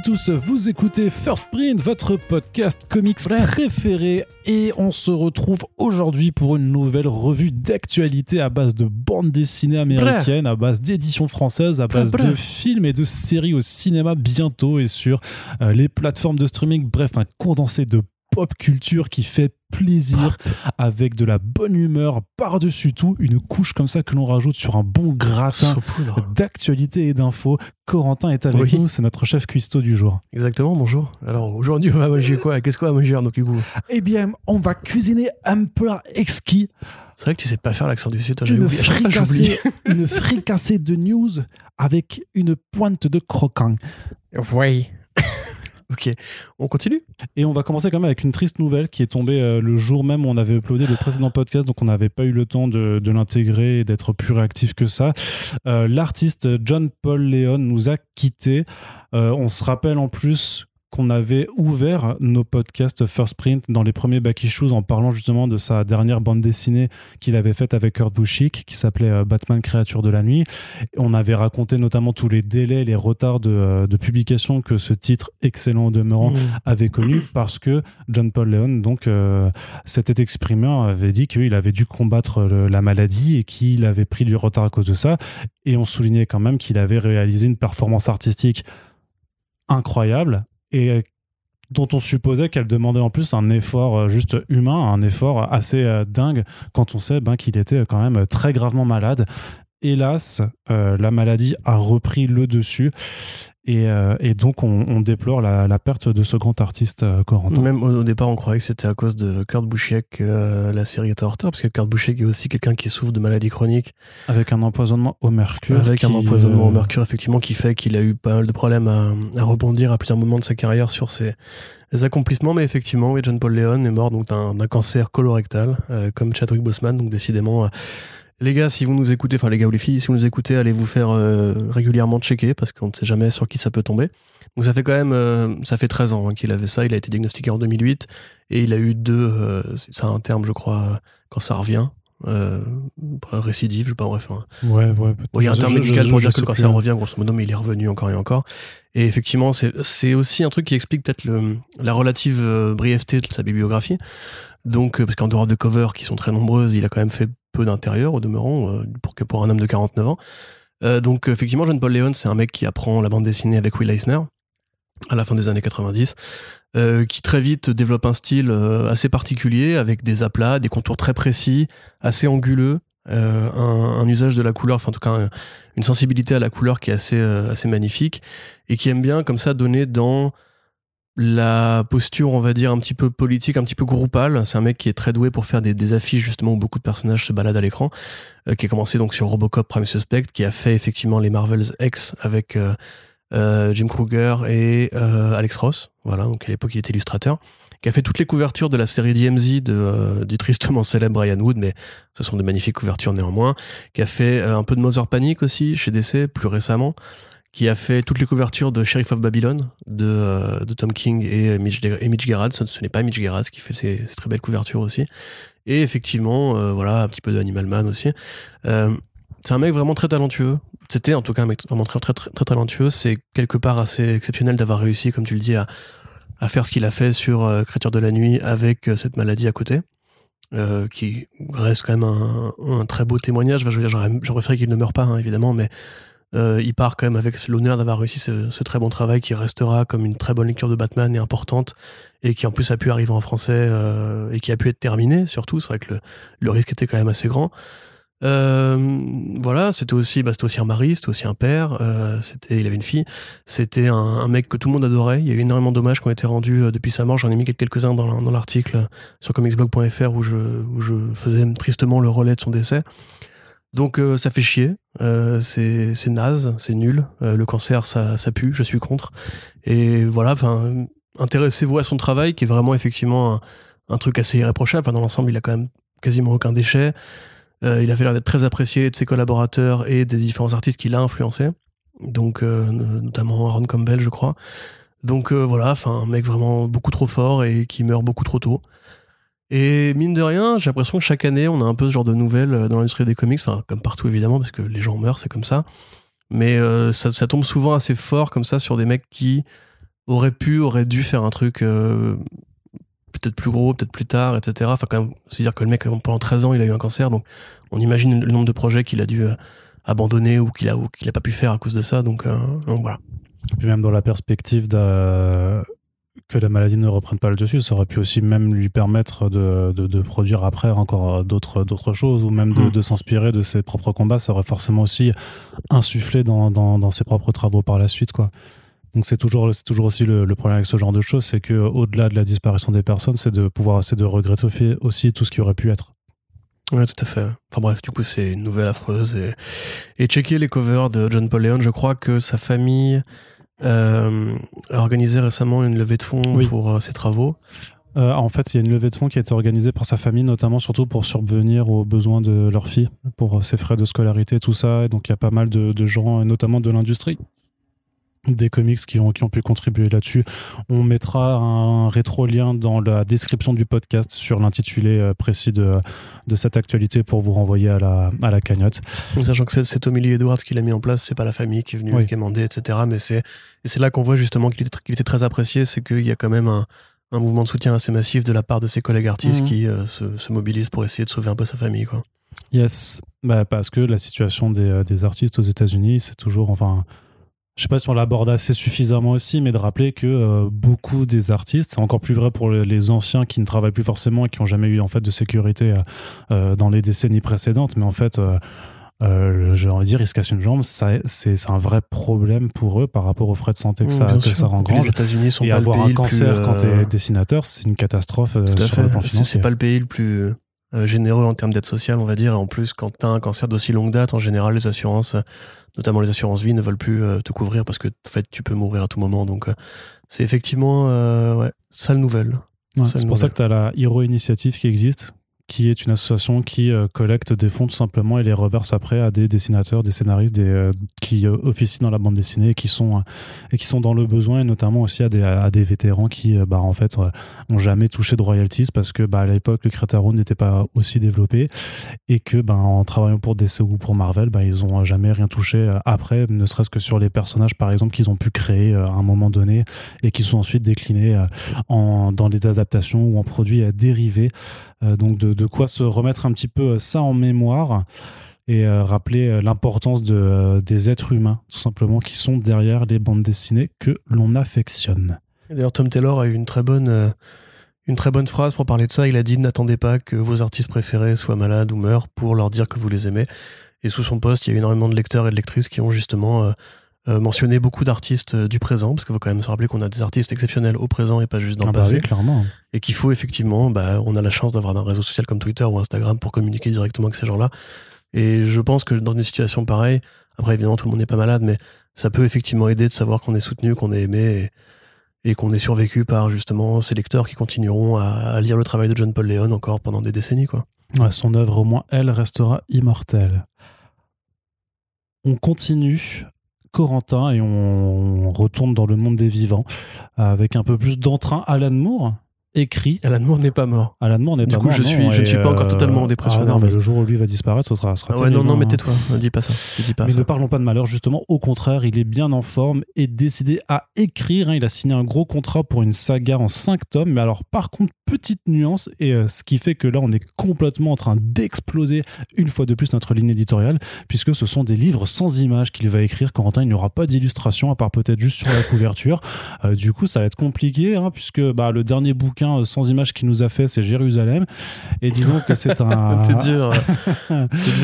Et tous, vous écoutez First Print, votre podcast comics préféré, et on se retrouve aujourd'hui pour une nouvelle revue d'actualité à base de bandes dessinées américaines, à base d'éditions françaises, à base de films et de séries au cinéma bientôt et sur euh, les plateformes de streaming. Bref, un condensé de pop culture qui fait plaisir avec de la bonne humeur par-dessus tout, une couche comme ça que l'on rajoute sur un bon gratin d'actualité et d'infos. Corentin est avec nous, c'est notre chef cuistot du jour. Exactement, bonjour. Alors aujourd'hui, on va manger quoi? Qu'est-ce qu'on va manger du coup Eh bien, on va cuisiner un plat exquis. C'est vrai que tu sais pas faire l'accent du sud, toi, une, fricassée, une fricassée de news avec une pointe de croquant. Oui. Ok, on continue? Et on va commencer quand même avec une triste nouvelle qui est tombée euh, le jour même où on avait uploadé le précédent podcast, donc on n'avait pas eu le temps de, l'intégrer et d'être plus réactif que ça. Euh, l'artiste John Paul Leon nous a quittés. Euh, on se rappelle en plus qu'on avait ouvert nos podcasts First Print dans les premiers Back Issues en parlant justement de sa dernière bande dessinée qu'il avait faite avec Kurt Busiek qui s'appelait euh, Batman Créature de la Nuit. On avait raconté notamment tous les délais, les retards de, euh, publication que ce titre excellent au demeurant mmh. avait connu parce que John Paul Leon donc euh, s'était exprimé, avait dit qu'il avait dû combattre la maladie et qu'il avait pris du retard à cause de ça. Et on soulignait quand même qu'il avait réalisé une performance artistique incroyable et euh, dont on supposait qu'elle demandait en plus un effort euh, juste humain, un effort assez euh, dingue quand on sait ben, qu'il était quand même très gravement malade. Hélas, la maladie a repris le dessus euh, et, donc, on, déplore la, perte de ce grand artiste euh, corentin. Même au, départ, on croyait que c'était à cause de Kurt Busiek que euh, la série était en retard, parce que Kurt Busiek est aussi quelqu'un qui souffre de maladies chroniques. Avec un empoisonnement au mercure. Avec un empoisonnement au mercure, effectivement, qui fait qu'il a eu pas mal de problèmes à, rebondir à plusieurs moments de sa carrière sur ses, accomplissements. Mais effectivement, oui, John Paul Leon est mort d'un cancer colorectal, comme Chadwick Boseman, donc décidément les gars, si vous nous écoutez, enfin les gars ou les filles, si vous nous écoutez, allez vous faire euh, régulièrement checker parce qu'on ne sait jamais sur qui ça peut tomber. Donc ça fait quand même, euh, ça fait 13 ans hein, qu'il avait ça. Il a été diagnostiqué en 2008 et il a eu deux, euh, c'est un terme je crois, quand ça revient, récidive, je sais pas, bref. Hein. Ouais, ouais. il y a un terme médical pour dire que le cancer revient, grosso modo, mais il est revenu encore et encore. Et effectivement, c'est aussi un truc qui explique peut-être la relative brièveté de sa bibliographie. Donc, parce qu'en dehors de covers qui sont très nombreuses, il a quand même fait peu d'intérieur au demeurant, euh, pour un homme de 49 ans. Euh, donc effectivement, John Paul Leon, c'est un mec qui apprend la bande dessinée avec Will Eisner à la fin des années 90, euh, qui très vite développe un style assez particulier avec des aplats, des contours très précis, assez anguleux, un, usage de la couleur, enfin en tout cas une sensibilité à la couleur qui est assez assez magnifique et qui aime bien comme ça donner dans la posture, on va dire, un petit peu politique, un petit peu groupale. C'est un mec qui est très doué pour faire des, affiches, justement, où beaucoup de personnages se baladent à l'écran, euh, qui a commencé donc sur Robocop Prime Suspect, qui a fait effectivement les Marvels X avec euh, euh, Jim Kruger et Alex Ross. Voilà, donc à l'époque, il était illustrateur. Qui a fait toutes les couvertures de la série DMZ de, du tristement célèbre Brian Wood, mais ce sont de magnifiques couvertures néanmoins. Qui a fait un peu de Mother Panic aussi chez DC, plus récemment qui a fait toutes les couvertures de Sheriff of Babylon de, euh, Tom King et Mitch, et Gerrard. Ce, n'est pas Mitch Gerrard qui fait ces, très belles couvertures aussi. Et effectivement, euh, voilà, un petit peu de Animal Man aussi. Euh, c'est un mec vraiment très talentueux. C'était en tout cas un mec vraiment très, très, très, très talentueux. C'est quelque part assez exceptionnel d'avoir réussi, comme tu le dis, à, à faire ce qu'il a fait sur Créature de la Nuit avec cette maladie à côté. qui reste quand même un, un très beau témoignage. je veux dire, j'aurais préféré qu'il ne meure pas, hein, évidemment, mais euh, il part quand même avec l'honneur d'avoir réussi ce, très bon travail qui restera comme une très bonne lecture de Batman et importante et qui en plus a pu arriver en français euh, et qui a pu être terminé surtout. C'est vrai que le, risque était quand même assez grand. Euh, voilà, c'était aussi, bah, c'était aussi un mari, c'était aussi un père, c'était, il avait une fille, c'était un, mec que tout le monde adorait. Il y a eu énormément d'hommages qui ont été rendus depuis sa mort. J'en ai mis quelques-uns dans, dans l'article sur comicsblog.fr où je, où je faisais tristement le relais de son décès. Donc euh, ça fait chier, euh, c'est naze, c'est nul. Euh, le cancer, ça, pue, je suis contre. Et voilà, intéressez-vous à son travail, qui est vraiment effectivement un, truc assez irréprochable. Dans l'ensemble, il a quand même quasiment aucun déchet. il avait l'air d'être très apprécié de ses collaborateurs et des différents artistes qu'il a influencés. Donc, notamment Aaron Campbell, je crois. Donc voilà, un mec vraiment beaucoup trop fort et qui meurt beaucoup trop tôt. Et mine de rien, j'ai l'impression que chaque année, on a un peu ce genre de nouvelles euh, dans l'industrie des comics, enfin, comme partout évidemment, parce que les gens meurent, c'est comme ça. Mais ça, ça, tombe souvent assez fort comme ça sur des mecs qui auraient pu, auraient dû faire un truc peut-être plus gros, peut-être plus tard, etc. Enfin, quand même, c'est dire que le mec, pendant 13 ans, il a eu un cancer, donc on imagine le nombre de projets qu'il a dû euh, abandonner ou qu'il a, ou qu'il a pas pu faire à cause de ça, donc, euh, voilà. Et puis même dans la perspective que la maladie ne reprenne pas le dessus, ça aurait pu aussi même lui permettre de, de, produire après encore d'autres, d'autres choses ou même de, hmm. de, s'inspirer de ses propres combats. Ça aurait forcément aussi insufflé dans, dans, dans ses propres travaux par la suite, quoi. Donc c'est toujours, c'est toujours aussi le, problème avec ce genre de choses, c'est que au-delà de la disparition des personnes, c'est de pouvoir essayer de regretter aussi tout ce qui aurait pu être. Ouais, tout à fait. Enfin bref, du coup, c'est une nouvelle affreuse. Et, et checker les covers de John Paul Leon, je crois que sa famille euh, a organisé récemment une levée de fonds pour euh, ses travaux. Euh, en fait, il y a une levée de fonds qui a été organisée par sa famille, notamment surtout pour subvenir aux besoins de leur fille, pour ses frais de scolarité, tout ça. Et donc, il y a pas mal de, de gens, notamment de l'industrie, des comics qui ont, qui ont pu contribuer là-dessus. On mettra un rétro-lien dans la description du podcast sur l'intitulé euh, précis de, de cette actualité pour vous renvoyer à la, à la cagnotte. Sachant que c'est Tommy Edwards qui l'a mis en place, c'est pas la famille qui est venue oui. etc. Mais c'est là qu'on voit justement qu'il était, était, très apprécié, c'est qu'il y a quand même un, un, mouvement de soutien assez massif de la part de ses collègues artistes mhm. qui euh, se, se, mobilisent pour essayer de sauver un peu sa famille. Quoi. Yes, bah, parce que la situation des, euh, des artistes aux États-Unis, c'est toujours. Enfin, je sais pas si on l'aborde assez suffisamment aussi, mais de rappeler que euh, beaucoup des artistes, c'est encore plus vrai pour les anciens qui ne travaillent plus forcément et qui n'ont jamais eu en fait de sécurité euh, euh, dans les décennies précédentes, mais en fait, j'ai envie de dire, ils se cassent une jambe, c'est un vrai problème pour eux par rapport aux frais de santé que, ça, que ça engrange. Les États-Unis sont et pas avoir le pays un cancer quand tu es dessinateur, c'est une catastrophe sur le plan financier. C'est pas le pays le plus généreux en termes d'aide sociale, on va dire. En plus, quand tu as un cancer d'aussi longue date, en général, les assurances notamment les assurances vie ne veulent plus euh, te couvrir parce que en fait tu peux mourir à tout moment. Donc euh, c'est effectivement euh, ouais sale nouvelle. C'est pour ça que tu as la Hero Initiative qui existe qui est une association qui euh, collecte des fonds tout simplement et les reverse après à des dessinateurs, des scénaristes des, euh, qui euh, officient dans la bande dessinée et qui sont, et qui sont dans le besoin et notamment aussi à des, à des vétérans qui bah, en fait ont jamais touché de royalties parce que bah, à l'époque le Creator n'était pas aussi développé et que bah, en travaillant pour DC ou pour Marvel bah, ils ont jamais rien touché après ne serait-ce que sur les personnages par exemple qu'ils ont pu créer à un moment donné et qui sont ensuite déclinés en, dans des adaptations ou en produits dérivés donc de, quoi se remettre un petit peu euh, ça en mémoire et euh, rappeler l'importance de, des êtres humains, tout simplement, qui sont derrière les bandes dessinées que l'on affectionne. D'ailleurs, Tom Taylor a eu une très bonne, une très bonne phrase pour parler de ça. Il a dit N'attendez pas que vos artistes préférés soient malades ou meurent pour leur dire que vous les aimez. Et sous son poste, il y a énormément de lecteurs et de lectrices qui ont justement euh, mentionner beaucoup d'artistes euh, du présent, parce qu'il faut quand même se rappeler qu'on a des artistes exceptionnels au présent et pas juste dans le ah bah passé. clairement. Et qu'il faut effectivement, bah, on a la chance d'avoir un réseau social comme Twitter ou Instagram pour communiquer directement avec ces gens-là. Et je pense que dans une situation pareille, après évidemment tout le monde n'est pas malade, mais ça peut effectivement aider de savoir qu'on est soutenu, qu'on est aimé et, qu'on est survécu par justement ces lecteurs qui continueront à, lire le travail de John Paul Leon encore pendant des décennies. Quoi. son œuvre, au moins, elle restera immortelle. On continue Corentin et on retourne dans le monde des vivants avec un peu plus d'entrain. Alan Moore écrit. Alan Moore n'est pas mort. Alan Moore n'est pas mort. Du coup, je, suis, je ne suis pas encore totalement en dépression. Ah non, mais le jour où lui va disparaître, ce sera, sera ah ouais, non, non, mais tais-toi, ne dis pas ça. Dis pas mais ne parlons pas de malheur, justement. Au contraire, il est bien en forme et décidé à écrire. Hein. Il a signé un gros contrat pour une saga en 5 tomes. Mais alors, par contre, petite nuance, et euh, ce qui fait que là, on est complètement en train d'exploser une fois de plus notre ligne éditoriale, puisque ce sont des livres sans images qu'il va écrire. Quentin, il n'y aura pas d'illustration, à part peut-être juste sur la couverture. Euh, du coup, ça va être compliqué, hein, puisque bah, le dernier bouquin euh, sans images qu'il nous a fait, c'est Jérusalem. Et disons que c'est un. c'est dur.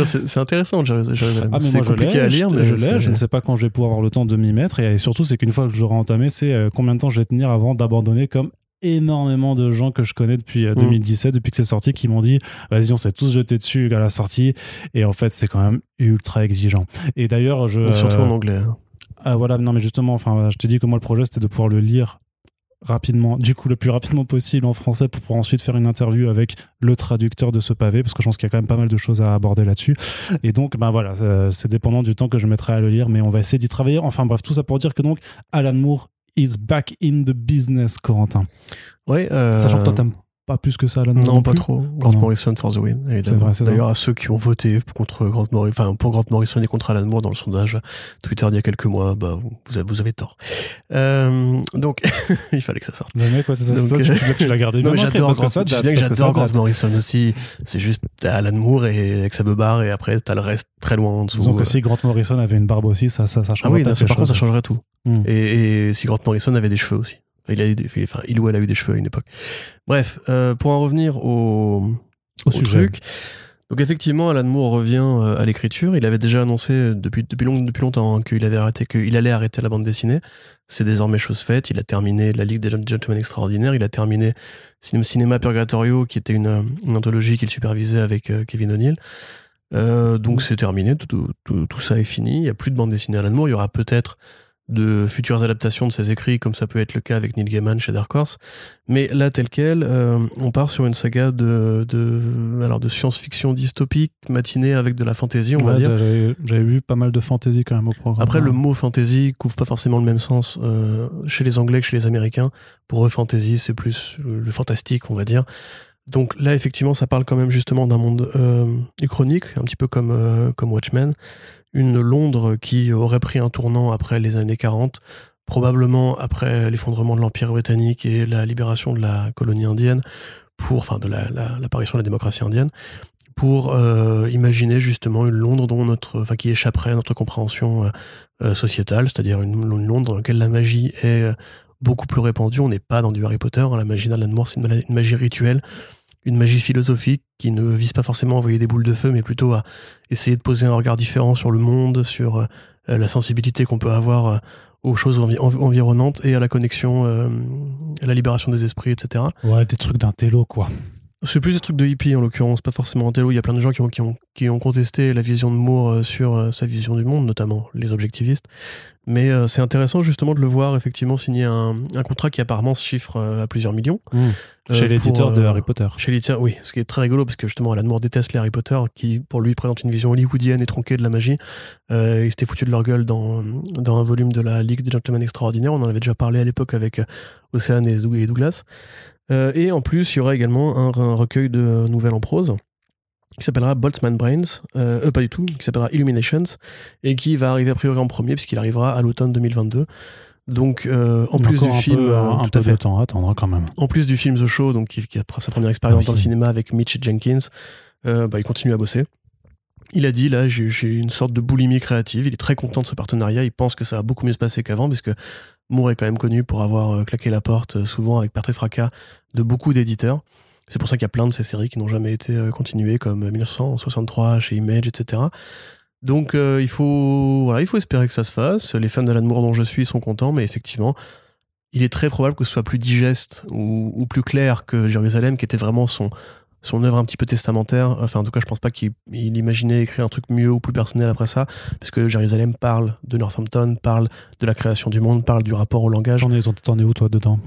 c'est intéressant, Jérusalem. Ah, c'est compliqué à lire, mais je l'ai. Je ne sais pas quand je vais pouvoir avoir le temps de m'y mettre. Et surtout, c'est qu'une fois que je l'aurai entamé, c'est combien de temps je vais tenir avant d'abandonner comme énormément de gens que je connais depuis 2017, euh, mm. depuis que c'est sorti, qui m'ont dit vas-y, on s'est tous jeté dessus à la sortie. Et en fait, c'est quand même ultra exigeant. Et d'ailleurs, je. Surtout en anglais. Hein. Voilà, non, mais justement, enfin, je te dis que moi, le projet, c'était de pouvoir le lire rapidement, du coup le plus rapidement possible en français pour pouvoir ensuite faire une interview avec le traducteur de ce pavé parce que je pense qu'il y a quand même pas mal de choses à aborder là-dessus et donc ben voilà c'est dépendant du temps que je mettrai à le lire mais on va essayer d'y travailler enfin bref tout ça pour dire que donc Alan Moore is back in the business, Corentin. Ouais. Euh, Sachant que toi, t'aimes pas plus que ça Alan Moore Non, pas trop. Grant Morrison for the win. D'ailleurs, à ceux qui ont voté contre Grant Morrison, enfin pour Grant Morrison et contre Alan Moore dans le sondage Twitter d'il y a quelques mois, bah vous, avez, vous avez tort. Euh, donc il fallait que ça sorte. Le mec, ouais, c'est ça, donc, ça, tu, l'as gardé. Non, j'adore Grant, ça, bien que j'adore Grant Morrison aussi. C'est juste Alan Moore et avec sa beubare et après t'as le reste très loin en dessous. Disons que si Grant Morrison avait une barbe aussi, ça, ça, ça changerait. Ah oui, par contre, ça changerait tout. Hmm. Et, et si Grant Morrison avait des cheveux aussi. Il, a des, enfin, il ou elle a eu des cheveux à une époque. Bref, euh, pour en revenir au, au, sujet. truc. Donc effectivement, Alan Moore revient euh, à l'écriture. Il avait déjà annoncé depuis, depuis, long, depuis longtemps hein, qu'il avait arrêté, qu'il allait arrêter la bande dessinée. C'est désormais chose faite. Il a terminé La Ligue des Gentlemen Extraordinaires. Il a terminé Cinéma Purgatorio, qui était une, une anthologie qu'il supervisait avec euh, Kevin O'Neill. donc c'est terminé, tout, tout, tout, ça est fini. Il n'y a plus de bande dessinée Alan Moore. Il y aura peut-être de futures adaptations de ses écrits, comme ça peut être le cas avec Neil Gaiman chez Dark Horse. Mais là, tel quel, euh, on part sur une saga de, de, alors de science-fiction dystopique, matinée avec de la fantasy, on va dire. J'avais vu pas mal de fantasy quand même au programme. Après, le mot fantasy couvre pas forcément le même sens euh, chez les Anglais que chez les Américains. Pour eux, fantasy, c'est plus le, fantastique, on va dire. Donc là, effectivement, ça parle quand même justement d'un monde euh, chronique, un petit peu comme, euh, comme Watchmen une Londres qui aurait pris un tournant après les années 40, probablement après l'effondrement de l'Empire britannique et la libération de la colonie indienne, pour, enfin de l'apparition de la démocratie indienne, pour euh, imaginer justement une Londres dont notre, enfin, qui échapperait à notre compréhension euh, euh, sociétale, c'est-à-dire une, Londres dans laquelle la magie est beaucoup plus répandue. On n'est pas dans du Harry Potter. Hein. La magie d'Alan Moore, c'est une, magie rituelle une magie philosophique qui ne vise pas forcément à envoyer des boules de feu, mais plutôt à essayer de poser un regard différent sur le monde, sur euh, la sensibilité qu'on peut avoir euh, aux choses environnantes et à la connexion, euh, à la libération des esprits, etc. Ouais, des trucs d'un télo, quoi. C'est plus des trucs de hippie en l'occurrence, pas forcément un télo. Il y a plein de gens qui ont, qui ont, qui ont contesté la vision de Moore sur sa vision du monde, notamment les objectivistes. Mais euh, c'est intéressant justement de le voir effectivement signer un, un contrat qui apparemment se chiffre euh, à plusieurs millions. Mmh. Euh, chez l'éditeur de Harry Potter. Chez l'éditeur, oui. Ce qui est très rigolo parce que justement Alan Moore déteste les Harry Potter qui pour lui présente une vision hollywoodienne et tronquée de la magie. ils s'étaient foutus de leur gueule dans, dans un volume de la Ligue des Gentlemen Extraordinaires. On en avait déjà parlé à l'époque avec Océane et Douglas. Et en plus, il y aura également un, un recueil de nouvelles en prose qui s'appellera Boltzmann Brains, euh, pas du tout, qui s'appellera Illuminations, et qui va arriver a priori en premier, puisqu'il arrivera à l'automne 2022. Donc, euh, en plus du film, euh, un, peu de temps à attendre quand même. En plus du film The Show, donc qui, qui a sa première expérience dans le cinéma avec Mitch Jenkins, euh, bah, il continue à bosser. Il a dit là, j'ai une sorte de boulimie créative. Il est très content de ce partenariat. Il pense que ça va beaucoup mieux se passer qu'avant, parce que Moore est quand même connu pour avoir claqué la porte, souvent avec Patrick Fracas, de beaucoup d'éditeurs. C'est pour ça qu'il y a plein de ces séries qui n'ont jamais été euh, continuées, comme 1963 chez Image, etc. Donc euh, il, faut, voilà, il faut espérer que ça se fasse. Les fans d'Alan Moore dont je suis sont contents, mais effectivement, il est très probable que ce soit plus digeste ou, plus clair que Jérusalem, qui était vraiment son, son œuvre un petit peu testamentaire. Enfin, en tout cas, je pense pas qu'il imaginait écrire un truc mieux ou plus personnel après ça, parce que Jérusalem parle de Northampton, parle de la création du monde, parle du rapport au langage. T'en es où, toi, dedans?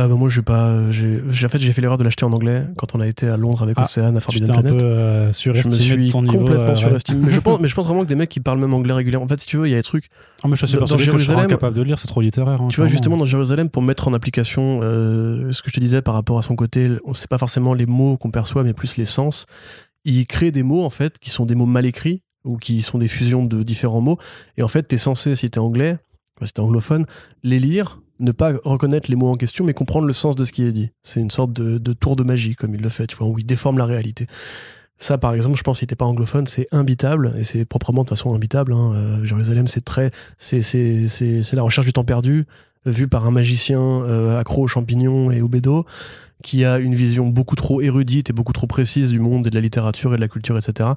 Ah bah moi j'ai pas j'ai en fait j'ai fait l'erreur de l'acheter en anglais quand on a été à Londres avec ah, Océane à Forbidden Planet. Un peu, euh, surestimé je me suis ton niveau, complètement euh, surestimé. mais je pense mais je pense vraiment que des mecs qui parlent même anglais régulièrement. En fait si tu veux il y a des trucs. Ah mais je suis persuadé que je suis incapable de lire c'est trop littéraire. Hein, tu vois justement dans Jérusalem pour mettre en application euh, ce que je te disais par rapport à son côté c'est pas forcément les mots qu'on perçoit mais plus les sens. Il crée des mots en fait qui sont des mots mal écrits ou qui sont des fusions de différents mots et en fait t'es censé si t'es anglais si t'es anglophone les lire ne pas reconnaître les mots en question, mais comprendre le sens de ce qui est dit. C'est une sorte de, tour de magie, comme il le fait, tu vois, où il déforme la réalité. Ça, par exemple, je pense, si t'es pas anglophone, c'est imbitable, et c'est proprement de façon imbitable. Hein. Euh, Jérusalem, c'est très, c'est, c'est, la recherche du temps perdu, vu par un magicien euh, accro aux champignons et au bédo, qui a une vision beaucoup trop érudite et beaucoup trop précise du monde et de la littérature et de la culture, etc.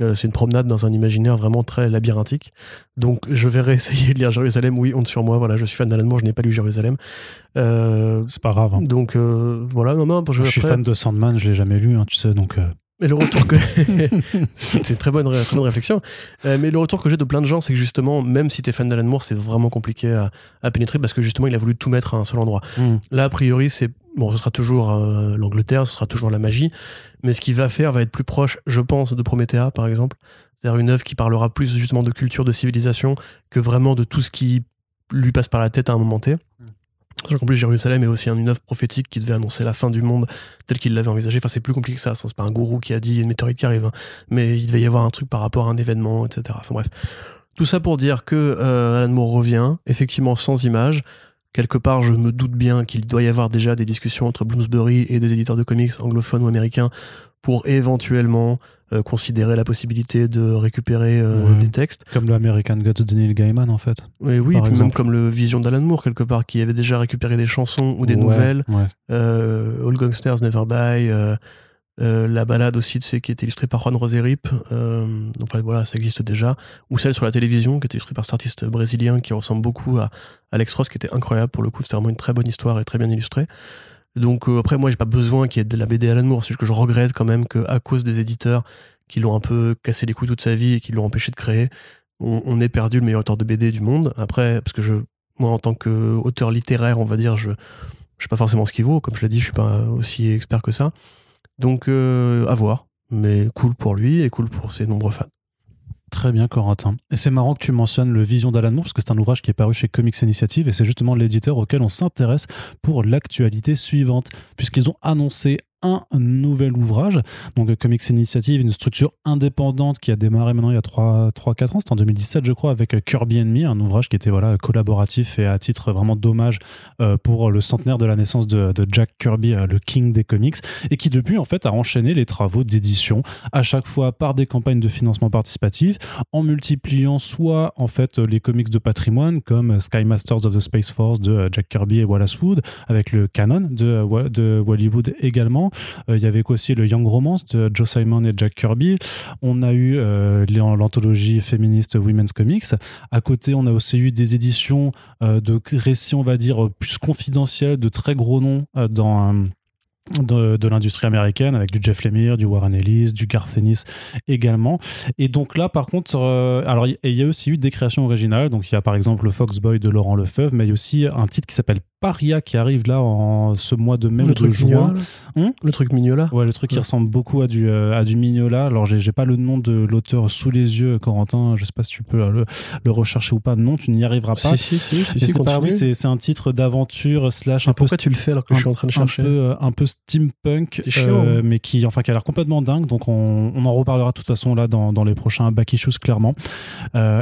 Euh, c'est une promenade dans un imaginaire vraiment très labyrinthique. Donc je vais réessayer de lire Jérusalem. Oui, honte sur moi. Voilà, je suis fan d'Alan Moore, je n'ai pas lu Jérusalem. Euh, c'est pas grave. Hein. Donc euh, voilà, non, non. Je, suis fan de Sandman, je l'ai jamais lu, hein, tu sais, donc. Mais le retour que c'est une très bonne, très bonne réflexion. mais le retour que j'ai de plein de gens, c'est que justement, même si tu es fan d'Alan Moore, c'est vraiment compliqué à, pénétrer parce que justement, il a voulu tout mettre à un seul endroit. Hmm. Là, a priori, c'est bon, ce sera toujours l'Angleterre, ce sera toujours la magie, mais ce qu'il va faire va être plus proche, je pense, de Promethea, par exemple. C'est-à-dire une œuvre qui parlera plus justement de culture, de civilisation, que vraiment de tout ce qui lui passe par la tête à un moment T. En plus, Jérusalem est aussi une œuvre prophétique qui devait annoncer la fin du monde tel qu'il l'avait envisagé. Enfin, c'est plus compliqué que ça. C'est pas un gourou qui a dit une météorite qui arrive, hein. mais il devait y avoir un truc par rapport à un événement, etc. Enfin bref. Tout ça pour dire que euh, Alan Moore revient, effectivement sans image. Quelque part, je me doute bien qu'il doit y avoir déjà des discussions entre Bloomsbury et des éditeurs de comics anglophones ou américains pour éventuellement euh, considérer la possibilité de récupérer euh, des textes. Comme le American God de Neil Gaiman, en fait. Oui, oui, puis même comme le Vision d'Alan Moore, quelque part, qui avait déjà récupéré des chansons ou des nouvelles. Euh, All Gangsters Never Die. la balade aussi de qui est illustrée par Juan Roserip, enfin voilà, ça existe déjà, ou celle sur la télévision qui est illustrée par cet artiste brésilien qui ressemble beaucoup à Alex Ross, qui était incroyable pour le coup, c'était vraiment une très bonne histoire et très bien illustrée. Donc euh, après, moi, j'ai pas besoin qu'il y ait de la BD Alan Moore. C'est juste que je regrette quand même qu'à cause des éditeurs qui l'ont un peu cassé les couilles toute sa vie et qui l'ont empêché de créer, on, ait perdu le meilleur auteur de BD du monde. Après, parce que je, moi, en tant qu'auteur littéraire, on va dire, je, je sais pas forcément ce qu'il vaut. Comme je l'ai dit, je suis pas aussi expert que ça. Donc, euh, à voir. Mais cool pour lui et cool pour ses nombreux fans. Très bien, Corentin. Et c'est marrant que tu mentionnes le Vision d'Alan Moore, parce que c'est un ouvrage qui est paru chez Comics Initiative, et c'est justement l'éditeur auquel on s'intéresse pour l'actualité suivante, puisqu'ils ont annoncé un nouvel ouvrage. Donc Comics Initiative, une structure indépendante qui a démarré maintenant il y a 3-4 ans, c'était en 2017 je crois, avec Kirby Enemy, un ouvrage qui était voilà, collaboratif et à titre vraiment dommage euh, pour le centenaire de la naissance de, Jack Kirby, euh, le king des comics, et qui depuis en fait a enchaîné les travaux d'édition, à chaque fois par des campagnes de financement participatif, en multipliant soit en fait les comics de patrimoine comme Sky Masters of the Space Force de Jack Kirby et Wallace Wood, avec le canon de, de Hollywood également, euh, il y avait aussi le Young Romance de Joe Simon et Jack Kirby. On a eu euh, l'anthologie féministe Women's Comics. À côté, on a aussi eu des éditions euh, de récits, on va dire, plus confidentiels, de très gros noms dans de, l'industrie américaine avec du Jeff Lemire, du Warren Ellis, du Garth Ennis également. Et donc là, par contre, il y a aussi eu des créations originales. Donc il y a par exemple le Foxboy de Laurent Lefebvre, mais il y a aussi un titre qui s'appelle Paria qui arrive là en ce mois de mai le de juin. Hum le truc Mignola Ouais, le truc qui ressemble beaucoup à du, euh, à du Mignola. Alors, j'ai pas le nom de l'auteur sous les yeux, Corentin. Je sais pas si tu peux le, le rechercher ou pas. Non, tu n'y arriveras pas. Si, si, si. c'est un titre d'aventure slash un Pourquoi tu le fais alors que je suis en train de chercher un peu, euh, un peu steampunk, euh, mais qui, enfin, qui a l'air complètement dingue. Donc, on, on, en reparlera de toute façon là dans, dans les prochains back issues, clairement.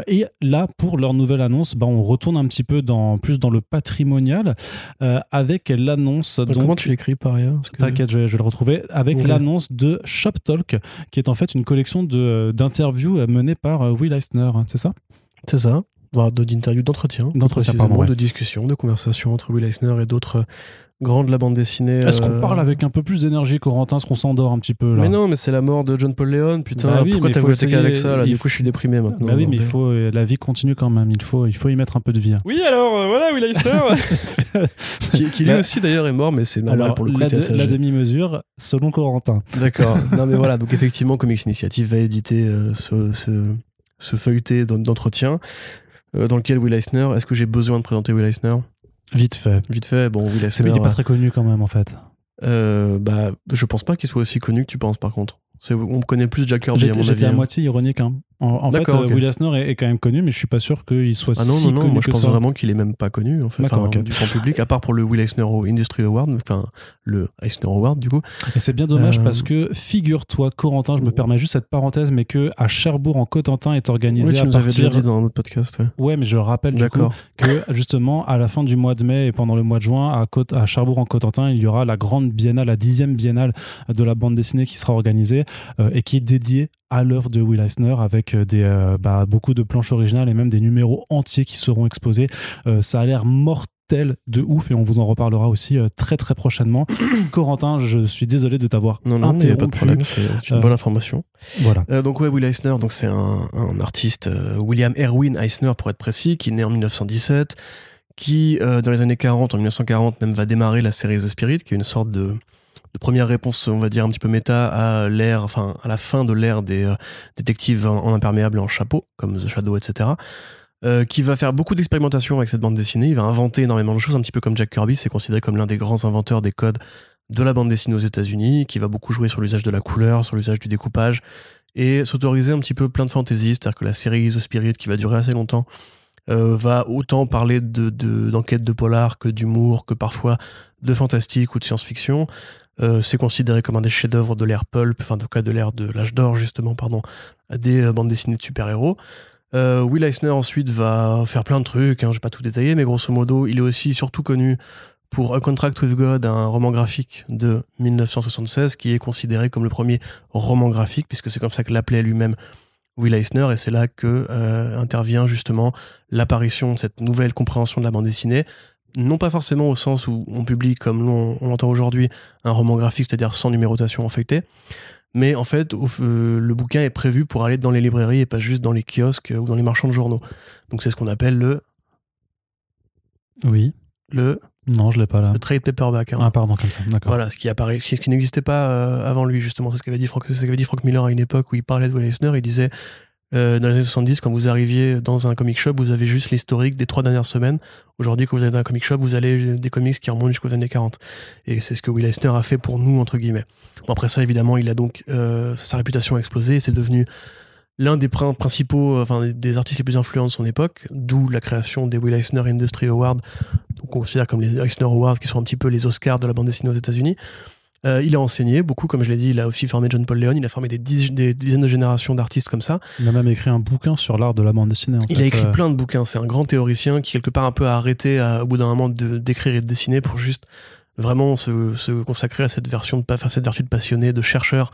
et là, pour leur nouvelle annonce, bah, on retourne un petit peu dans, plus dans le patrimonial. Euh, avec l'annonce. Donc, comment tu l'écris par ailleurs T'inquiète, je, vais le retrouver. Avec l'annonce de Shop Talk, qui est en fait une collection d'interviews menées par euh, Will Eisner, hein, c'est ça? C'est ça. D'interviews, d'entretien, d'entretien, de discussions, de conversations entre Will Eisner et d'autres grand de la bande dessinée. Est-ce qu'on euh, parle avec un peu plus d'énergie, Corentin Est-ce qu'on s'endort un petit peu là? Mais non, mais c'est la mort de John Paul Leon, putain. Bah pourquoi t'as voulu attaquer avec ça là? Du coup, je suis déprimé maintenant. Bah oui, mais il faut, euh, la vie continue quand même. Il faut, il faut y mettre un peu de vie. Oui, alors euh, voilà, Will Eisner. qui, qui, lui aussi d'ailleurs est mort, mais c'est normal pour le coup. La, la demi-mesure, selon Corentin. D'accord. non, mais voilà, donc effectivement, Comics Initiative va éditer ce, ce, ce feuilleté d'entretien dans lequel Will Eisner. Est-ce que j'ai besoin de présenter Will Eisner? Vite fait. Vite fait, bon, Will. Mais il n'est pas très connu quand même, en fait. Euh, bah, je pense pas qu'il soit aussi connu que tu penses, par contre. On connaît plus Jack Kirby, à mon avis. J'étais à hein. moitié ironique. Hein. En, fait, euh, Will Eisner est, quand même connu, mais je suis pas sûr qu'il soit ah non, si non, non, moi je pense vraiment qu'il est même pas connu en fait, enfin, du grand public, à part pour le Will Eisner Industry Award, enfin le Eisner Award du coup. Et c'est bien dommage euh, parce que figure-toi, Corentin, je me permets juste cette parenthèse, mais que à Cherbourg en Cotentin est organisé oui, tu à nous partir. Déjà dit dans un autre podcast. Ouais. ouais, mais je rappelle du coup que justement à la fin du mois de mai et pendant le mois de juin à, Côte, à Cherbourg en Cotentin, il y aura la grande biennale, la dixième biennale de la bande dessinée qui sera organisée euh, et qui est dédiée à l'œuvre de Will Eisner avec euh, des, euh, bah, beaucoup de planches originales et même des numéros entiers qui seront exposés. Euh, ça a l'air mortel de ouf et on vous en reparlera aussi très très prochainement. Corentin, je suis désolé de t'avoir non, non, interrompu. pas de problème, c'est une bonne information. Voilà. donc ouais, Will Eisner, donc c'est un, un, artiste, William Erwin Eisner pour être précis, qui est né en 1917, qui dans les années 40, en 1940 même, va démarrer la série The Spirit, qui est une sorte de de première réponse, on va dire un petit peu méta à l'ère, enfin à la fin de l'ère des euh, détectives en, imperméable et en chapeau, comme The Shadow, etc. Euh, qui va faire beaucoup d'expérimentations avec cette bande dessinée. Il va inventer énormément de choses, un petit peu comme Jack Kirby, c'est considéré comme l'un des grands inventeurs des codes de la bande dessinée aux États-Unis, qui va beaucoup jouer sur l'usage de la couleur, sur l'usage du découpage, et s'autoriser un petit peu plein de fantasy, c'est-à-dire que la série The Spirit, qui va durer assez longtemps, va autant parler de d'enquête de, polar que d'humour, que parfois de fantastique ou de science-fiction. C'est considéré comme un des chefs-d'œuvre de l'ère pulp, enfin en tout cas de l'ère de l'âge d'or justement, pardon, des bandes dessinées de super-héros. Will Eisner ensuite va faire plein de trucs, hein, je vais pas tout détailler, mais grosso modo, il est aussi surtout connu pour A Contract with God, un roman graphique de 1976 qui est considéré comme le premier roman graphique, puisque c'est comme ça que l'appelait lui-même Will Eisner, et c'est là que euh, intervient justement l'apparition de cette nouvelle compréhension de la bande dessinée, non pas forcément au sens où on publie, comme on, l'entend aujourd'hui, un roman graphique, c'est-à-dire sans numérotation feuilleté, mais en fait, euh, le bouquin est prévu pour aller dans les librairies et pas juste dans les kiosques ou dans les marchands de journaux. Donc c'est ce qu'on appelle le... Oui. Le... Non, je l'ai pas là. Le trade paperback. Hein. Ah, pardon, comme ça, d'accord. Voilà, ce qui apparaît, ce qui n'existait pas euh, avant lui, justement. C'est ce qu'avait dit, Frank, dit Frank Miller à une époque où il parlait de Will Eisner. Il disait euh, dans les années 70, quand vous arriviez dans un comic shop, vous avez juste l'historique des trois dernières semaines. Aujourd'hui, quand vous êtes dans un comic shop, vous avez des comics qui remontent jusqu'aux années 40. Et c'est ce que Will Eisner a fait pour nous, entre guillemets. Bon, après ça, évidemment, il a donc euh, sa réputation a explosé. C'est devenu l'un des principaux, enfin des artistes les plus influents de son époque, d'où la création des Will Eisner Industry Awards, qu'on considère comme les Eisner Awards, qui sont un petit peu les Oscars de la bande dessinée aux États-Unis. Euh, il a enseigné beaucoup, comme je l'ai dit, il a aussi formé John Paul Leon, il a formé des, dizaines de générations d'artistes comme ça. Il a même écrit un bouquin sur l'art de la bande dessinée. il a écrit euh. plein de bouquins, c'est un grand théoricien qui quelque part un peu a arrêté au bout d'un moment d'écrire et de dessiner pour juste vraiment se, consacrer à cette version de faire cette vertu de passionné, de chercheur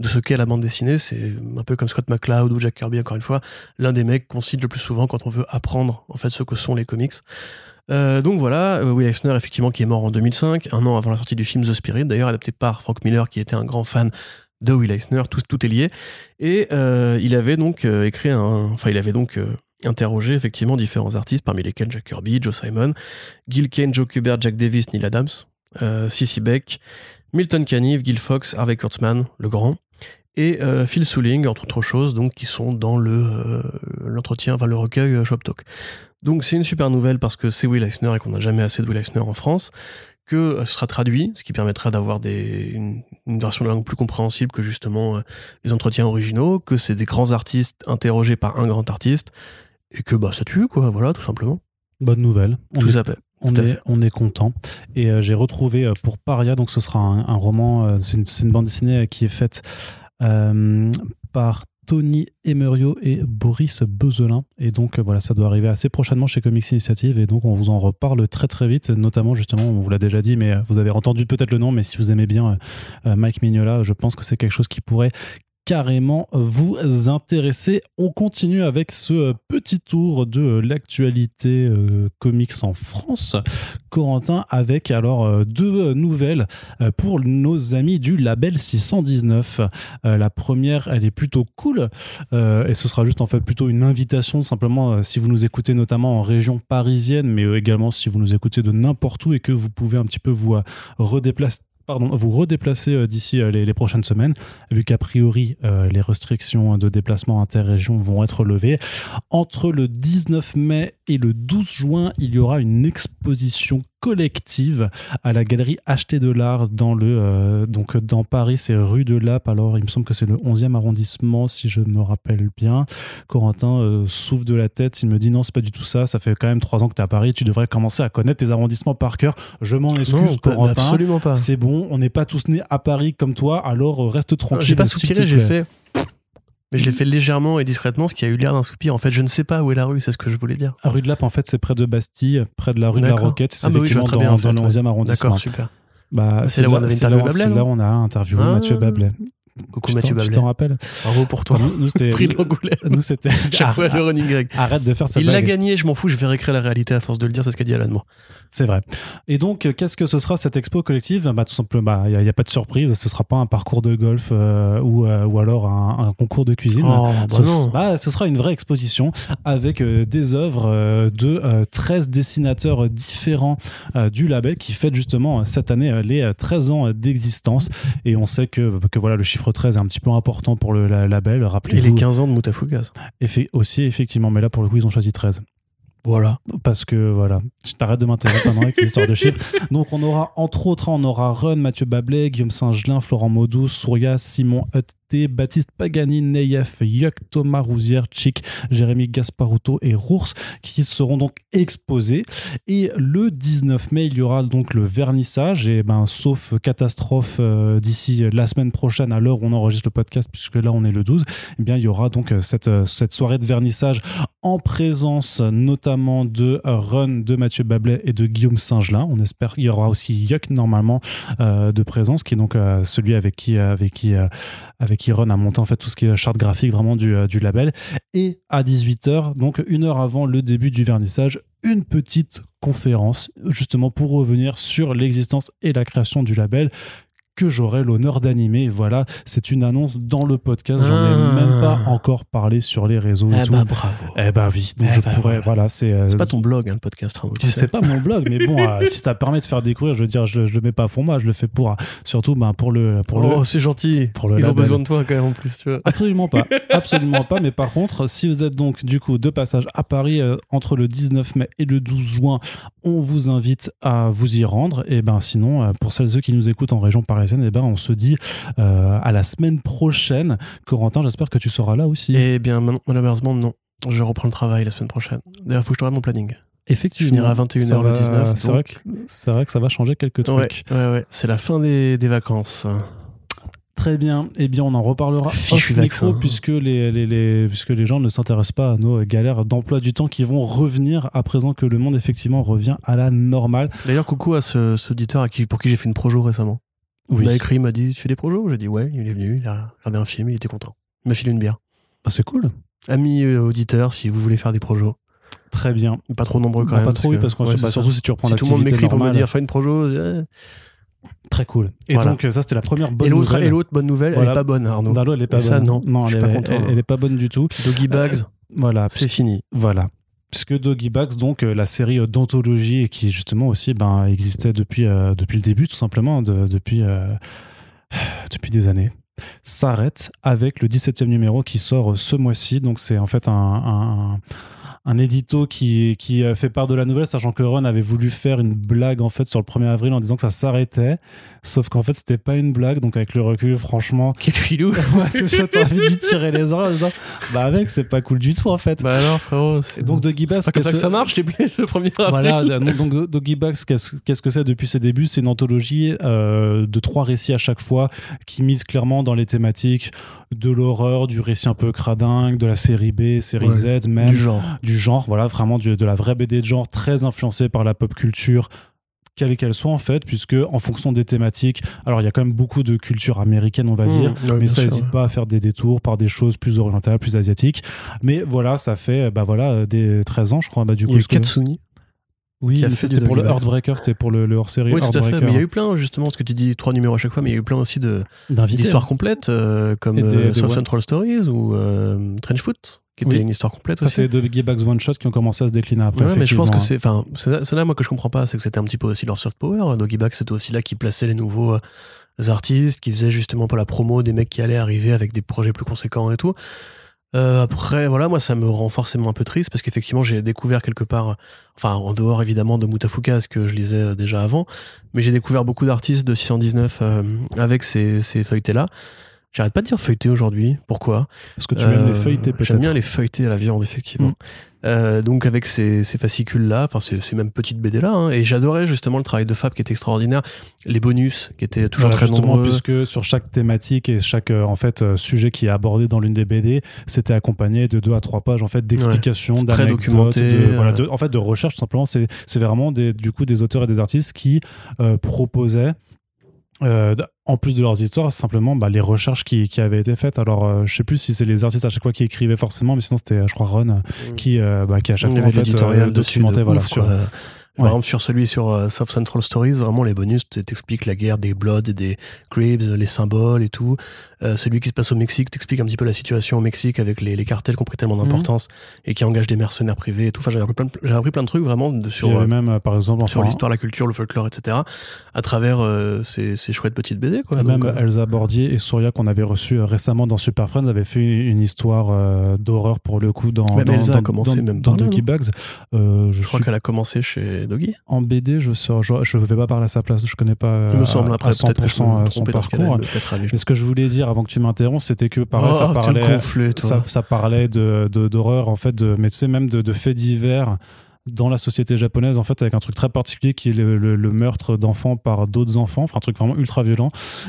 de ce qu'est la bande dessinée. C'est un peu comme Scott McCloud ou Jack Kirby, encore une fois, l'un des mecs qu'on cite le plus souvent quand on veut apprendre en fait ce que sont les comics. Euh, donc voilà, euh, Will Eisner, effectivement, qui est mort en 2005, un an avant la sortie du film The Spirit, d'ailleurs adapté par Frank Miller, qui était un grand fan de Will Eisner, tout, est lié. Et euh, il avait donc écrit un. Enfin, il avait donc interrogé effectivement différents artistes, parmi lesquels Jack Kirby, Joe Simon, Gil Kane, Joe Kubert, Jack Davis, Neil Adams, Sissy Beck, Milton Caniff, Gil Fox, Harvey Kurtzman, le grand, et Phil Souling, entre autres choses, donc, qui sont dans le, l'entretien, enfin le recueil Shop Talk. Donc c'est une super nouvelle parce que c'est Will Eisner et qu'on n'a jamais assez de Will Eisner en France, que ce sera traduit, ce qui permettra d'avoir des, une, version de langue plus compréhensible que justement les entretiens originaux, que c'est des grands artistes interrogés par un grand artiste, et que bah ça tue, quoi, voilà, tout simplement. Bonne nouvelle. tout à fait. On est, on est content. Et euh, j'ai retrouvé euh, pour Paria, donc ce sera un, roman, euh, c'est une, bande dessinée qui est faite par Tony Emerio et Boris Bezelin. Et donc voilà, ça doit arriver assez prochainement chez Comics Initiative. Et donc on vous en reparle très très vite, notamment justement, on vous l'a déjà dit, mais vous avez entendu peut-être le nom, mais si vous aimez bien Mike Mignola, je pense que c'est quelque chose qui pourrait carrément vous intéresser. On continue avec ce petit tour de l'actualité euh, comics en France. Corentin avec alors euh, deux nouvelles euh, pour nos amis du label 619. la première, elle est plutôt cool et ce sera juste en fait plutôt une invitation simplement si vous nous écoutez notamment en région parisienne mais également si vous nous écoutez de n'importe où et que vous pouvez un petit peu vous redéplacer pardon, vous redéplacer euh, d'ici euh, les, prochaines semaines, vu qu'a priori euh, les restrictions de déplacement interrégion vont être levées. Entre le 19 mai et le 12 juin, il y aura une exposition collective à la galerie Acheter de l'Art dans le donc dans Paris c'est rue de Lappe. Alors il me semble que c'est le 11e arrondissement si je me rappelle bien. Corentin souffle de la tête. Il me dit non c'est pas du tout ça. Ça fait quand même trois ans que tu es à Paris. Tu devrais commencer à connaître tes arrondissements par cœur. Je m'en excuse Corentin. absolument pas. C'est bon on n'est pas tous nés à Paris comme toi, alors euh, reste tranquille. J'ai pas soupiré, j'ai fait. Mais je l'ai fait légèrement et discrètement, ce qui a eu l'air d'un soupir. En fait, je ne sais pas où est la rue, c'est ce que je voulais dire. La rue de Lappe, en fait, c'est près de Bastille, près de la rue de la Roquette. C'est ah bah oui, dans, bien, dans le 11e arrondissement. D'accord, super. Bah, c'est là, où on a interviewé Bablet. C'est là où on a interviewé ah. Mathieu Bablet. Coucou Mathieu Bablet. Je t'en rappelle. Bravo pour toi. Nous, c'était. Nous, c'était. Chaque fois, le running gag. Arrête de faire ça. Il l'a gagné, je m'en fous, je vais réécrire la réalité à force de le dire, c'est ce qu'a dit Alan Moore. C'est vrai. Et donc, qu'est-ce que ce sera cette expo collective? Bah, Tout simplement, il bah, n'y a, pas de surprise, ce sera pas un parcours de golf euh, ou, euh, ou alors un, concours de cuisine. Oh, bah ce, non. Bah, ce sera une vraie exposition avec euh, des œuvres de 13 dessinateurs différents du label qui fête justement cette année les 13 ans d'existence. Et on sait que, que voilà, le chiffre 13 est un petit peu important pour le label. Rappelez-vous. Et les 15 ans de Moutafoukaz. Et aussi, effectivement, mais là pour le coup, ils ont choisi 13. Voilà. Parce que voilà, tu t'arrêtes de m'intéresser maintenant avec ces histoires de chiffres. Donc on aura entre autres, on aura Run, Mathieu Bablet, Guillaume Saint-Gelin, Florent Maudou, Souria, Simon Hutt Baptiste Pagani, Neyef, Yuck, Thomas Rousière, Chic, Jérémy Gasparuto et Rours qui seront donc exposés. Et le 19 mai, il y aura donc le vernissage. Et ben, sauf catastrophe euh, d'ici la semaine prochaine, à l'heure où on enregistre le podcast, puisque là on est le 12, eh bien, il y aura donc cette, cette soirée de vernissage en présence notamment de Run, de Mathieu Bablet et de Guillaume Singelin. On espère qu'il y aura aussi Yuck normalement euh, de présence, qui est donc euh, celui avec qui, avec qui, avec qui Run a en fait tout ce qui est charte graphique vraiment du, du label. Et à 18h, donc une heure avant le début du vernissage, une petite conférence justement pour revenir sur l'existence et la création du label que j'aurai l'honneur d'animer. Voilà, c'est une annonce dans le podcast. J'en ai Ah. même pas encore parlé sur les réseaux et Eh tout. bah, bravo. Eh bah oui, donc Eh je bah, pourrais, voilà. voilà, c'est. euh, C'est pas ton blog, hein, le podcast. Sais. c'est pas mon blog, mais bon, euh, si ça permet de faire découvrir, je veux dire, je, je le mets pas pour moi, je le fais pour, surtout, ben, pour le, pour le, oh, c'est gentil. pour le Ils ont besoin de toi quand même en plus, tu vois. Absolument pas, absolument pas. Mais par contre, si vous êtes donc du coup de passage à Paris euh, entre le 19 mai et le 12 juin, on vous invite à vous y rendre. Et ben sinon, pour celles et ceux qui nous écoutent en région parisienne, et ben on se dit euh, à la semaine prochaine. Corentin, j'espère que tu seras là aussi. Eh bien, malheureusement, non. Je reprends le travail la semaine prochaine. D'ailleurs, il faut que je te regarde mon planning. Effectivement, Je finirai à 21h ça le va- 19, C'est vrai, que- c'est vrai que ça va changer quelques Ouais, trucs. ouais, ouais. C'est la fin des, des vacances. Très bien. Eh bien, on en reparlera off micro puisque les, les, les- puisque les gens ne s'intéressent pas à nos galères d'emploi du temps qui vont revenir à présent que le monde effectivement revient à la normale. D'ailleurs, coucou à ce, ce auditeur à qui, pour qui j'ai fait une projo récemment. Il m'a écrit, il m'a dit Tu fais des projos? J'ai dit Ouais, il est venu, il a regardé un film, il était content. Il m'a filé une bière. Ah, c'est cool. Amis euh, auditeurs, si vous voulez faire des projos, Très bien. pas trop nombreux quand Bah, même. pas trop, oui, parce que ouais, bah, surtout ça. si tu reprends si tout le monde m'écrit pour me dire Fais une projo, euh, Très cool. Et Voilà. donc, ça, c'était la première bonne et l'autre, nouvelle. et l'autre bonne nouvelle, Voilà. elle est pas bonne, Arnaud. Non, elle est pas Et ça, bonne. non, je elle, pas est- content, elle- elle est pas bonne du tout. Doggy Bags, Voilà. c'est fini. Voilà. Puisque Doggy Bags, donc euh, la série d'anthologie qui justement aussi ben, existait depuis, euh, depuis le début, tout simplement, de- depuis, euh, depuis des années, s'arrête avec le 17e numéro qui sort ce mois-ci. Donc c'est en fait un, un édito qui, qui fait part de la nouvelle, sachant que Ron avait voulu faire une blague en fait sur le 1er avril en disant que ça s'arrêtait, sauf qu'en fait c'était pas une blague. Donc avec le recul, franchement, Quel filou ouais, c'est ça, t'as envie de lui tirer les oreilles en disant, bah mec, c'est pas cool du tout en fait. Bah alors, frérot, Et donc Doggy Bags, c'est pas comme ça que ça marche, les le premier avril. voilà, donc, donc Doggy Bags, qu'est-ce qu'est-ce que c'est depuis ses débuts? C'est une anthologie euh, de trois récits à chaque fois qui mise clairement dans les thématiques de l'horreur, du récit un peu cradingue, de la série B, série Ouais, Z même, du genre. du genre, voilà, vraiment du- de la vraie BD de genre très influencée par la pop culture quelle qu'elle soit en fait, puisque en fonction des thématiques, alors il y a quand même beaucoup de culture américaine on va dire, Mmh, ouais, mais ça n'hésite pas à faire des détours par des choses plus orientales, plus asiatiques. Mais voilà, ça fait bah voilà des 13 ans je crois bah du Il coup. y ce Katsuni. oui, c'était du pour le. Heartbreaker, c'était pour le, le hors-série Oui, tout à fait. Mais il y a eu plein, justement, parce que tu dis trois numéros à chaque fois, mais il y a eu plein aussi d'histoires complètes, euh, comme euh, South Central Stories ou euh, Trenchfoot, qui était Oui. une histoire complète Ça, aussi. c'est de Bags One Shot qui ont commencé à se décliner après. Ouais, mais je pense que c'est. Enfin, c'est là, moi, que je comprends pas, c'est que c'était un petit peu aussi leur soft power. Doggy c'était aussi là qui plaçait les nouveaux euh, artistes, qui faisaient justement pas la promo des mecs qui allaient arriver avec des projets plus conséquents et tout. Euh, après, voilà, moi, ça me rend forcément un peu triste parce qu'effectivement, j'ai découvert quelque part, enfin, en dehors évidemment de Mutafuka, ce que je lisais euh, déjà avant, mais j'ai découvert beaucoup d'artistes de 619 euh, avec ces, ces feuilletés-là. J'arrête pas de dire feuilleté aujourd'hui. Pourquoi? Parce que tu aimes les euh, feuilletés J'aime peut-être. bien les feuilletés à la viande, effectivement. Mm. Euh, donc avec ces, ces fascicules-là, enfin ces, ces mêmes petites BD-là, hein, et j'adorais justement le travail de Fab qui était extraordinaire, les bonus qui étaient toujours Voilà, très justement, nombreux. puisque sur chaque thématique et chaque euh, en fait sujet qui est abordé dans l'une des BD, c'était accompagné de deux à trois pages en fait d'explications, C'est très documenté, de, voilà, de- en fait de recherche tout simplement. C'est c'est vraiment des, du coup des auteurs et des artistes qui proposaient euh, en plus de leurs histoires, simplement bah, les recherches qui, qui avaient été faites. Alors, euh, je sais plus si c'est les artistes à chaque fois qui écrivaient forcément, mais sinon c'était, euh, je crois, Ron euh, qui, euh, bah, qui à chaque fois en fait, euh, documentait voilà, ouf, sur, Par exemple, sur celui sur euh, South Central Stories, vraiment les bonus t'expliquent la guerre des Bloods et des Cribs, les symboles et tout. Euh, celui qui se passe au Mexique t'explique un petit peu la situation au Mexique avec les, les cartels qui ont pris tellement Mhm. d'importance et qui engagent des mercenaires privés et tout. Enfin, j'ai appris plein de, appris plein de trucs vraiment de- sur, euh, euh, même euh, par exemple sur l'histoire, la culture, le folklore, etc. à travers euh, ces, ces chouettes petites BD. Quoi. Même Donc, euh, Elsa Bordier et Souria qu'on avait reçu euh, récemment dans Super Friends avaient fait une histoire euh, d'horreur pour le coup dans Même dans, Elsa a dans- commencé dans- même dans Doggy non Bags. Euh, je je crois suis- qu'elle a commencé chez Doggy. En BD, je sors, je, je vais pas parler à sa place, je connais pas. Il me semble après à peut-être que je 100% me son ce parcours. Mais ce que je voulais dire avant que tu m'interromps, c'était que pareil, ça Oh, tu parlait, ça, ça parlait de de- d'horreur en fait, de, mais tu sais même de, de faits divers dans la société japonaise en fait avec un truc très particulier qui est le, meurtre d'enfants par d'autres enfants, enfin un truc vraiment ultra violent.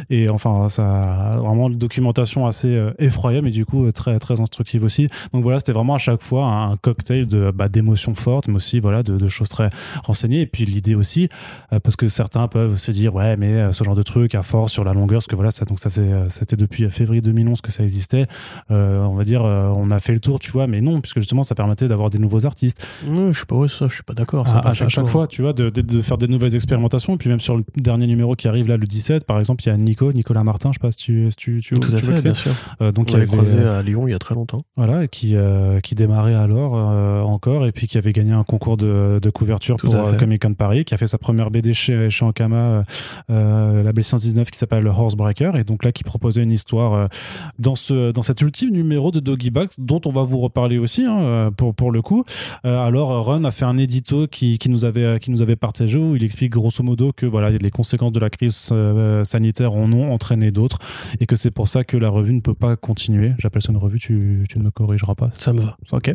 Et enfin ça a vraiment une documentation assez euh, effroyable et du coup euh, très très instructive aussi. Donc voilà, c'était vraiment à chaque fois un cocktail de bah, d'émotions fortes, mais aussi voilà de, choses très renseignées. Et puis l'idée aussi euh, parce que certains peuvent se dire ouais mais ce genre de truc à force sur la longueur parce que voilà ça donc ça c'était depuis février 2011 que ça existait. On va dire on a fait le tour tu vois mais non puisque justement ça permettait d'avoir des nouveaux artistes. Je ouais, ça, je suis pas d'accord. à, chaque fois tu vois de, de- de faire des nouvelles expérimentations et puis même sur le dernier numéro qui arrive là le 17 par exemple il y a Nico Nicolas Martin je sais pas si tu, si tu, tu, Tout à tu fait, bien sûr. Euh, donc On l'avait avait, croisé à Lyon il y a très longtemps. voilà, qui, euh, qui démarrait alors euh, encore, et puis qui avait gagné un concours de, de couverture Tout pour euh, Comic Con Paris, qui a fait sa première BD chez, chez Ankama, la B119, qui s'appelle Horsebreaker, et donc là qui proposait une histoire dans, ce, dans cet ultime numéro de Doggy Bags, dont on va vous reparler aussi, hein, pour, pour le coup. Alors Run a fait un édito qui, qui, nous avait, qui nous avait partagé, où il explique grosso modo que voilà, les conséquences de la crise euh, sanitaire en ont entraîné d'autres, et que c'est pour ça que la revue ne peut pas continuer. J'appelle ça une revue, tu, tu ne me corrigeras pas. Ça me va. Ok.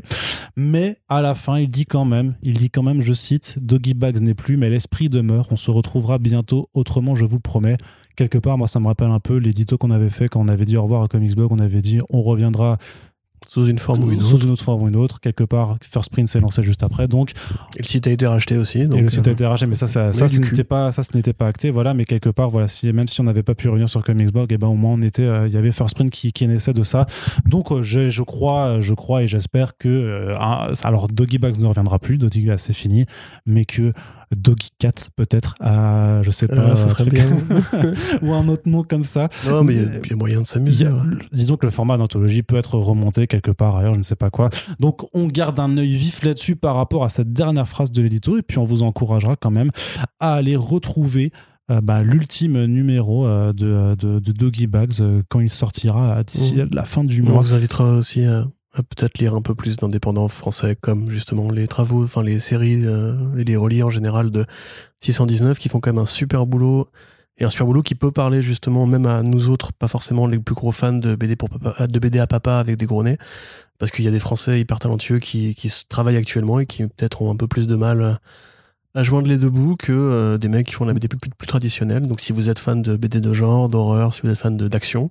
Mais à la fin, il dit quand même, il dit quand même, je cite, Doggy Bags n'est plus, mais l'esprit demeure. On se retrouvera bientôt autrement, je vous promets. Quelque part, moi, ça me rappelle un peu l'édito qu'on avait fait quand on avait dit au revoir à Comics Blog. On avait dit, on reviendra Sous une forme ou une sous autre. une autre forme ou une autre. Quelque part, First Print s'est lancé juste après. Donc, Et le site a été racheté aussi. Donc, et le site a euh, été racheté, mais ça, ça, ça, mais cul. n'était pas, ça, ce n'était pas acté. Voilà, mais quelque part, voilà, si, même si on n'avait pas pu revenir sur Comicsblog, et ben au moins on était, euh, il y avait First Print qui, qui naissait de ça. Donc, euh, je, je crois, je crois et j'espère que, euh, alors Doggy Bags ne reviendra plus, Doggy Bags c'est fini, mais que Doggy Cat peut-être, à, je sais pas, Ah, ça serait bien. ou un autre nom comme ça. Non, mais il y a- il y, a moyen de s'amuser. ouais. disons que le format d'anthologie peut être remonté quelque part ailleurs, je ne sais pas quoi. Donc on garde un œil vif là-dessus par rapport à cette dernière phrase de l'édito et puis on vous encouragera quand même à aller retrouver euh, bah, l'ultime numéro euh, de, de, de Doggy Bags euh, quand il sortira euh, d'ici Mhm. la fin du On mois. vous invitera aussi à peut-être lire un peu plus d'indépendants français, comme justement les travaux, enfin les séries euh, et les reliés en général de 619 qui font quand même un super boulot. Et un super boulot qui peut parler justement même à nous autres, pas forcément les plus gros fans de BD, pour papa, de BD à papa avec des gros nez. Parce qu'il y a des Français hyper talentueux qui, travaillent actuellement et qui peut-être ont un peu plus de mal à joindre les deux bouts que euh, des mecs qui font la BD plus, traditionnelle. Donc si vous êtes fan de BD de genre, d'horreur, si vous êtes fan d'action,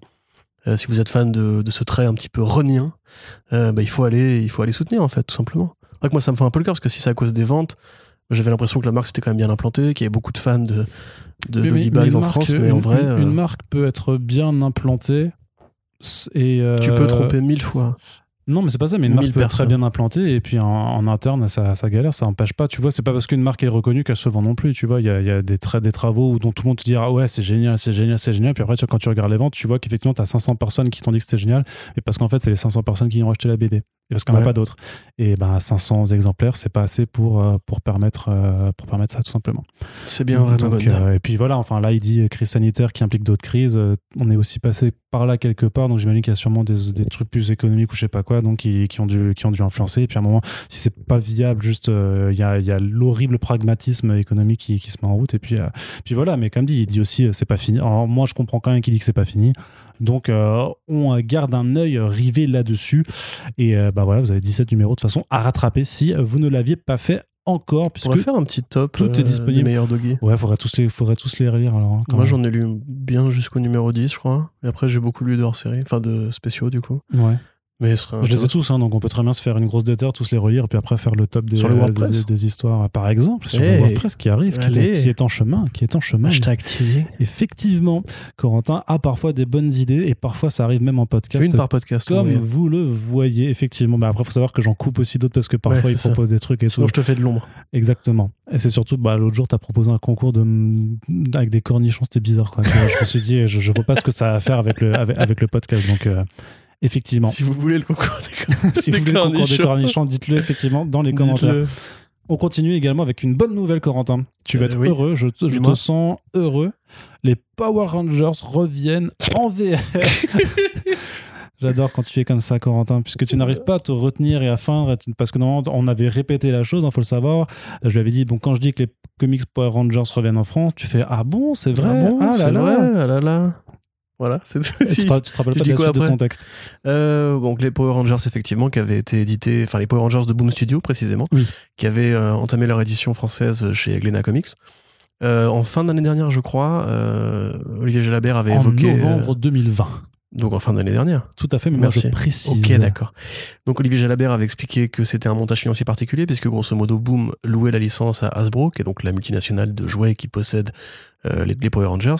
euh, si vous êtes fan de, de ce trait un petit peu renien, euh, bah, il faut aller il faut aller soutenir en fait tout simplement. Vrai que moi ça me fait un peu le cœur parce que si c'est à cause des ventes, j'avais l'impression que la marque c'était quand même bien implantée, qu'il y avait beaucoup de fans de, de Mais- en France, mais en une- vrai une, euh, une marque peut être bien implantée. Et, tu euh, peux tromper mille fois. Non, mais c'est pas ça, mais une marque peut être très bien implantée et puis en, en interne, ça, ça galère, ça empêche pas. Tu vois, c'est pas parce qu'une marque est reconnue qu'elle se vend non plus. Tu vois, il y a, il y a des, tra- des travaux où dont tout le monde te dira ah ouais, c'est génial, c'est génial, c'est génial. Puis après, tu- quand tu regardes les ventes, tu vois qu'effectivement, tu as 500 personnes qui t'ont dit que c'était génial, mais parce qu'en fait, c'est les 500 personnes qui ont acheté la BD. Et parce qu'il n'y en a Ouais. pas d'autres. Et ben, 500 exemplaires, c'est pas assez pour, euh, pour, permettre, euh, pour permettre ça, tout simplement. C'est bien vraiment Donc, euh, et puis voilà, enfin là, il dit euh, crise sanitaire qui implique d'autres crises. On est aussi passé par là quelque part, donc j'imagine qu'il y a sûrement des, des trucs plus économiques ou je sais pas quoi, donc qui, qui ont dû qui ont dû influencer. Et puis à un moment, si c'est pas viable, juste euh, il y a, y a l'horrible pragmatisme économique qui, qui se met en route. Et puis euh, puis voilà, mais comme dit, il dit aussi euh, c'est pas fini. Alors moi, je comprends quand même qu'il dit que c'est pas fini. Donc euh, on garde un œil rivé là-dessus. Et bah voilà, vous avez 17 numéros de façon à rattraper si vous ne l'aviez pas fait encore, On puisque va faire un petit top tout est disponible. meilleurs doggy. Ouais, faudrait tous les, faudrait tous les relire alors. hein, Moi j'en ai lu bien jusqu'au numéro 10 je crois. Et après j'ai beaucoup lu de hors série, enfin de spéciaux du coup. Ouais. Mais ce Je les ai tous, hein, donc on peut très bien se faire une grosse déterre, tous les relire, et puis après faire le top des, Sur le WordPress des, des histoires, par exemple, sur Hey. le WordPress qui arrive, qui est, qui est en chemin, qui est en chemin. Effectivement, Corentin a parfois des bonnes idées, et parfois ça arrive même en podcast. Une par podcast. comme oui. vous le voyez, effectivement. Mais après, il faut savoir que j'en coupe aussi d'autres parce que parfois Ouais, ils ça. proposent des trucs et Sinon tout. je te fais de l'ombre. Exactement. Et c'est surtout, bah, l'autre jour, tu as proposé un concours de, avec des cornichons, c'était bizarre. Quoi. je me suis dit, je, je vois pas ce que ça a à faire avec le, avec, avec le podcast. Donc, euh, effectivement, Si vous voulez le concours des si vous voulez le concours des cornichons. dites-le effectivement dans les commentaires. On continue également avec une bonne nouvelle, Corentin. Tu vas Euh, être oui. heureux, je, te- je te Dis-moi. sens heureux. Les Power Rangers reviennent en VR. J'adore quand tu es comme ça, Corentin, puisque tu n'arrives pas à te retenir et à feindre, parce que normalement, on avait répété la chose, il hein, faut le savoir. Je lui avais dit, bon, quand je dis que les comics Power Rangers reviennent en France, tu fais, ah bon, c'est vrai, ah, bon, ah là, là. ah là là. Voilà. tu, te, rappelles pas de la suite de ton texte euh, Donc les Power Rangers effectivement qui avaient été édités, enfin les Power Rangers de Boom Studio précisément, qui avaient euh, entamé leur édition française chez Glena Comics. Euh, en fin d'année dernière, je crois, Olivier Jalabert avait évoqué. En novembre 2020. Donc en fin d'année dernière. Tout à fait, mais Merci. moi je précise. Ok, d'accord. Donc Olivier Jalabert avait expliqué que c'était un montage financier particulier, puisque grosso modo, Boom louait la licence à Hasbro, qui est donc la multinationale de jouets qui possède les, les Power Rangers.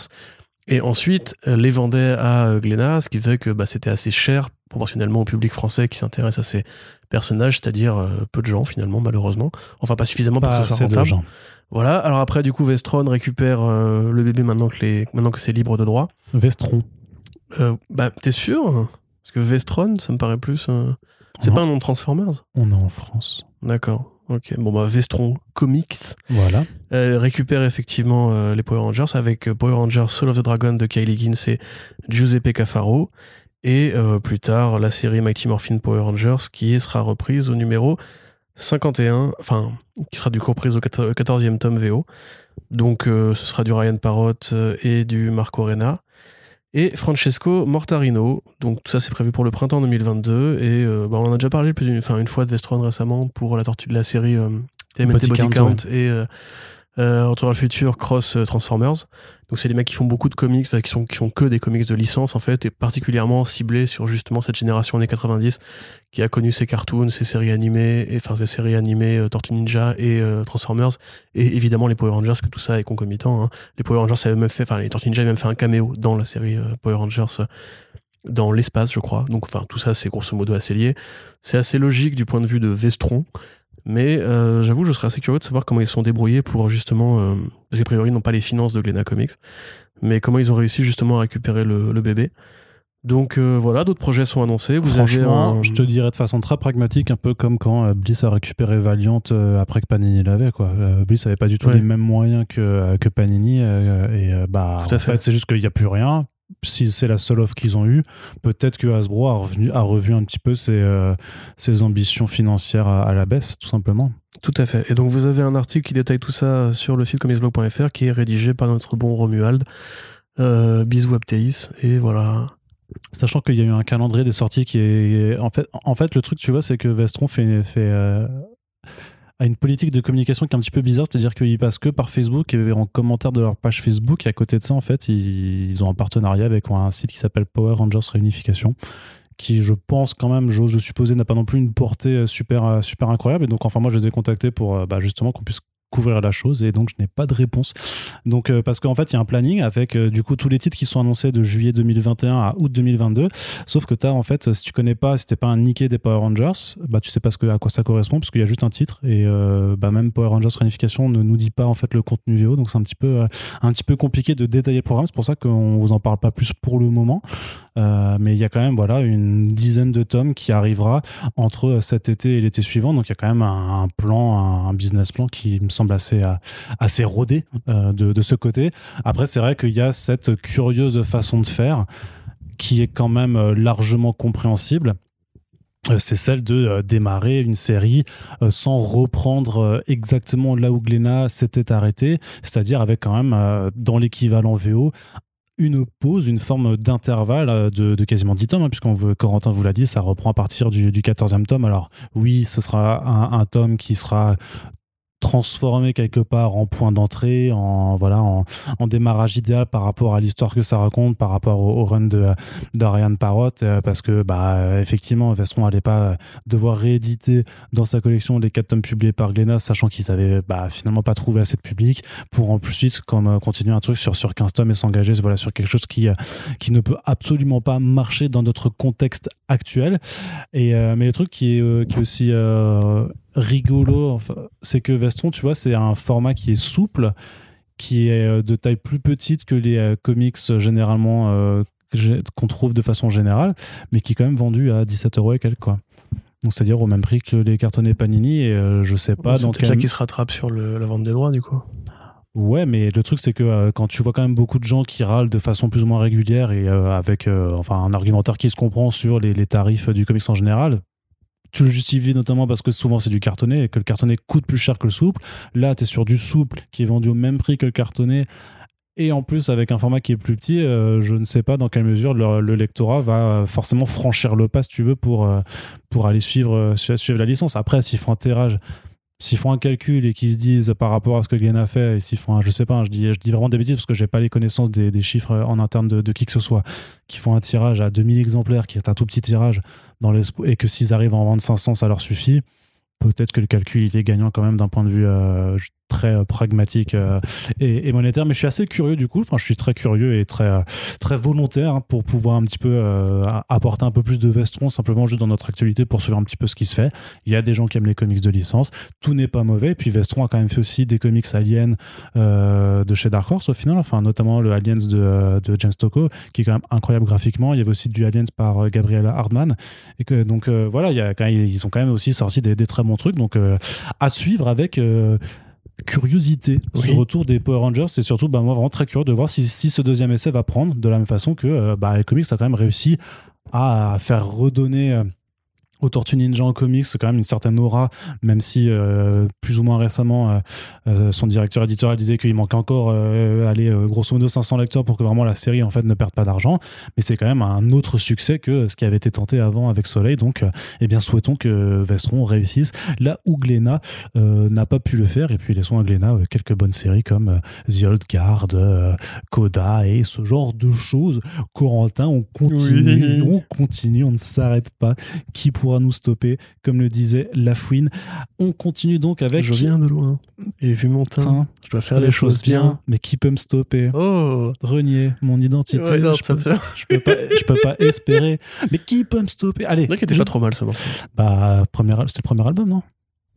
Et ensuite, euh, les vendait à euh, Glénat, ce qui fait que bah, c'était assez cher proportionnellement au public français qui s'intéresse à ces personnages, c'est-à-dire euh, peu de gens finalement, malheureusement. Enfin, pas suffisamment pour que ce soit rentable. Voilà. Alors après, du coup, Vestron récupère le bébé maintenant que, les... maintenant que c'est libre de droit. Vestron. bah, t'es sûr? Parce que Vestron, ça me paraît plus. C'est pas un nom de Transformers? On est en France. D'accord. Ok, bon bah Vestron Comics voilà. Euh, récupère effectivement euh, les Power Rangers avec euh, Power Rangers Soul of the Dragon de Kylie Gins et Giuseppe Cafaro et plus tard la série Mighty Morphin Power Rangers qui sera reprise au numéro 51, enfin qui sera du coup reprise au 14e tome VO. Donc ce sera du Ryan Parrott et du Marco Rena et Francesco Mortarino. Donc tout ça c'est prévu pour le printemps 2022 et euh, bah, on en a déjà parlé plus une, une fois de Vestron récemment pour la, tortue de la série euh, TMNT Body, Count, et euh, euh, Retour le futur Cross euh, Transformers. Donc c'est des mecs qui font beaucoup de comics, qui sont font que des comics de licence en fait, et particulièrement ciblés sur justement cette génération années 90 qui a connu ces cartoons, ces séries animées, enfin ces séries animées euh, Tortue Ninja et euh, Transformers, et évidemment les Power Rangers, que tout ça est concomitant. Hein. Les Power Rangers avaient même fait, enfin les Tortues Ninja avaient même fait un caméo dans la série Power Rangers dans l'espace, je crois. Donc enfin tout ça c'est grosso modo assez lié. C'est assez logique du point de vue de Vestron. Mais euh, j'avoue, je serais assez curieux de savoir comment ils sont débrouillés pour justement. Euh, parce qu'a priori, ils n'ont pas les finances de Glena Comics. Mais comment ils ont réussi justement à récupérer le, bébé. Donc euh, voilà, d'autres projets sont annoncés. Vous Franchement, je te dirais de façon très pragmatique, un peu comme quand Bliss a récupéré Valiant après que Panini l'avait. Quoi. Bliss n'avait pas du tout les mêmes moyens que, que Panini. et bah, en fait c'est juste qu'il n'y a plus rien si c'est la seule offre qu'ils ont eue, peut-être que Hasbro a, a revu un petit peu ses, euh, ambitions financières à, la baisse, tout simplement. Tout à fait. Et donc vous avez un article qui détaille tout ça sur le site comicsblog.fr qui est rédigé par notre bon Romuald. Euh, bisous Aptéis. Et voilà. Sachant qu'il y a eu un calendrier des sorties qui est. En fait, en fait le truc, tu vois, c'est que Vestron fait, fait euh, a une politique de communication qui est un petit peu bizarre, c'est-à-dire qu'ils passent que par Facebook et en commentaire de leur page Facebook. Et à côté de ça, en fait, ils, ont un partenariat avec un site qui s'appelle Power Rangers Réunification qui je pense quand même, j'ose le supposer, n'a pas non plus une portée super, super incroyable. Et donc, enfin, moi, je les ai contactés pour euh, bah, justement qu'on puisse couvrir la chose et donc je n'ai pas de réponse. Donc euh, parce qu'en fait il y a un planning avec euh, du coup tous les titres qui sont annoncés de juillet 2021 à août 2022. Sauf que tu as en fait si tu connais pas, si t'es pas un Nikkei des Power Rangers, bah tu sais pas ce que, à quoi ça correspond parce qu'il y a juste un titre et euh, bah même Power Rangers Réunification ne nous dit pas en fait le contenu VO donc c'est un petit peu un petit peu compliqué de détailler le programme. C'est pour ça qu'on vous en parle pas plus pour le moment. Euh, mais il y a quand même voilà une dizaine de tomes qui arrivera entre cet été et l'été suivant. Donc il y a quand même un, plan, un, business plan qui me semble assez, euh, assez rodé euh, de, de, ce côté. Après, c'est vrai qu'il y a cette curieuse façon de faire qui est quand même largement compréhensible c'est celle de démarrer une série sans reprendre exactement là où Glénat s'était arrêté, c'est-à-dire avec quand même dans l'équivalent VO une pause, une forme d'intervalle euh, de, quasiment 10 tomes, hein, puisqu'on veut, Corentin vous l'a dit, ça reprend à partir du, du 14e tome. Alors oui, ce sera un, tome qui sera transformé quelque part en point d'entrée, en voilà, en, démarrage idéal par rapport à l'histoire que ça raconte, par rapport au, run de d'Ariane Parrot, euh, parce que bah effectivement, Vestron n'allait pas devoir rééditer dans sa collection les quatre tomes publiés par Glénat, sachant qu'ils avaient bah, finalement pas trouvé assez de public pour en plus comme euh, continuer un truc sur sur 15 tomes et s'engager voilà sur quelque chose qui euh, qui ne peut absolument pas marcher dans notre contexte actuel. Et mais le truc qui est qui est aussi rigolo, c'est que Vestron, tu vois, c'est un format qui est souple, qui est euh, de taille plus petite que les euh, comics généralement euh, qu'on trouve de façon générale, mais qui est quand même vendu à 17 euros et quelques, quoi. Donc, c'est-à-dire au même prix que les cartonnets Panini, et je sais pas C'est donc. là qui se rattrape sur la vente des droits, du coup. Ouais, mais le truc, c'est que euh, quand tu vois quand même beaucoup de gens qui râlent de façon plus ou moins régulière et euh, avec euh, enfin, un argumentaire qui se comprend sur les, les, tarifs du comics en général, tu le justifies notamment parce que souvent c'est du cartonné et que le cartonné coûte plus cher que le souple. Là, tu es sur du souple qui est vendu au même prix que le cartonné. Et en plus, avec un format qui est plus petit, je ne sais pas dans quelle mesure le, le, lectorat va forcément franchir le pas, si tu veux, pour, pour aller suivre, suivre la licence. Après, s'ils font un tirage s'ils font un calcul et qu'ils se disent par rapport à ce que Glenn a fait, et s'ils font un, je sais pas, je dis, je dis vraiment des bêtises parce que j'ai pas les connaissances des, des chiffres en interne de, de, qui que ce soit, qui font un tirage à 2000 exemplaires, qui est un tout petit tirage, et que s'ils arrivent à en vendre 500, ça leur suffit peut-être que le calcul il est gagnant quand même d'un point de vue euh, très euh, pragmatique euh, et, monétaire. Mais je suis assez curieux du coup. Enfin, je suis très curieux et très très volontaire hein, pour pouvoir un petit peu apporter un peu plus de Vestron simplement juste dans notre actualité pour suivre un petit peu ce qui se fait. Il y a des gens qui aiment les comics de licence. Tout n'est pas mauvais. Et puis Vestron a quand même fait aussi des comics aliens de chez Dark Horse au final. Enfin, notamment le Aliens de, de James Tocco qui est quand même incroyable graphiquement. Il y avait aussi du Aliens par Gabriella Hardman. Et donc voilà, ils ont quand même aussi sorti des, des très bons truc. Donc, euh, à suivre avec euh, curiosité ce retour des Power Rangers. C'est surtout, bah, moi, vraiment très curieux de voir si, si, ce deuxième essai va prendre de la même façon que euh, bah, les comics a quand même réussi à faire redonner au Tortue Ninja en comics, c'est quand même une certaine aura, même si euh, plus ou moins récemment, euh, euh, son directeur éditorial disait qu'il manquait encore, aller grosso modo 500 lecteurs pour que vraiment la série en fait ne perde pas d'argent. Mais c'est quand même un autre succès que ce qui avait été tenté avant avec Soleil. Donc, eh bien, souhaitons que Vestron réussisse là où Glénat n'a pas pu le faire. Et puis, laissons à Glénat quelques bonnes séries comme The Old Guard, Coda et ce genre de choses. Corentin, on continue, on continue, on ne s'arrête pas. Qui pourra nous stopper, comme le disait Lafouine. On continue donc avec. Je viens de loin et vu mon teint, je dois faire les, choses bien. Mais qui peut me stopper? Oh Renier mon identité. je, peux, pas, je peux pas espérer. Mais qui peut me stopper? Allez. C'est déjà trop mal ça. Bah, c'était le premier album, non?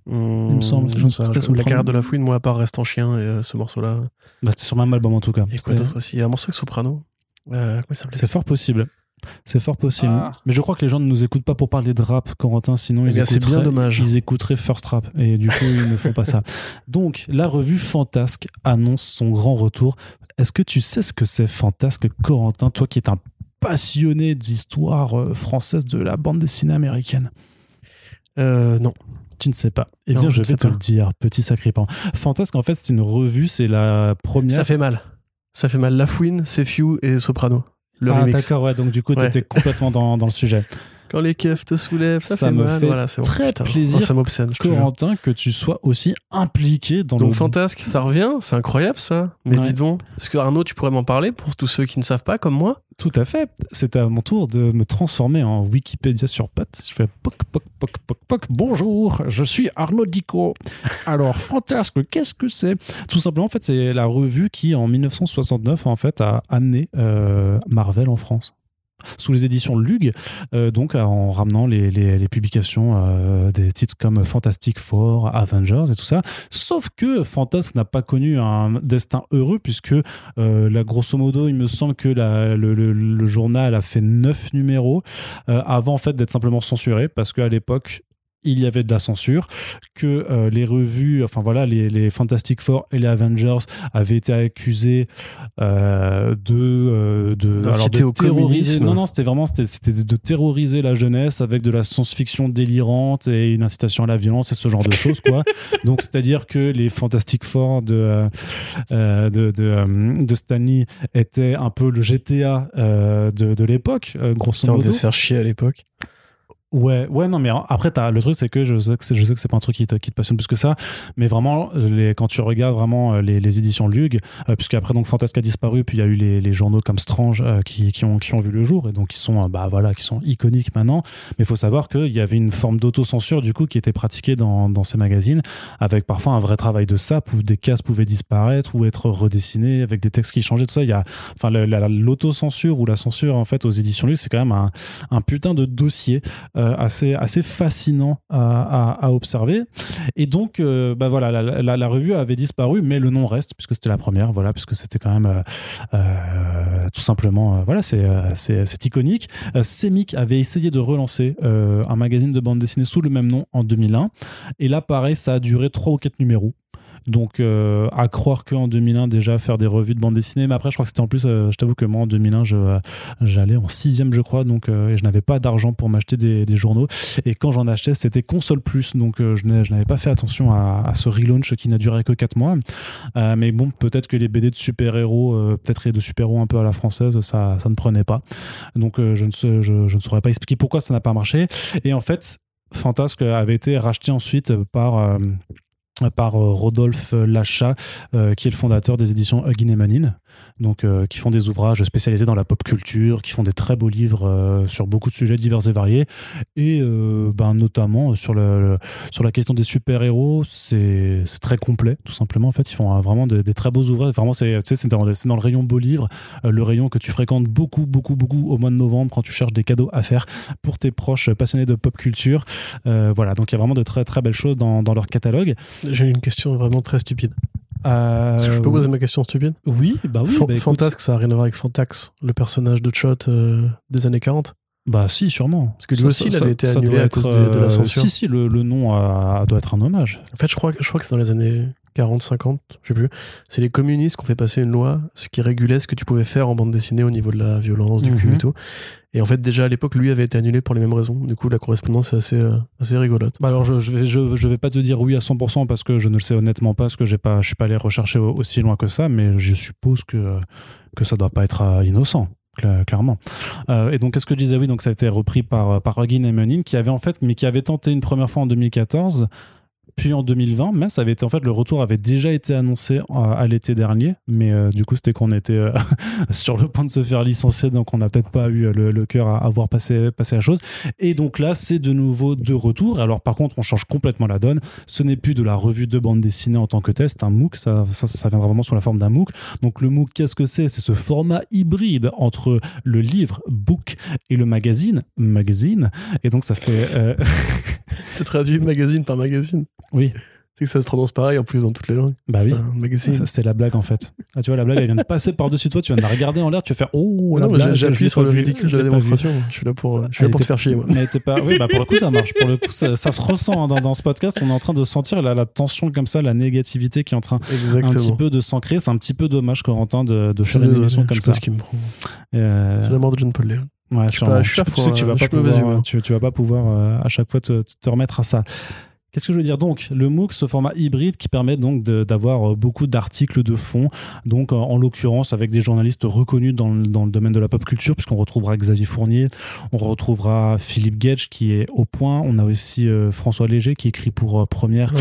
Il me semble. C'est la carrière de la fouine, moi, à part Reste en chien et euh, ce morceau-là. Bah, c'était sur même album en tout cas. Et quoi d'autre aussi? Il y a un morceau avec Soprano. Euh, c'est fort possible. C'est fort possible. Ah. Mais je crois que les gens ne nous écoutent pas pour parler de rap, Corentin, sinon eh ils, écouteraient, bien dommage. ils écouteraient First Rap. Et du coup, ils ne font pas ça. Donc, la revue Fantasque annonce son grand retour. Est-ce que tu sais ce que c'est Fantasque, Corentin, toi qui es un passionné d'histoire euh, française de la bande dessinée américaine? Euh, Non. Tu ne sais pas. Eh bien, je, vais te le dire, petit sacripant. Fantasque, en fait, c'est une revue, c'est la première. Ça fait mal. Ça fait mal. La Fouine, C'est Few et Soprano ah, d'accord, ouais, donc du coup, tu étais complètement dans, dans, le sujet. Quand les keufs te soulèvent, ça, me fait voilà, très plaisir, ça m'obsède, Corentin, que tu sois aussi impliqué dans donc, fantasque, ça revient, c'est incroyable ça. Mais dis donc, est-ce que Arnaud, tu pourrais m'en parler pour tous ceux qui ne savent pas, comme moi? Tout à fait. C'est à mon tour de me transformer en Wikipédia sur pattes. Je fais poc, poc, poc, poc, poc. Bonjour, je suis Arnaud Dico. Alors, fantasque, qu'est-ce que c'est? Tout simplement, en fait, c'est la revue qui, en 1969, en fait, a amené euh, Marvel en France sous les éditions Lug, euh, donc en ramenant les, publications euh, des titres comme Fantastic Four, Avengers et tout ça. Sauf que Fantasque n'a pas connu un destin heureux puisque euh, là, grosso modo, il me semble que le, journal a fait neuf numéros avant en fait d'être simplement censuré parce qu'à l'époque il y avait de la censure, que euh, les revues, enfin voilà, les, Fantastic Four et les Avengers avaient été accusés euh, de, euh, de, terroriser. Non, non, c'était vraiment c'était de terroriser la jeunesse avec de la science-fiction délirante et une incitation à la violence et ce genre de choses, quoi. Donc, c'est-à-dire que les Fantastic Four de, de, de, de, Stanley étaient un peu le GTA de, de l'époque, grosso modo. On se faire chier à l'époque. Ouais, ouais, non, mais après, as, le truc, c'est que je sais que c'est, pas un truc qui te, passionne plus que ça, mais vraiment, les, quand tu regardes vraiment euh, les, éditions Lug, euh, puisque après, donc, Fantasque a disparu, puis il y a eu les, journaux comme Strange euh, qui, ont, vu le jour, et donc qui sont, bah voilà, qui sont iconiques maintenant. Mais il faut savoir qu'il y avait une forme d'autocensure, du coup, qui était pratiquée dans, ces magazines, avec parfois un vrai travail de sap, où des cases pouvaient disparaître ou être redessinées, avec des textes qui changeaient, tout ça. Il y a, enfin, l'autocensure ou la censure, en fait, aux éditions Lug, c'est quand même un putain de dossier. Euh, assez, assez fascinant à, observer. Et donc, euh, bah voilà, la, revue avait disparu, mais le nom reste, puisque c'était la première, voilà, puisque c'était quand même euh, tout simplement, voilà, c'est iconique. Semic avait essayé de relancer un magazine de bande dessinée sous le même nom en 2001. Et là, pareil, ça a duré trois ou quatre numéros. Donc, euh, à croire qu'en 2001, déjà, faire des revues de bande dessinée. Mais après, je crois que c'était en plus, euh, je t'avoue que moi, en 2001, je, j'allais en sixième, je crois, donc, euh, et je n'avais pas d'argent pour m'acheter des, journaux. Et quand j'en achetais, c'était console plus. Donc, je, je, n'avais pas fait attention à, ce relaunch qui n'a duré que 4 mois. mais bon, peut-être que les BD de super-héros, peut-être de super-héros un peu à la française, ça, ça ne prenait pas. Donc, je, ne je ne saurais pas expliquer pourquoi ça n'a pas marché. Et en fait, Fantasque avait été racheté ensuite par par euh, Rodolphe Lachat, euh, qui est le fondateur des éditions Huggin et Manin, donc euh, qui font des ouvrages spécialisés dans la pop culture, qui font des très beaux livres sur beaucoup de sujets divers et variés, et ben, notamment sur, le, sur la question des super-héros, c'est très complet, tout simplement. En fait, ils font vraiment des, très beaux ouvrages. Vraiment, c'est dans, dans, le rayon beaux livres, le rayon que tu fréquentes beaucoup, beaucoup, beaucoup au mois de novembre quand tu cherches des cadeaux à faire pour tes proches passionnés de pop culture. voilà, donc il y a vraiment de très, très belles choses dans, dans leur catalogue. J'ai une question vraiment très stupide. Euh, je peux poser ma question stupide Oui, bah oui. bah Fantasque, ça n'a rien à voir avec Fantax, le personnage de Chot euh, des années 40 Bah si, sûrement. Parce que lui aussi, il avait été annulé à cause de, la euh, censure. Si, si, le, nom doit être un hommage. En fait, je crois, je crois que c'est dans les années 40, 50, je sais plus. C'est les communistes qui ont fait passer une loi ce qui régulait ce que tu pouvais faire en bande dessinée au niveau de la violence, du cul et mhm. tout. Et en fait, déjà à l'époque, lui avait été annulé pour les mêmes raisons. Du coup, la correspondance est assez, euh, assez rigolote. Bah alors, je, je, vais, je, je, vais pas te dire oui à 100% parce que je ne le sais honnêtement pas, parce que j'ai pas, je suis pas allé rechercher aussi loin que ça, mais je suppose que, que ça doit pas être euh, innocent clairement. Euh, et donc, qu'est-ce que je disais? Oui, donc ça a été repris par, par Huggin et Menin, qui avait en fait, mais qui avait tenté une première fois en 2014 puis en 2020, mais ça avait été en fait le retour avait déjà été annoncé à, l'été dernier, mais euh, du coup c'était qu'on était euh, sur le point de se faire licencier, donc on n'a peut-être pas eu le, cœur à, avoir passé, passé la chose. Et donc là c'est de nouveau de retour. Alors par contre on change complètement la donne. Ce n'est plus de la revue de bande dessinée en tant que tel, c'est un MOOC, ça, ça, viendra vraiment sous la forme d'un MOOC. Donc le MOOC qu'est-ce que c'est? C'est ce format hybride entre le livre book et le magazine magazine. Et donc ça fait euh, traduit magazine par magazine. Oui. C'est que ça se prononce pareil en plus dans toutes les langues. Bah oui. Ça, c'était la blague en fait. Ah, tu vois, la blague, elle vient de passer par-dessus toi, tu viens de la regarder en l'air, tu vas faire Oh, J'appuie sur le ridicule de la démonstration. Je suis là pour, je suis là pour te faire chier, moi. Mais pas... Oui, bah pour le coup, ça marche. Pour le coup, ça, se ressent hein, dans, ce podcast. On est en train de sentir la, la, tension comme ça, la négativité qui est en train un petit peu de s'ancrer. C'est un petit peu dommage, Corentin, de, de faire une émission comme ça. Ce qui me prend. Euh, C'est la mort de John Paul Leon. Ouais, je, sûrement. je, sais que tu vas, pas pouvoir, tu, tu, vas pas pouvoir euh, à chaque fois te, te remettre à ça. Qu'est-ce que je veux dire donc Le MOOC, ce format hybride qui permet donc d'avoir euh, beaucoup d'articles de fond, donc en, l'occurrence avec des journalistes reconnus dans le, dans le, domaine de la pop culture, puisqu'on retrouvera Xavier Fournier, on retrouvera Philippe Gage qui est au point, on a aussi euh, François Léger qui écrit pour euh, Première,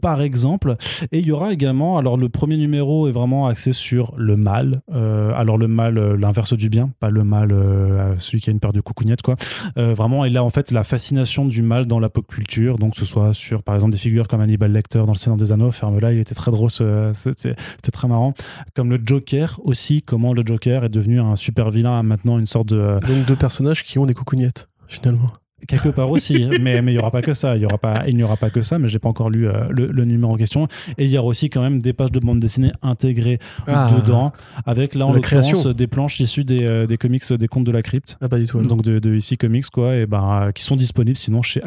par exemple, et il y aura également, alors le premier numéro est vraiment axé sur le mal, alors le mal, l'inverse du bien, pas le mal, celui qui a une paire de coucougnettes, quoi. vraiment, il a en fait la fascination du mal dans la pop culture, donc ce soit sur, par exemple, des figures comme Hannibal Lecter dans Le Seigneur des Anneaux. Ferme-là, il était très drôle, c'était très marrant. Comme le Joker aussi, comment le Joker est devenu un super vilain, maintenant une sorte de. Donc deux personnages qui ont des coucougnettes, finalement quelque part aussi, mais mais il y aura pas que ça. Il y aura pas, il n'y aura pas que ça. Mais j'ai pas encore lu euh, le, numéro en question. Et il y aura aussi quand même des pages de bande dessinée intégrées ah. dedans, avec là en l'occurrence des planches issues des, euh, des comics des contes de la crypte. Ah pas du tout. Donc de, de ici comics quoi, et ben qui sont disponibles sinon chez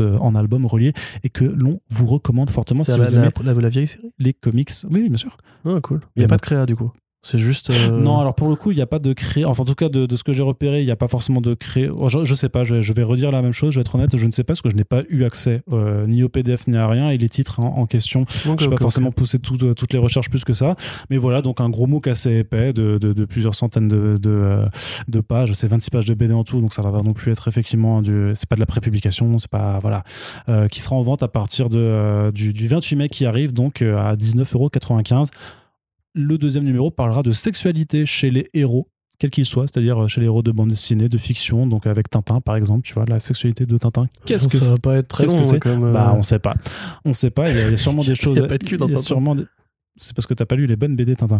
euh, en album relié et que l'on vous recommande fortement si la, vous aimez la, la, vieille série? Les comics, oui, bien sûr. Ah cool. Il n'y a pas de créa du coup. C'est juste. Euh, non, alors pour le coup, il n'y a pas de créer. Enfin, en tout cas, de, de ce que j'ai repéré, il n'y a pas forcément de créer. Oh, je, je, sais pas, je, je, vais redire la même chose, je vais être honnête, je ne sais pas parce que je n'ai pas eu accès euh, ni au PDF ni à rien et les titres en, question. je n'ai pas forcément poussé tout, euh, toutes les recherches plus que ça. Mais voilà, donc un gros MOOC assez épais de, de, de plusieurs centaines de, de, pages. C'est 26 pages de BD en tout, donc ça va pas non plus être effectivement du. C'est pas de la prépublication, c'est pas. Voilà. qui sera en vente à partir de, du, du 28 mai qui arrive, donc à 19,95€. Le deuxième numéro parlera de sexualité chez les héros quels qu'ils soient, c'est-à-dire euh, chez les héros de bande dessinée, de fiction, donc avec Tintin par exemple, tu vois, la sexualité de Tintin. Qu'est-ce que ça va pas être très long c'est euh, Bah on sait pas. On sait pas, il y a sûrement des choses. Il n'y a pas de cul dans Tintin. Sûrement C'est parce que t'as pas lu les bonnes BD Tintin.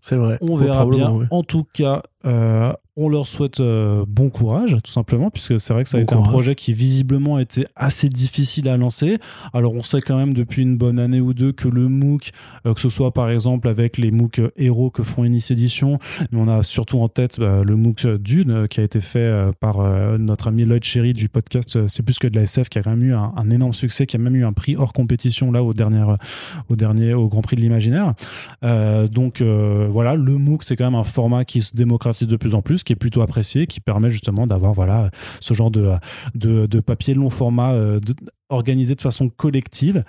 C'est vrai. On verra bien. En tout cas, euh, On leur souhaite euh, bon courage, tout simplement, puisque c'est vrai que ça a été un projet qui visiblement était assez difficile à lancer. Alors on sait quand même depuis une bonne année ou deux que le MOOC, euh, que ce soit par exemple avec les MOOC héros que font Inice Edition, mais on a surtout en tête bah, le MOOC Dune qui a été fait par notre ami Lloyd Cherry du podcast C'est plus que de la SF, qui a quand même eu un, énorme succès, qui a même eu un prix hors compétition là au dernier, au dernier, au Grand Prix de l'Imaginaire. donc voilà, le MOOC c'est quand même un format qui se démocratise de plus en plus qui est plutôt apprécié, qui permet justement d'avoir voilà, ce genre de, de, papier long format euh, organisé de façon collective.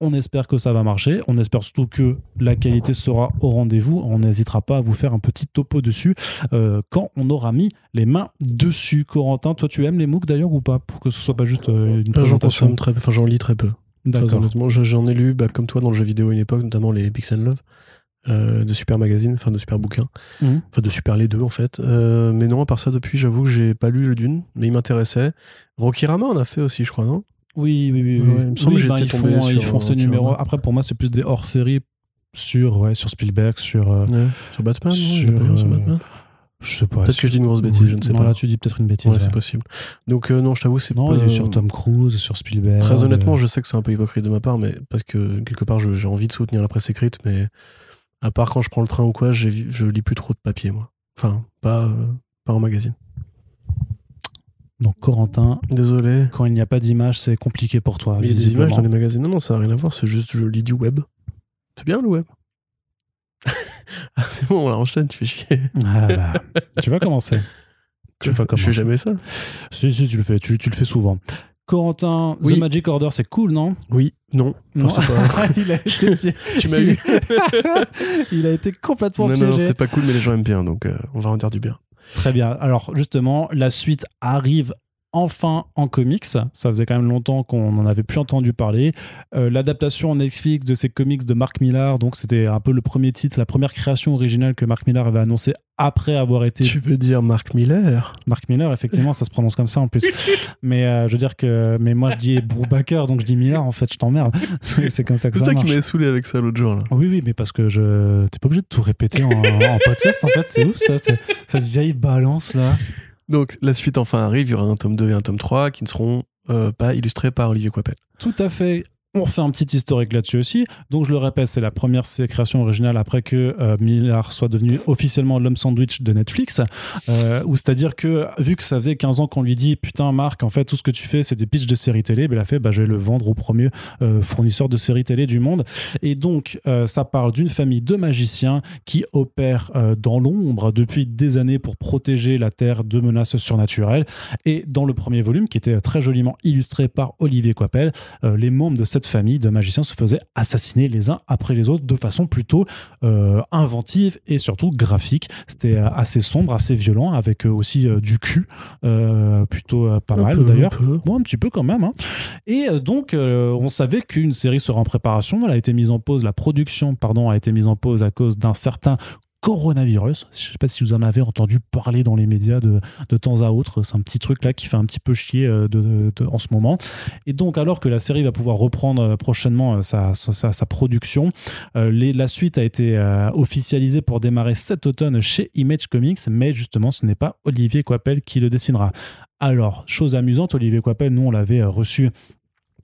On espère que ça va marcher. On espère surtout que la qualité sera au rendez-vous. On n'hésitera pas à vous faire un petit topo dessus euh, quand on aura mis les mains dessus. Corentin, toi, tu aimes les MOOC d'ailleurs ou pas? Pour que ce soit pas juste euh, une présentation. J'en enfin, j'en lis très peu. D'accord. J'en ai lu, bah, comme toi, dans le jeu vidéo à une époque, notamment les Pixel Love. Euh, de super magazines, enfin de super bouquins, mhm. enfin de super les deux en fait. Euh, mais non, à part ça, depuis, j'avoue que j'ai pas lu le Dune, mais il m'intéressait. Rokirama on a fait aussi, je crois, non? Oui, oui, oui. il me semble que bah, ils, font, ils font ce numéro. Après, pour moi, c'est plus des hors-série sur, ouais, sur Spielberg, sur. Euh, sur Batman, sur, Batman? je sais pas. Peut-être que je dis une grosse bêtise, je ne sais pas. Là, tu dis peut-être une bêtise. Ouais, c'est possible. Donc, non, je t'avoue, c'est Non, il est sur Tom Cruise, sur Spielberg. Très honnêtement, je sais que c'est un peu hypocrite de ma part, mais parce que quelque part, j'ai envie de soutenir la presse écrite, mais à part quand je prends le train ou quoi, je lis plus trop de papier, moi. Enfin, pas, euh, pas en magazine. Donc Corentin, désolé. Quand il n'y a pas d'image, c'est compliqué pour toi. Il y a des images dans les magazines. Non, non, ça n'a rien à voir. C'est juste je lis du web. C'est bien le web. ah, c'est bon, on la enchaîne. Tu fais chier. Ah bah, tu vas commencer. Tu vas commencer. Je fais jamais ça. Si, si, tu le fais. Tu, tu le fais souvent. Corentin, The Magic Order, c'est cool, non Oui, non. non. il a été tu m'as eu. il a été complètement non, piégé. Non, c'est pas cool, mais les gens aiment bien, donc euh, on va en dire du bien. Très bien. Alors justement, la suite arrive enfin en comics. Ça faisait quand même longtemps qu'on n'en avait plus entendu parler. Euh, l'adaptation en Netflix de ces comics de Mark Millar, donc c'était un peu le premier titre, la première création originale que Mark Millar avait annoncé après avoir été. Tu veux dire Mark Miller Mark Miller, effectivement, ça se prononce comme ça en plus. mais euh, je veux dire que. Mais moi, je dis Brubaker, donc je dis Miller, en fait, je t'emmerde. c'est comme ça que ça marche. C'est toi qui m'avais saoulé avec ça l'autre jour, là. Oui, oui, mais parce que je. T'es pas obligé de tout répéter en, en podcast, en fait, c'est ouf, ça. Cette vieille balance, là. Donc la suite enfin arrive, il y aura un tome 2 et un tome 3 qui ne seront euh, pas illustrés par Olivier Coipel. Tout à fait. On refait un petit historique là-dessus aussi. Donc, je le répète, c'est la première création originale après que euh, Millard soit devenu officiellement l'homme sandwich de Netflix. Euh, ou c'est-à-dire que, vu que ça faisait 15 ans qu'on lui dit Putain, Marc, en fait, tout ce que tu fais, c'est des pitchs de séries télé, ben, il a fait bah, Je vais le vendre au premier euh, fournisseur de séries télé du monde. Et donc, ça parle d'une famille de magiciens qui opèrent dans l'ombre depuis des années pour protéger la Terre de menaces surnaturelles. Et dans le premier volume, qui était très joliment illustré par Olivier Coipel, les membres de cette famille de magiciens se faisaient assassiner les uns après les autres de façon plutôt euh, inventive et surtout graphique. C'était euh, assez sombre, assez violent, avec euh, aussi du cul, plutôt pas mal d'ailleurs. Bon, un petit peu quand même. Hein. Et donc, on savait qu'une série serait en préparation. Elle a été mise en pause, la production, pardon, a été mise en pause à cause d'un certain coronavirus. Je ne sais pas si vous en avez entendu parler dans les médias de, de temps à autre. C'est un petit truc là qui fait un petit peu chier euh, en ce moment. Et donc, alors que la série va pouvoir reprendre euh, prochainement euh, sa, sa, production, la suite a été officialisée pour démarrer cet automne chez Image Comics, mais justement, ce n'est pas Olivier Coipel qui le dessinera. Alors, chose amusante, Olivier Coipel, nous, on l'avait reçu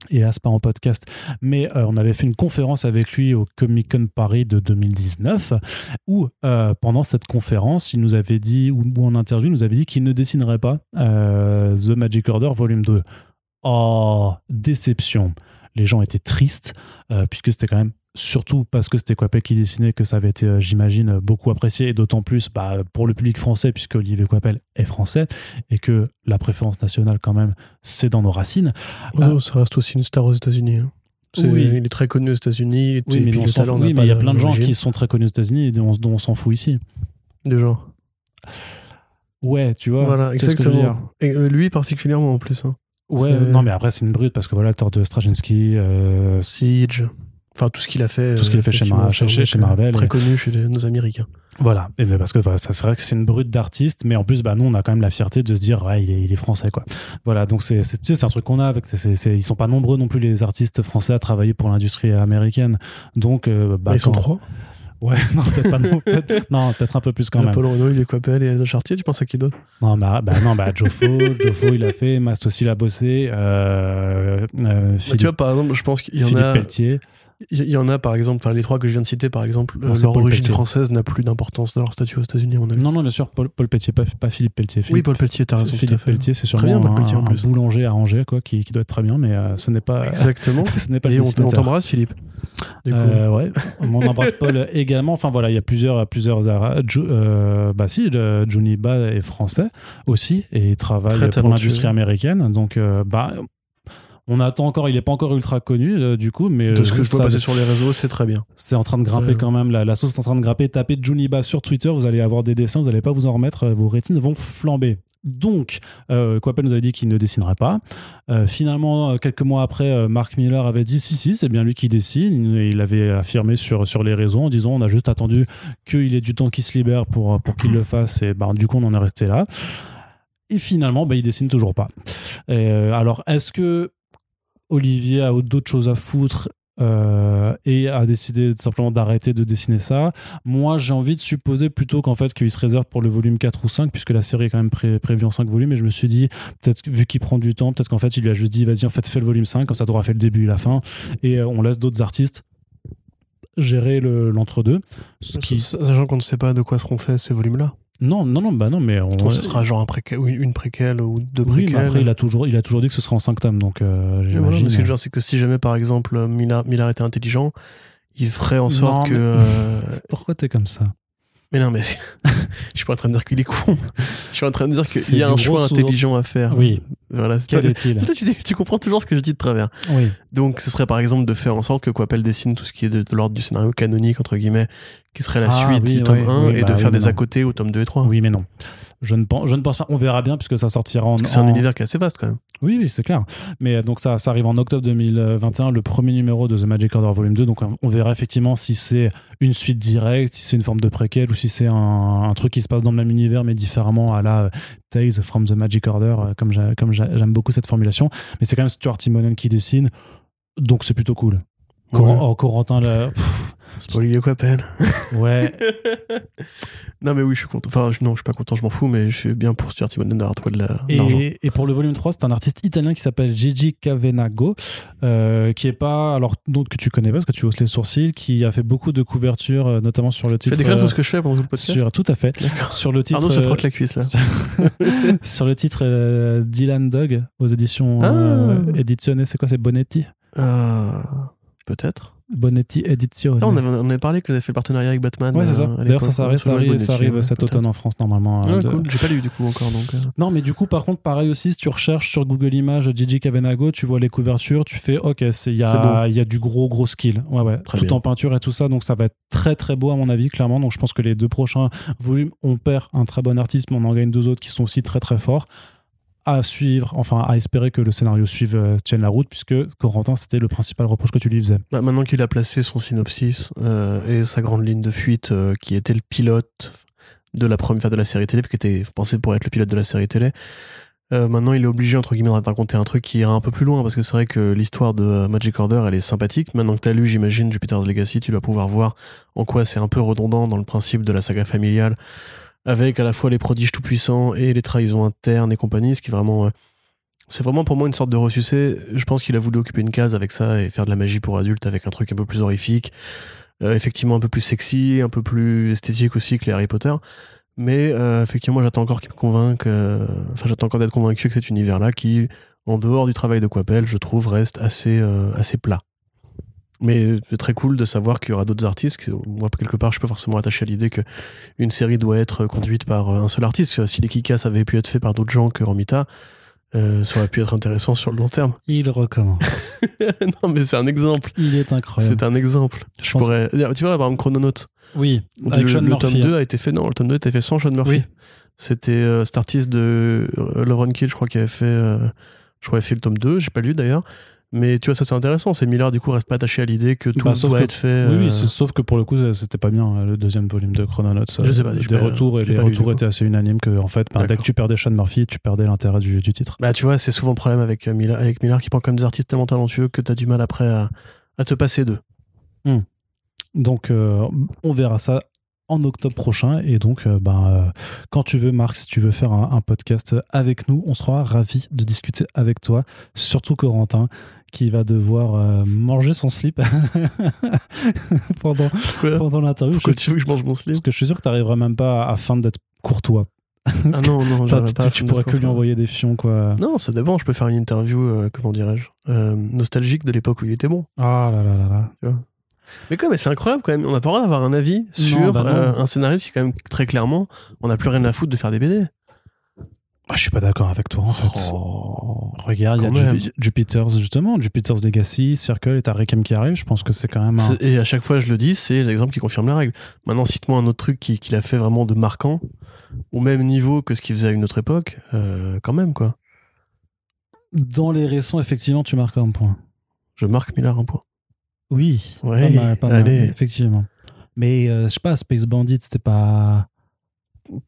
hélas pas en podcast, mais euh, on avait fait une conférence avec lui au Comic Con Paris de 2019, où euh, pendant cette conférence, il nous avait dit, ou, en interview, il nous avait dit qu'il ne dessinerait pas euh, The Magic Order Volume 2. Oh, déception. Les gens étaient tristes, puisque c'était quand même surtout parce que c'était Coipel qui dessinait que ça avait été, euh, j'imagine, beaucoup apprécié, et d'autant plus bah, pour le public français, puisque Olivier Coipel est français, et que la préférence nationale, quand même, c'est dans nos racines. Oh, ça reste aussi une star aux États-Unis. Hein. Oui. Il est très connu aux États-Unis. Oui, mais, il y a plein de gens qui sont très connus aux États-Unis et dont, on s'en fout ici. Des gens. Ouais, tu vois. Voilà, exactement. Et euh, lui particulièrement en plus. Hein. Ouais, non, mais après, c'est une brute parce que voilà, le tort de Straczynski. Euh, Siege. Enfin, tout ce qu'il a fait. Tout ce qu'il a fait chez, Marvel. Très connu chez nos Américains. Voilà, et ben, parce que ça c'est vrai que c'est une brute d'artiste, mais en plus, bah, nous, on a quand même la fierté de se dire, ouais, il est, français, quoi. Voilà, donc c'est c'est un truc qu'on a. Avec, ils sont pas nombreux non plus les artistes français à travailler pour l'industrie américaine. Donc, euh, bah, ils sont trois. Ouais, non, peut-être pas non. Peut-être, non, peut-être un peu plus quand même. Paul Renault, il est Coppel et Elsa Chartier, tu penses à qui d'autre? Non, bah, bah, non, bah, Jofo, il a fait, Mast aussi l'a bossé. Euh, euh, Philippe, Bah, Tu vois, par exemple, je pense qu'il y en Philippe a. Pelletier. Il y en a, par exemple, enfin, les trois que je viens de citer, par exemple, Non, c'est leur Paul origine Pelletier. française n'a plus d'importance dans leur statut aux États-Unis, à mon avis. Non, non, bien sûr, Paul, Paul Pelletier, pas, pas Philippe Pelletier. oui, Paul Pelletier, t'as raison. Philippe. Pelletier, c'est sûrement bien, Paul un, Pelletier, un plus. boulanger à Angers, quoi, qui, qui doit être très bien, mais euh, ce n'est pas, Exactement. ce n'est pas le Et on, on t'embrasse, Philippe. Du coup. Euh, ouais, on embrasse Paul également. Enfin voilà, il y a plusieurs, plusieurs. Euh, bah si, euh, Johnny Ba est français aussi et il travaille Très pour l'industrie américaine. Donc euh, bah on attend encore. Il n'est pas encore ultra connu euh, du coup, mais de ce que euh, je peux passer sur les réseaux, c'est très bien. c'est en train de grimper Ouais. quand même. La, la sauce est en train de grimper. Tapez Johnny Ba sur Twitter, vous allez avoir des dessins, vous n'allez pas vous en remettre. euh, Vos rétines vont flamber. Donc, euh, Coppel nous avait dit qu'il ne dessinerait pas. Euh, finalement, euh, quelques mois après, euh, Mark Miller avait dit si, si, c'est bien lui qui dessine. Il, il avait affirmé sur, sur les réseaux en disant on a juste attendu qu'il ait du temps qui se libère pour, pour qu'il le fasse. Et ben, du coup, on en est resté là. Et finalement, ben, il dessine toujours pas. Et, euh, alors, est-ce que Olivier a d'autres choses à foutre euh, et a décidé simplement d'arrêter de dessiner ça. Moi, j'ai envie de supposer plutôt qu'en fait qu'il se réserve pour le volume 4 ou 5, puisque la série est quand même pré- prévue en 5 volumes, et je me suis dit, peut-être vu qu'il prend du temps, peut-être qu'en fait il lui a juste dit, vas-y, en fait, fais le volume 5, comme ça t'auras fait le début et la fin, et euh, on laisse d'autres artistes gérer le- l'entre-deux. qui... Sachant qu'on ne sait pas de quoi seront faits ces volumes-là. Non, non, non, bah non, mais on... Je trouve que ce sera genre un préquel, ou une préquelle ou deux Oui, mais préquels. après, il a, toujours, il a toujours dit que ce sera en 5 tomes, donc euh, voilà, ce que je veux dire, c'est que si jamais, par exemple, Miller, Miller était intelligent, il ferait en sorte Non, que. mais- euh, Pourquoi t'es comme ça? Mais non, mais je suis pas en train de dire qu'il est con. Je suis en train de dire qu'il y a un choix intelligent à faire. Oui, Voilà. quel est-il Toi, tu, tu comprends toujours ce que je dis de travers. Oui. Donc, ce serait par exemple de faire en sorte que Coppel dessine tout ce qui est de, de l'ordre du scénario canonique, entre guillemets, qui serait la Ah, suite oui, du tome oui, 1, oui, et bah de faire des non. à côté au tome 2 et 3. Oui, mais non. Je ne pense, je ne pense pas. On verra bien puisque ça sortira en. C'est un univers qui est assez vaste quand même. Oui, oui, c'est clair. Mais euh, donc ça, ça arrive en octobre 2021, le premier numéro de The Magic Order Volume 2. Donc on on verra effectivement si c'est une suite directe, si c'est une forme de préquel ou si c'est un, un truc qui se passe dans le même univers mais différemment à la euh, Tales from the Magic Order, euh, comme j'ai- comme j'ai- j'aime beaucoup cette formulation. Mais c'est quand même Stuart Timonen qui dessine, donc c'est plutôt cool. Cor- Ouais. oh, Corentin, là, pff, C'est pas Olivier Coppel. ouais, non, mais oui, je suis content. Enfin, je- non, je suis pas content, je m'en fous, mais je suis bien pour Stuart Timonen d'avoir trouvé de la- de l'argent. Et, et pour le volume 3, c'est un artiste italien qui s'appelle Gigi Cavenago, euh, qui est pas, alors d'autres que tu connais pas parce que tu hausses les sourcils, qui a fait beaucoup de couvertures, euh, notamment sur le Tu titre. fais décrire euh, tout ce que je fais pendant tout le podcast sur, tout à fait. Sur le titre, Arnaud se euh, frotte la cuisse là. sur le titre euh, Dylan Dog aux éditions Ah. euh, Edizione, c'est quoi C'est Bonetti? Euh, Peut-être. Bonetti Edizione. Ah, on, avait, on avait parlé que vous avez fait le partenariat avec Batman. Ouais, c'est euh, ça. à D'ailleurs, ça, ça ouais, arrive, ça ça ouais, cet automne en France, normalement. Ouais, euh, de- cool. J'ai pas lu du coup encore donc. euh, Non, mais du coup, par contre, pareil aussi, si tu recherches sur Google Images Gigi Cavenago, tu vois les couvertures, tu fais OK, il y, a- y a du gros, gros skill. Ouais, ouais. Très Tout bien. en peinture et tout ça. Donc, ça va être très, très beau, à mon avis, clairement. Donc, je pense que les deux prochains volumes, on perd un très bon artiste, mais on en gagne deux autres qui sont aussi très, très forts. À suivre, enfin, à espérer que le scénario suive, euh, tienne la route, puisque Corentin, c'était le principal reproche que tu lui faisais. Bah, maintenant qu'il a placé son synopsis euh, et sa grande ligne de fuite, euh, qui était le pilote de la première de la série télé, qui était pensé pour être le pilote de la série télé, maintenant il est obligé entre guillemets de raconter un truc qui ira un peu plus loin parce que c'est vrai que l'histoire de Magic Order elle est sympathique. Maintenant que t'as lu, j'imagine Jupiter's Legacy, tu vas pouvoir voir en quoi c'est un peu redondant dans le principe de la saga familiale, avec à la fois les prodiges tout puissants et les trahisons internes et compagnie, ce qui vraiment euh, c'est vraiment pour moi une sorte de ressucé. Je pense qu'il a voulu occuper une case avec ça et faire de la magie pour adultes avec un truc un peu plus horrifique, euh, effectivement un peu plus sexy, un peu plus esthétique aussi que les Harry Potter. Mais euh, effectivement, j'attends encore qu'il me convainque. Enfin, j'attends encore d'être convaincu que cet univers-là, qui, en dehors du travail de Coppel, je trouve reste assez, assez plat. Mais c'est très cool de savoir qu'il y aura d'autres artistes. Moi, quelque part, je suis pas forcément attaché à l'idée que une série doit être conduite par euh, un seul artiste. Si les Kikas avaient pu être fait par d'autres gens que Romita, euh, ça aurait pu être intéressant sur le long terme. Il recommence. non, mais c'est un exemple. Il est incroyable. C'est un exemple. Je pourrais... Tu vois, par exemple, Chrononautes. Oui, Le, avec Sean le Murphy. tome hein. 2 a été fait, non, le tome 2 a été fait sans Sean Murphy. Oui. C'était euh, cet artiste de euh, Lauren Kill, je crois, qui avait fait, euh, je crois, fait le tome 2, j'ai pas lu d'ailleurs. Mais tu vois, ça c'est intéressant. C'est Miller, du coup, reste pas attaché à l'idée que tout Bah, doit que- être fait. Oui, oui, euh, sauf que pour le coup, c'était pas bien euh, le deuxième volume de Chrononauts. Je sais pas, Des retours et les retours étaient assez unanimes que en fait, bah, dès que tu perdais Sean Murphy, tu perdais l'intérêt du, du titre. Bah, tu vois, c'est souvent le problème avec euh, Miller, avec Miller qui prend comme des artistes tellement talentueux que t'as du mal après à, à te passer d'eux. Donc, on verra ça en octobre prochain. Et donc, ben, quand tu veux, Marc, si tu veux faire un, podcast avec nous, on sera ravis de discuter avec toi, surtout Corentin qui va devoir manger son slip pendant, pendant l'interview. Pourquoi tu veux que je mange mon slip Parce que je suis sûr que tu n'arriveras même pas à fin d'être courtois. ah non, non, pas tu, pourrais que lui envoyer des fions, quoi. Non, ça dépend. Je peux faire une interview, euh, comment dirais-je, euh, nostalgique de l'époque où il était bon. Ah là là là là. mais quand même, c'est incroyable quand même. On n'a pas le droit d'avoir un avis sur bah euh, un scénario qui, quand même, très clairement, on n'a plus rien à foutre de faire des BD. Ah, je suis pas d'accord avec toi en fait. Oh, Regarde, il y a Jupiter's justement, Jupiter's Legacy, Circle et Requiem qui arrive. Je pense que c'est quand même. Un... Et à chaque fois, je le dis, c'est l'exemple qui confirme la règle. Maintenant, cite-moi un autre truc qu'il qui a fait vraiment de marquant au même niveau que ce qu'il faisait à une autre époque, euh, quand même, quoi. Dans les récents, effectivement, tu marques un point. Je marque Miller un point. Oui, pas mal, pas mal, effectivement. Mais euh, je sais pas, Space Bandit, c'était pas.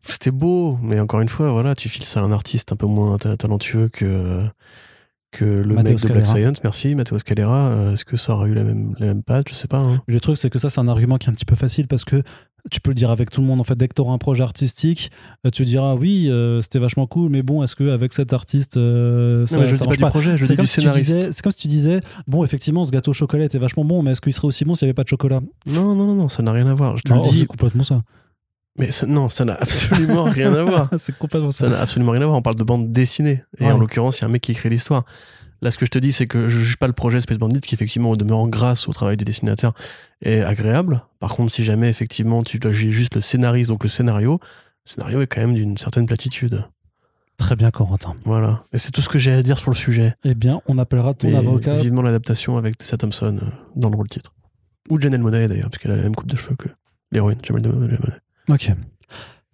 C'était beau, mais encore une fois, voilà, tu files ça à un artiste un peu moins talentueux que que le mec de Black Science, merci, Matteo Scalera, euh, est-ce que ça aurait eu la même, la même patte? Je sais pas. Hein. Le truc, c'est que ça, c'est un argument qui est un petit peu facile parce que tu peux le dire avec tout le monde. En fait, dès que tu auras un projet artistique, euh, tu diras oui, euh, c'était vachement cool, mais bon, est-ce qu'avec cet artiste, euh, ça, je ça dis pas, du projet, je dis du scénariste. C'est comme si tu disais, bon, effectivement, ce gâteau au chocolat était vachement bon, mais est-ce qu'il serait aussi bon s'il n'y avait pas de chocolat? Non, non, non, non, ça n'a rien à voir. Je te le dis. Complètement ça. Mais non, ça n'a absolument rien à voir. c'est complètement ça. Ça n'a absolument rien à voir. On parle de bande dessinée. Et en l'occurrence, il y a un mec qui écrit l'histoire. Là, ce que je te dis, c'est que je juge pas le projet Space Bandit, qui effectivement, au demeurant grâce au travail des dessinateurs, est agréable. Par contre, si jamais effectivement tu dois juger juste le scénariste, donc le scénario, le scénario est quand même d'une certaine platitude. Très bien, Corentin. Voilà. Et c'est tout ce que j'ai à dire sur le sujet. Eh bien, on appellera ton avocat. Vivement l'adaptation avec Tessa Thompson euh, dans le rôle titre. Ou Janelle Monáe d'ailleurs, parce qu'elle a la même coupe de cheveux que l'héroïne, Janelle Monáe. Ok.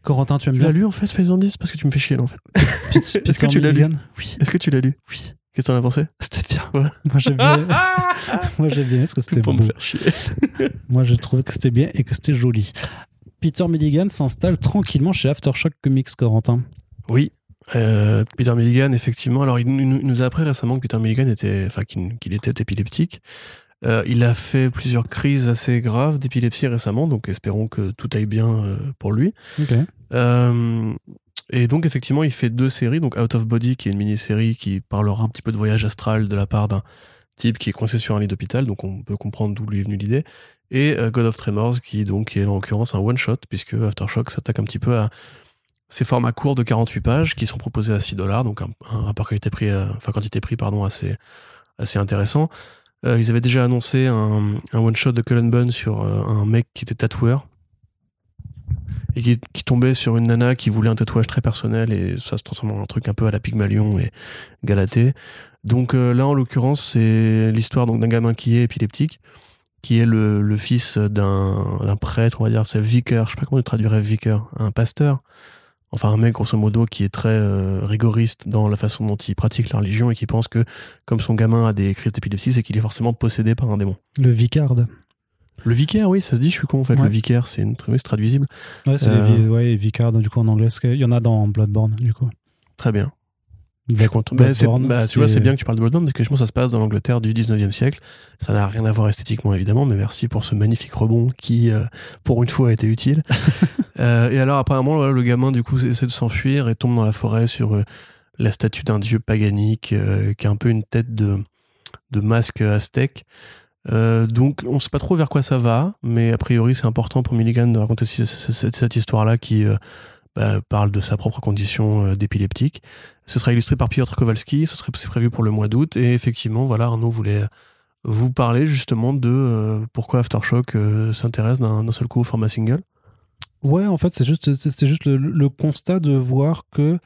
Corentin, tu aimes tu bien l'as lu en fait, Space Bandit Parce que tu me fais chier là en fait. Est-ce que tu l'as lu? Oui. Est-ce que tu l'as lu? Oui. Qu'est-ce que t'en as pensé? C'était bien. Moi j'ai bien. Moi j'ai bien parce que c'était bon. Me faire chier. Moi j'ai trouvé que c'était bien et que c'était joli. Peter Milligan s'installe tranquillement chez Aftershock Comics, Corentin. Oui. Euh, Peter Milligan, effectivement. Alors, il, nous a appris récemment que Peter Milligan était, enfin, qu'il était épileptique. Euh, il a fait plusieurs crises assez graves d'épilepsie récemment, donc espérons que tout aille bien euh, pour lui. Okay. Et donc, effectivement, il fait deux séries. Donc, Out of Body, qui est une mini-série qui parlera un petit peu de voyage astral de la part d'un type qui est coincé sur un lit d'hôpital. Donc, on peut comprendre d'où lui est venue l'idée. Et euh, God of Tremors, qui donc est en l'occurrence un one-shot, puisque Aftershock s'attaque un petit peu à ces formats courts de 48 pages qui sont proposés à 6 dollars. Donc, un, rapport qualité-prix, euh, enfin, quantité-prix, pardon, assez, assez intéressant. Euh, ils avaient déjà annoncé un, one-shot de Cullen Bunn sur un mec qui était tatoueur et qui, tombait sur une nana qui voulait un tatouage très personnel et ça se transforme en un truc un peu à la Pygmalion et Galatée. Donc euh, là, en l'occurrence, c'est l'histoire d'un gamin qui est épileptique, qui est le, fils d'un prêtre, on va dire, c'est vicar, je sais pas comment tu traduirais vicar, un pasteur. Enfin, un mec, grosso modo, qui est très euh, rigoriste dans la façon dont il pratique la religion et qui pense que, comme son gamin a des crises d'épilepsie, c'est qu'il est forcément possédé par un démon. Le vicarde. Le vicaire, oui, ça se dit, je suis con en fait. Le vicaire, c'est une traduisible. Ouais, c'est euh... ouais, du coup en anglais. Il y en a dans Bloodborne, du coup. Très bien. Bah, bah, tu vois, c'est bien que tu parles de Bloodborne parce que je pense que ça se passe dans l'Angleterre du 19e siècle. Ça n'a rien à voir esthétiquement, évidemment, mais merci pour ce magnifique rebond qui, euh, pour une fois, a été utile. euh, et alors, apparemment, le gamin, du coup, essaie de s'enfuir et tombe dans la forêt sur euh, la statue d'un dieu paganique qui a un peu une tête de, de masque aztèque. Donc on ne sait pas trop vers quoi ça va, mais a priori c'est important pour Milligan de raconter cette, histoire-là qui bah, parle de sa propre condition euh, d'épileptique. Ce sera illustré par Piotr Kowalski, ce serait prévu pour le mois d'août, et effectivement, voilà, Arnaud voulait vous parler justement de pourquoi Aftershock s'intéresse d'un seul coup au format single. Ouais, en fait, c'est juste, c'était juste le, constat de voir que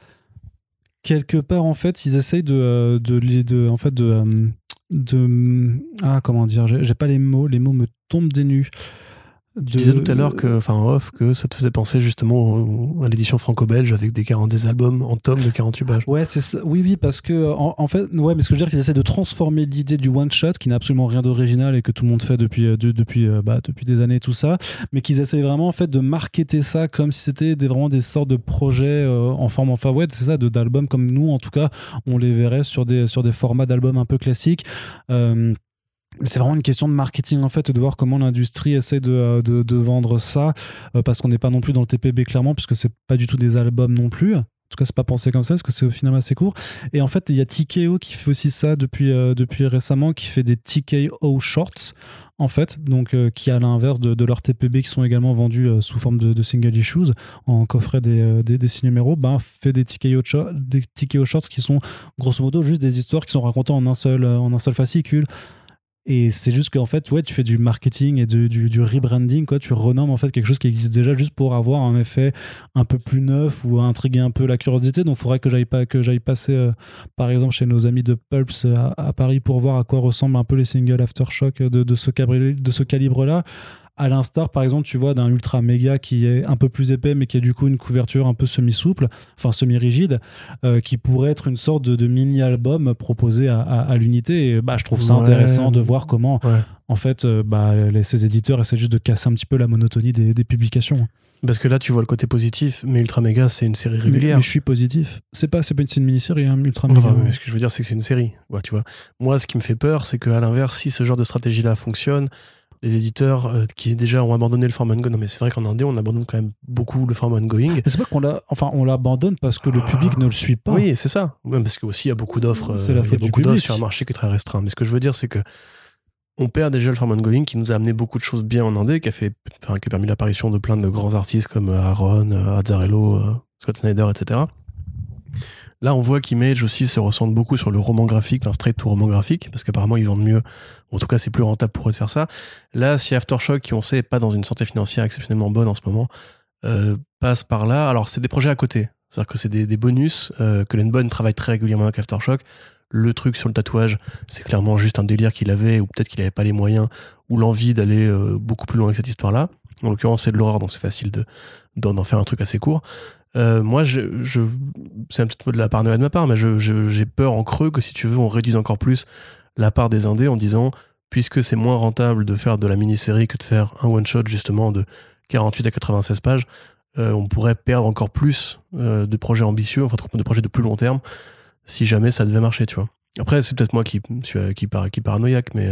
quelque part, en fait, ils essayent de, de, de en fait, de de ah comment dire j'ai pas les mots les mots me tombent des nues tu disais tout à l'heure que, enfin off, que ça te faisait penser justement à l'édition franco-belge avec des, 40, des albums en tome de 48 pages. Ouais, c'est ça. Oui, oui, parce que en, fait, ouais, mais ce que je veux dire, qu'ils essaient de transformer l'idée du one shot, qui n'a absolument rien d'original et que tout le monde fait depuis euh, depuis euh, bah, depuis des années tout ça, mais qu'ils essaient vraiment en fait de marketer ça comme si c'était vraiment des sortes de projets euh, en forme, enfin ouais, c'est ça, d'albums comme nous en tout cas, on les verrait sur des sur des formats d'albums un peu classiques c'est vraiment une question de marketing en fait, de voir comment l'industrie essaie de, de, de, vendre ça, parce qu'on n'est pas non plus dans le TPB clairement, puisque c'est pas du tout des albums non plus. En tout cas, c'est pas pensé comme ça, parce que c'est au final assez court. Et en fait, il y a TKO qui fait aussi ça depuis, depuis récemment, qui fait des TKO Shorts, en fait, donc euh, qui à l'inverse de, de leurs TPB qui sont également vendus euh, sous forme de, single issues en coffret des, euh, des, des six numéros, ben, fait des TKO, des TKO shorts qui sont grosso modo juste des histoires qui sont racontées en un seul, en un seul fascicule. Et c'est juste qu'en fait, ouais, tu fais du marketing et du, du, rebranding, quoi. Tu renommes en fait quelque chose qui existe déjà juste pour avoir un effet un peu plus neuf ou intriguer un peu la curiosité. Donc, il faudrait que j'aille pas que j'aille passer, euh, par exemple, chez nos amis de Pulps euh, à, Paris pour voir à quoi ressemblent un peu les singles Aftershock de, ce, de ce calibre-là à l'instar par exemple tu vois d'un ultra méga qui est un peu plus épais mais qui a du coup une couverture un peu semi souple enfin semi rigide euh, qui pourrait être une sorte de, mini album proposé à, l'unité et bah je trouve ça intéressant de voir comment en fait euh, bah, ces éditeurs essaient juste de casser un petit peu la monotonie des, publications parce que là, tu vois le côté positif, mais Ultra Mega, c'est une série régulière. Mais, je suis positif. C'est pas, c'est pas une, mini-série, hein, Ultra Mega. ce que je veux dire, c'est que c'est une série. Ouais, tu vois. Moi, ce qui me fait peur, c'est qu'à l'inverse, si ce genre de stratégie-là fonctionne, les éditeurs euh, qui déjà ont abandonné le format ongoing. Non, mais c'est vrai qu'en Indé, on abandonne quand même beaucoup le format ongoing. Mais c'est pas qu'on l'a, enfin, on l'abandonne parce que le ah. public ne le suit pas. Oui, c'est ça. parce qu'il y a beaucoup d'offres. C'est la euh, il beaucoup d'offres sur un marché qui est très restreint. Mais ce que je veux dire, c'est que on perd déjà le format ongoing qui nous a amené beaucoup de choses bien en Indé, qui a fait, enfin, qui a permis l'apparition de plein de grands artistes comme Aaron, Azzarello, euh, Scott Snyder, etc. Là, on voit qu'Image aussi se ressent beaucoup sur le roman graphique, enfin straight to roman graphique, parce qu'apparemment ils vendent mieux. En tout cas, c'est plus rentable pour eux de faire ça. Là, si Aftershock, qui on sait est pas dans une santé financière exceptionnellement bonne en ce moment, euh, passe par là. Alors, c'est des projets à côté. C'est-à-dire que c'est des, bonus, euh, que Len travaille très régulièrement avec Aftershock. Le truc sur le tatouage, c'est clairement juste un délire qu'il avait, ou peut-être qu'il n'avait pas les moyens, ou l'envie d'aller euh, beaucoup plus loin avec cette histoire-là. En l'occurrence, c'est de l'horreur, donc c'est facile d'en faire un truc assez court. Euh, moi, je, c'est un petit peu de la paranoïa de ma part, mais j'ai peur en creux que si tu veux, on réduise encore plus la part des indés en disant, puisque c'est moins rentable de faire de la mini-série que de faire un one-shot justement de 48 à 96 pages, euh, on pourrait perdre encore plus euh, de projets ambitieux, enfin de projets de plus long terme, si jamais ça devait marcher, tu vois. Après, c'est peut-être moi qui, qui, qui, paranoïaque, mais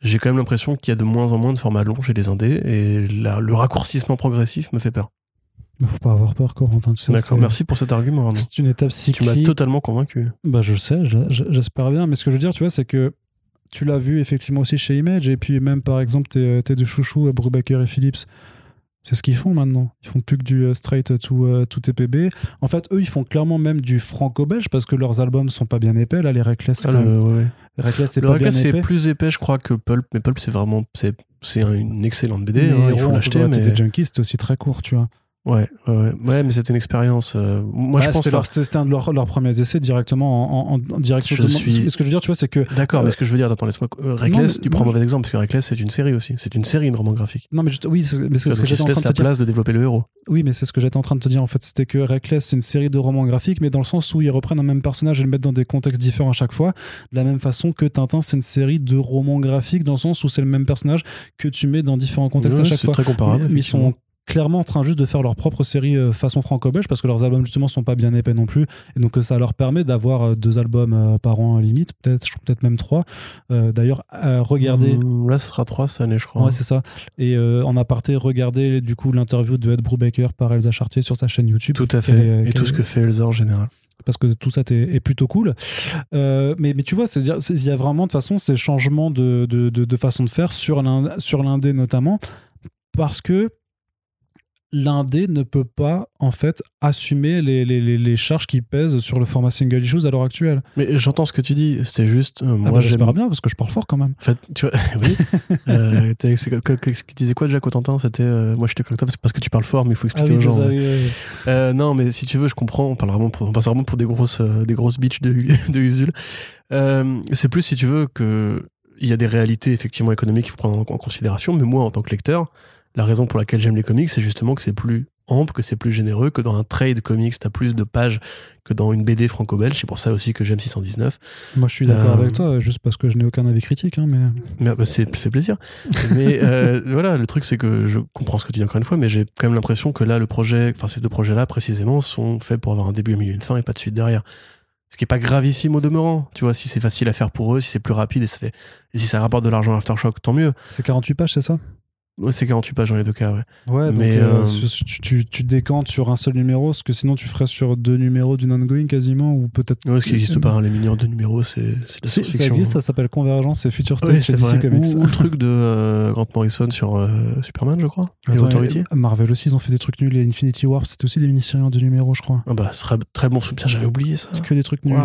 j'ai quand même l'impression qu'il y a de moins en moins de formats longs chez les indés, et le raccourcissement progressif me fait peur. Il faut pas avoir peur, Corentin. D'accord, merci pour cet argument. C'est une étape cyclique. Tu m'as totalement convaincu. Bah, je sais, j'espère bien. Mais ce que je veux dire, tu vois, c'est que tu l'as vu effectivement aussi chez Image. Et puis même, par exemple, tes, tes deux chouchous, Brubaker et Philips. C'est ce qu'ils font maintenant. Ils font plus que du euh, straight to, to TPB. En fait, eux, ils font clairement même du franco-belge parce que leurs albums sont pas bien épais. Là, les Reckless, ah, le, ouais. Reckless, c'est pas bien épais. c'est plus épais, je crois, que Pulp. Mais Pulp, c'est vraiment. C'est une excellente BD. Hein, il faut l'acheter. Mais... Des Junkies, c'était aussi très court, tu vois. Ouais, ouais, ouais, mais c'était une expérience. Euh, moi, je pense. C'était un de leurs, leurs premiers essais directement en, en, direction. Je suis... Ce que je veux dire, tu vois, c'est que. D'accord, mais euh, ce que je veux dire, attends, laisse-moi. Euh, Reckless, tu prends un mauvais exemple, parce que Reckless, c'est une série aussi. C'est une série, une roman graphique. Non, mais oui, mais c'est ce que j'étais en train de te dire. place de développer le héros. Oui, mais c'est ce que j'étais en train de te dire, en fait. C'était que Reckless, c'est une série de romans graphiques, mais dans le sens où ils reprennent un même personnage et le mettent dans des contextes différents à chaque fois. De la même façon que Tintin, c'est une série de romans graphiques, dans le sens où c'est le même personnage que tu mets dans différents contextes à chaque fois. C'est très comparable. Mais ils sont clairement en train juste de faire leur propre série euh, façon franco-belge parce que leurs albums justement sont pas bien épais non plus. Et donc euh, ça leur permet d'avoir euh, deux albums par an à limite peut-être peut-être même trois. D'ailleurs regardez mmh, là ce sera trois cette année je crois. Ouais c'est ça. Et en aparté regardez du coup l'interview de Ed Brubaker par Elsa Chartier sur sa chaîne YouTube. Tout à fait. et tout ce que fait Elsa en général. Parce que tout ça est, plutôt cool. mais, mais tu vois, il y a vraiment de toute façon ces changements de, de, de façon de faire sur l'indé notamment, parce que l'indé ne peut pas en fait assumer les, les, les, charges qui pèsent sur le format single issues à l'heure actuelle. Mais j'entends ce que tu dis, c'est juste. Euh, ah moi, bah, j'espère bien parce que je parle fort quand même. En fait, tu vois, oui. euh, tu disais quoi déjà, Cotentin C'était. Euh, moi, j'étais comme toi parce que tu parles fort, mais il faut expliquer ah aux gens. Ça, euh, non, mais si tu veux, je comprends. On parle vraiment pour, on passe vraiment pour des grosses, des grosses bitches de, de Usul. c'est plus, si tu veux, que il y a des réalités effectivement économiques qu'il faut prendre en considération, mais moi, en tant que lecteur, la raison pour laquelle j'aime les comics, c'est justement que c'est plus ample, que c'est plus généreux, que dans un trade comics, t'as plus de pages que dans une BD franco-belge. C'est pour ça aussi que j'aime 619. Moi, je suis d'accord avec euh, toi, juste parce que je n'ai aucun avis critique. Hein, mais mais bah, c'est fait plaisir. mais euh, voilà, le truc, c'est que je comprends ce que tu dis encore une fois, mais j'ai quand même l'impression que là, le projet, enfin, ces deux projets-là, précisément, sont faits pour avoir un début, un milieu, une fin et pas de suite derrière. Ce qui est pas gravissime au demeurant. Tu vois, si c'est facile à faire pour eux, si c'est plus rapide et, ça fait, et si ça rapporte de l'argent à Aftershock, tant mieux. C'est 48 pages, c'est ça? Ouais, c'est 48 pages dans les deux cas, ouais. Ouais, donc Mais, euh, euh, tu, tu- tu décantes sur un seul numéro, ce que sinon tu ferais sur deux numéros d'une ongoing quasiment, ou peut-être. Ouais, ce qui n'existe pas, hein, les mineurs de numéros, c'est c'est de ça existe, ça s'appelle Convergence et Future State Ouais, chez c'est DC. Comics. Ou, ou le truc de euh, Grant Morrison sur Superman, je crois. Et Attends, Authority. et Marvel aussi, ils ont fait des trucs nuls. Et Infinity War, c'était aussi des mini-séries en deux numéros, je crois. Ah bah, ce serait très bon soutien, j'avais oublié ça. Que des trucs nuls. Ouais.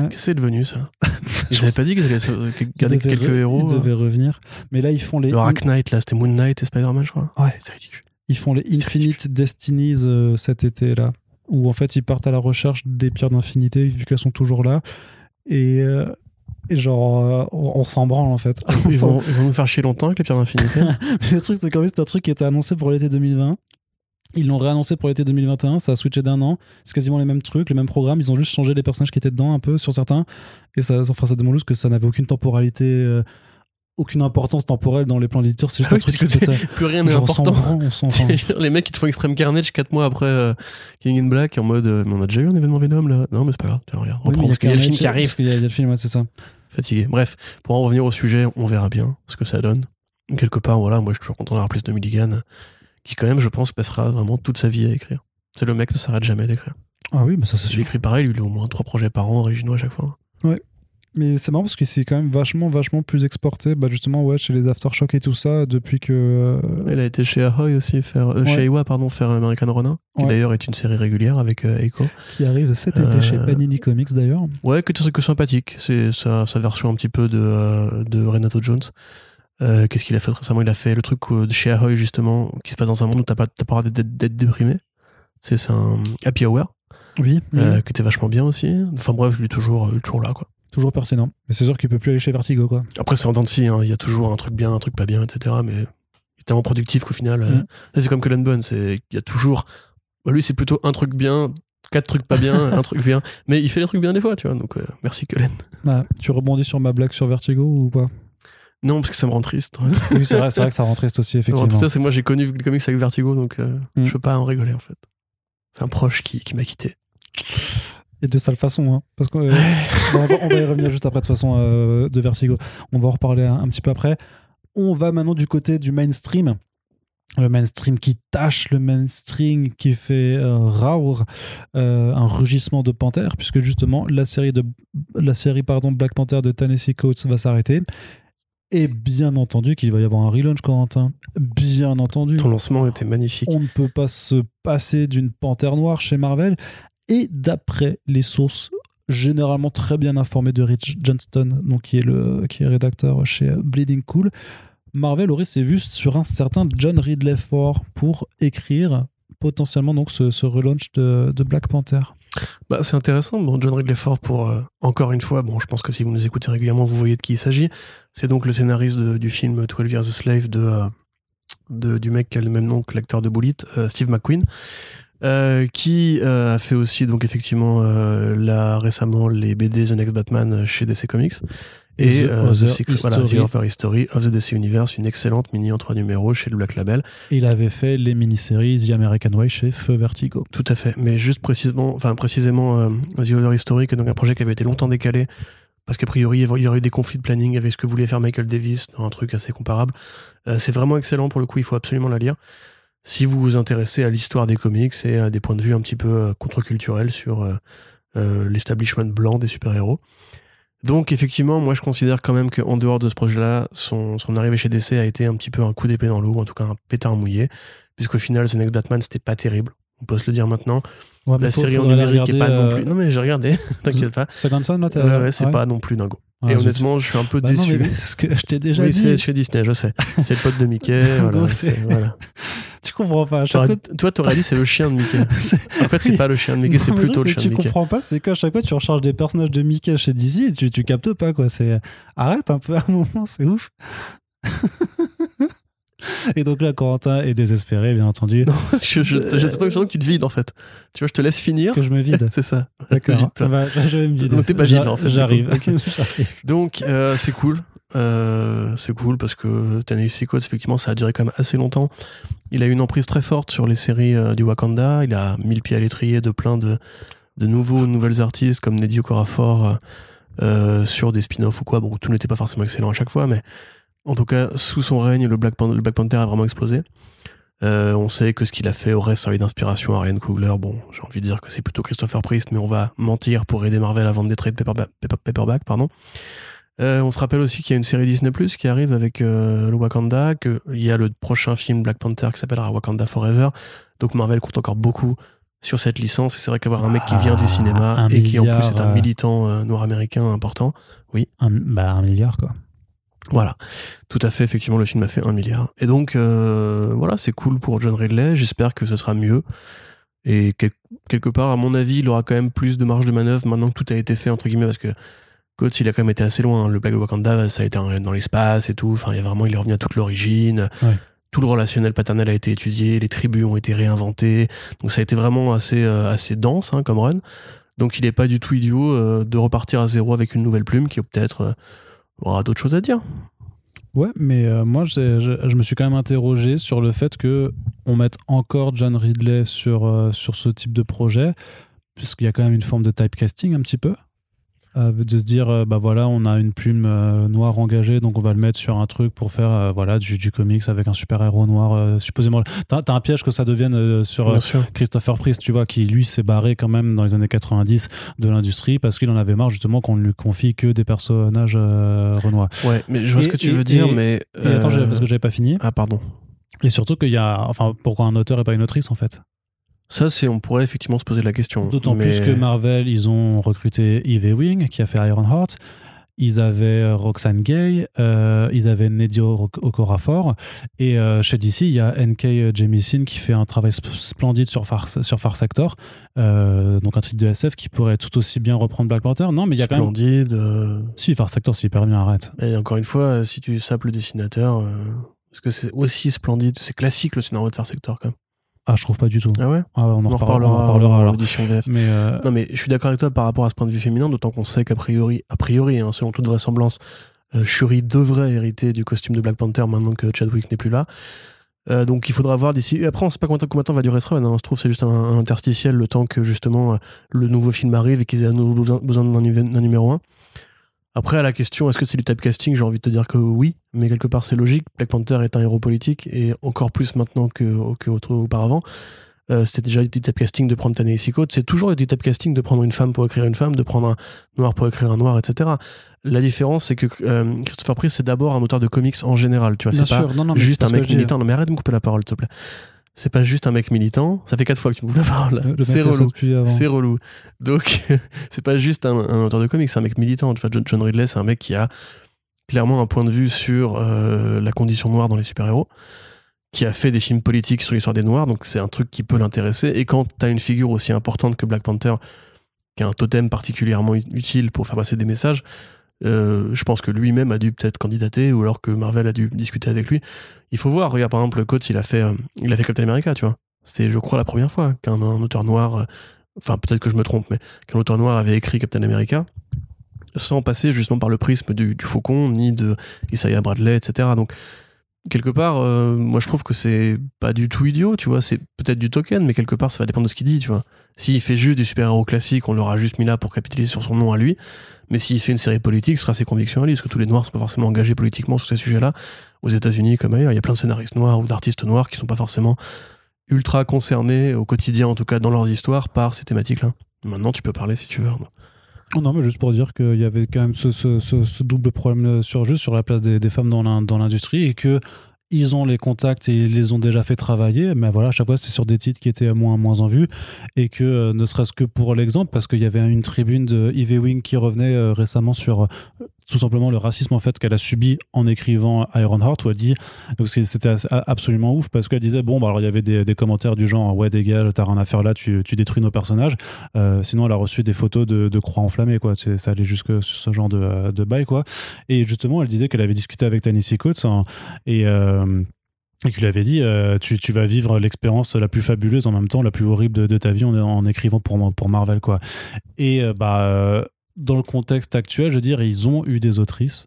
Qu'est-ce que c'est devenu ça? Ils avaient pas dit qu'ils allaient garder quelques re- héros. Ils euh. devaient revenir. Mais là, ils font les. Le Ark Knight, là, c'était Moon Knight et Spider-Man, je crois. Ouais. C'est ridicule. Ils font les Infinite Destinies euh, cet été-là, où en fait ils partent à la recherche des pierres d'infinité, vu qu'elles sont toujours là. Et, euh, et genre, euh, on, on s'en branle en fait. Ils vont, ils vont nous faire chier longtemps avec les pierres d'infinité. Mais le truc, c'est qu'en fait, c'est un truc qui était annoncé pour l'été 2020. Ils l'ont réannoncé pour l'été 2021, ça a switché d'un an. C'est quasiment les mêmes trucs, les mêmes programmes. Ils ont juste changé les personnages qui étaient dedans un peu sur certains. Et ça, enfin, ça démontre que ça n'avait aucune temporalité, euh, aucune importance temporelle dans les plans d'éditeur. C'est juste Ah un oui, truc que était. Plus rien n'est on s'en important. branle, on les mecs qui te font Extreme Carnage 4 mois après euh, King in Black en mode euh, mais on a déjà eu un événement Venom là non mais c'est pas grave tiens regarde oui, mais reprends parce qu'il y a le film qui arrive Parce qu'il y a le film, ouais, c'est ça. fatigué bref pour en revenir au sujet on verra bien ce que ça donne quelque part voilà moi je suis toujours content d'avoir plus de Milligan qui quand même je pense passera vraiment toute sa vie à écrire c'est le mec ne s'arrête jamais d'écrire Ah oui, mais ça c'est il écrit pareil lui il a au moins trois projets par an originaux à chaque fois Mais c'est marrant parce que c'est quand même vachement, vachement plus exporté, bah justement, ouais, chez les Aftershock et tout ça, depuis que. euh, il a été chez Ahoy aussi faire euh, Ouais. chez Iwa pardon faire American Ronin qui Ouais. d'ailleurs est une série régulière avec euh, Echo qui arrive cet été Euh, chez Panini Comics d'ailleurs. Ouais, que que sympathique. C'est sa, sa version un petit peu de, euh, de Renato Jones. Euh, Qu'est-ce qu'il a fait récemment? Il a fait le truc euh, de chez Ahoy, justement, qui se passe dans un monde où t'as pas, t'as pas le droit d'être déprimé. C'est un Happy Hour, Oui, oui. euh, qui était vachement bien aussi. Enfin bref, il est toujours, euh, toujours là, quoi. toujours pertinent. Mais c'est sûr qu'il peut plus aller chez Vertigo, quoi. Après, c'est en dents de scie, hein. il y a toujours un truc bien, un truc pas bien, etc. Mais il est tellement productif qu'au final, Mm. c'est comme Cullen Bunn, c'est il y a toujours. bah, lui, c'est plutôt un truc bien, quatre trucs pas bien, un truc bien. Mais il fait les trucs bien des fois, tu vois. Donc, euh, merci Cullen. Ah, tu rebondis sur ma blague sur Vertigo ou pas? Non, parce que ça me rend triste. Oui, c'est vrai, vrai que ça rend triste aussi, En effectivement. tout cas, c'est moi, j'ai connu le comics avec Vertigo, donc euh, Mm. je peux pas en rigoler, en fait. C'est un proche qui, qui m'a quitté. Et de sale façon, hein. Parce qu'on on, va, on va y revenir juste après, de toute façon, euh, de Vertigo. On va en reparler un, un petit peu après. On va maintenant du côté du mainstream. Le mainstream qui tâche, le mainstream qui fait euh, raour, euh, un rugissement de panthère, puisque justement, la série, de, la série pardon, Black Panther de Tennessee Coates va s'arrêter. Et bien entendu qu'il va y avoir un relaunch, Corentin. Bien entendu. Ton lancement était magnifique. On ne peut pas se passer d'une panthère noire chez Marvel. Et d'après les sources généralement très bien informées de Rich Johnston, donc qui est le qui est rédacteur chez Bleeding Cool, Marvel aurait ses vues sur un certain John Ridley Ford pour écrire potentiellement donc ce, ce relaunch de, de Black Panther. Bah, c'est intéressant. Bon, John Ridley Ford, pour euh, encore une fois, bon, je pense que si vous nous écoutez régulièrement, vous voyez de qui il s'agit. C'est donc le scénariste du film 12 Years a Slave euh, du mec qui a le même nom que l'acteur de Bullet, euh, Steve McQueen. qui a fait aussi donc effectivement récemment les BD The Next Batman chez DC Comics et The euh, The Other voilà, The History. Other History of the DC Universe, une excellente mini en trois numéros chez le Black Label. Il avait fait les mini-séries The American Way chez Feu Vertigo. Tout à fait. Mais juste précisément, enfin précisément, euh, The Other History, qui est donc un projet qui avait été longtemps décalé, parce qu'a priori, il y aurait eu des conflits de planning avec ce que voulait faire Michael Davis dans un truc assez comparable. Euh, c'est vraiment excellent pour le coup, il faut absolument la lire. Si vous vous intéressez à l'histoire des comics et à des points de vue un petit peu contre-culturels sur euh, euh, l'establishment blanc des super-héros. Donc effectivement, moi je considère quand même qu'en dehors de ce projet-là, son, son arrivée chez DC a été un petit peu un coup d'épée dans l'eau, ou en tout cas un pétard mouillé, puisqu'au final, The Next Batman, c'était pas terrible. On peut se le dire maintenant. Ouais, La série en numérique est pas non euh, plus. Non mais j'ai regardé, t'inquiète pas. Second Son, là, Ouais, ouais, c'est pas non plus dingo. Ah, et zut. honnêtement, je suis un peu Bah non, déçu. mais c'est ce que je t'ai déjà oui, dit. c'est chez Disney, je sais. C'est le pote de Mickey. Voilà, voilà. Tu comprends pas. chaque fois- Toi, t'aurais dit c'est le chien de Mickey. En fait, c'est pas le chien de Mickey, c'est plutôt le chien de tu Mickey. comprends pas, c'est qu'à chaque fois tu recharges des personnages de Mickey chez DC et tu, tu captes pas quoi. Arrête un peu à un moment, c'est ouf. et donc là, Corentin est désespéré, bien entendu, Je- je- J'ai l'impression que tu te vides en fait. Tu vois, je te laisse finir. que je me vide. C'est ça. D'accord. Vide-toi. Bah, je vais me vider. Donc t'es pas vide, en fait, J'arrive. Donc, euh, c'est cool. Euh, c'est cool parce que Tennessee Coates, effectivement, ça a duré quand même assez longtemps. Il a eu une emprise très forte sur les séries euh, du Wakanda. Il a mis le pied à l'étrier de plein de, de nouveaux nouvelles artistes comme Neddy Okorafor euh, sur des spin-offs ou quoi. Bon, tout n'était pas forcément excellent à chaque fois, mais en tout cas, sous son règne, le Black, le Black Panther a vraiment explosé. Euh, on sait que ce qu'il a fait aurait servi d'inspiration à Ryan Coogler. Bon, j'ai envie de dire que c'est plutôt Christopher Priest, mais on va mentir pour aider Marvel à vendre des trades paperback. paperback pardon. Euh, on se rappelle aussi qu'il y a une série Disney Plus qui arrive avec euh, le Wakanda, qu'il y a le prochain film Black Panther qui s'appellera Wakanda Forever. Donc Marvel compte encore beaucoup sur cette licence. Et c'est vrai qu'avoir un mec qui vient du ah, cinéma et qui en plus est un militant noir américain important, oui. Un, bah, un milliard quoi. Voilà, tout à fait, effectivement, le film a fait un milliard. Et donc, euh, voilà, c'est cool pour John Ridley, j'espère que ce sera mieux. Et quelque part, à mon avis, il aura quand même plus de marge de manœuvre maintenant que tout a été fait, entre guillemets, parce que Coates, il a quand même été assez loin. Le Black Wakanda, ça a été dans l'espace et tout. Enfin, il, y a vraiment, il est revenu à toute l'origine. Tout le relationnel paternel a été étudié, les tribus ont été réinventées. Donc, ça a été vraiment assez, euh, assez dense hein, comme run. Donc, il n'est pas du tout idiot euh, de repartir à zéro avec une nouvelle plume qui peut-être aura d'autres choses à dire. Ouais, mais euh, moi, je, me suis quand même interrogé sur le fait que on mette encore John Ridley sur, euh, sur ce type de projet, puisqu'il y a quand même une forme de typecasting un petit peu. Euh, de se dire euh, bah voilà on a une plume euh, noire engagée donc on va le mettre sur un truc pour faire voilà du, du, comics avec un super héros noir supposément. T'as as un piège que ça devienne sur Christopher Priest tu vois qui lui s'est barré quand même dans les années 90 de l'industrie parce qu'il en avait marre justement qu'on ne lui confie que des personnages renois. Ouais mais je vois ce que tu veux dire mais attends parce que j'avais pas fini. Ah pardon. Et surtout qu'il y a enfin pourquoi un auteur et pas une autrice en fait? Ça, c'est, on pourrait effectivement se poser la question. D'autant plus que Marvel, ils ont recruté Eve Wing, qui a fait Ironheart. Ils avaient euh, Roxane Gay, euh, ils avaient Nedio Okorafor. Et euh, chez DC, il y a N.K. Jemisin qui fait un travail splendide sur Far, sur Far Sector. donc un titre de SF qui pourrait tout aussi bien reprendre Black Panther. Non, mais il y a quand même. Splendide. Si, Far Sector, c'est hyper bien, arrête. Et encore une fois, si tu sapes le dessinateur, est-ce que c'est aussi splendide? C'est classique le scénario de Far Sector quand même. Ah, je trouve pas du tout. Ah ouais ah, on, en reparlera, on VF. Mais euh, Non, mais je suis d'accord avec toi par rapport à ce point de vue féminin, d'autant qu'on sait qu'a priori, a priori hein, selon toute vraisemblance, euh, Shuri devrait hériter du costume de Black Panther maintenant que Chadwick n'est plus là. Euh, donc il faudra voir d'ici. Après, on sait pas combien de temps va durer ce run. Hein. On se trouve c'est juste un, interstitiel le temps que justement le nouveau film arrive et qu'ils aient à nouveau besoin, d'un numéro 1. Après, à la question, est-ce que c'est du typecasting J'ai envie de te dire que oui, mais quelque part c'est logique. Black Panther est un héros politique et encore plus maintenant que, que auparavant. Euh, c'était déjà du typecasting de prendre ta Coates. C'est toujours du typecasting de prendre une femme pour écrire une femme, de prendre un noir pour écrire un noir, etc. La différence, c'est que euh, Christopher Priest, c'est d'abord un auteur de comics en général. Tu vois, c'est pas juste un mec militant. Non, mais arrête de me couper la parole, s'il te plaît c'est pas juste un mec militant. Ça fait quatre fois que tu me la parole. C'est relou. C'est relou. Donc, c'est pas juste un, auteur de comics, c'est un mec militant. Tu vois, John, Ridley, c'est un mec qui a clairement un point de vue sur euh, la condition noire dans les super-héros, qui a fait des films politiques sur l'histoire des Noirs, donc c'est un truc qui peut l'intéresser. Et quand tu as une figure aussi importante que Black Panther, qui a un totem particulièrement utile pour faire passer des messages, euh, je pense que lui-même a dû peut-être candidater ou alors que Marvel a dû discuter avec lui. Il faut voir. Regarde par exemple le Coates, il a fait, euh, il a fait Captain America, tu vois. C'est, je crois, la première fois qu'un auteur noir, euh, enfin peut-être que je me trompe, mais qu'un auteur noir avait écrit Captain America sans passer justement par le prisme du, du Faucon ni de Isaiah Bradley, etc. Donc quelque part, moi je trouve que c'est pas du tout idiot, tu vois. C'est peut-être du token, mais quelque part ça va dépendre de ce qu'il dit, tu vois. S'il fait juste du super-héros classique, on l'aura juste mis là pour capitaliser sur son nom à lui. Mais s'il fait une série politique, ce sera ses convictions à lui, parce que tous les Noirs sont pas forcément engagés politiquement sur ces sujets-là. Aux États-Unis comme ailleurs, il y a plein de scénaristes noirs ou d'artistes noirs qui sont pas forcément ultra concernés au quotidien, en tout cas dans leurs histoires, par ces thématiques-là. Maintenant, tu peux parler si tu veux. Oh non, mais juste pour dire qu'il y avait quand même ce, double problème sur juste sur la place des, des femmes dans l'industrie et que ils ont les contacts et ils les ont déjà fait travailler, mais voilà, à chaque fois c'est sur des titres qui étaient moins, moins en vue. Et que euh, ne serait-ce que pour l'exemple, parce qu'il y avait une tribune de Ivy Wing qui revenait euh, récemment sur euh, tout simplement le racisme en fait qu'elle a subi en écrivant Ironheart où elle dit c'était absolument ouf parce qu'elle disait bon bah alors il y avait des, commentaires du genre ouais dégage t'as rien à faire là tu, tu détruis nos personnages. Sinon elle a reçu des photos de, croix enflammées quoi. Ça allait jusque sur ce genre de, de bail quoi. Et justement elle disait qu'elle avait discuté avec Tennessee Coates hein, et et qu'il lui avait dit euh, tu, tu, vas vivre l'expérience la plus fabuleuse en même temps la plus horrible de, ta vie en, écrivant pour, pour Marvel quoi. Et euh, bah euh, dans le contexte actuel je veux dire ils ont eu des autrices.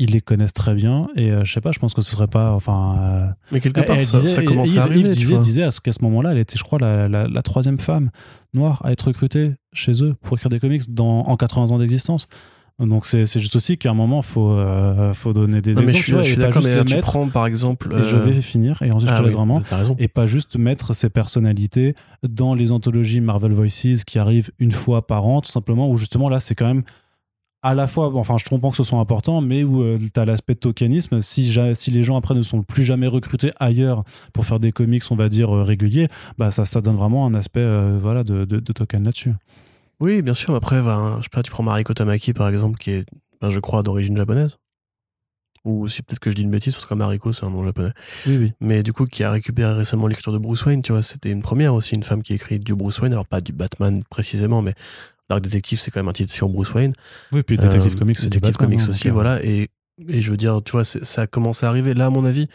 Ils les connaissent très bien et je sais pas je pense que ce serait pas enfin mais quelque part ça, commence à arriver disait, disait qu'à ce moment-là elle était je crois la, la, troisième femme noire à être recrutée chez eux pour écrire des comics dans, en 80 ans d'existence donc c'est juste aussi qu'à un moment faut euh, faut donner des exemples. je, suis d'accord, mais tu prends par exemple. je euh, vais finir et ensuite je te ah laisse vraiment. Et pas juste mettre ces personnalités dans les anthologies Marvel Voices qui arrivent une fois par an, tout simplement où justement là c'est quand même à la fois, enfin je comprends que ce soit important, mais où euh, tu as l'aspect tokenisme. Si, si les gens après ne sont plus jamais recrutés ailleurs pour faire des comics, on va dire réguliers, bah ça, ça donne vraiment un aspect voilà de, de, de token là-dessus. Oui, bien sûr. Après, ben, je sais pas, tu prends Mariko Tamaki, par exemple, qui est, ben, je crois, d'origine japonaise. Ou si peut-être que je dis une bêtise, parce que Mariko, c'est un nom japonais. Oui, oui. Mais du coup, qui a récupéré récemment l'écriture de Bruce Wayne, tu vois, c'était une première aussi, une femme qui écrit du Bruce Wayne, alors pas du Batman précisément, mais Dark Detective, c'est quand même un titre sur Bruce Wayne. Oui, puis Detective euh, Comics, c'est Detective Comics aussi, euh. voilà. Et, et je veux dire, tu vois, ça a commencé à arriver. Là, à mon avis,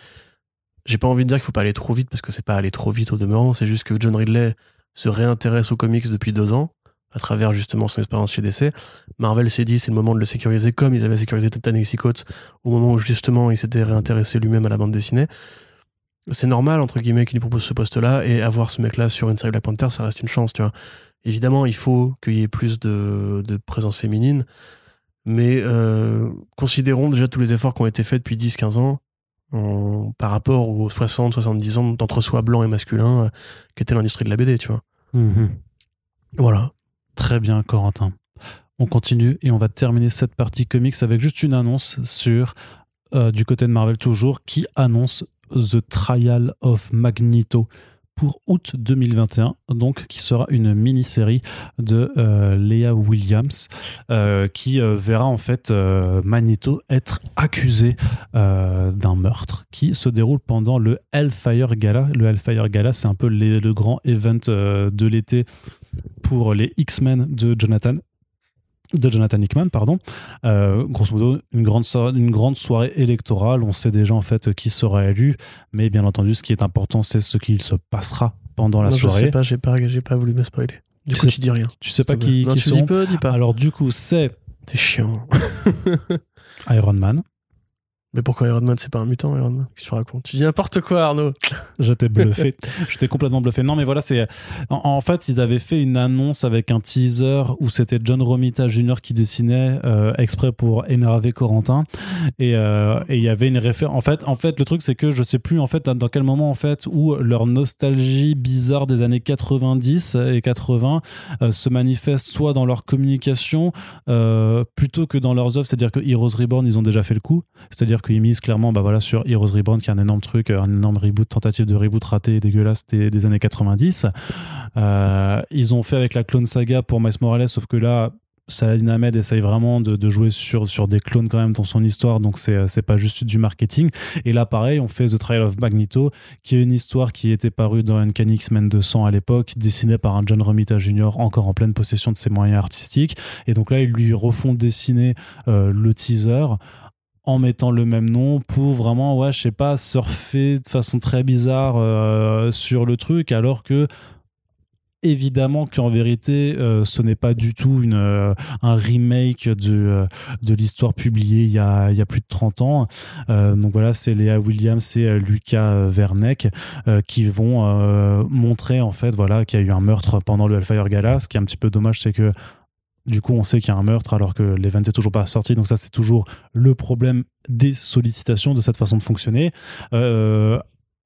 j'ai pas envie de dire qu'il faut pas aller trop vite, parce que c'est pas aller trop vite au demeurant, c'est juste que John Ridley se réintéresse aux comics depuis deux ans à travers justement son expérience chez DC. Marvel s'est dit c'est le moment de le sécuriser comme ils avaient sécurisé Titanic Coates au moment où justement il s'était réintéressé lui-même à la bande dessinée. C'est normal entre guillemets qu'il lui propose ce poste-là et avoir ce mec-là sur une série Black Panther, ça reste une chance, tu vois. Évidemment, il faut qu'il y ait plus de, présence féminine, mais euh, considérons déjà tous les efforts qui ont été faits depuis 10-15 ans par rapport aux 60-70 ans d'entre-soi blanc et masculin euh, qu'était l'industrie de la BD, tu vois. Mm-hmm. Voilà. Très bien, Corentin. On continue et on va terminer cette partie comics avec juste une annonce sur, euh, du côté de Marvel toujours, qui annonce The Trial of Magneto pour août 2021, donc qui sera une mini-série de euh, Williams euh, qui verra en fait Magneto être accusé d'un meurtre qui se déroule pendant le Hellfire Gala. Le Hellfire Gala, c'est un peu le grand event de l'été pour les X-Men de Jonathan de Jonathan Hickman, pardon. Euh, grosso modo, une grande, une grande soirée électorale. On sait déjà en fait qui sera élu, mais bien entendu, ce qui est important, c'est ce qu'il se passera pendant la soirée. Je sais pas, j'ai pas, j'ai pas voulu me spoiler. Du coup, tu dis rien. Tu sais pas qui. Dis dis pas. Alors du coup, c'est. T'es chiant. Iron Man. Mais pourquoi Iron Man, c'est pas un mutant, Iron Man? Qu'est-ce que tu racontes? Tu dis n'importe quoi, Arnaud J'étais bluffé. J'étais complètement bluffé. Non, mais voilà, c'est. En, fait, ils avaient fait une annonce avec un teaser où c'était John Romita Jr. qui dessinait euh, exprès pour énerver Corentin. Euh, et il y avait une référence. En fait, en fait, le truc, c'est que je sais plus, en fait, dans quel moment, en fait, où leur nostalgie bizarre des années 90 et 80 euh, se manifeste soit dans leur communication plutôt que dans leurs œuvres. C'est-à-dire que Heroes Reborn, ils ont déjà fait le coup. C'est-à-dire qu'ils misent clairement bah voilà, sur Heroes Reborn, qui est un énorme truc, un énorme reboot, tentative de reboot raté et dégueulasse des, années 90. Euh, ils ont fait avec la Clone Saga pour Miles Morales, sauf que là, Saladin Ahmed essaye vraiment de, jouer sur, sur des clones quand même dans son histoire, donc c'est pas juste du marketing. Et là, pareil, on fait The Trial of Magneto, qui est une histoire qui était parue dans Uncanny X-Men 200 à l'époque, dessinée par un John Romita Jr., encore en pleine possession de ses moyens artistiques. Et donc là, ils lui refont dessiner euh, le teaser en mettant le même nom pour vraiment, ouais, je sais pas, surfer de façon très bizarre euh, sur le truc, alors que évidemment qu'en vérité, euh, ce n'est pas du tout euh, un remake de, de l'histoire publiée il y, a, il y a plus de 30 ans. donc voilà, c'est Léa Williams et Lucas Verneck qui vont montrer en fait voilà, qu'il y a eu un meurtre pendant le Hellfire Gala. Ce qui est un petit peu dommage, c'est que du coup, on sait qu'il y a un meurtre alors que l'event n'est toujours pas sorti. Donc ça, c'est toujours le problème des sollicitations de cette façon de fonctionner. Euh,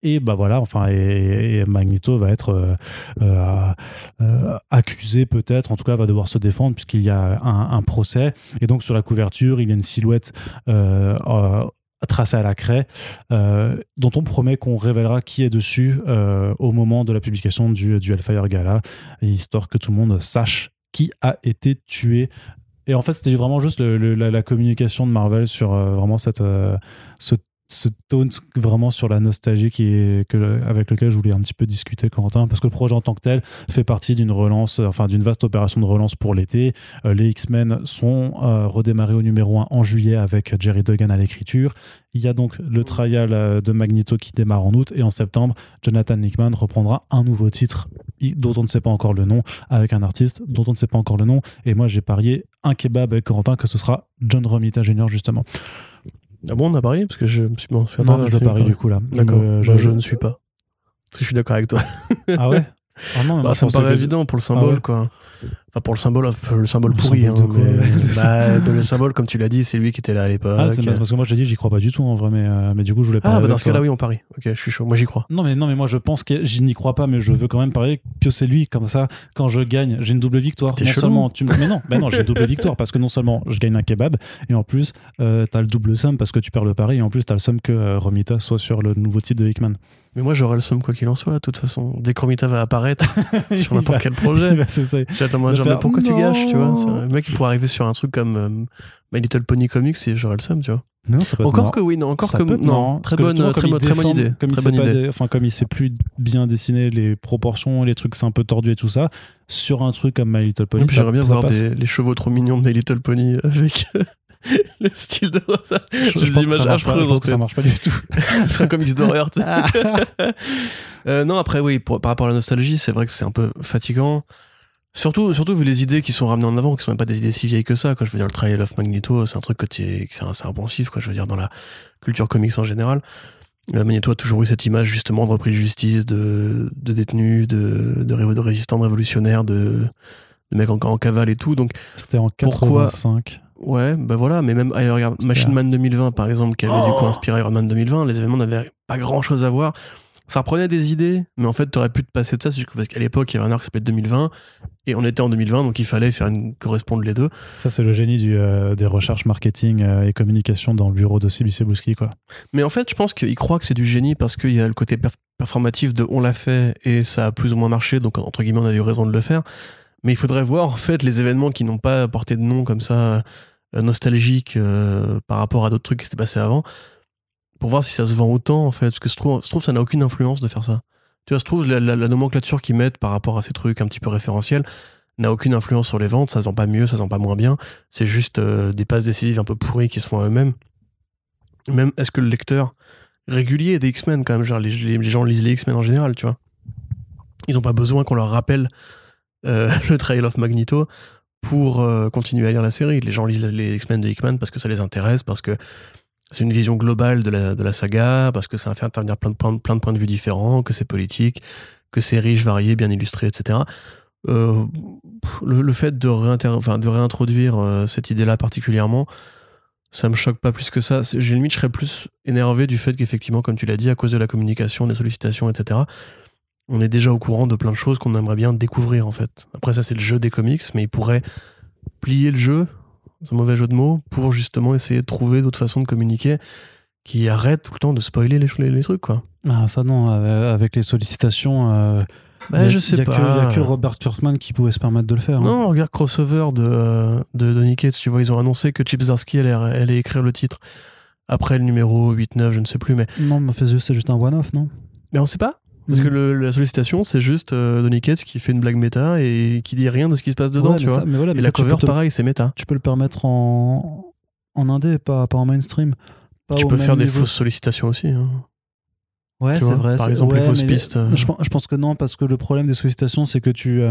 et bah voilà, enfin, et, Magneto va être euh, euh, accusé peut-être, en tout cas va devoir se défendre puisqu'il y a un, procès. Et donc sur la couverture, il y a une silhouette tracée à la craie, dont on promet qu'on révélera qui est dessus au moment de la publication du, du Hellfire Gala, histoire que tout le monde sache qui a été tué. Et en fait, c'était vraiment juste la, communication de Marvel sur euh, vraiment cette, euh, ce ce taunt vraiment sur la nostalgie qui est, avec lequel je voulais un petit peu discuter, Quentin, parce que le projet en tant que tel fait partie d'une relance, enfin d'une vaste opération de relance pour l'été. Euh, les X-Men sont redémarrés au numéro 1 en juillet avec Jerry Duggan à l'écriture. Il y a donc le trial de Magneto qui démarre en août et en septembre, Jonathan Hickman reprendra un nouveau titre dont on ne sait pas encore le nom avec un artiste dont on ne sait pas encore le nom. Et moi, j'ai parié un kebab avec Corentin que ce sera John Romita Jr. justement. Ah bon, on a Paris Parce que je me suis fait Non, je du coup là. D'accord, je, je, ne suis pas. Parce que je suis d'accord avec toi. ah ouais? Ah non, bah, Ça me paraît évident pour le symbole, ah quoi. Enfin, pour le symbole, le symbole pourri. hein, bah, le symbole, comme tu l'as dit, c'est lui qui était là à l'époque. Ah, c'est parce que moi, je l'ai dit, j'y crois pas du tout en vrai, mais, euh, mais du coup, je voulais pas. Ah, bah dans ce cas-là, oui, on parie. Ok, je suis chaud. Moi, j'y crois. Non, mais non, mais moi, je pense que j'y n'y crois pas, mais je veux quand même parier que c'est lui. Comme ça, quand je gagne, j'ai une double victoire. Non seulement tu mais non, bah non, j'ai une double victoire parce que non seulement je gagne un kebab, et en plus, euh, t'as le double somme parce que tu perds le pari, et en plus, t'as le somme que euh, Romita soit sur le nouveau titre de Hickman. Mais moi, j'aurai le somme quoi qu'il en soit, de toute façon. Dès que Romita va apparaître sur n'importe quel projet, c'est ça. J'attends genre, mais pourquoi tu gâches, tu vois Le mec, il pourrait arriver sur un truc comme euh, My Little Pony Comics et j'aurai le somme, tu vois. Non, ça peut encore que oui, non, encore que non, très bonne, très, bonne idée. Comme, très bonne enfin, comme il sait plus bien dessiner les proportions, les trucs c'est un peu tordu et tout ça, sur un truc comme My Little Pony. J'aimerais bien voir des, les chevaux trop mignons de My Little Pony avec le style de ça. Je, je pense que ça marche, pas, que ça marche pas du tout. c'est un comics d'horreur. euh, non, après, oui, par rapport à la nostalgie, c'est vrai que c'est un peu fatigant. Surtout, surtout vu les idées qui sont ramenées en avant, qui sont même pas des idées si vieilles que ça. Quoi. Je veux dire, le Trial of Magneto, c'est un truc que c'est assez impensif, quoi. Je veux dire, dans la culture comics en général. Magneto a toujours eu cette image justement de reprise de justice, de, de détenus, de, de, de résistants révolutionnaires, de, de mecs encore en cavale et tout. Donc, c'était en 85. Ouais, ben voilà, mais même, regarde, Machine Man 2020 par exemple, qui avait du coup oh inspiré Iron Man 2020, les événements n'avaient pas grand chose à voir. Ça reprenait des idées, mais en fait, t'aurais pu te passer de ça, parce qu'à l'époque, il y avait un arc qui s'appelait 2020, et on était en 2020, donc il fallait faire une correspondre les deux. Ça, c'est le génie du, euh, des recherches marketing euh, et communication dans le bureau de CBC Bouski, quoi. Mais en fait, je pense qu'il croit que c'est du génie parce qu'il y a le côté performatif de on l'a fait et ça a plus ou moins marché, donc entre guillemets, on a eu raison de le faire. Mais il faudrait voir en fait les événements qui n'ont pas porté de nom comme ça euh, nostalgique euh, par rapport à d'autres trucs qui s'étaient passés avant pour voir si ça se vend autant en fait parce que je trouve, trouve ça n'a aucune influence de faire ça. Tu vois je trouve la, nomenclature qu'ils mettent par rapport à ces trucs un petit peu référentiels n'a aucune influence sur les ventes ça se vend pas mieux ça se vend pas moins bien. C'est juste euh, des passes décisives un peu pourries qui se font à eux-mêmes. Même est-ce que le lecteur régulier des X-Men quand même genre les, les gens lisent les X-Men en général tu vois. Ils ont pas besoin qu'on leur rappelle le Trail of Magneto pour euh, continuer à lire la série. Les gens lisent les X-Men de Hickman parce que ça les intéresse, parce que c'est une vision globale de la, de saga, parce que ça fait intervenir plein de, plein, plein de points de vue différents, que c'est politique, que c'est riche, varié, bien illustré, etc. Euh, le, fait de, de réintroduire euh, cette idée-là particulièrement, ça me choque pas plus que ça. J'ai limite, je serais plus énervé du fait qu'effectivement, comme tu l'as dit, à cause de la communication, des sollicitations, etc., on est déjà au courant de plein de choses qu'on aimerait bien découvrir en fait. Après ça c'est le jeu des comics, mais il pourrait plier le jeu, c'est un mauvais jeu de mots, pour justement essayer de trouver d'autres façons de communiquer qui arrêtent tout le temps de spoiler les, les, trucs quoi. Ah ça non, avec les sollicitations... Euh... Bah, je sais pas. Il n'y a que Robert Kurtzman qui pouvait se permettre de le faire. Hein. Non, regarde Crossover de, de Donny Cates, tu vois, ils ont annoncé que Chip Zdarsky allait, allait écrire le titre après le numéro 8-9, je ne sais plus, mais... Non, mais c'est juste un one-off, non? Mais on sait pas parce que mm. la sollicitation, c'est juste euh, Donny Cates qui fait une blague méta et qui dit rien de ce qui se passe dedans, tu vois. et la cover, pareil, c'est méta. Tu peux le permettre en, en indé, pas, pas en mainstream. tu peux faire des fausses sollicitations aussi. Hein. Ouais, c'est vrai. Par exemple, les fausses pistes. Euh. Je, je, pense que non, parce que le problème des sollicitations, c'est que tu.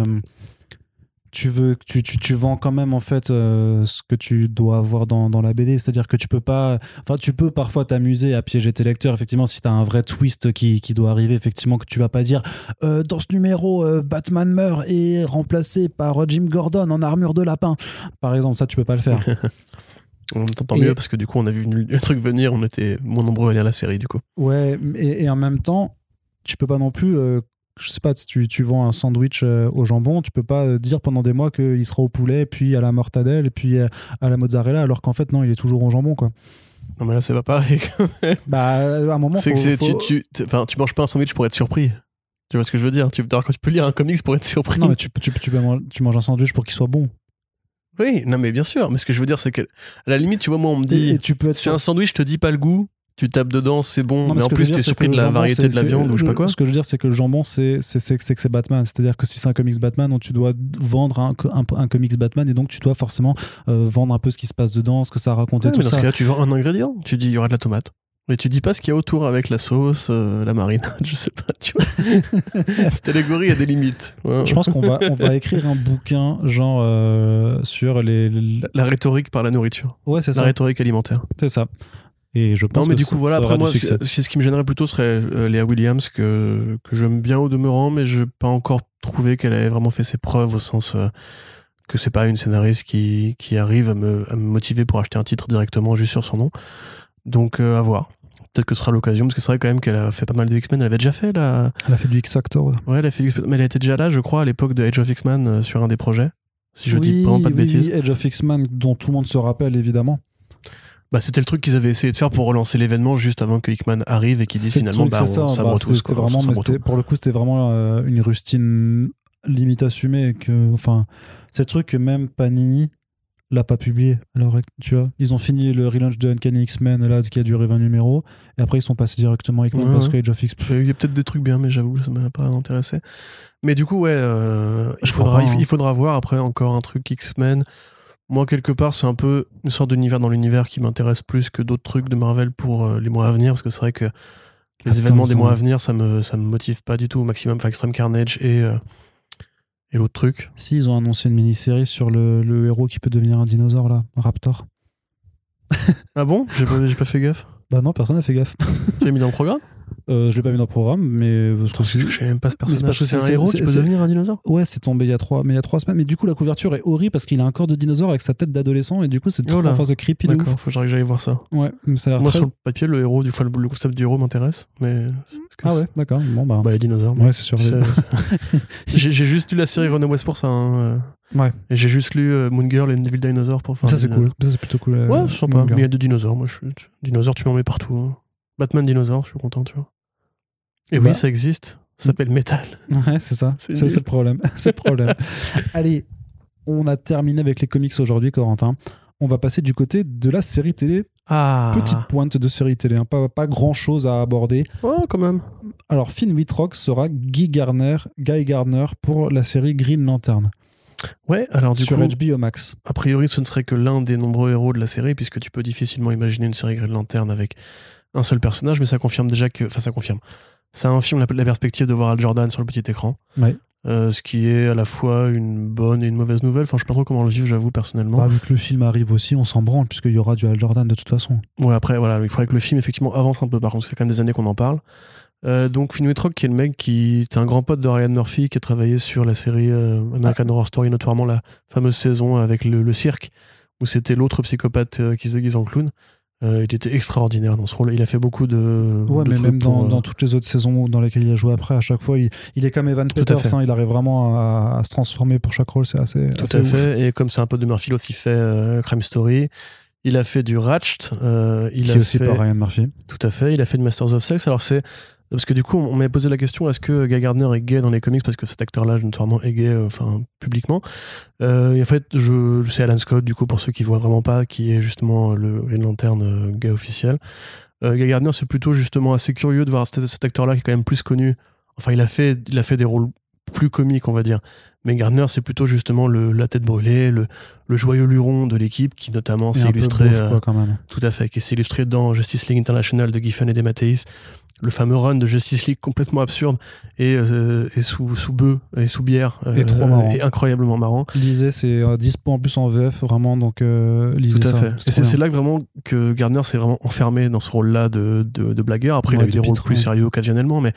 Tu veux tu, tu, tu, vends quand même en fait euh, ce que tu dois avoir dans, dans la BD c'est à dire que tu peux pas enfin tu peux parfois t'amuser à piéger tes lecteurs effectivement si tu as un vrai twist qui, qui, doit arriver effectivement que tu vas pas dire euh, dans ce numéro euh, Batman meurt et remplacé par Jim Gordon en armure de lapin. Par exemple ça tu peux pas le faire. On entend mieux parce que du coup on a vu le truc venir on était moins nombreux à lire la série du coup. Ouais et, et en même temps tu peux pas non plus je sais pas, si tu, tu vends un sandwich euh, au jambon, tu peux pas euh, dire pendant des mois qu'il sera au poulet, puis à la mortadelle, puis euh, à la mozzarella, alors qu'en fait, non, il est toujours au jambon, quoi. Non, mais là, c'est pas pareil, quand même. Bah, à un moment, c'est que tu, tu, tu manges pas un sandwich pour être surpris. Tu vois ce que je veux dire? Tu, quand tu peux lire un comics pour être surpris. Non, mais tu, tu, tu, tu manges un sandwich pour qu'il soit bon. Oui, non, mais bien sûr. Mais ce que je veux dire, c'est que, à la limite, tu vois, moi, on me dit, tu peux c'est un sandwich, je te dis pas le goût, tu tapes dedans, c'est bon, mais en plus t'es surpris de la variété de la viande ou je sais pas quoi. Ce que je veux dire, c'est que le jambon, c'est que c'est Batman. C'est-à-dire que si c'est un comics Batman, donc tu dois vendre un, un, comics Batman et donc tu dois forcément euh, vendre un peu ce qui se passe dedans, ce que ça raconte et tout mais dans ce cas-là, tu vends un ingrédient. Tu dis il y aura de la tomate. Mais tu dis pas ce qu'il y a autour avec la sauce, euh, la marinade, je sais pas, tu vois. Cette allégorie a des limites. Je pense qu'on va, on va écrire un bouquin, genre, euh, sur les, La, rhétorique par la nourriture. Ouais, c'est ça. La rhétorique alimentaire. C'est ça Et je pense non, mais que du coup, voilà, après moi, c'est ce qui me gênerait plutôt serait euh, Léa Williams, que, que j'aime bien au demeurant, mais je n'ai pas encore trouvé qu'elle ait vraiment fait ses preuves au sens euh, que c'est pas une scénariste qui, qui arrive à me, à me, motiver pour acheter un titre directement juste sur son nom. Donc, à voir. Peut-être que ce sera l'occasion, parce que c'est vrai quand même qu'elle a fait pas mal de X-Men. Elle avait déjà fait la. Elle a fait du X-Factor. Ouais. elle a fait du Mais elle était déjà là, je crois, à l'époque de Age of X-Men sur un des projets. Si je dis vraiment pas de bêtises. Age of X-Men, dont tout le monde se rappelle évidemment. Bah, c'était le truc qu'ils avaient essayé de faire pour relancer l'événement juste avant que Hickman arrive et qu'ils disent finalement bah, on ça, sabre bah, tous. Vraiment, mais pour le coup, c'était vraiment euh, une rustine limite assumée. Que, enfin, c'est le truc que même Panini l'a pas publié. Alors, tu vois, ils ont fini le relaunch de Uncanny X-Men là, qui a duré 20 numéros, et après ils sont passés directement à Hickman parce que Age of X. Il y a peut-être des trucs bien, mais j'avoue, ça m'a pas intéressé. Mais du coup, ouais, euh, il, faudra, il, faudra voir après encore un truc X-Men moi, quelque part, c'est un peu une sorte d'univers dans l'univers qui m'intéresse plus que d'autres trucs de Marvel pour euh, les mois à venir, parce que c'est vrai que les événements des mois à venir, ça me, ça me motive pas du tout au maximum. Enfin, Extreme Carnage et, euh, et l'autre truc. Si, ils ont annoncé une mini-série sur le, le, héros qui peut devenir un dinosaure, là, Raptor. ah bon? J'ai pas, pas fait gaffe. Bah non, personne n'a fait gaffe. Tu l'as mis dans le programme? Euh, je l'ai pas mis dans le programme, mais je que je sais même pas ce personnage. C'est un héros qui peut devenir un dinosaure? Ouais, c'est tombé il y a trois, mais il y a trois semaines. Mais du coup, la couverture est horrible parce qu'il a un corps de dinosaure avec sa tête d'adolescent et du coup, c'est enfin, c'est creepy. D'accord, faut que j'aille voir ça. Ouais, ça a Moi, sur le papier, le héros, du coup, le concept du héros m'intéresse, mais. Ah ouais, d'accord. Bon bah. Bah les dinosaures. Ouais, c'est sûr. j'ai juste lu la série West pour ça. Hein, euh. Ouais. Et j'ai juste lu euh, Moon Girl et Neville Dinosaur pour faire. Ça c'est cool. Ça c'est plutôt cool. Ouais, je sens pas. Mais il y a des dinosaures. Moi, je dinosaures, tu m'en mets partout. Hein. Batman dinosaure, je suis content, tu vois. Et oui, ça existe. Ça s'appelle Metal. Ouais, c'est ça. C'est le problème. c'est le problème. Allez, on a terminé avec les comics aujourd'hui, Corentin. On va passer du côté de la série télé. Ah. Petite pointe de série télé, hein. pas, pas grand chose à aborder. Oh, quand même. Alors, Finn Wittrock sera Guy Garner, Guy Garner pour la série Green Lantern. Ouais, alors du sur coup, HBO Max. A priori, ce ne serait que l'un des nombreux héros de la série, puisque tu peux difficilement imaginer une série Green Lantern avec un seul personnage, mais ça confirme déjà que. Enfin, ça confirme. C'est un film, la, perspective de voir Al Jordan sur le petit écran. Euh, ce qui est à la fois une bonne et une mauvaise nouvelle. Enfin, je sais pas trop comment le vivre, j'avoue, personnellement. Bah, vu que le film arrive aussi, on s'en branle, puisqu'il y aura du Al Jordan de toute façon. Ouais, après, voilà, il faudrait que le film, effectivement, avance un peu. Par contre, ça fait quand même des années qu'on en parle. Euh, donc, Finn Wittrock, qui est le mec qui est un grand pote de Ryan Murphy, qui a travaillé sur la série euh, American Horror Story, notamment la fameuse saison avec le, cirque, où c'était l'autre psychopathe qui se déguise en clown. Euh, il était extraordinaire dans ce rôle. Il a fait beaucoup de. Ouais, mais même dans, dans, toutes les autres saisons dans lesquelles il a joué après, à chaque fois, il, il est comme Evan Peters. Hein, il arrive vraiment à, se transformer pour chaque rôle. C'est assez. Tout à fait. Et comme c'est un peu de Murphy, il a aussi fait euh, Crime Story. Il a fait du Ratched. Euh, il Qui a aussi fait... par Ryan Murphy. Tout à fait. Il a fait du Masters of Sex. Alors c'est parce que du coup, on m'avait posé la question est-ce que Guy Gardner est gay dans les comics? Parce que cet acteur-là, notamment, est gay, euh, enfin, publiquement. Euh, et en fait, je, sais Alan Scott, du coup, pour ceux qui voient vraiment pas, qui est justement le Green Lantern euh, gay officiel. Guy Gardner, c'est plutôt justement assez curieux de voir cet, acteur-là qui est quand même plus connu. Enfin, il a fait, il a fait des rôles plus comiques, on va dire. Mais Gardner, c'est plutôt justement le, la tête brûlée, le, le joyeux luron de l'équipe qui notamment s'est illustré. quand même. Tout à fait, qui s'est illustré dans Justice League International de Giffen et de Mathéis, le fameux run de Justice League complètement absurde et, euh, et sous, sous bœuf et sous bière. et trop euh, marrant. Et incroyablement marrant. Lisez, c'est 10 points en plus en VF, vraiment, donc euh, lisez Tout à ça. fait. Et c'est là que vraiment que Gardner s'est vraiment enfermé dans ce rôle-là de, de, blagueur. Après, il a eu des rôles plus sérieux occasionnellement, mais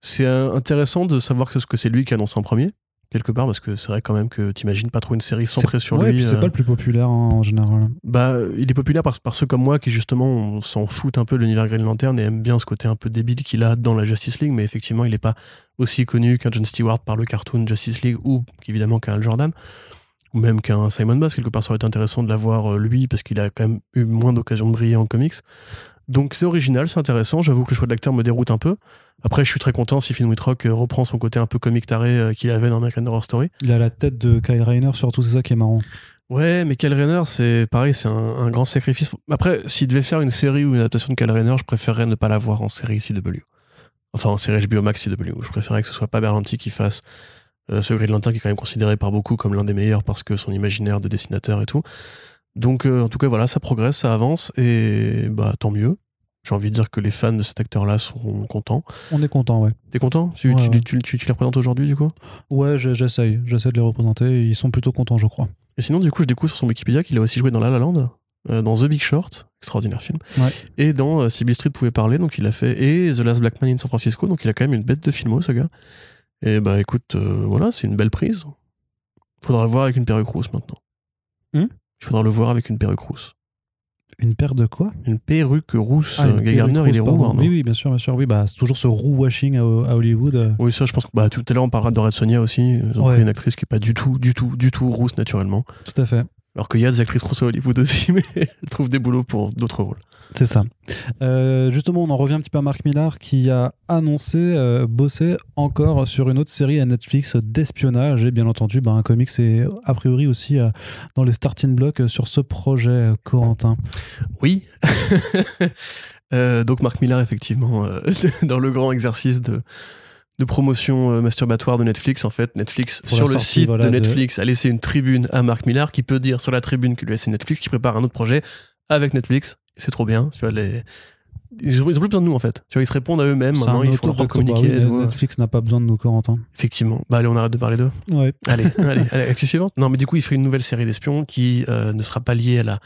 c'est intéressant de savoir que, que c'est lui qui a annoncé en premier quelque part parce que c'est vrai quand même que t'imagines pas trop une série centrée sur lui. C'est pas le plus populaire hein, en général. Bah, il est populaire par, par ceux comme moi qui justement s'en foutent un peu de l'univers Green Lantern et aiment bien ce côté un peu débile qu'il a dans la Justice League, mais effectivement il est pas aussi connu qu'un John Stewart par le cartoon Justice League ou évidemment qu'un Al Jordan ou même qu'un Simon Bass quelque part ça aurait été intéressant de l'avoir euh, lui parce qu'il a quand même eu moins d'occasions de briller en comics. Donc c'est original, c'est intéressant. J'avoue que le choix de l'acteur me déroute un peu. Après, je suis très content si Finn Wittrock euh, reprend son côté un peu comique taré euh, qu'il avait dans American Horror Story. Il a la tête de Kyle Rayner, surtout, c'est ça qui est marrant. Ouais, mais Kyle Rayner, c'est pareil, c'est un, grand sacrifice. Après, s'il devait faire une série ou une adaptation de Kyle Rayner, je préférerais ne pas la voir en série CW. Enfin, en série HBO Max CW. Je préférerais que ce soit pas Berlanti qui fasse euh, ce Green Lantern qui est quand même considéré par beaucoup comme l'un des meilleurs parce que son imaginaire de dessinateur et tout. Donc, en tout cas, voilà, ça progresse, ça avance et bah tant mieux. J'ai envie de dire que les fans de cet acteur-là seront contents. On est content, ouais. T'es content? Tu, tu, tu, les représentes aujourd'hui, du coup? Ouais, j'essaye. J'essaie de les représenter. Ils sont plutôt contents, je crois. Et sinon, du coup, je découvre sur son Wikipédia qu'il a aussi joué dans La La Land. dans The Big Short, extraordinaire film, et dans Sibyl Street pouvait parler, donc il a fait, et The Last Black Man in San Francisco, donc il a quand même une bête de filmo, ce gars. Et bah écoute, voilà, c'est une belle prise. Faudra le voir avec une perruque rousse maintenant. Hmm? Il faudra le voir avec une perruque rousse. Une paire de quoi? Une perruque rousse. Ah, Guy Gardner, il est roux. oui, oui, bien sûr, bien sûr. Oui, bah, c'est toujours ce roux washing à, Hollywood. Oui, ça, je pense que bah, tout à l'heure, on parlera de Red Sonia aussi. Ils ont pris une actrice qui est pas du tout, du tout, du tout rousse naturellement. Tout à fait. Alors qu'il y a des actrices rousses à Hollywood aussi, mais elles trouvent des boulots pour d'autres rôles. C'est ça. Euh, justement, on en revient un petit peu à Mark Millar qui a annoncé euh, bosser encore sur une autre série à Netflix d'espionnage et bien entendu bah, un comics est a priori aussi euh, dans les starting blocks sur ce projet Corentin. Oui. donc Mark Millar effectivement dans le grand exercice de de promotion masturbatoire de Netflix. En fait, Netflix, sur le site de Netflix, a laissé une tribune à Mark Millar qui peut dire sur la tribune que lui a laissé Netflix, qui prépare un autre projet avec Netflix c'est trop bien. Tu vois, les... ils, ont, plus besoin de nous en fait. Tu vois, ils se répondent à eux-mêmes. Maintenant, il faut communiquer. Netflix n'a pas besoin de nous, Corentin. Effectivement. Bah allez, on arrête de parler d'eux. Ouais. Allez, allez, allez, suivante. Non, mais du coup, il ferait une nouvelle série d'espions qui euh, ne sera pas liée à la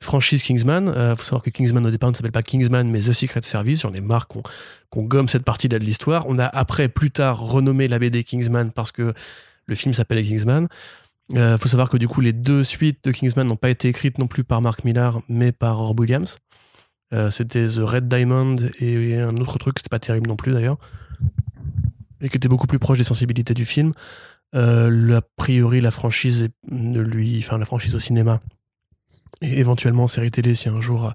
franchise Kingsman. Il euh, faut savoir que Kingsman au départ ne s'appelle pas Kingsman, mais The Secret Service. J'en ai marre qu'on gomme cette partie-là de l'histoire. On a après, plus tard, renommé la BD Kingsman parce que le film s'appelait Kingsman. Euh, faut savoir que du coup, les deux suites de Kingsman n'ont pas été écrites non plus par Mark Millar, mais par Rob Williams. Euh, c'était The Red Diamond et un autre truc, c'était pas terrible non plus d'ailleurs, et qui était beaucoup plus proche des sensibilités du film. Euh, a priori, la franchise ne lui, enfin la franchise au cinéma et éventuellement en série télé, si un jour euh,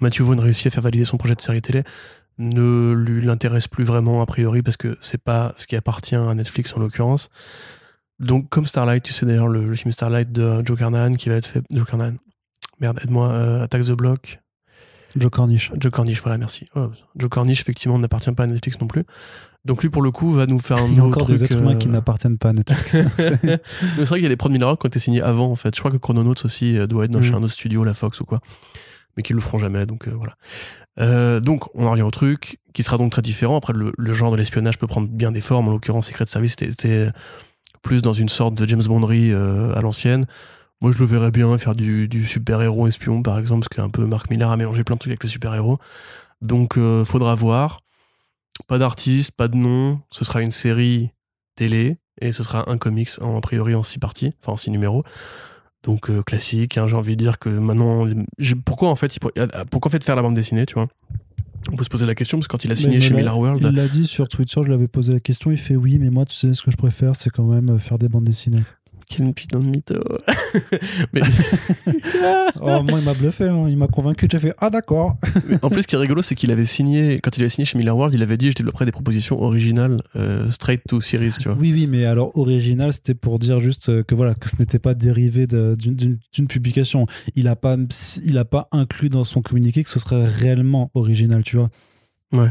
Matthew Vaughn réussit à faire valider son projet de série télé, ne lui l'intéresse plus vraiment a priori parce que c'est pas ce qui appartient à Netflix en l'occurrence. Donc comme Starlight, tu sais d'ailleurs le, film Starlight de Joe Carnahan qui va être fait, Joe Carnahan, merde aide-moi, Attack the Block, Joe Cornish. Joe Cornish, voilà, merci. Oh, Joe Cornish, effectivement, n'appartient pas à Netflix non plus. Donc lui, pour le coup, va nous faire un Il y a encore des êtres humains qui euh, n'appartiennent pas à Netflix. c'est vrai qu'il y a des prods minéraux qui ont été signés avant, en fait. Je crois que Chrononauts aussi euh, doit être dans mm. un autre studio, la Fox ou quoi. Mais qui le feront jamais, donc euh, voilà. donc, on en revient au truc, qui sera donc très différent. Après, le, genre de l'espionnage peut prendre bien des formes. En l'occurrence, Secret Service était, plus dans une sorte de James Bondery à l'ancienne. Moi, je le verrais bien faire du, super-héros espion, par exemple, parce qu'un peu Marc Millar a mélangé plein de trucs avec les super-héros. Donc, euh, faudra voir. Pas d'artiste, pas de nom. Ce sera une série télé et ce sera un comics, en, a priori en six parties, enfin en six numéros. Donc, euh, classique. Hein, j'ai envie de dire que maintenant. Pourquoi en fait, pourquoi en fait faire la bande dessinée, tu vois? On peut se poser la question parce que quand il a signé chez Miller World. Il l'a dit sur Twitter, je lui avais posé la question. Il fait oui, mais moi, tu sais, ce que je préfère, c'est quand même faire des bandes dessinées. Quel putain de mytho. oh, moi, il m'a bluffé. Hein. Il m'a convaincu. J'ai fait Ah, d'accord. en plus, ce qui est rigolo, c'est qu'il avait signé, quand il avait signé chez Miller World, il avait dit Je développerai des propositions originales, euh, straight to series, tu vois. Oui, oui, mais alors, original, c'était pour dire juste euh, que voilà, que ce n'était pas dérivé d'une publication. Il n'a pas, il a pas inclus dans son communiqué que ce serait réellement original, tu vois. Ouais.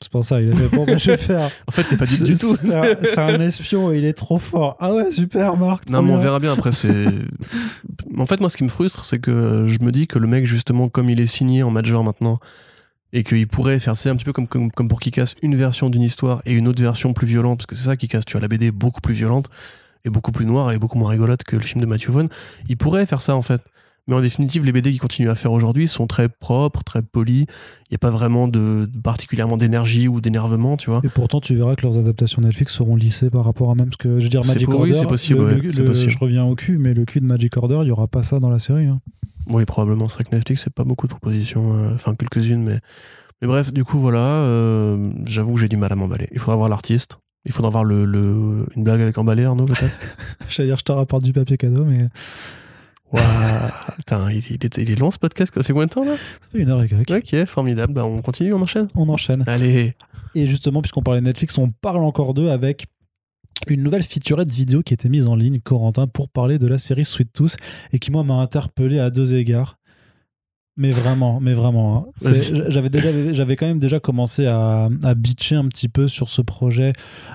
C'est pour ça, il a fait bon, bah, je vais faire. en fait, t'es pas dit du tout. C'est un, espion et il est trop fort. Ah ouais, super, Marc. Non, mais on verra bien après. C'est. en fait, moi, ce qui me frustre, c'est que je me dis que le mec, justement, comme il est signé en major maintenant, et qu'il pourrait faire, c'est un petit peu comme, comme, comme pour casse une version d'une histoire et une autre version plus violente, parce que c'est ça qui casse. Tu vois, la BD beaucoup plus violente et beaucoup plus noire, est beaucoup moins rigolote que le film de Matthew Vaughn. Il pourrait faire ça, en fait. Mais en définitive, les BD qui continuent à faire aujourd'hui sont très propres, très polis. Il n'y a pas vraiment de, particulièrement d'énergie ou d'énervement, tu vois. Et pourtant, tu verras que leurs adaptations Netflix seront lissées par rapport à même ce que je veux dire Magic Order. Oui, c'est possible, Je reviens au cul, mais le cul de Magic Order, il n'y aura pas ça dans la série. Hein. Oui, probablement. C'est vrai que Netflix, c'est pas beaucoup de propositions. Euh, enfin, quelques-unes, mais. Mais bref, du coup, voilà. Euh, j'avoue que j'ai du mal à m'emballer. Il faudra voir l'artiste. Il faudra voir le, le, une blague avec emballé, Arnaud, peut-être? J'allais dire, je te rapporte du papier cadeau, mais. Waouh, il, il, est, long ce podcast, fait combien de temps là? Ça fait une heure et quelques. Ok, formidable. Bah, on continue, on enchaîne? On enchaîne. Allez. Et justement, puisqu'on parlait de Netflix, on parle encore d'eux avec une nouvelle featurette vidéo qui était mise en ligne, Corentin, pour parler de la série Sweet Tooth et qui, moi, m'a interpellé à deux égards. Mais vraiment, mais vraiment. Hein. J'avais déjà, j'avais quand même déjà commencé à, à bitcher un petit peu sur ce projet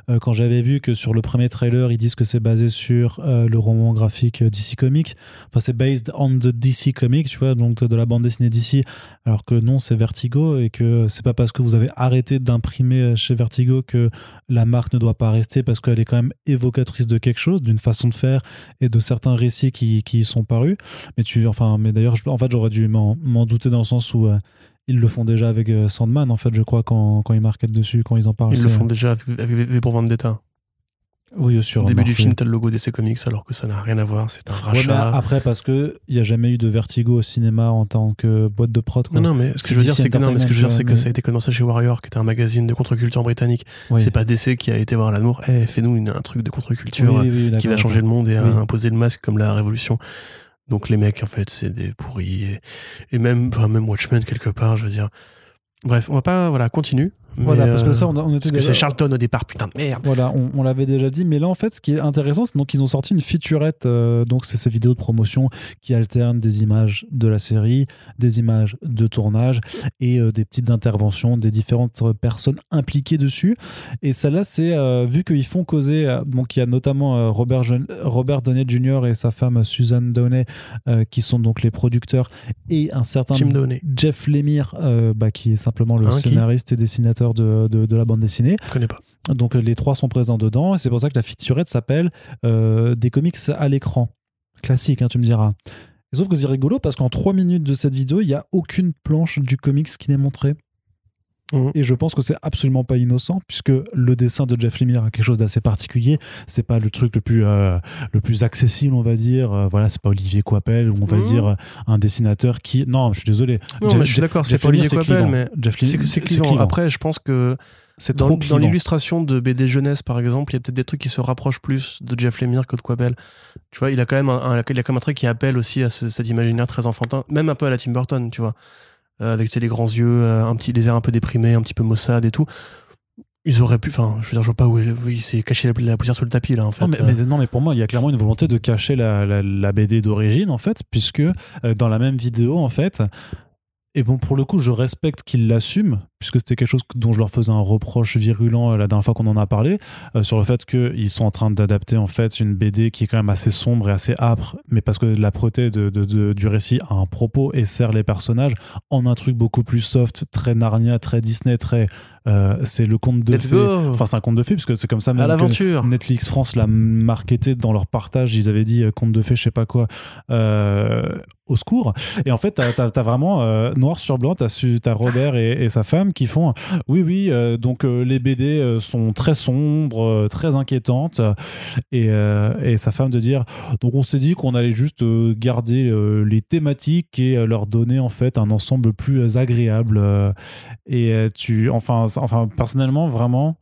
euh, quand j'avais vu que sur le premier trailer, ils disent que c'est basé sur euh, le roman graphique DC Comics. Enfin, c'est based on the DC Comics, tu vois, donc de la bande dessinée DC. Alors que non, c'est Vertigo et que c'est pas parce que vous avez arrêté d'imprimer chez Vertigo que la marque ne doit pas rester parce qu'elle est quand même évocatrice de quelque chose, d'une façon de faire et de certains récits qui, qui y sont parus. Mais tu, enfin, mais d'ailleurs, en fait, j'aurais dû m'en m'en douter dans le sens où euh, ils le font déjà avec euh, Sandman, en fait, je crois, quand, quand ils marquent dessus, quand ils en parlent. Ils le font déjà avec V pour Vendetta. Oui, sûr. Au début du film, t'as le logo DC Comics alors que ça n'a rien à voir, c'est un rachat. après, parce qu'il n'y a jamais eu de Vertigo au cinéma en tant que boîte de prod. Non, non, mais ce que je veux dire, c'est que, ce que, je veux dire, c'est que ça a été commencé chez Warrior, qui était un magazine de contre-culture britannique. C'est pas DC qui a été voir l'amour. Eh, fais-nous un truc de contre-culture qui va changer le monde et imposer le masque comme la révolution. Donc les mecs, en fait, c'est des pourris. Et, même, enfin, même Watchmen, quelque part, je veux dire. Bref, on va pas. Voilà, continue. Voilà, parce que ça, on, on était. Parce que c'est Charlton au départ, putain de merde. Voilà, on, l'avait déjà dit, mais là, en fait, ce qui est intéressant, c'est qu'ils ont sorti une featurette. Euh, donc, c'est ce vidéo de promotion qui alterne des images de la série, des images de tournage et euh, des petites interventions des différentes personnes impliquées dessus. Et celle-là, c'est euh, vu qu'ils font causer. donc, il y a notamment Robert, Robert Downey Jr. et sa femme Susan Downey, qui sont donc les producteurs, et un certain Jeff Lemire, bah, qui est simplement le scénariste et dessinateur de, de, la bande dessinée. Je connais pas. Donc les trois sont présents dedans et c'est pour ça que la featurette s'appelle euh, des comics à l'écran. Classique, hein, tu me diras. sauf que c'est rigolo parce qu'en trois minutes de cette vidéo, il n'y a aucune planche du comics qui n'est montrée. Mhm. Et je pense que c'est absolument pas innocent, puisque le dessin de Jeff Lemire a quelque chose d'assez particulier. C'est pas le truc le plus, euh, le plus accessible, on va dire. Euh, voilà, c'est pas Olivier Coipel, on va mhm. dire un dessinateur qui. Non, je suis désolé. Non, mais je suis d'accord, c'est pas Olivier Coipel, mais c'est clivant. Après, je pense que. C'est dans, dans l'illustration de BD jeunesse, par exemple, il y a peut-être des trucs qui se rapprochent plus de Jeff Lemire que de Coipel. Tu vois, il a quand même un, il a quand même un truc qui appelle aussi à cet imaginaire très enfantin, même un peu à la Tim Burton, tu vois. Euh, avec les grands yeux, euh, un petit, les airs un peu déprimés, un petit peu maussade et tout. Ils auraient pu, enfin, je veux dire, je vois pas où il, s'est caché la, poussière sous le tapis là, en fait. Non mais, non, mais pour moi, il y a clairement une volonté de cacher la, la BD d'origine, en fait, puisque euh, dans la même vidéo, en fait, et bon, pour le coup, je respecte qu'ils l'assument, puisque c'était quelque chose dont je leur faisais un reproche virulent euh, la dernière fois qu'on en a parlé, euh, sur le fait qu'ils sont en train d'adapter en fait une BD qui est quand même assez sombre et assez âpre, mais parce que la de, du récit a un propos et sert les personnages en un truc beaucoup plus soft, très Narnia, très Disney, très euh, c'est le conte de fées. Enfin, c'est un conte de fées, parce que c'est comme ça même que Netflix France l'a marketé dans leur partage. Ils avaient dit conte de fées, je sais pas quoi. Secours. Et en fait, t'as as, vraiment noir sur blanc, t'as as Robert et, sa femme qui font oui, oui, euh, donc euh, les BD euh, sont très sombres, très inquiétantes. Et, et, sa femme de dire donc on s'est dit qu'on allait juste garder les thématiques et leur donner en fait un ensemble plus agréable. et tu, enfin, enfin, personnellement, vraiment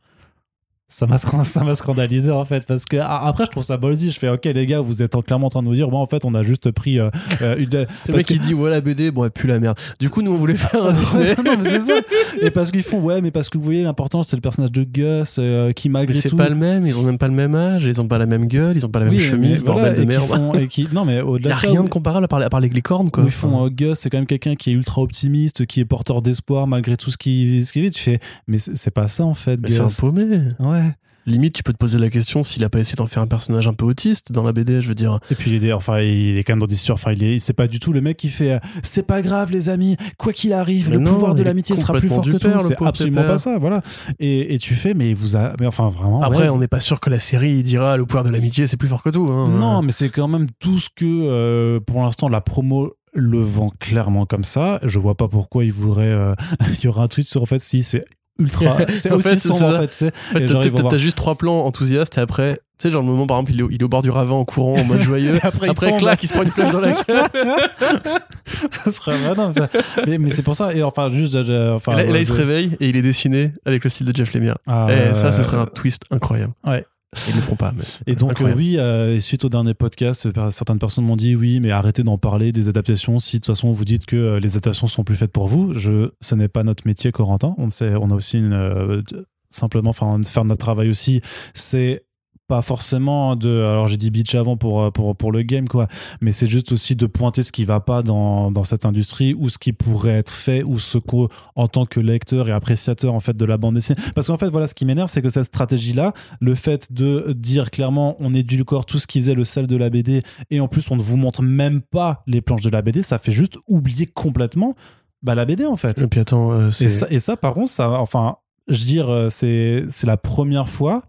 ça m'a ça scandalisé en fait parce que après je trouve ça ballsy. Je fais ok les gars vous êtes clairement en train de nous dire bon en fait on a juste pris euh, euh une c'est mec qui dit ouais la BD bon elle pue la merde. Du coup nous on voulait faire un Disney. non mais c'est ça. Et parce qu'ils font ouais mais parce que vous voyez l'important c'est le personnage de Gus euh, qui malgré tout c'est pas le même ils ont même pas le même âge ils ont pas la même gueule ils ont pas la même chemise bordel de merde. et qui, non mais au-delà y a rien de comparable à part, à part les licornes quoi. ils font euh, Gus c'est quand même quelqu'un qui est ultra optimiste qui est porteur d'espoir malgré tout ce qui ce qui vit. Tu fais mais c'est pas ça en fait c'est un paumé. Ouais limite tu peux te poser la question s'il a pas essayé d'en faire un personnage un peu autiste dans la BD je veux dire et puis il est enfin il est quand même dans des histoires enfin il est c'est pas du tout le mec qui fait euh, c'est pas grave les amis quoi qu'il arrive le pouvoir de l'amitié sera plus fort que tout c'est absolument pas ça voilà et, et, tu fais mais vous a mais enfin vraiment après on n'est pas sûr que la série dira le pouvoir de l'amitié c'est plus fort que tout hein. non mais c'est quand même tout ce que euh, pour l'instant la promo le vend clairement comme ça. Je vois pas pourquoi il voudrait. Euh, il y aura un tweet sur en fait si c'est ultra. C'est aussi sombre en fait. Tu T'as juste trois plans enthousiastes et après, tu sais, genre le moment par exemple, il est, au, bord du ravin en courant en mode joyeux. après, après il clac, il se prend une flèche dans la gueule. ça serait vraiment ça. Mais, mais c'est pour ça. Et enfin, juste. Enfin, là, il se réveille et il est dessiné avec le style de Jeff Lemire. Ah, et ça, ce serait un twist incroyable. Ouais. Ils le feront pas. et donc, oui, euh, suite au dernier podcast, euh, certaines personnes m'ont dit oui, mais arrêtez d'en parler des adaptations. Si de toute façon vous dites que euh, les adaptations sont plus faites pour vous, je, ce n'est pas notre métier, Corentin. On, sait, on a aussi une, simplement, enfin, faire notre travail aussi, c'est pas forcément de alors j'ai dit bitch avant pour, euh, pour pour le game quoi. Mais c'est juste aussi de pointer ce qui va pas dans, dans cette industrie ou ce qui pourrait être fait ou ce qu'en en tant que lecteur et appréciateur en fait de la bande dessinée. Parce qu'en fait voilà ce qui m'énerve c'est que cette stratégie là le fait de dire clairement on édulcore tout ce qui faisait le sel de la BD et en plus on ne vous montre même pas les planches de la BD ça fait juste oublier complètement bah, la BD en fait. Et puis attends euh, et, ça, et ça par contre ça enfin je veux dire euh, c'est c'est la première fois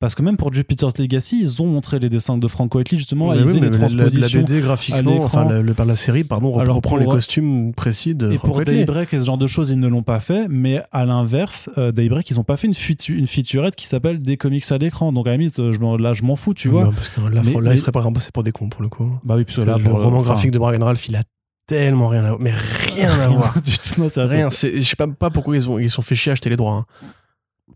parce que même pour Jupiter's Legacy, ils ont montré les dessins de Franco Whiteley justement, ils oui, les transpositions. La, BD graphiquement, enfin le, par la série, pardon, reprend, reprend les costumes précis de. Et Frank pour Whiteley. Daybreak et ce genre de choses, ils ne l'ont pas fait, mais à l'inverse, euh, Daybreak, ils n'ont pas fait une, une featurette qui s'appelle des comics à l'écran. Donc à la limite, je, là, je m'en fous, tu vois. Non, parce que là, Mais- là il serait pas remplacé pour des cons pour le coup. Bah oui, puisque là, le pour, roman enfin, graphique de Brian Ralph, il a tellement rien à voir, mais rien à voir. C'est Rien, je sais pas, pas pourquoi ils ont ils sont fait chier à acheter les droits. hein.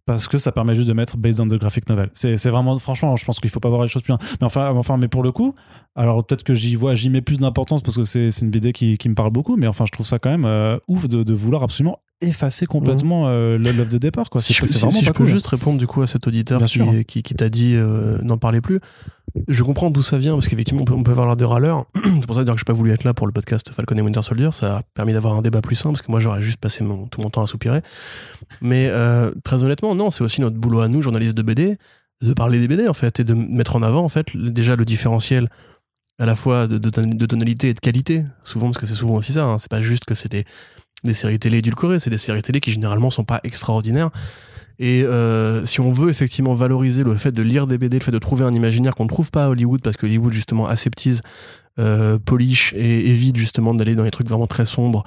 Parce que ça permet juste de mettre based on the graphic novel. C'est vraiment, franchement, je pense qu'il faut pas voir les choses plus. Mais enfin, enfin, mais pour le coup, alors peut-être que j'y vois, j'y mets plus d'importance parce que c'est une BD qui, qui me parle beaucoup, mais enfin, je trouve ça quand même euh, ouf de, de vouloir absolument effacer complètement euh, le- l'œuvre de départ. Quoi. Si je, si- vraiment si pas je peux cool. juste répondre du coup à cet auditeur Bien qui, sûr. qui, qui t'a dit euh, n'en parlez plus, je comprends d'où ça vient parce qu'effectivement on peut, on peut avoir l'air de râleur. C'est pour ça que j'ai pas voulu être là pour le podcast Falcon et Winter Soldier. Ça a permis d'avoir un débat plus simple parce que moi j'aurais juste passé tout mon temps à soupirer. Mais euh, très honnêtement, non, c'est aussi notre boulot à nous, journalistes de BD, de parler des BD en fait et de mettre en avant en fait déjà le différentiel à la fois de, de, ton- de tonalité et de qualité. Souvent parce que c'est souvent aussi ça. hein. C'est pas juste que c'est des des séries télé édulcorées, c'est des séries télé qui généralement sont pas extraordinaires. Et euh, si on veut effectivement valoriser le fait de lire des BD, le fait de trouver un imaginaire qu'on ne trouve pas à Hollywood, parce que Hollywood justement aseptise, euh, polish et évite justement d'aller dans les trucs vraiment très sombres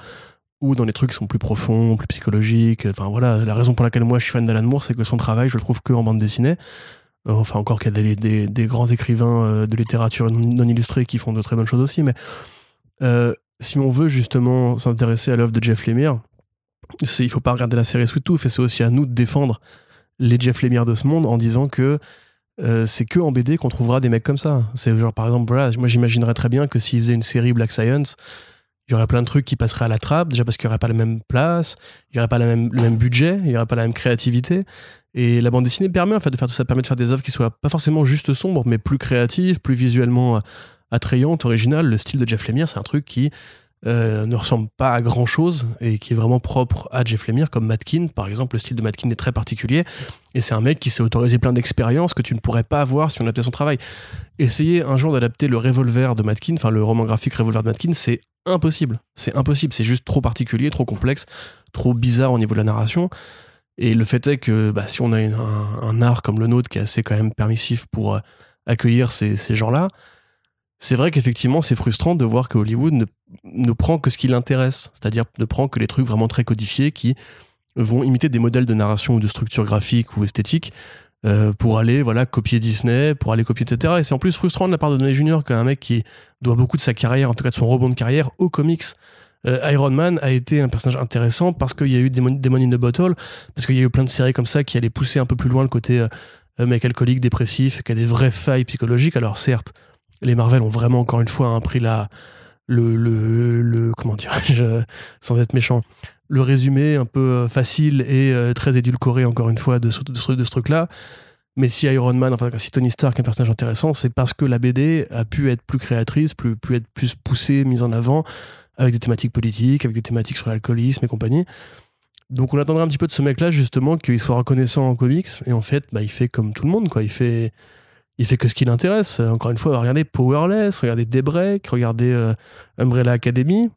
ou dans les trucs qui sont plus profonds, plus psychologiques. Enfin voilà, la raison pour laquelle moi je suis fan d'Alan Moore, c'est que son travail, je le trouve que en bande dessinée. Euh, Enfin encore qu'il y a des, grands écrivains euh, de littérature non, non illustrée qui font de très bonnes choses aussi, mais si on veut justement s'intéresser à l'œuvre de Jeff Lemire, il faut pas regarder la série Sweet Tooth et c'est aussi à nous de défendre les Jeff Lemire de ce monde en disant que euh, c'est que en BD qu'on trouvera des mecs comme ça. C'est genre par exemple, voilà, moi j'imaginerais très bien que s'ils faisaient une série Black Science, il y aurait plein de trucs qui passeraient à la trappe, déjà parce qu'il n'y aurait pas la même place, il n'y aurait pas la même, le même budget, il n'y aurait pas la même créativité. Et la bande dessinée permet en fait de faire tout ça, permet de faire des œuvres qui soient pas forcément juste sombres, mais plus créatives, plus visuellement euh, attrayantes, originales. Le style de Jeff Lemire, c'est un truc qui euh, ne ressemble pas à grand chose et qui est vraiment propre à Jeff Lemire, comme Matkin par exemple. Le style de Matkin est très particulier et c'est un mec qui s'est autorisé plein d'expériences que tu ne pourrais pas avoir si on adaptait son travail. Essayer un jour d'adapter le revolver de Matkin, enfin le roman graphique revolver de Matkin, c'est impossible. C'est impossible, c'est juste trop particulier, trop complexe, trop bizarre au niveau de la narration. Et le fait est que bah, si on a un, art comme le nôtre qui est assez quand même permissif pour euh, accueillir ces gens-là, c'est vrai qu'effectivement c'est frustrant de voir que Hollywood ne, ne prend que ce qui l'intéresse, c'est-à-dire ne prend que les trucs vraiment très codifiés qui vont imiter des modèles de narration ou de structure graphique ou esthétique euh, pour aller voilà copier Disney, pour aller copier etc. Et c'est en plus frustrant de la part de Downey Jr. qu'un mec qui doit beaucoup de sa carrière, en tout cas de son rebond de carrière, aux comics. Euh, Iron Man a été un personnage intéressant parce qu'il y a eu Demon, Demon in the Bottle, parce qu'il y a eu plein de séries comme ça qui allaient pousser un peu plus loin le côté euh, mec alcoolique, dépressif, qui a des vraies failles psychologiques. Alors certes, les Marvel ont vraiment encore une fois hein, pris la, le, le, le- comment dirais-je, sans être méchant, le résumé un peu euh, facile et euh, très édulcoré encore une fois de ce, truc-là. Mais si Iron Man, enfin si Tony Stark est un personnage intéressant, c'est parce que la BD a pu être plus créatrice, plus, plus être plus poussée, mise en avant, avec des thématiques politiques, avec des thématiques sur l'alcoolisme et compagnie. Donc on attendrait un petit peu de ce mec-là justement qu'il soit reconnaissant en comics et en fait bah, il fait comme tout le monde quoi. Il fait il fait que ce qui l'intéresse. Encore une fois, regardez Powerless, regardez Daybreak, regardez euh, Umbrella Academy.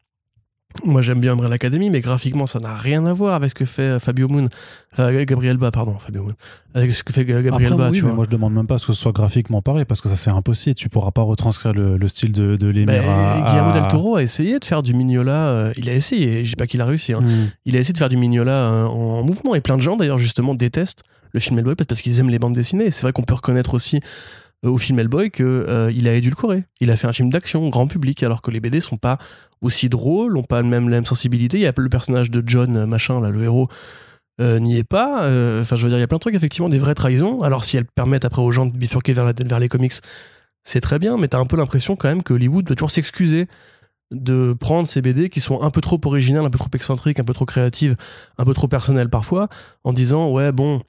Moi j'aime bien Umbrella Academy, mais graphiquement ça n'a rien à voir avec ce que fait euh, Fabio Moon, enfin, Gabriel Ba, pardon, Fabio Moon, avec ce que fait Gabriel Après, Ba, oui, tu mais vois. moi je demande même pas ce que ce soit graphiquement pareil parce que ça c'est impossible. Tu pourras pas retranscrire le, le style de, de Bah, à- Guillermo del Toro a essayé de faire du Mignola, euh, il a essayé, je dis pas qu'il a réussi, hein. Hmm. il a essayé de faire du Mignola euh, en, en mouvement et plein de gens d'ailleurs justement détestent le film Hellboy parce qu'ils aiment les bandes dessinées. C'est vrai qu'on peut reconnaître aussi euh, au film Hellboy que euh, a édulcoré. Il a fait un film d'action grand public alors que les BD sont pas aussi drôles ont pas même, la même sensibilité. Il y a le personnage de John euh, machin là le héros n'y est pas. Enfin je veux dire il y a plein de trucs effectivement des vraies trahisons. Alors si elles permettent après aux gens de bifurquer vers les comics c'est très bien mais t'as un peu l'impression quand même que Hollywood doit toujours s'excuser de prendre ces BD qui sont un peu trop originales, un peu trop excentriques, un peu trop créatives, un peu trop personnelles parfois, en disant ouais bon,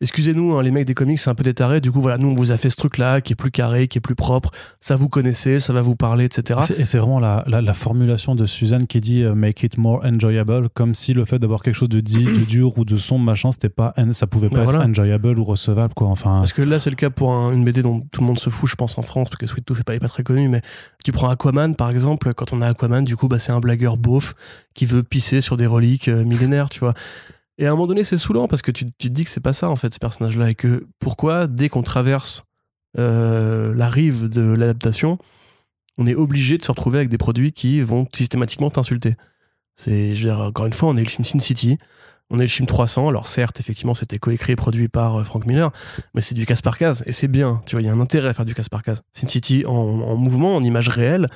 excusez-nous, hein, les mecs des comics, c'est un peu des tarés. Du coup, voilà, nous, on vous a fait ce truc-là qui est plus carré, qui est plus propre. Ça, vous connaissez, ça va vous parler, etc. Et c'est vraiment la, la, formulation de Suzanne qui dit euh, make it more enjoyable, comme si le fait d'avoir quelque chose de dit, de dur ou de sombre, machin, c'était pas, ça pouvait pas être enjoyable ou recevable, quoi. Enfin. Parce que là, c'est le cas pour une BD dont tout le monde se fout, je pense, en France, parce que Sweet Tooth est pas, pas très connu, mais tu prends Aquaman, par exemple, quand on a Aquaman, du coup, bah, c'est un blagueur beauf qui veut pisser sur des reliques euh, millénaires, tu vois. Et à un moment donné, c'est saoulant parce que tu, te dis que c'est pas ça, en fait, ce personnage-là. Et que pourquoi, dès qu'on traverse euh, la rive de l'adaptation, on est obligé de se retrouver avec des produits qui vont systématiquement t'insulter. C'est, encore une fois, on est le film Sin City, on est le film 300. Alors certes, effectivement, c'était coécrit et produit par euh, Frank Miller, mais c'est du casse par case et c'est bien. Tu vois, il y a un intérêt à faire du casse par case. Sin City en, en mouvement, en image réelle,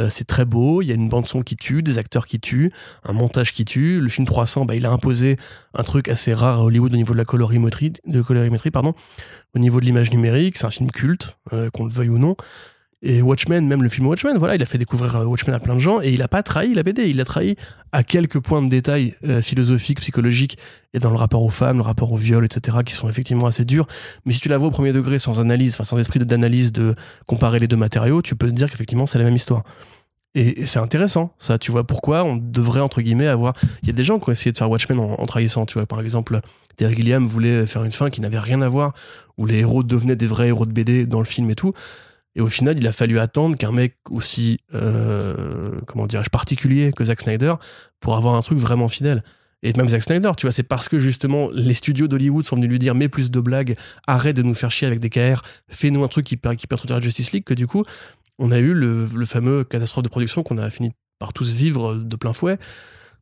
euh, c'est très beau, il y a une bande son qui tue, des acteurs qui tuent, un montage qui tue. Le film 300, bah, il a imposé un truc assez rare à Hollywood au niveau de la colorimétrie, au niveau de l'image numérique. C'est un film culte, euh, qu'on le veuille ou non. Et Watchmen, même le film Watchmen, voilà, il a fait découvrir euh, Watchmen à plein de gens et il a pas trahi la BD, il a trahi à quelques points de détail euh, philosophiques, psychologiques et dans le rapport aux femmes, le rapport au viol, etc., qui sont effectivement assez durs. Mais si tu la vois au premier degré, sans analyse, enfin sans esprit d'analyse de comparer les deux matériaux, tu peux te dire qu'effectivement c'est la même histoire. Et, c'est intéressant, ça. Tu vois pourquoi on devrait entre guillemets avoir. Il y a des gens qui ont essayé de faire Watchmen en, en trahissant. Tu vois, par exemple, Terry Gilliam voulait faire une fin qui n'avait rien à voir, où les héros devenaient des vrais héros de BD dans le film et tout. Et au final, il a fallu attendre qu'un mec aussi, euh, comment dirais-je, particulier que Zack Snyder pour avoir un truc vraiment fidèle. Et même Zack Snyder, tu vois, c'est parce que justement les studios d'Hollywood sont venus lui dire mets plus de blagues, arrête de nous faire chier avec des KR, fais-nous un truc qui, qui perturbe la Justice League, que du coup, on a eu le, fameux catastrophe de production qu'on a fini par tous vivre de plein fouet.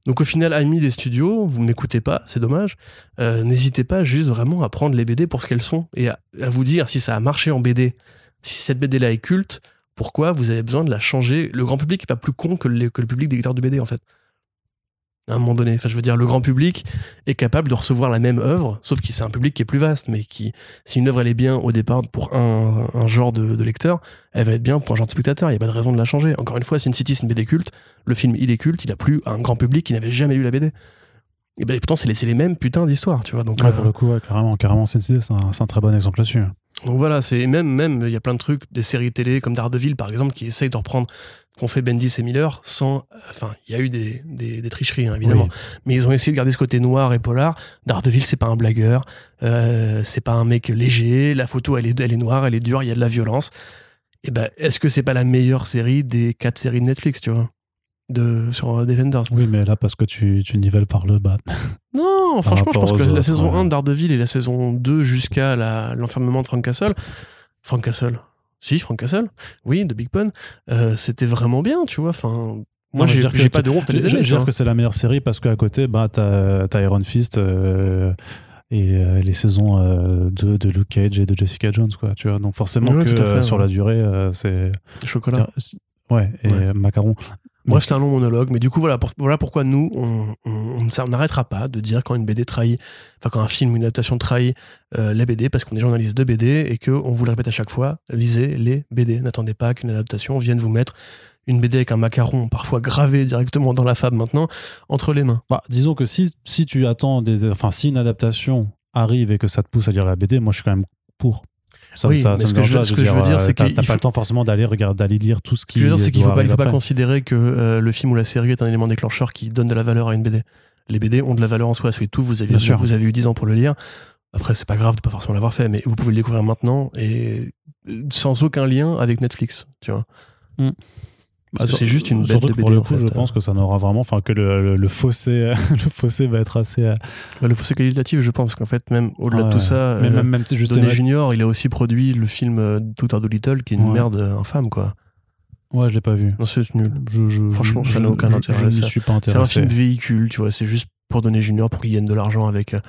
Donc au final, amis des studios, vous m'écoutez pas, c'est dommage. Euh, n'hésitez pas juste vraiment à prendre les BD pour ce qu'elles sont et à, vous dire si ça a marché en BD si cette BD-là est culte, pourquoi vous avez besoin de la changer? Le grand public n'est pas plus con que, le public des lecteurs de BD, en fait. À un moment donné, enfin, je veux dire, le grand public est capable de recevoir la même œuvre, sauf que c'est un public qui est plus vaste, mais qui, si une œuvre elle est bien au départ pour un, genre de, lecteur, elle va être bien pour un genre de spectateur. Il n'y a pas de raison de la changer. Encore une fois, Sin City, c'est une BD culte. Le film, il est culte. Il a plu à un grand public qui n'avait jamais lu la BD. Et ben pourtant, c'est les, les, mêmes putains d'histoires, tu vois. Donc, ouais, pour euh, le coup, carrément, carrément, Sin City, c'est un, un, très bon exemple là-dessus. Donc voilà, c'est même, même, il y a plein de trucs, des séries télé comme Daredevil par exemple, qui essayent de reprendre qu'ont fait Bendis et Miller sans. Enfin, il y a eu des, des, tricheries, hein, évidemment. Mais ils ont essayé de garder ce côté noir et polar. Daredevil, c'est pas un blagueur, euh, c'est pas un mec léger, la photo, elle est, elle est noire, elle est dure, il y a de la violence. Et eh ben, est-ce que c'est pas la meilleure série des quatre séries de Netflix, tu vois? De, sur Defenders. Oui, mais là, parce que tu, tu nivelles par le bas. Non, franchement, je pense que la saison 1 de Daredevil et la saison 2 jusqu'à l'enfermement de Frank Castle. Frank Castle Si, Frank Castle. Oui, de Big Pun. Euh, c'était vraiment bien, tu vois. Enfin. Moi, j'ai pas de honte à les aimer. Je veux dire que c'est la meilleure série parce qu'à côté, bah, t'as as Iron Fist euh, et euh, les saisons de, de, Luke Cage et de Jessica Jones, quoi. Tu vois. Donc forcément que sur la durée, c'est chocolat. Ouais, et macaron. Bref, c'est un long monologue, mais du coup, voilà, voilà pourquoi nous, on n'arrêtera pas de dire quand une BD trahit, enfin quand un film ou une adaptation trahit euh, les BD, parce qu'on est journaliste de BD et qu'on vous le répète à chaque fois, lisez les BD. N'attendez pas qu'une adaptation vienne vous mettre une BD avec un macaron, parfois gravé directement dans la fable maintenant, entre les mains. Bah, disons que si, si tu attends des. Enfin, si une adaptation arrive et que ça te pousse à lire la BD, moi je suis quand même pour. Ça, oui, mais ce que, je, ce que je veux dire, c'est que t'as pas le temps forcément d'aller regarder, d'aller lire tout ce qui. Ce que je veux dire, c'est qu'il faut pas, il faut pas considérer que euh, le film ou la série est un élément déclencheur qui donne de la valeur à une BD. Les BD ont de la valeur en soi. tout, vous avez, vous avez eu 10 ans pour le lire. Après, c'est pas grave de pas forcément l'avoir fait, mais vous pouvez le découvrir maintenant et sans aucun lien avec Netflix, tu vois. Mm. Bah, c'est juste une bête BD, pour le coup, je pense que ça n'aura vraiment, enfin que le, le, fossé, le fossé va être assez. Euh, bah, le fossé qualitatif, je pense, parce qu'en fait, même au-delà de tout ça, mais même, même juste Donné Junior, il a aussi produit le film euh, Tout Art Little, qui est une merde infâme, quoi. Ouais, je l'ai pas vu. Non, c'est nul. Je, Franchement, ça n'a aucun intérêt. Je, suis pas intéressé. C'est un film véhicule, tu vois. C'est juste pour donner Junior pour qu'il gagne de l'argent avec euh,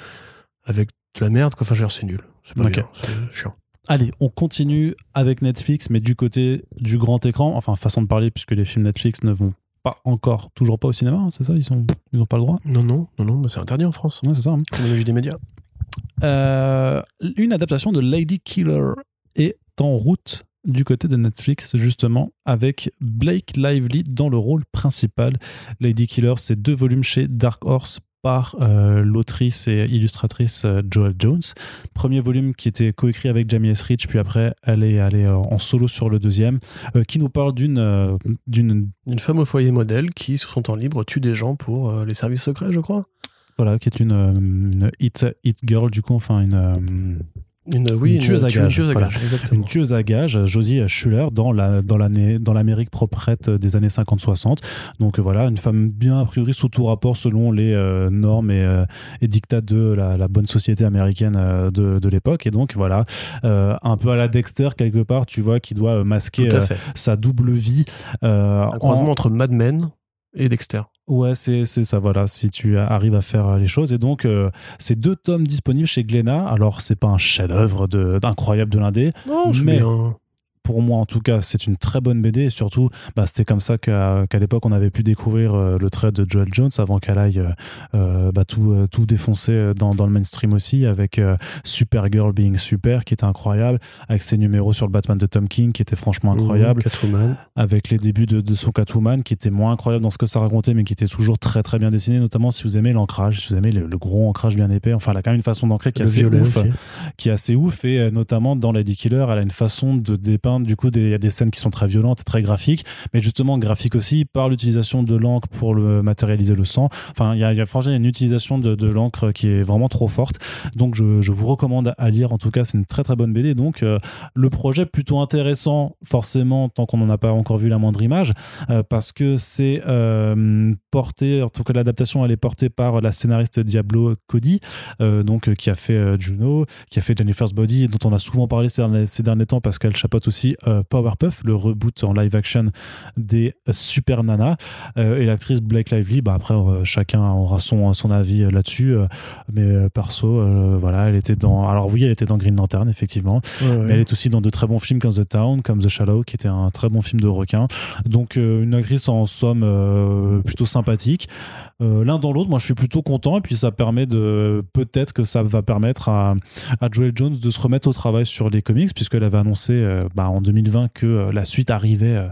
avec de la merde. Quoi. Enfin, c'est nul. C'est pas bien. C'est chiant. Allez, on continue avec Netflix, mais du côté du grand écran, enfin façon de parler, puisque les films Netflix ne vont pas encore, toujours pas au cinéma, hein, c'est ça Ils sont, ils ont pas le droit? Non, non, non, non, c'est interdit en France. C'est ça. Hein. des médias. Euh, une adaptation de Lady Killer est en route du côté de Netflix, justement, avec Blake Lively dans le rôle principal. Lady Killer, c'est deux volumes chez Dark Horse par euh, l'autrice et illustratrice euh, Joel Jones. Premier volume qui était coécrit avec Jamie S. Rich, puis après elle est allée en solo sur le deuxième, qui nous parle d'une d'une une femme au foyer modèle qui, sur son temps libre, tue des gens pour les services secrets, je crois. Voilà, qui est une, une hit, hit girl du coup, enfin une une, oui, une, tueuse, à gage. Une tueuse à gage, Josie Schuller, dans, la, dans, l'année, dans l'Amérique proprette des années 50-60. Donc voilà, une femme bien a priori sous tout rapport selon les euh, normes et, euh, et, dictats de la, bonne société américaine euh, de, de, l'époque. Et donc voilà, un peu à la Dexter quelque part, tu vois, qui doit masquer sa double vie. un croisement entre Mad Men et Dexter. Ouais, c'est ça, voilà, si tu arrives à faire les choses. Et donc, euh, c'est deux tomes disponibles chez Glénat. Alors, c'est pas un chef-d'œuvre d'incroyable de, l'indé. mais pour moi en tout cas, c'est une très bonne BD et surtout, bah, c'était comme ça qu'à l'époque on avait pu découvrir euh, le trait de Joel Jones avant qu'elle aille euh, euh, bah, tout, tout défoncer dans, dans, le mainstream aussi, avec Supergirl Being Super qui était incroyable, avec ses numéros sur le Batman de Tom King qui était franchement incroyable, avec les débuts de, de, son Catwoman qui était moins incroyable dans ce que ça racontait mais qui était toujours très très bien dessiné, notamment si vous aimez l'ancrage, si vous aimez le, gros ancrage bien épais, enfin elle a quand même une façon d'ancrer qui est assez ouf, qui est assez ouf et notamment dans Lady Killer, elle a une façon de dépeindre du coup, il y a des scènes qui sont très violentes, très graphiques, mais justement graphiques aussi par l'utilisation de l'encre pour le matérialiser le sang. Enfin, il y a, franchement une utilisation de, l'encre qui est vraiment trop forte. Donc, je, vous recommande à lire. En tout cas, c'est une très très bonne BD. Donc, euh, le projet plutôt intéressant, forcément, tant qu'on n'en a pas encore vu la moindre image, euh, parce que c'est euh, porté, en tout cas, l'adaptation, elle est portée par la scénariste Diablo Cody, donc qui a fait Juno, qui a fait Jennifer's Body, dont on a souvent parlé ces derniers temps parce qu'elle chapeaute aussi euh, Powerpuff, le reboot en live action des Super Nana. Euh, et l'actrice Blake Lively, bah après, euh, chacun aura son, son avis là-dessus. mais perso, voilà, elle était dans. Alors oui, elle était dans Green Lantern, effectivement. Mais elle est aussi dans de très bons films comme The Town, comme The Shallow, qui était un très bon film de requin. Donc une actrice en somme plutôt sympathique. L'un dans l'autre, moi je suis plutôt content et puis ça permet de peut-être que ça va permettre à, à Joel Jones de se remettre au travail sur les comics puisqu'elle avait annoncé bah, en 2020 que euh, la suite arrivait euh,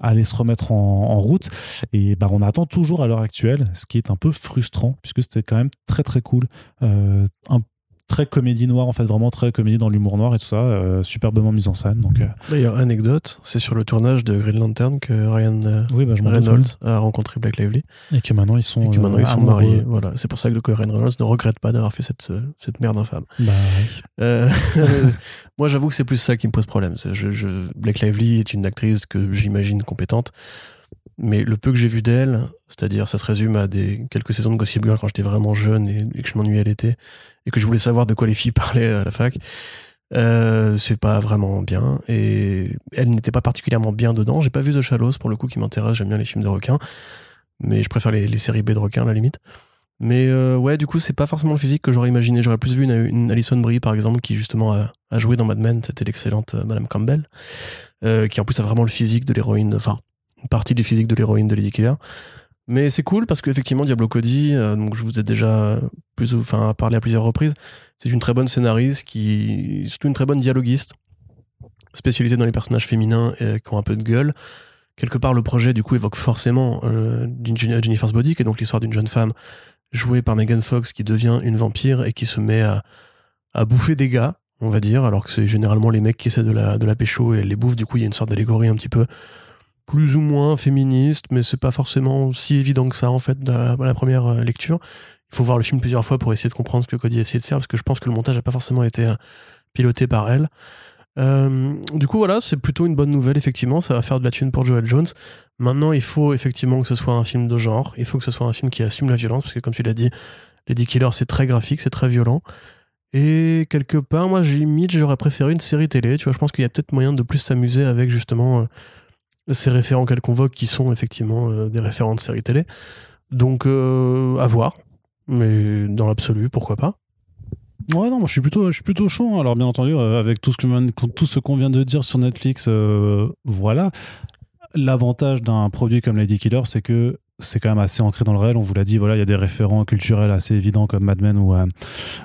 allait se remettre en, route. Et bah, on attend toujours à l'heure actuelle, ce qui est un peu frustrant, puisque c'était quand même très très cool. Euh, très comédie noire en fait vraiment très comédie dans l'humour noir et tout ça euh, superbement mise en scène donc euh. d'ailleurs anecdote c'est sur le tournage de Green Lantern que Ryan euh, oui, bah, Reynolds a rencontré Black Lively. Et que maintenant ils sont et que maintenant ils sont mariés. voilà c'est pour ça que Ryan Reynolds ne regrette pas d'avoir fait cette cette merde infâme. Bah, moi j'avoue que c'est plus ça qui me pose problème. Je, je, Black Lively est une actrice que j'imagine compétente mais le peu que j'ai vu d'elle, c'est-à-dire ça se résume à des quelques saisons de Gossip Girl quand j'étais vraiment jeune et, que je m'ennuyais à l'été et que je voulais savoir de quoi les filles parlaient à la fac, euh, c'est pas vraiment bien. Et elle n'était pas particulièrement bien dedans. J'ai pas vu The Shallows pour le coup qui m'intéresse. J'aime bien les films de requins, mais je préfère les, séries B de requins à la limite. Mais euh, ouais, du coup, c'est pas forcément le physique que j'aurais imaginé. J'aurais plus vu une, Alison Brie, par exemple, qui justement a, joué dans Mad Men. C'était l'excellente euh, Madame Campbell, qui en plus a vraiment le physique de l'héroïne. Enfin, partie du physique de l'héroïne de Lady Killer. Mais c'est cool parce qu'effectivement, Diablo Cody, euh, donc je vous ai déjà plus, enfin, parlé à plusieurs reprises, c'est une très bonne scénariste, surtout une très bonne dialoguiste, spécialisée dans les personnages féminins qui ont un peu de gueule. Quelque part, le projet, du coup, évoque forcément euh, Jennifer's Body, qui est donc l'histoire d'une jeune femme jouée par Megan Fox qui devient une vampire et qui se met à, à bouffer des gars, on va dire, alors que c'est généralement les mecs qui essaient de la, de la pécho et elle les bouffe. Du coup, il y a une sorte d'allégorie un petit peu plus ou moins féministe, mais c'est pas forcément si évident que ça en fait dans la, première euh, lecture. Il faut voir le film plusieurs fois pour essayer de comprendre ce que Cody a essayé de faire, parce que je pense que le montage n'a pas forcément été euh, piloté par elle. Euh, du coup, voilà, c'est plutôt une bonne nouvelle, effectivement. Ça va faire de la thune pour Joel Jones. Maintenant, il faut effectivement que ce soit un film de genre. Il faut que ce soit un film qui assume la violence, parce que, comme tu l'as dit, Lady Killer, c'est très graphique, c'est très violent. Et quelque part, moi, j'ai limite, j'aurais préféré une série télé. Tu vois, je pense qu'il y a peut-être moyen de plus s'amuser avec justement ces référents qu'elle convoque qui sont effectivement euh, des référents de séries télé. Donc euh, à voir, mais dans l'absolu, pourquoi pas. Ouais, non, moi je suis plutôt, chaud. Hein. Alors, bien entendu, euh, avec tout ce qu'on vient de dire sur Netflix, voilà. L'avantage d'un produit comme Lady Killer, c'est que c'est quand même assez ancré dans le réel. On vous l'a dit, voilà, il y a des référents culturels assez évidents comme Mad Men ou,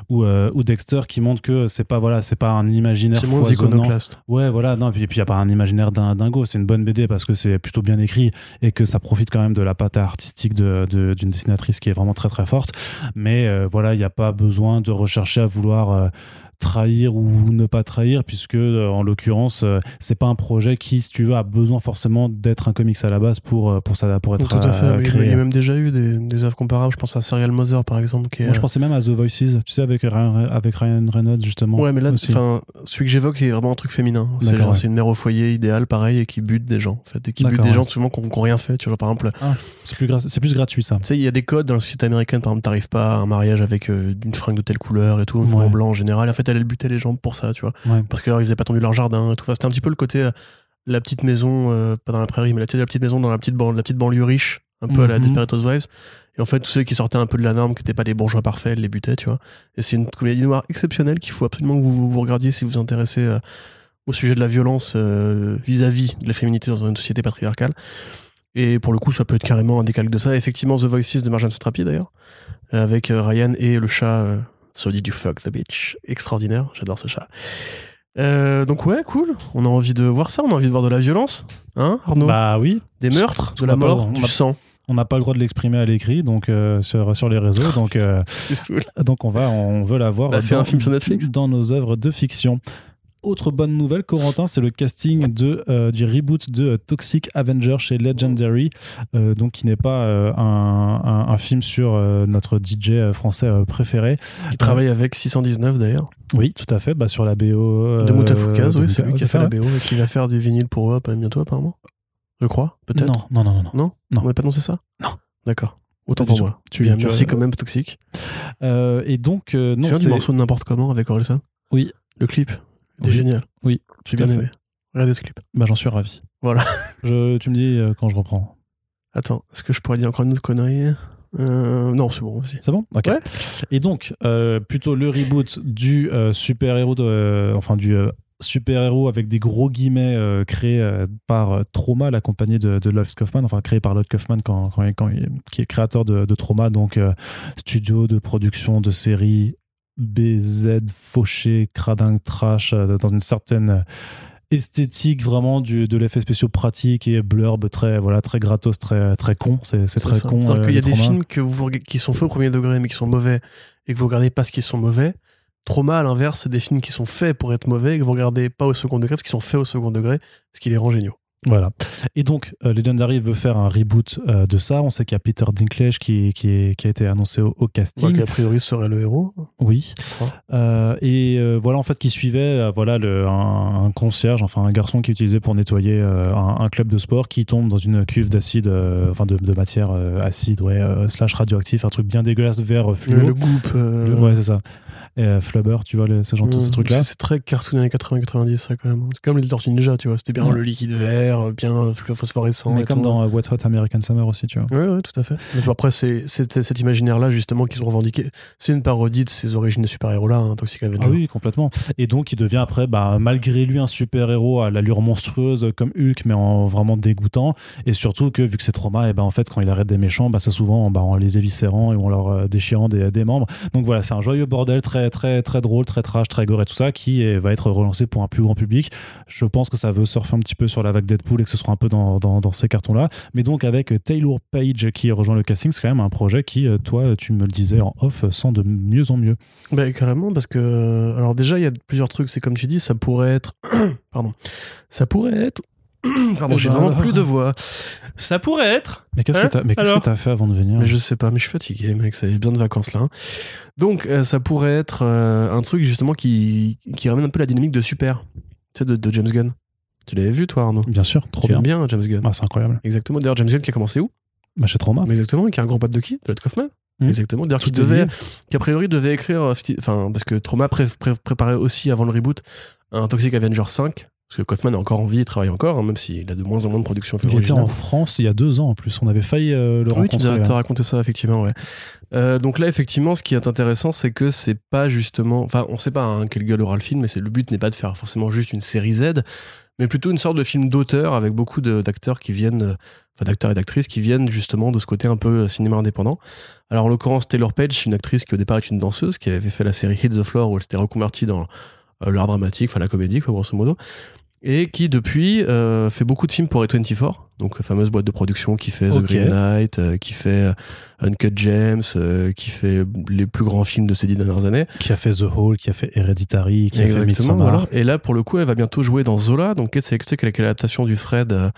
ou, ou, Dexter qui montrent que c'est pas, voilà, c'est pas un imaginaire C'est moins iconoclaste. Ouais, voilà, non, et puis il n'y a pas un imaginaire d'un dingo. C'est une bonne BD parce que c'est plutôt bien écrit et que ça profite quand même de la patte artistique d'une de, d'une dessinatrice qui est vraiment très très forte. Mais voilà, il n'y a pas besoin de rechercher à vouloir trahir ou ne pas trahir, puisque euh, en l'occurrence, euh, c'est pas un projet qui, si tu veux, a besoin forcément d'être un comics à la base pour, euh, pour, ça, pour être Tout à fait. Il y a même déjà eu des, des œuvres comparables. Je pense à Serial Mother, par exemple. Qui Moi, je pensais même à The Voices, tu sais, avec Ryan, avec Ryan Reynolds, justement. Ouais, mais là, celui que j'évoque est vraiment un truc féminin. C'est une mère au foyer idéale, pareil, et qui bute des gens, en fait. Et qui bute des gens souvent qui n'ont rien fait. Tu vois, par exemple. Ah, c'est plus, plus gratuit, ça. Tu sais, il y a des codes dans la société américaine, par exemple, t'arrives pas à un mariage avec une fringue de telle couleur et tout, en blanc en général. En fait, elle, elle butait les gens pour ça, tu vois. Parce qu'ils n'avaient pas tendu leur jardin et tout. C'était un petit peu le côté, euh, la petite maison, euh, pas dans la prairie, mais la, la petite maison dans la petite, la petite banlieue riche, un peu à la mhm. Desperate Housewives. Et en fait, tous ceux qui sortaient un peu de la norme, qui n'étaient pas des bourgeois parfaits, les butaient, tu vois. Et c'est une comédie noire exceptionnelle qu'il faut absolument que vous, vous regardiez si vous vous intéressez euh, au sujet de la violence vis-à-vis de la féminité dans une société patriarcale. Et pour le coup, ça peut être carrément un décalque de ça. Effectivement, The Voices de Marjane Satrapi, d'ailleurs, avec Ryan et le chat So did you fuck the bitch Extraordinaire, j'adore ce chat. Euh, donc ouais, cool. On a envie de voir ça, on a envie de voir de la violence, hein, Arnaud? Bah oui. Des meurtres, de la mort, du sang. On n'a pas le droit de l'exprimer à l'écrit, donc euh, sur, sur les réseaux, donc euh, donc on va, on veut la voir. Bah, dans, un film sur Netflix. Dans nos œuvres de fiction autre bonne nouvelle, Corentin, c'est le casting de, euh, du reboot de Toxic Avenger chez Legendary, euh, donc qui n'est pas euh, un, un, film sur notre DJ français préféré. Qui travaille avec 619 d'ailleurs. Oui, tout à fait, bah, sur la BO. de Moutafoukaz, oui, c'est lui qui a fait la BO et qui va faire du vinyle pour eux bientôt apparemment. Je crois, peut-être. Non, non, non, non. Non, non. On n'a pas annoncé ça? Non. D'accord. Autant pour moi. Tu, Bien, merci quand même, Toxic. et donc, non. Tu viens du morceau de n'importe comment avec Orelsan? Oui. Le clip? C'était génial. Oui, j'ai bien aimé. Regardez ce clip. Bah, j'en suis ravi. Voilà. Je, tu me dis euh, quand je reprends. Attends, est-ce que je pourrais dire encore une autre connerie? Euh, non, c'est bon aussi. C'est bon? Ok. Et donc, euh, plutôt le reboot du super-héros, enfin du super-héros avec des gros guillemets créé par Trauma, la compagnie de, de Lloyd Kaufman, enfin créé par Lloyd Kaufman quand, quand, qui est créateur de, de Trauma, donc studio de production de séries BZ fauché, cradin trash, euh, dans une certaine euh, esthétique vraiment du, de l'effet spécial pratique et blurb très voilà très gratos très très con. C'est très con c'est euh, qu'il y a des films que vous, qui sont faits au premier degré mais qui sont mauvais et que vous regardez parce qu'ils sont mauvais. Trauma à l'inverse c'est des films qui sont faits pour être mauvais et que vous regardez pas au second degré parce qu'ils sont faits au second degré ce qui les rend géniaux voilà. Et donc, euh, Legendary veut faire un reboot euh, de ça. On sait qu'il y a Peter Dinklage qui, qui, qui a été annoncé au, casting. qui a priori serait le héros. Oui. Euh, et voilà, en fait, qui suivait voilà, le, un, concierge, enfin un garçon qui utilisait pour nettoyer un, club de sport qui tombe dans une cuve d'acide, enfin de, de, matière acide, ouais, slash radioactif, un truc bien dégueulasse vert fluo. Le, goop. ouais, c'est ça et euh, Flubber, tu vois, ce genre, tous ces trucs-là. C'est très cartoon années 80-90, ça, quand même. C'est comme les Tortues Ninja, tu vois. C'était bien le liquide vert, bien phosphorescent. Mais comme dans euh, What Hot American Summer aussi, tu vois. Ouais, tout à fait. Après, c'est cet imaginaire-là, justement, qu'ils ont revendiqué. C'est une parodie de ces origines de super-héros-là, hein, Toxic Avenger. Ah oui, complètement. Et donc, il devient après, bah, malgré lui, un super-héros à l'allure monstrueuse, comme Hulk, mais en vraiment dégoûtant. Et surtout que, vu que c'est trauma, et ben en fait, quand il arrête des méchants, bah, c'est souvent bah, en les éviscérant et en leur euh, déchirant des, des membres. Donc voilà, c'est un joyeux bordel très, très, très drôle très trash, très gore et tout ça, qui va être relancé pour un plus grand public. Je pense que ça veut surfer un petit peu sur la vague Deadpool et que ce sera un peu dans, dans, ces cartons-là. Mais donc avec Taylor Page qui rejoint le casting, c'est quand même un projet qui, euh, toi, tu me le disais en off, sent de mieux en mieux. Bah, carrément, parce que. Alors déjà, il y a plusieurs trucs. C'est comme tu dis, ça pourrait être. Pardon. Ça pourrait être Pardon, j'ai vraiment plus de voix. Ça pourrait être. Mais qu'est-ce que hein tu as fait avant de venir Mais je sais pas, mais je suis fatigué, mec. Ça y bien de vacances là. Hein. Donc, euh, ça pourrait être euh, un truc justement qui, qui ramène un peu la dynamique de Super, tu sais, de, James Gunn. Tu l'avais vu, toi, Arnaud? Bien sûr, trop bien. bien, James Gunn? Ah, c'est incroyable. Exactement. D'ailleurs, James Gunn qui a commencé où? Bah, Chez Trauma. Mais exactement, qui a un grand pote de qui De Led Kaufman mmh. Exactement. D'ailleurs, qui devait, qui a priori devait écrire, euh, enfin, parce que Trauma préparait aussi avant le reboot un Toxic Avenger 5 parce que Kaufman a encore envie, il travaille encore, hein, même s'il a de moins en moins de production. Il était en France il y a deux ans en plus. On avait failli euh, le rencontrer. Oui, tu as, raconté ça effectivement, ouais. Euh, donc là, effectivement, ce qui est intéressant, c'est que c'est pas justement, enfin, on sait pas hein, quelle gueule aura le film, mais le but n'est pas de faire forcément juste une série Z, mais plutôt une sorte de film d'auteur avec beaucoup d'acteurs qui viennent, enfin d'acteurs et d'actrices qui viennent justement de ce côté un peu cinéma indépendant. Alors en l'occurrence, Taylor Page, une actrice qui au départ est une danseuse, qui avait fait la série Hit the Floor où elle s'était reconvertie dans l'art dramatique, enfin la comédie, quoi, grosso modo et qui depuis euh, fait beaucoup de films pour A24, donc la fameuse boîte de production qui fait The Green Knight, euh, qui fait euh, Uncut James, qui fait les plus grands films de ces dix dernières années. Qui a fait The Hall, qui a fait Hereditary, qui a fait Midsommar. Et là, pour le coup, elle va bientôt jouer dans Zola, donc c'est l'adaptation du Fred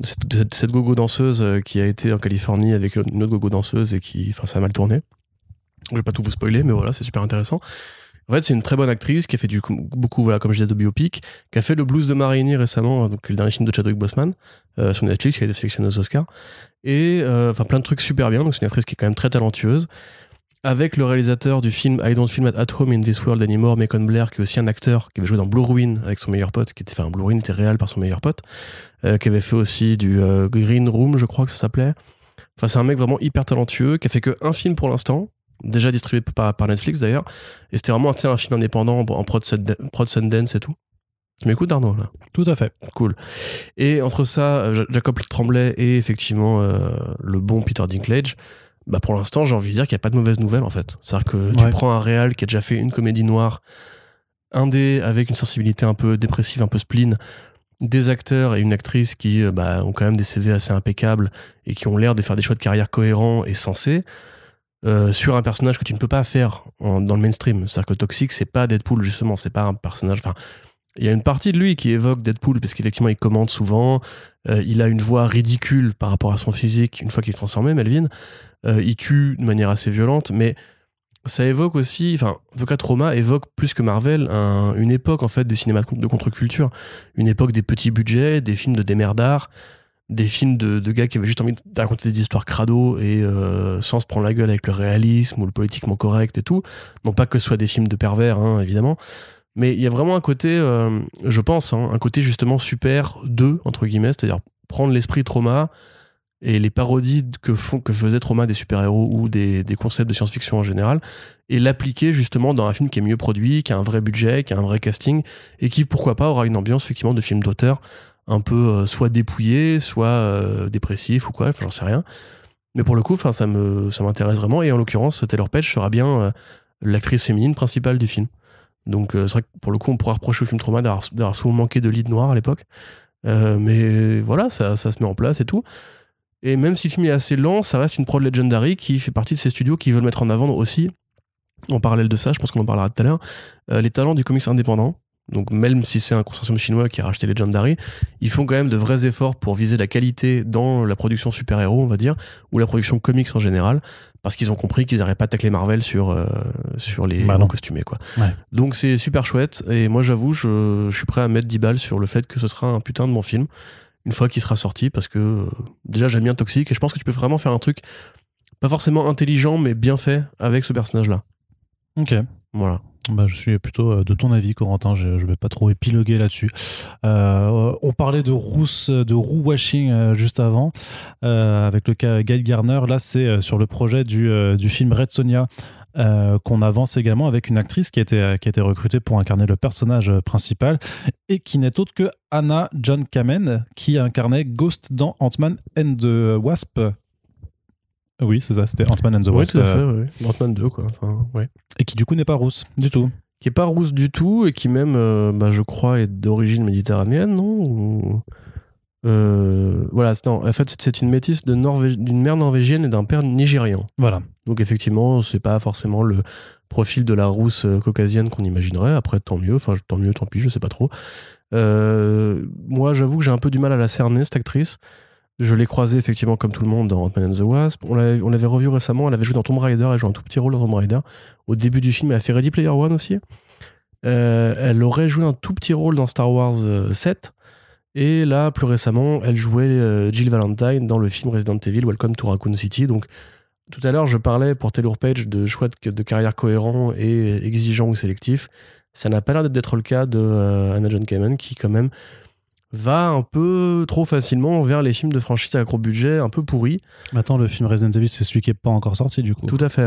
cette, cette gogo danseuse qui a été en Californie avec une autre gogo danseuse et qui, enfin, ça a mal tourné. Je vais pas tout vous spoiler, mais voilà, c'est super intéressant. En fait, c'est une très bonne actrice qui a fait du beaucoup, voilà, comme je disais, de biopic, qui a fait le blues de Marini récemment, donc le dernier film de Chadwick Boseman, euh, sur Netflix, qui a été sélectionné aux Oscars. Et euh, enfin, plein de trucs super bien. Donc, c'est une actrice qui est quand même très talentueuse. Avec le réalisateur du film I Don't Film at Home in This World Anymore, Macon Blair, qui est aussi un acteur qui avait joué dans Blue Ruin avec son meilleur pote, qui était, enfin, Blue Ruin était réel par son meilleur pote, euh, qui avait fait aussi du euh, Green Room, je crois que ça s'appelait. Enfin, c'est un mec vraiment hyper talentueux, qui a fait que un film pour l'instant, déjà distribué par, par Netflix d'ailleurs. Et c'était vraiment un film indépendant en prod, prod Sundance et tout. Tu m'écoutes Arnaud là? Tout à fait. Cool. Et entre ça, euh, Jacob Tremblay et effectivement euh, le bon Peter Dinklage, bah pour l'instant j'ai envie de dire qu'il n'y a pas de mauvaise nouvelle en fait. C'est-à-dire que tu prends un réal qui a déjà fait une comédie noire, indé avec une sensibilité un peu dépressive, un peu spleen, des acteurs et une actrice qui euh, bah, ont quand même des CV assez impeccables et qui ont l'air de faire des choix de carrière cohérents et sensés. Euh, sur un personnage que tu ne peux pas faire dans le mainstream. C'est-à-dire que Toxic, c'est pas Deadpool, justement, c'est pas un personnage. Enfin, il y a une partie de lui qui évoque Deadpool, parce qu'effectivement, il commente souvent. Euh, il a une voix ridicule par rapport à son physique une fois qu'il est transformé, Melvin. Euh, il tue de manière assez violente, mais ça évoque aussi, enfin, en Trauma évoque plus que Marvel une époque en fait de cinéma de contre-culture, une époque des petits budgets, des films de démerdard, des films de, gars qui avaient juste envie de raconter des histoires crado et euh, sans se prendre la gueule avec le réalisme ou le politiquement correct et tout. Non pas que ce soit des films de pervers, hein, évidemment. Mais il y a vraiment un côté, euh, je pense, hein, un côté justement super de, entre guillemets, c'est-à-dire prendre l'esprit trauma et les parodies que, font, que faisait Trauma des super-héros ou des concepts de science-fiction en général, et l'appliquer justement dans un film qui est mieux produit, qui a un vrai budget, qui a un vrai casting, et qui, pourquoi pas, aura une ambiance effectivement de film d'auteur un peu euh, soit dépouillé, soit euh, dépressif ou quoi, j'en sais rien. Mais pour le coup, ça m'intéresse vraiment. Et en l'occurrence, Taylor Page sera bien euh, l'actrice féminine principale du film. Donc c'est vrai que pour le coup, on pourra reprocher au film Trauma d'avoir souvent manqué de lead noir à l'époque. mais voilà, ça, ça, se met en place et tout. Et même si le film est assez lent, ça reste une prod legendary qui fait partie de ces studios qui veulent mettre en avant aussi, en parallèle de ça, je pense qu'on en parlera tout à l'heure, les talents du comics indépendant. Donc même si c'est un consortium chinois qui a racheté Legendary, ils font quand même de vrais efforts pour viser la qualité dans la production super-héros, on va dire, ou la production comics en général, parce qu'ils ont compris qu'ils n'arrivaient pas à tacler Marvel sur, euh, sur les bah costumés. Quoi. Donc c'est super chouette, et moi j'avoue, je, suis prêt à mettre 10 balles sur le fait que ce sera un putain de bon film, une fois qu'il sera sorti, parce que euh, déjà j'aime bien Toxic, et je pense que tu peux vraiment faire un truc, pas forcément intelligent, mais bien fait avec ce personnage-là. Ok. Voilà. Bah, je suis plutôt euh, de ton avis, Corentin. Je ne vais pas trop épiloguer là-dessus. Euh, on parlait de rousse, de roux washing euh, juste avant, avec le cas Gail Garner. Là, c'est sur le projet du, du film Red Sonia. qu'on avance également avec une actrice qui a, été, qui a été recrutée pour incarner le personnage principal et qui n'est autre que Anna John Kamen qui incarnait Ghost dans Ant-Man and the Wasp oui, c'est ça, c'était Ant-Man and the Wasp. Oui, tout à fait, oui. Ant-Man 2, quoi. Enfin, ouais. Et qui, du coup, n'est pas rousse du tout. Qui est pas rousse du tout et qui, même, euh, bah, je crois, est d'origine méditerranéenne, non euh, Voilà, non, en fait, c'est une métisse d'une mère norvégienne et d'un père nigérian. Voilà. Donc, effectivement, c'est pas forcément le profil de la rousse euh, caucasienne qu'on imaginerait. Après, tant mieux, enfin, tant mieux, tant pis, je sais pas trop. moi, j'avoue que j'ai un peu du mal à la cerner, cette actrice. Je l'ai croisée effectivement comme tout le monde dans Ant-Man and the Wasp. On l'avait revu récemment, elle avait joué dans Tomb Raider, elle joue un tout petit rôle dans Tomb Raider. Au début du film, elle a fait Ready Player One aussi. Euh, elle aurait joué un tout petit rôle dans Star Wars 7. Euh, Et là, plus récemment, elle jouait euh, Jill Valentine dans le film Resident Evil Welcome to Raccoon City. Donc, tout à l'heure, je parlais pour Taylor Page de choix de, carrière cohérent et exigeant ou sélectif. Ça n'a pas l'air d'être le cas de Anna John Kamen, qui, quand même, va un peu trop facilement vers les films de franchise à gros budget, un peu pourris. Attends, le film Resident Evil, c'est celui qui n'est pas encore sorti du coup. Tout à fait.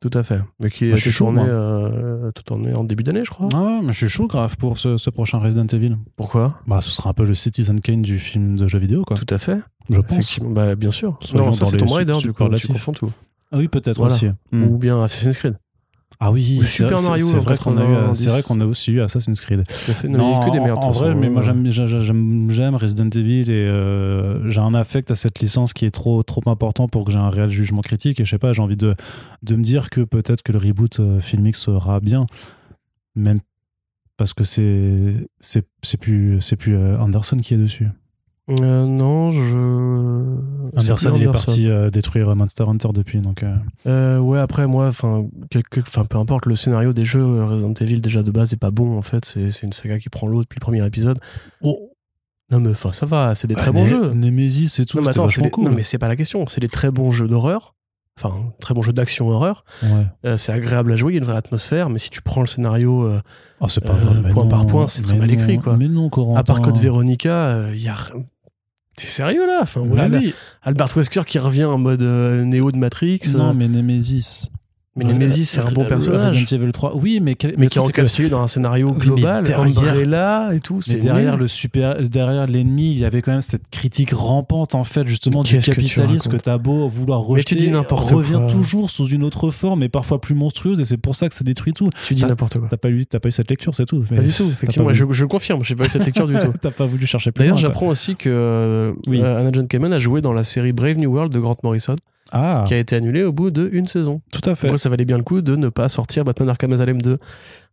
Tout à fait. Mais qui a été tourné euh, tout en, en début d'année, je crois. Ah ouais, mais je suis chaud grave pour ce, ce prochain Resident Evil. Pourquoi? Bah, ce sera un peu le Citizen Kane du film de jeux vidéo, quoi. Tout à fait. Je pense. Effectivement, bah, bien sûr. Soyons Non, ça c'est Tomb Raider, du coup, tu confonds tout. Ah oui, peut-être Voilà. aussi. Ou bien Assassin's Creed. Ah oui, Super Mario c'est vrai qu'on a eu, 90. c'est vrai qu'on a aussi eu Assassin's Creed. Tout à fait. Non, il y a que des merdes. de en vrai, façon, mais moi j'aime, j'a- j'a- j'aime, j'aime Resident Evil et euh, j'ai un affect à cette licence qui est trop, trop important pour que j'ai un réel jugement critique. Et je sais pas, j'ai envie de, de me dire que peut-être que le reboot euh, filmique sera bien, même parce que c'est, c'est, c'est plus, c'est plus euh, Anderson qui est dessus. Euh, non, je. C'est Anderson, il est parti euh, détruire Monster Hunter depuis, donc. euh, Euh, ouais, après, moi, enfin, peu importe, le scénario des jeux euh, Resident Evil, déjà de base, est pas bon, en fait. C'est c'est une saga qui prend l'eau depuis le premier épisode. Oh. Non, mais enfin, ça va, c'est des très Ah, bons Né- jeux. Nemesis et tout, Non, mais attends, c'est des- cool. non, mais c'est pas la question. C'est des très bons jeux d'horreur. Enfin, très bons jeux d'action horreur. Ouais. Euh, c'est agréable à jouer, il y a une vraie atmosphère, mais si tu prends le scénario, euh, Oh, c'est pas Euh, vrai. point non, par point, c'est très mal écrit, quoi. Mais non, Corentin. à part Code Veronica, il y a. T'es sérieux là? Enfin, ouais, oui. Albert Wesker qui revient en mode euh, Néo de Matrix. Non, euh, mais Nemesis. Mais Nemesis, c'est un bon personnage. Resident Evil 3. Oui, mais, quel- mais qui est encapsulé dans un scénario Oui, mais global, derrière- Umbrella et tout. Mais C'est derrière nul. le super, derrière l'ennemi, il y avait quand même cette critique rampante en fait justement du capitalisme que t'as beau vouloir Mais tu rejeter, dis n'importe revient quoi. toujours sous une autre forme et parfois plus monstrueuse et c'est pour ça que ça détruit tout. Tu dis n'importe quoi. T'as pas eu, t'as pas eu cette lecture, c'est tout. Mais Pas du tout, effectivement. pas je, confirme, j'ai pas eu cette lecture du tout. T'as pas voulu chercher plus D'ailleurs, j'apprends aussi que euh, euh, Anna John Kamen a joué dans la série Brave New World de Grant Morrison, Ah, qui a été annulée au bout d'une saison. tout à fait. Moi, ça valait bien le coup de ne pas sortir Batman Arkham Asylum 2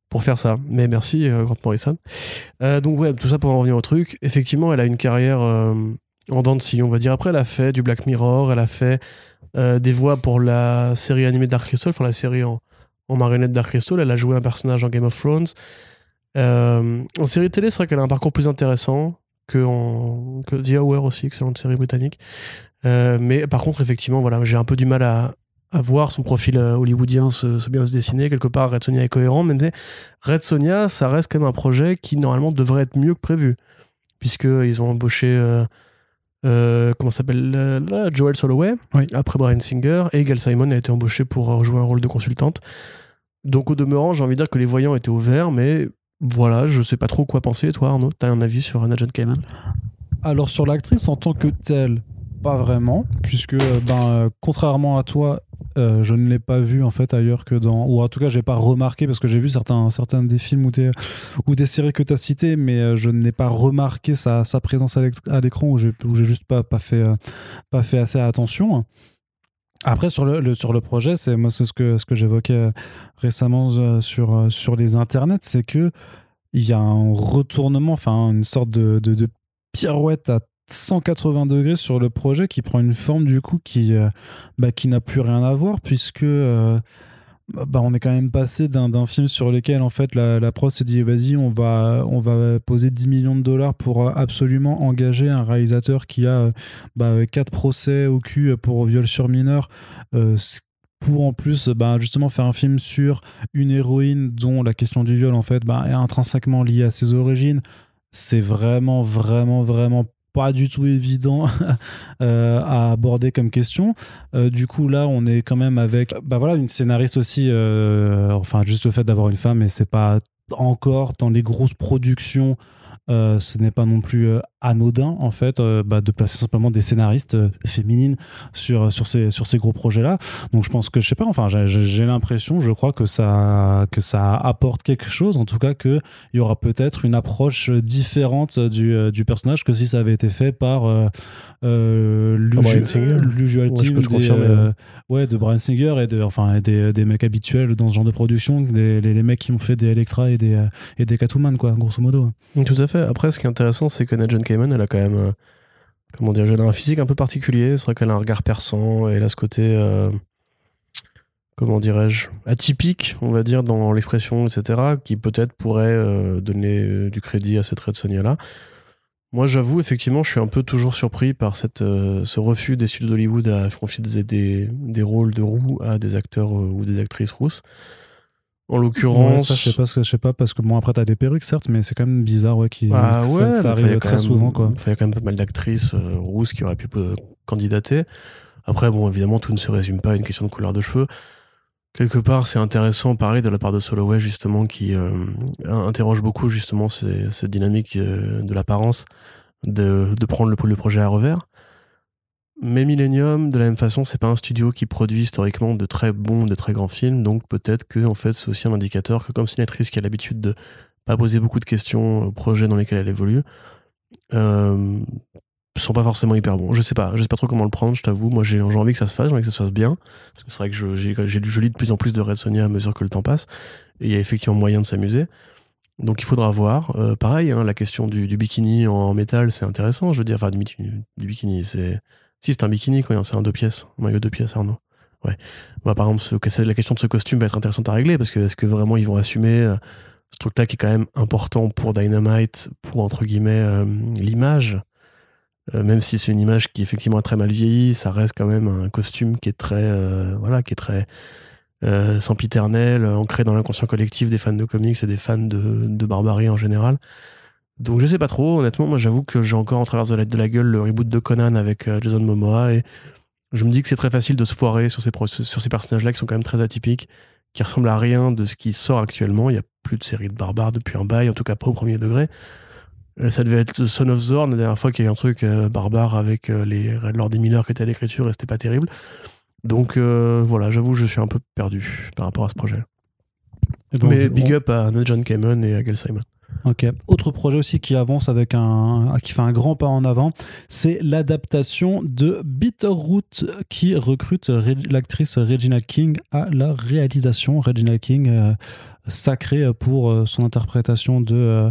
pour faire ça. Mais merci, euh, Grant Morrison. Euh, donc, ouais, tout ça pour en revenir au truc. Effectivement, elle a une carrière euh, en dents de scie, on va dire. Après, elle a fait du Black Mirror, elle a fait euh, des voix pour la série animée Dark Crystal, enfin la série en, en marionnette Dark Crystal. Elle a joué un personnage en Game of Thrones. En série télé, c'est vrai qu'elle a un parcours plus intéressant que, en, que The Hour aussi, excellente série britannique. Euh, mais par contre, effectivement, voilà, j'ai un peu du mal à, à voir son profil euh, hollywoodien se, se bien se dessiner. Quelque part, Red Sonia est cohérent, même si Red Sonia, ça reste quand même un projet qui normalement devrait être mieux que prévu, puisqu'ils ont embauché. euh, euh, comment s'appelle euh, Joel Soloway Oui. après Brian Singer et Gail Simon a été embauché pour euh, jouer un rôle de consultante donc au demeurant j'ai envie de dire que les voyants étaient ouverts mais voilà je sais pas trop quoi penser toi Arnaud t'as un avis sur Anna John Kamen? Alors sur l'actrice en tant que telle, pas vraiment, puisque euh, ben, euh, contrairement à toi, euh, je ne l'ai pas vue en fait ailleurs que dans, ou en tout cas j'ai pas remarqué parce que j'ai vu certains, certains des films ou des, ou des séries que tu as citées, mais je n'ai pas remarqué sa, sa présence à l'éc- à l'écran où j'ai j'ai juste pas, pas, fait, pas fait assez attention. Après, sur le, sur le projet, c'est moi c'est ce que, ce que j'évoquais récemment sur, sur les internets, c'est que il y a un retournement, enfin une sorte de, de, de pirouette à 180 degrés sur le projet qui prend une forme du coup qui, euh, bah, qui n'a plus rien à voir puisque euh, bah, on est quand même passé d'un film sur lequel en fait la, la prod s'est dit vas-y on va, on va poser 10 millions de dollars pour euh, absolument engager un réalisateur qui a bah, quatre procès au cul pour viol sur mineur pour en plus bah, justement faire un film sur une héroïne dont la question du viol en fait bah, est intrinsèquement liée à ses origines. C'est vraiment vraiment vraiment pas du tout évident euh, à aborder comme question. Euh, du coup, là, on est quand même avec bah voilà, une scénariste aussi. euh, enfin, juste le fait d'avoir une femme, et c'est pas encore dans les grosses productions. Euh, ce n'est pas non plus euh, anodin en fait euh, bah, de placer simplement des scénaristes euh, féminines sur, sur, ces, sur ces gros projets là donc je pense que je sais pas enfin j'ai- l'impression je crois que ça que ça apporte quelque chose en tout cas que il y aura peut-être une approche différente du, du personnage que si ça avait été fait par l'usual Ouais, team des, ouais, de Brian Singer et, de, enfin, et des, des mecs habituels dans ce genre de production, des, les, les mecs qui ont fait des Electra et des, et des Catwoman, quoi, grosso modo. Tout à fait. Après, ce qui est intéressant, c'est qu'Anna John Kamen, elle a quand même, euh, comment dire, elle a un physique un peu particulier. C'est vrai qu'elle a un regard perçant elle a ce côté, euh, comment dirais-je, atypique, on va dire, dans l'expression, etc., qui peut-être pourrait euh, donner du crédit à cette Red Sonia-là. Moi, j'avoue, effectivement, je suis un peu toujours surpris par cette, ce refus des studios d'Hollywood à confier des, des, rôles de roux à des acteurs ou des actrices rousses. En l'occurrence, je sais pas, je sais pas, parce que bon, après, t'as des perruques, certes, mais c'est quand même bizarre, ouais, qui, Ah que ouais, ça, arrive très même- souvent, quoi. Il y a quand même pas mal d'actrices euh, rousses qui auraient pu euh, candidater. Après, bon, évidemment, tout ne se résume pas à une question de couleur de cheveux. quelque part, c'est intéressant, pareil, de la part de Soloway, justement, qui euh, interroge beaucoup, justement, cette dynamique euh, de l'apparence, de, de, prendre le, le, projet à revers. Mais Millennium, de la même façon, c'est pas un studio qui produit historiquement de très bons, de très grands films, donc peut-être que, en fait, c'est aussi un indicateur que, comme actrice qui a l'habitude de pas poser beaucoup de questions aux projets dans lesquels elle évolue, euh, sont pas forcément hyper bons. Je sais pas, je sais pas trop comment le prendre, je t'avoue. Moi, j'ai envie que ça se fasse, j'ai envie que ça se fasse bien. Parce que c'est vrai que j'ai je lis de plus en plus de Red Sonia à mesure que le temps passe. Et il y a effectivement moyen de s'amuser. Donc il faudra voir. Euh, pareil, hein, la question du, bikini en, métal, c'est intéressant. Je veux dire, enfin, du bikini, c'est. Si, c'est un bikini, quoi. C'est un deux pièces. Un maillot deux pièces, Arnaud. Ouais. Bah, par exemple, la question de ce costume va être intéressante à régler parce que est-ce que vraiment ils vont assumer euh, ce truc-là qui est quand même important pour Dynamite, pour entre guillemets euh, l'image euh, même si c'est une image qui effectivement est très mal vieillie, ça reste quand même un costume qui est très, voilà, qui est très sempiternel, ancré dans l'inconscient collectif des fans de comics et des fans de, de, barbarie en général. Donc je sais pas trop, honnêtement, moi j'avoue que j'ai encore en travers de la, de la gueule le reboot de Conan avec Jason Momoa et je me dis que c'est très facile de se foirer sur ces, sur ces personnages-là qui sont quand même très atypiques, qui ressemblent à rien de ce qui sort actuellement. Il n'y a plus de série de barbares depuis un bail, en tout cas pas au premier degré. Euh, ça devait être Son of Zorn, la dernière fois qu'il y a eu un truc euh, barbare avec euh, les Lord des Miller qui était à l'écriture et c'était pas terrible. Donc voilà, j'avoue, je suis un peu perdu par rapport à ce projet. Mais big up à John Kamen et à Gail Simon. Ok. Autre projet aussi qui avance avec un, qui fait un grand pas en avant, c'est l'adaptation de Bitterroot qui recrute l'actrice Regina King à la réalisation. Regina King, sacrée pour son interprétation de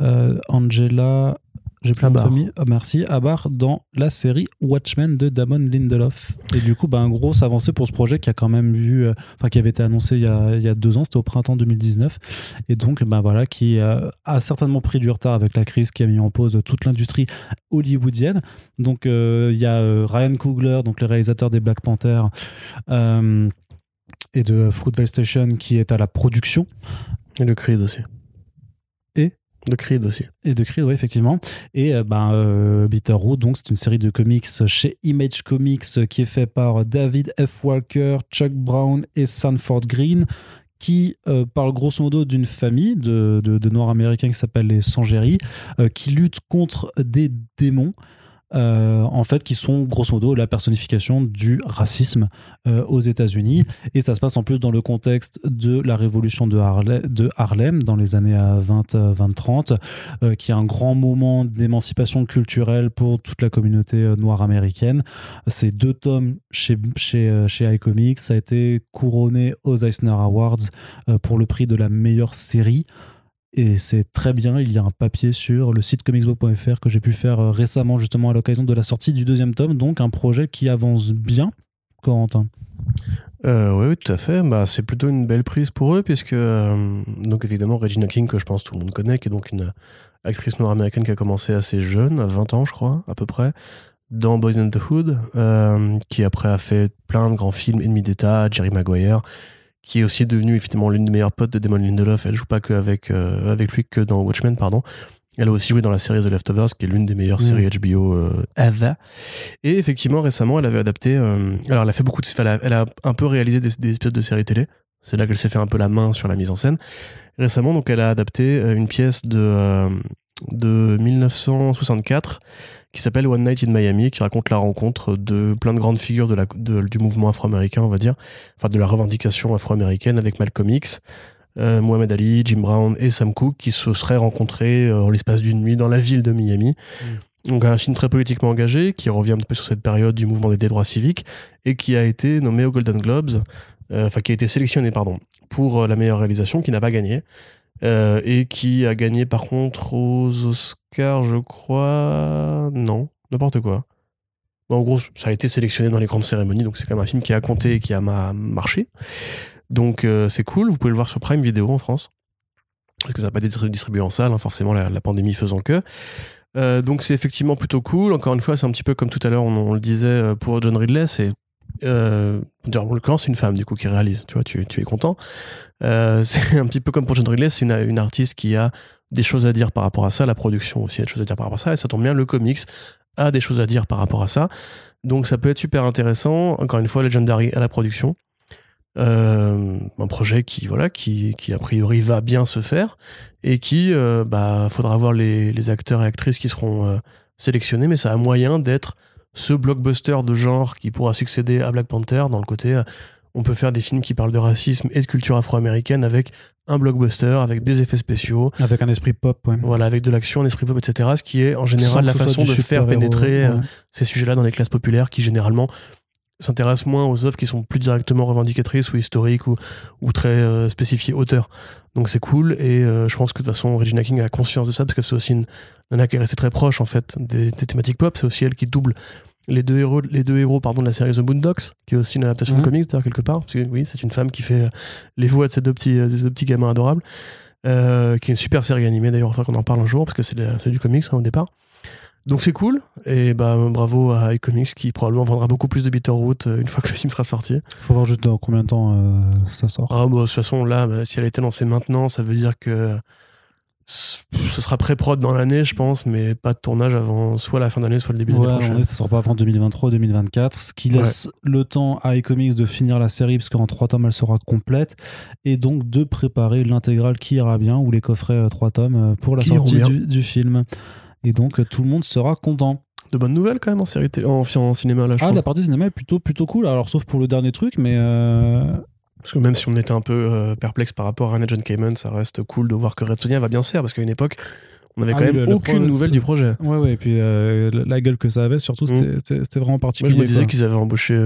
euh, Angela, j'ai plus Abar. Oh, merci, Abar dans la série Watchmen de Damon Lindelof. Et du coup, bah, un gros avancée pour ce projet qui a quand même vu, euh, enfin qui avait été annoncé il y a, il y a deux ans, c'était au printemps 2019, et donc bah voilà, qui euh, a certainement pris du retard avec la crise qui a mis en pause toute l'industrie hollywoodienne. Donc il y a Ryan Coogler, donc le réalisateur des Black Panther et de Fruitvale Station qui est à la production. Et le Creed aussi. De Creed aussi. Et de Creed, oui, effectivement. Et euh, ben, euh, Bitterroot, donc, c'est une série de comics chez Image Comics qui est fait par David F. Walker, Chuck Brown et Sanford Green, qui euh, parle grosso modo d'une famille de, de, Noirs américains qui s'appelle les Sangeri, qui luttent contre des démons. Euh, en fait, qui sont grosso modo la personnification du racisme euh, aux États-Unis. Et ça se passe en plus dans le contexte de la révolution de, Harlem, dans les années 20-30, euh, qui est un grand moment d'émancipation culturelle pour toute la communauté noire américaine. C'est deux tomes chez, chez, chez iComics. Ça a été couronné aux Eisner Awards pour le prix de la meilleure série. Et c'est très bien. Il y a un papier sur le site comicsbook.fr que j'ai pu faire euh, récemment, justement, à l'occasion de la sortie du deuxième tome. Donc, un projet qui avance bien, Corentin. Euh, oui, tout à fait. Bah, c'est plutôt une belle prise pour eux, puisque, euh, donc évidemment, Regina King, que je pense tout le monde connaît, qui est donc une actrice noire américaine qui a commencé assez jeune, à 20 ans, je crois, à peu près, dans Boys in the Hood, qui après a fait plein de grands films, Ennemi d'État, Jerry Maguire, qui est aussi devenue effectivement l'une des meilleures potes de Damon Lindelof. Elle joue pas que avec, euh, avec lui que dans Watchmen, pardon. Elle a aussi joué dans la série The Leftovers, qui est l'une des meilleures mm. séries HBO euh, ever. Et effectivement, récemment, elle avait adapté. Euh, alors, elle a fait beaucoup de. Elle a, elle a un peu réalisé des, des épisodes de séries télé. C'est là qu'elle s'est fait un peu la main sur la mise en scène. Récemment, donc, elle a adapté une pièce de, de 1964 qui s'appelle One Night in Miami, qui raconte la rencontre de plein de grandes figures de la, du mouvement afro-américain, on va dire, enfin de la revendication afro-américaine avec Malcolm X, euh, Mohamed Ali, Jim Brown et Sam Cooke, qui se seraient rencontrés euh, en l'espace d'une nuit dans la ville de Miami. Mm. Donc un film très politiquement engagé, qui revient un peu sur cette période du mouvement des droits civiques, et qui a été nommé aux Golden Globes, euh, enfin qui a été sélectionné, pardon, pour la meilleure réalisation, qui n'a pas gagné. Euh, et qui a gagné par contre aux Oscars, je crois. Non, n'importe quoi. en gros, ça a été sélectionné dans les grandes cérémonies, donc c'est quand même un film qui a compté et qui a marché. Donc euh, c'est cool, vous pouvez le voir sur Prime Video en France. Parce que ça n'a pas été distribué en salle, hein, forcément la, pandémie faisant que. Euh, donc c'est effectivement plutôt cool. Encore une fois, c'est un petit peu comme tout à l'heure, on, le disait pour John Ridley, c'est euh, en c'est une femme du coup qui réalise. Tu vois, tu, es content. Euh, c'est un petit peu comme pour John Ridley, c'est une, artiste qui a des choses à dire par rapport à ça. La production aussi a des choses à dire par rapport à ça. Et ça tombe bien, le comics a des choses à dire par rapport à ça. Donc ça peut être super intéressant. Encore une fois, Legendary à la production. Euh, un projet qui, voilà, qui, a priori va bien se faire et qui, euh, bah, faudra voir les, acteurs et actrices qui seront sélectionnés, mais ça a moyen d'être ce blockbuster de genre qui pourra succéder à Black Panther dans le côté on peut faire des films qui parlent de racisme et de culture afro-américaine avec un blockbuster, avec des effets spéciaux. Avec un esprit pop, ouais. Voilà, avec de l'action, un esprit pop, etc. Ce qui est en général la façon de faire pénétrer ces sujets-là dans les classes populaires qui généralement s'intéresse moins aux œuvres qui sont plus directement revendicatrices ou historiques ou, ou très euh, spécifiées auteurs. Donc c'est cool et euh, je pense que de toute façon Regina King a conscience de ça parce que c'est aussi une nana qui est restée très proche en fait des, thématiques pop. C'est aussi elle qui double les deux héros, les deux héros pardon, de la série The Boondocks, qui est aussi une adaptation de mhm. comics d'ailleurs quelque part. Parce que oui, c'est une femme qui fait euh, les voix de ces deux petits, ces deux petits gamins adorables. qui est une super série animée d'ailleurs, enfin qu'on en parle un jour parce que c'est du comics hein, au départ. Donc c'est cool, et bah bravo à iComics qui probablement vendra beaucoup plus de Bitterroot euh, une fois que le film sera sorti. Faut voir juste dans combien de temps euh, ça sort. Ah bah de toute façon là, bah, si elle a été lancée maintenant, ça veut dire que ce sera pré-prod dans l'année, je pense, mais pas de tournage avant soit la fin d'année, soit le début de l'année prochaine. ça sort pas avant 2023-2024, ce qui laisse le temps à iComics de finir la série, parce qu'en trois tomes elle sera complète, et donc de préparer l'intégrale qui ira bien, ou les coffrets 3 euh, tomes pour la sortie du film. Et donc, tout le monde sera content. De bonnes nouvelles quand même en, série en, en cinéma là. ah, la partie cinéma est plutôt, plutôt cool. Alors, sauf pour le dernier truc, mais. Euh, parce que même si on était un peu euh, perplexe par rapport à Anna John Cayman, ça reste cool de voir que Red Sonja va bien se faire parce qu'à une époque, on avait ah quand même aucune nouvelle du projet. Ouais, ouais, et puis euh, la gueule que ça avait, surtout, mm. c'était vraiment particulier. Moi, je me disais qu'ils avaient embauché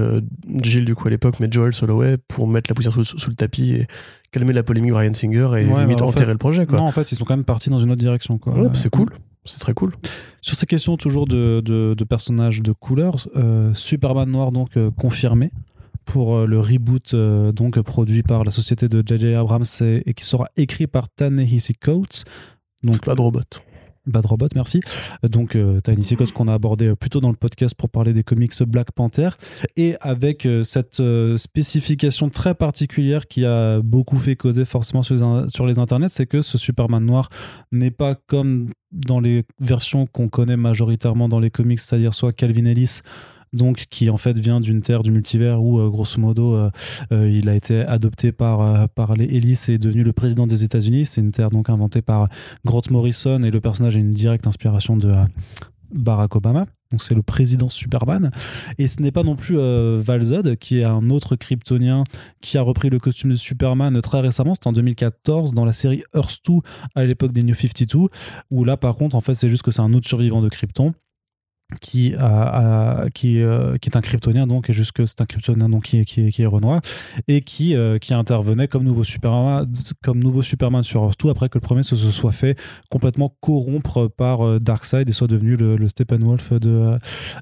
Jill, du coup, à l'époque, mais Joel Soloway pour mettre la poussière sous, le tapis et calmer la polémique Brian Singer et limite enterrer le projet, quoi. Non, en fait, ils sont quand même partis dans une autre direction, quoi. Ouais, c'est cool c'est très cool. Sur ces questions toujours de, de, personnages de couleur, euh, Superman noir donc euh, confirmé pour euh, le reboot donc produit par la société de J.J. Abrams et, qui sera écrit par Ta-Nehisi Coates. Donc pas de robot. Bad Robot, merci. Donc, euh, Tiny Sequence qu'on a abordé euh, plutôt dans le podcast pour parler des comics Black Panther. Et avec euh, cette euh, spécification très particulière qui a beaucoup fait causer forcément sur les, sur les internets, c'est que ce Superman noir n'est pas comme dans les versions qu'on connaît majoritairement dans les comics, c'est-à-dire soit Calvin Ellis donc qui en fait vient d'une terre du multivers où euh, grosso modo euh, euh, il a été adopté par par les Ellis et est devenu le président des États-Unis. C'est une terre donc inventée par Grant Morrison et le personnage a une directe inspiration de Barack Obama. Donc c'est le président Superman. Et ce n'est pas non plus Valzod, qui est un autre kryptonien qui a repris le costume de Superman très récemment. C'était en 2014 dans la série Earth 2 à l'époque des New 52. Où là par contre en fait c'est juste que c'est un autre survivant de Krypton euh, qui est un kryptonien donc et jusque c'est un kryptonien donc qui est, qui qui est Renoir et qui, euh, qui intervenait comme nouveau Superman comme nouveau Superman sur Earth 2 après que le premier se, soit fait complètement corrompre par euh, Darkseid et soit devenu le, le Steppenwolf de,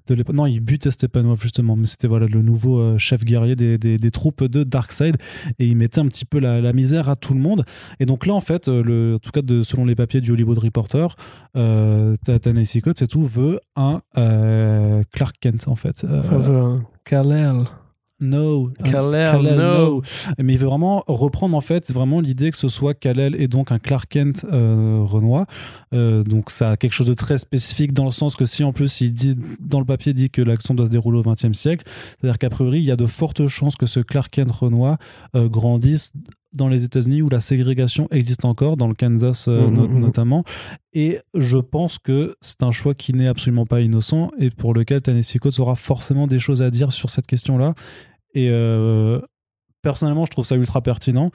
de l'époque. Non il butait Steppenwolf justement mais c'était voilà le nouveau chef guerrier des, des, troupes de Darkseid et il mettait un petit peu la, misère à tout le monde. Et donc là en fait le, en tout cas selon les papiers du Hollywood Reporter euh, Tennessee Code c'est tout veut un euh, Clark Kent en fait. Euh, enfin, Kal-El. No. Kal-El, no. Mais il veut vraiment reprendre en fait vraiment l'idée que ce soit Kal-El et donc un Clark Kent euh, Renoir. Euh, donc ça a quelque chose de très spécifique dans le sens que si en plus il dit dans le papier dit que l'action doit se dérouler au XXe siècle, c'est-à-dire qu'à priori il y a de fortes chances que ce Clark Kent Renoir grandisse dans les États-Unis où la ségrégation existe encore, dans le Kansas euh, mmh, mmh, mmh. notamment. Et je pense que c'est un choix qui n'est absolument pas innocent et pour lequel Tennessee Coates aura forcément des choses à dire sur cette question-là. Et euh, personnellement, je trouve ça ultra pertinent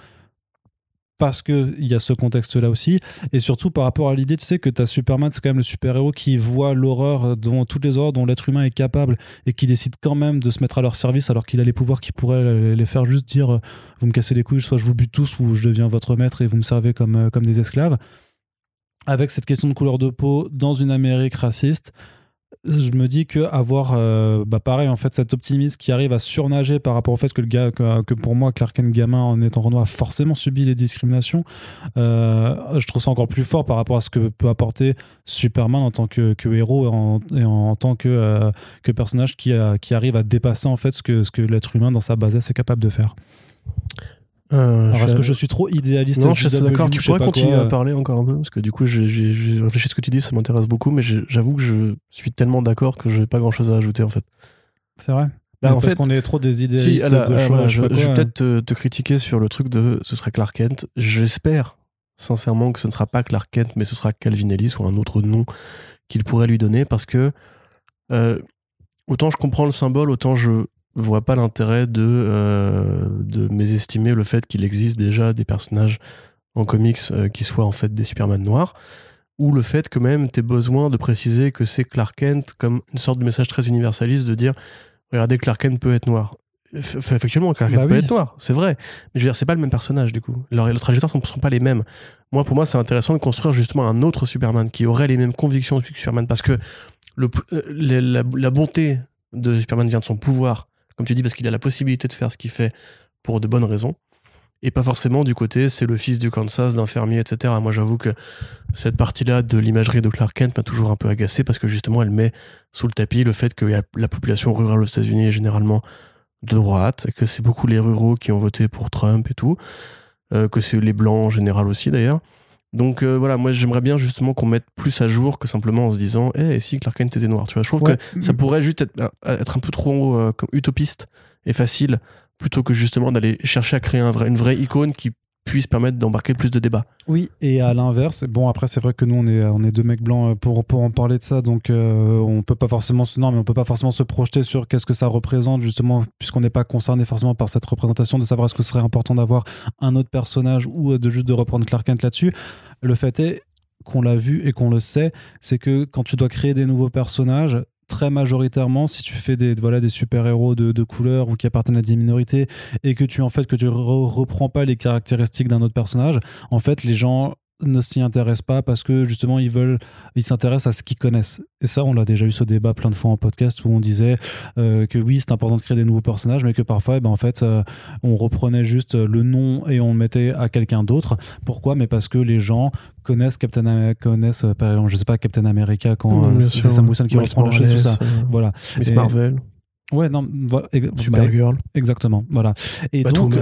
parce qu'il y a ce contexte-là aussi. Et surtout par rapport à l'idée, tu sais, que tu Superman, c'est quand même le super-héros qui voit l'horreur, dont toutes les horreurs dont l'être humain est capable et qui décide quand même de se mettre à leur service alors qu'il a les pouvoirs qui pourraient les faire juste dire vous me cassez les couilles, soit je vous bute tous ou je deviens votre maître et vous me servez comme, euh, comme des esclaves. Avec cette question de couleur de peau dans une Amérique raciste, je me dis que avoir euh, bah pareil en fait cet optimisme qui arrive à surnager par rapport au fait que le gars que, pour moi Clark Kent gamin en étant Renoir a forcément subi les discriminations euh, je trouve ça encore plus fort par rapport à ce que peut apporter Superman en tant que, héros et en, tant que, euh, que personnage qui, qui arrive à dépasser en fait ce que, ce que l'être humain dans sa base est capable de faire euh, est-ce que je suis trop idéaliste Non, je suis d'accord. Tu pourrais continuer à parler encore un peu parce que du coup, j'ai réfléchi à ce que tu dis, ça m'intéresse beaucoup, mais j'avoue que je suis tellement d'accord que j'ai pas grand-chose à ajouter en fait. C'est vrai? Bah, en fait, qu'on est trop des idées. Si, je, vais peut-être te, critiquer sur le truc de ce serait Clark Kent. J'espère sincèrement que ce ne sera pas Clark Kent, mais ce sera Calvin Ellis ou un autre nom qu'il pourrait lui donner parce que euh, autant je comprends le symbole, autant je vois pas l'intérêt de, euh, de mésestimer le fait qu'il existe déjà des personnages en comics euh, qui soient en fait des Superman noirs ou le fait que même tu besoin de préciser que c'est Clark Kent comme une sorte de message très universaliste de dire regardez Clark Kent peut être noir. Effectivement Clark Kent bah peut être noir c'est vrai. Mais je veux dire c'est pas le même personnage du coup. Leurs trajectoires ne sont, pas les mêmes. Moi pour moi c'est intéressant de construire justement un autre Superman qui aurait les mêmes convictions que Superman parce que le, euh, la, bonté de Superman vient de son pouvoir comme tu dis parce qu'il a la possibilité de faire ce qu'il fait pour de bonnes raisons et pas forcément du côté c'est le fils du Kansas, d'un fermier, etc. Moi j'avoue que cette partie-là de l'imagerie de Clark Kent m'a toujours un peu agacé parce que justement elle met sous le tapis le fait que la population rurale aux États-Unis est généralement de droite, que c'est beaucoup les ruraux qui ont voté pour Trump et tout, euh, que c'est les blancs en général aussi d'ailleurs. Donc euh, voilà, moi j'aimerais bien justement qu'on mette plus à jour que simplement en se disant Eh, si Clark Kent était noir, tu vois. Je trouve que ça pourrait juste être, être un peu trop euh, utopiste et facile plutôt que justement d'aller chercher à créer un vrai, une vraie icône qui puisse permettre d'embarquer plus de débats. Oui, et à l'inverse, bon après c'est vrai que nous on est on est deux mecs blancs euh, pour pour en parler de ça, donc euh, on peut pas forcément se non mais on peut pas forcément se projeter sur qu'est-ce que ça représente justement puisqu'on n'est pas concerné forcément par cette représentation de savoir est-ce que ce serait important d'avoir un autre personnage ou de juste de reprendre Clark Kent là-dessus. Le fait est qu'on l'a vu et qu'on le sait, c'est que quand tu dois créer des nouveaux personnages, très majoritairement, si tu fais des, voilà, des super-héros de, de, couleur ou qui appartiennent à des minorités et que tu en fait que tu reprends pas les caractéristiques d'un autre personnage, en fait les gens ne s'y intéressent pas parce que justement ils veulent ils s'intéressent à ce qu'ils connaissent. Et ça on l'a déjà eu ce débat plein de fois en podcast où on disait euh, que oui c'est important de créer des nouveaux personnages mais que parfois eh ben, en fait euh, on reprenait juste le nom et on le mettait à quelqu'un d'autre. Pourquoi? Mais parce que les gens connaissent Captain connaissent par exemple je sais pas Captain America quand euh, c'est Sam Wilson qui reprend la chose tout ça. voilà. Miss Marvel. Ouais non voilà, Supergirl. exactement voilà. Et donc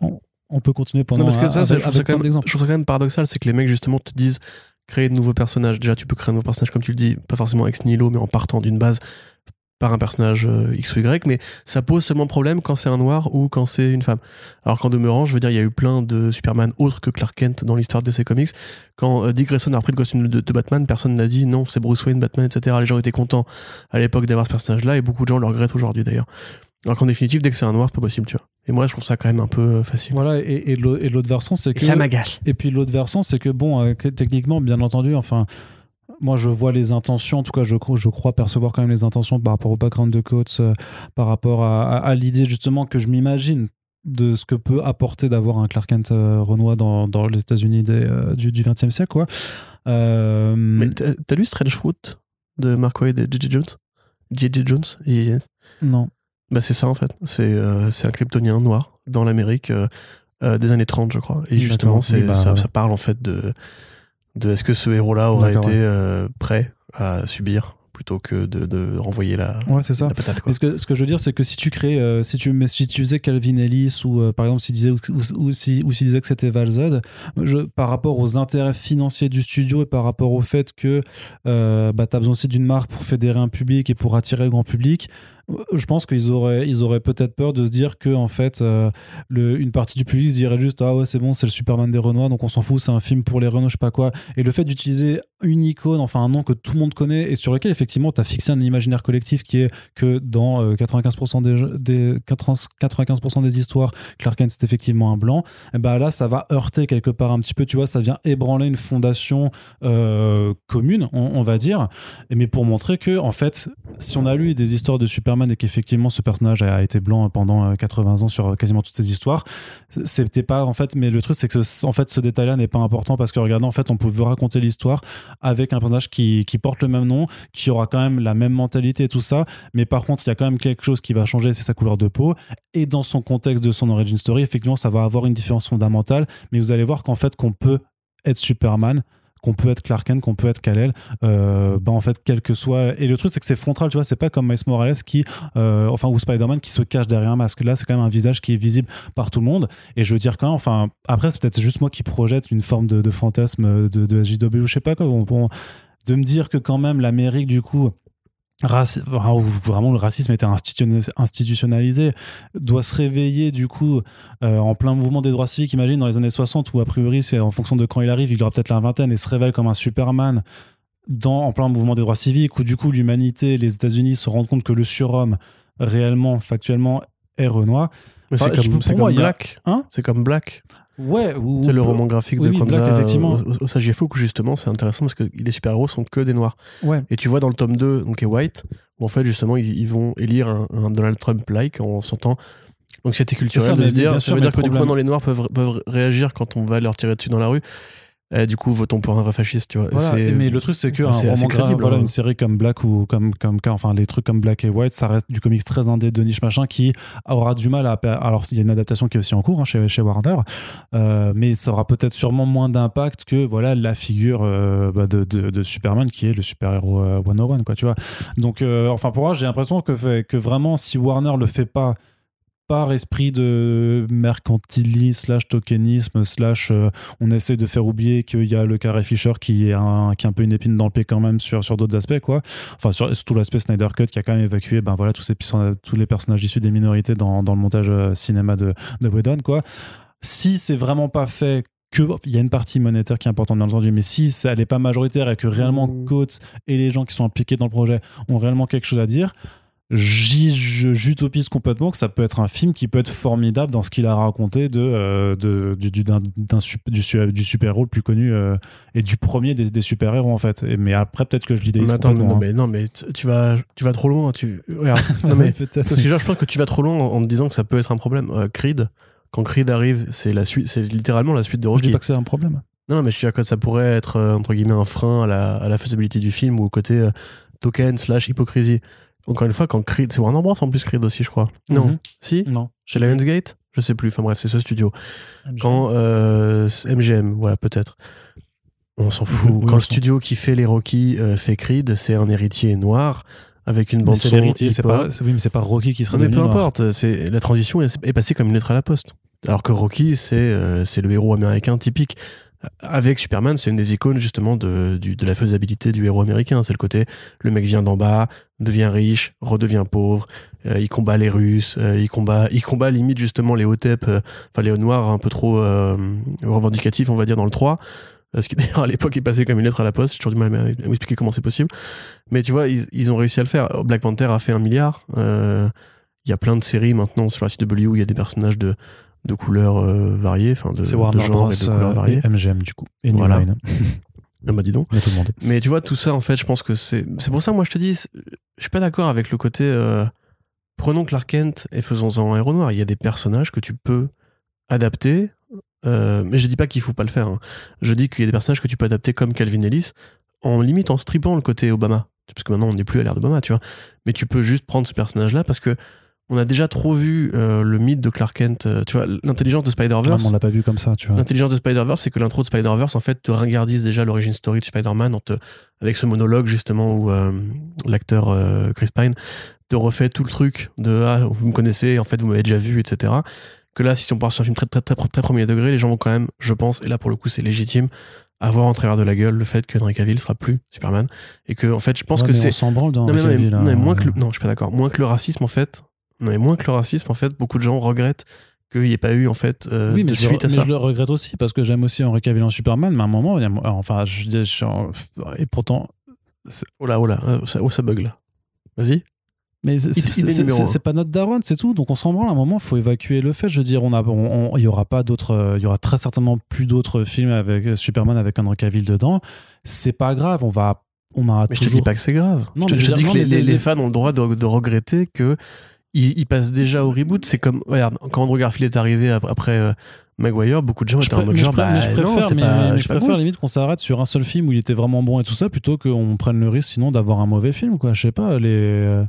on peut continuer pendant. Non, parce que ça, je, trouve ça quand même, quand même paradoxal, c'est que les mecs justement te disent créer de nouveaux personnages. Déjà, tu peux créer un nouveau personnage, comme tu le dis, pas forcément ex nihilo, mais en partant d'une base par un personnage euh, X ou Y, mais ça pose seulement problème quand c'est un noir ou quand c'est une femme. Alors qu'en demeurant, je veux dire, il y a eu plein de Superman autres que Clark Kent dans l'histoire de ces comics. Quand euh, Dick Grayson a repris le costume de, de Batman, personne n'a dit non, c'est Bruce Wayne, Batman, etc. Les gens étaient contents à l'époque d'avoir ce personnage-là et beaucoup de gens le regrettent aujourd'hui d'ailleurs. Alors qu'en définitive, dès que c'est un noir, c'est pas possible, tu vois. Et moi, je trouve ça quand même un peu euh, facile. Voilà, et, et l'autre versant, c'est que. ça m'agace. Et puis l'autre versant, c'est que, bon, euh, techniquement, bien entendu, enfin, moi, je vois les intentions, en tout cas, je, je crois percevoir quand même les intentions par rapport au background de Coates, euh, par rapport à, l'idée, justement, que je m'imagine de ce que peut apporter d'avoir un Clark Kent Renoir dans, dans, les États-Unis du, du 20e siècle, quoi. Mais t'as lu Strange Fruit de Mark Wade et J.J. Jones? J.J. Jones? Non. Bah, c'est ça en fait. C'est euh, un kryptonien noir dans l'Amérique euh, euh, des années 30, je crois. Et justement, bah, ça, ça, parle en fait de, de est-ce que ce héros-là aurait été prêt à subir plutôt que de, de renvoyer la, ouais, c'est ça. patate. Ce, que, ce que je veux dire, c'est que si tu crées, si, tu, mais si tu faisais Calvin Ellis ou par exemple s'il disait, ou, ou, si, ou disait que c'était Valzod, je, par rapport aux intérêts financiers du studio et par rapport au fait que bah, tu as besoin aussi d'une marque pour fédérer un public et pour attirer le grand public, je pense qu'ils auraient, ils auraient peut-être peur de se dire que en fait, euh, une partie du public se dirait juste ah ouais c'est bon c'est le Superman des Renois donc on s'en fout c'est un film pour les Renois je sais pas quoi. Et le fait d'utiliser une icône enfin un nom que tout le monde connaît et sur lequel effectivement tu as fixé un imaginaire collectif qui est que dans 95% euh, des, des 95% des histoires Clark Kent c'est effectivement un blanc. Bah là ça va heurter quelque part un petit peu tu vois ça vient ébranler une fondation euh, commune on, on, va dire. Mais pour montrer que en fait si on a lu des histoires de Superman et qu'effectivement ce personnage a été blanc pendant 80 euh, ans sur euh, quasiment toutes ces histoires. C'était pas en fait, mais le truc c'est que en fait ce détail-là n'est pas important parce que regardez en fait on pouvait raconter l'histoire avec un personnage qui, qui, porte le même nom, qui aura quand même la même mentalité et tout ça, mais par contre il y a quand même quelque chose qui va changer, c'est sa couleur de peau et dans son contexte de son origin story, effectivement ça va avoir une différence fondamentale, mais vous allez voir qu'en fait qu'on peut être Superman qu'on peut être Clark Kent, qu'on peut être Kal-El, euh, bah en fait, quel que soit. Et le truc, c'est que c'est frontal, tu vois, c'est pas comme Miles Morales qui, euh, enfin, ou Spider-Man qui se cache derrière un masque. Là, c'est quand même un visage qui est visible par tout le monde. Et je veux dire, quand même, enfin, après, c'est peut-être juste moi qui projette une forme de, fantasme de, de SJW, je sais pas quoi, de me dire que quand même l'Amérique, du coup, où vraiment le racisme était institutionnalisé, doit se réveiller du coup euh, en plein mouvement des droits civiques, imagine dans les années 60 où a priori c'est en fonction de quand il arrive, il aura peut-être la vingtaine et se révèle comme un Superman dans, en plein mouvement des droits civiques où du coup l'humanité, les États-Unis se rendent compte que le surhomme réellement, factuellement est Renoir. c'est comme, comme, Black. Hein? C'est comme Black. Ouais, c'est le roman graphique de Kwanzaa effectivement. au, au où justement c'est intéressant parce que les super-héros sont que des noirs. Ouais. Et tu vois dans le tome 2, donc est White, où en fait justement ils, vont élire un, Donald Trump-like en sentant donc c'était culturel de se dire, ça veut dire que du coup maintenant les noirs peuvent, peuvent réagir quand on va leur tirer dessus dans la rue. Eh, du coup, votons pour un vrai fasciste, tu vois. mais le truc, c'est qu'un roman crédible, voilà, hein. une série comme Black ou comme, comme, enfin, les trucs comme Black et White, ça reste du comics très indé de niche machin qui aura du mal à. Alors, il y a une adaptation qui est aussi en cours hein, chez, chez Warner, euh, mais ça aura peut-être sûrement moins d'impact que voilà la figure euh, bah, de, de, Superman qui est le super-héros euh, 101, quoi, tu vois. Donc, euh, enfin, pour moi, j'ai l'impression que, que vraiment, si Warner le fait pas par esprit de mercantilisme slash tokenisme slash euh, on essaie de faire oublier qu'il y a le carré Fisher qui est un qui est un peu une épine dans le pied quand même sur sur d'autres aspects quoi enfin sur, tout l'aspect Snyder Cut qui a quand même évacué ben voilà tous ces tous les personnages issus des minorités dans, dans le montage euh, cinéma de de Whedon quoi si c'est vraiment pas fait que il y a une partie monétaire qui est importante bien entendu mais si ça, elle est pas majoritaire et que réellement mmh. Coates et les gens qui sont impliqués dans le projet ont réellement quelque chose à dire j'utopise complètement que ça peut être un film qui peut être formidable dans ce qu'il a raconté de, euh, de du, d'un, du, du super-héros le plus connu euh, et du premier des, super-héros en fait. Et, mais après, peut-être que je l'idée. Attends, non, hein. mais, non, mais tu vas, tu vas trop loin. Tu... non, mais, Parce que je pense que tu vas trop loin en, me disant que ça peut être un problème. Euh, Creed, quand Creed arrive, c'est, la suite, c'est littéralement la suite de Rocky. Je dis pas que c'est un problème. Non, mais je dis que ça pourrait être, entre guillemets, un frein à la, à la faisabilité du film ou au côté token slash hypocrisie. Encore une fois, quand Creed, c'est Warner Bros en plus Creed aussi, je crois. Non, mhm. si? Non. Chez Lionsgate Je sais plus. Enfin bref, c'est ce studio. Quand MGM, euh, voilà peut-être. On s'en fout. quand le studio qui fait les Rocky euh, fait Creed, c'est un héritier noir avec une bande son. c'est pas. Oui, mais c'est pas Rocky qui sera. Mais peu importe. C'est la transition est, passée comme une lettre à la poste. Alors que Rocky, c'est euh, c'est le héros américain typique avec Superman, c'est une des icônes justement de, de, la faisabilité du héros américain. C'est le côté, le mec vient d'en bas, devient riche, redevient pauvre, euh, il combat les Russes, euh, il combat, il combat limite justement les Hotep, euh, enfin les hauts noirs un peu trop revendicatifs, on va dire dans le 3. Ce qui d'ailleurs à l'époque est passé comme une lettre à la poste. J'ai toujours du mal à m'expliquer comment c'est possible. Mais tu vois, ils, ils, ont réussi à le faire. Black Panther a fait un milliard. Il y a plein de séries maintenant sur la CW où il y a des personnages de, de couleurs euh, variées, enfin de, de Warner genres et de couleurs euh, variées. MGM du coup. Et voilà. ah bah dis donc. Mais tu vois, tout ça, en fait, je pense que c'est. C'est pour ça, moi, je te dis, je suis pas d'accord avec le côté. Euh, prenons Clark Kent et faisons-en un héros noir. Il y a des personnages que tu peux adapter. mais je dis pas qu'il faut pas le faire. Hein. Je dis qu'il y a des personnages que tu peux adapter comme Calvin Ellis, en limite en strippant le côté Obama. Parce que maintenant, on n'est plus à l'ère d'Obama, tu vois. Mais tu peux juste prendre ce personnage-là parce que on a déjà trop vu euh, le mythe de Clark Kent. Euh, tu vois, l'intelligence de Spider-Verse. on l'a pas vu comme ça, tu vois. L'intelligence de Spider-Verse, c'est que l'intro de Spider-Verse, en fait, te ringardise déjà l'origine story de Spider-Man avec ce monologue, justement, où euh, l'acteur Chris Pine te refait tout le truc de Ah, vous me connaissez, en fait, vous m'avez déjà vu, etc. Que là, si on part sur un film très, très, très, très, premier degré, les gens vont quand même, je pense, et là, pour le coup, c'est légitime, avoir en travers de la gueule le fait que Henry Cavill sera plus Superman et que en fait je pense que c'est on dans non, mais, hein. moins que non je suis pas d'accord moins que le racisme en fait mais moins que le racisme, en fait, beaucoup de gens regrettent qu'il n'y ait pas eu en fait euh, oui, mais de suite à ça. je le regrette aussi parce que j'aime aussi Henry Cavill en Superman, mais à un moment, enfin, je, je, et pourtant, oh là, oh là, euh, ça, oh, ça bug là. Vas-y. Mais c'est pas notre daron, c'est tout. Donc on s'en branle. À un moment, il faut évacuer le fait. Je veux dire, on a, il y aura pas d'autres, il y aura très certainement plus d'autres films avec Superman avec Henry Cavill dedans. C'est pas grave. On va, on a. Mais je te dis pas que c'est grave. Non, je, te dis que les, les, fans ont le droit de, de regretter que il, passe déjà au reboot. C'est comme, regarde, quand Andrew Garfield est arrivé après euh, Maguire, beaucoup de gens étaient en mode genre, bah, je préfère, mais, je préfère limite qu'on s'arrête sur un seul film où il était vraiment bon et tout ça, plutôt qu'on prenne le risque sinon d'avoir un mauvais film, quoi. Je sais pas, les. Euh,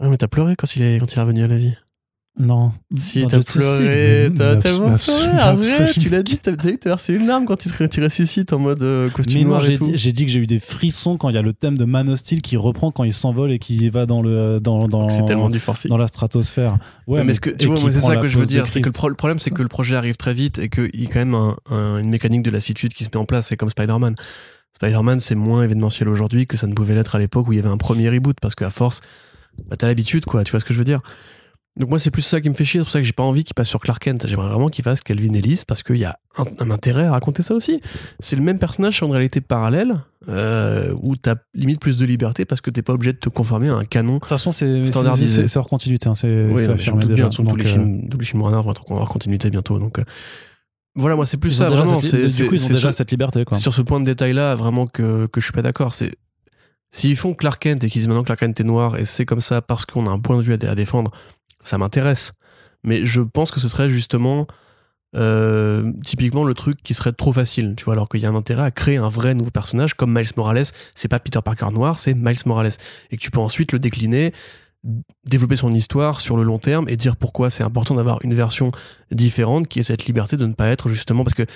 ah, mais t'as pleuré quand il, est, quand il est revenu à la vie. Non. Si, t'as pleuré, t'as tellement pleuré, tu l'as dit, t'as versé une larme quand tu, tu ressuscites en mode euh, costume noir et tout. J'ai dit que j'ai eu des frissons quand il y a le thème de Man of Steel qui reprend quand il s'envole et qui va dans le dans dans c'est tellement du dans la stratosphère. Ouais, mais, ce que tu vois, c'est ça que je veux dire, c'est que le, problème c'est que le projet arrive très vite et qu'il y a quand même une mécanique de lassitude qui se met en place, c'est comme Spider-Man Spider-Man, c'est moins événementiel aujourd'hui que ça ne pouvait l'être à l'époque où il y avait un premier reboot, parce qu'à force, bah, t'as l'habitude, quoi. Tu vois ce que je veux dire donc moi c'est plus ça qui me fait chier, c'est pour ça que j'ai pas envie qu'il passe sur Clark Kent. J'aimerais vraiment qu'il fasse Calvin Ellis parce qu'il y a un, intérêt à raconter ça aussi. C'est le même personnage une réalité parallèle euh, où t'as limite plus de liberté parce que t'es pas obligé de te conformer à un canon. De toute façon c'est standardisé, c'est hors continuité, hein, c'est oui, affirmé déjà. Bien, tous les films, tous les films Warner vont être hors continuité bientôt, donc. Euh, voilà, moi c'est plus ça vraiment. C'est du coup ils ont déjà cette liberté. Quoi. Sur ce point de détail là, vraiment que que je suis pas d'accord. C'est s'ils font Clark Kent et qu'ils disent maintenant que Clark Kent est noir et c'est comme ça parce qu'on a un point de vue à défendre ça m'intéresse. Mais je pense que ce serait justement euh, typiquement le truc qui serait trop facile, tu vois, alors qu'il y a un intérêt à créer un vrai nouveau personnage comme Miles Morales. C'est pas Peter Parker noir, c'est Miles Morales. Et que tu peux ensuite le décliner, développer son histoire sur le long terme et dire pourquoi c'est important d'avoir une version différente qui ait cette liberté de ne pas être justement parce que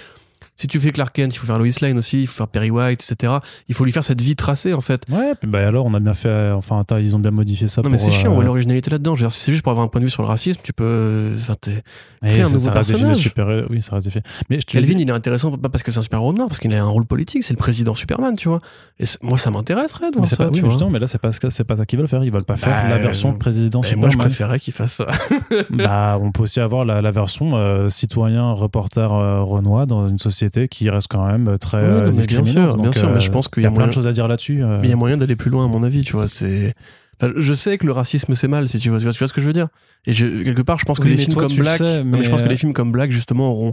si tu fais Clark Kent, il faut faire Lois Lane aussi, il faut faire Perry White, etc. Il faut lui faire cette vie tracée en fait. Ouais, puis bah alors on a bien fait, euh, enfin ils ont bien modifié ça. Non mais c'est chiant, on voit euh, l'originalité là-dedans. Si c'est juste pour avoir un point de vue sur le racisme, tu peux, enfin créer un nouveau personnage. Super, oui, ça reste fait. Mais Calvin, il est intéressant pas parce que c'est un super héros noir, parce qu'il a un rôle politique, c'est le président Superman, tu vois. Et moi, ça m'intéresserait de voir ça. Pas, oui, mais justement, mais là c'est pas c'est pas ça qu'ils veulent faire. Ils veulent pas faire la bah, version président Superman. Moi, je préférais qu'ils fassent ça. bah, on peut aussi avoir la, version euh, citoyen reporter Renoir dans une société qui reste quand même très euh, Bien sûr, bien sûr mais je euh, pense qu'il y a, plein de choses à dire là-dessus. Euh. Mais il y a moyen d'aller plus loin, à mon avis, tu vois. C'est. je sais que le racisme c'est mal, si tu vois, tu vois, ce que je veux dire. Et quelque part, je pense que les films comme Black, mais... je pense que les films comme Black justement auront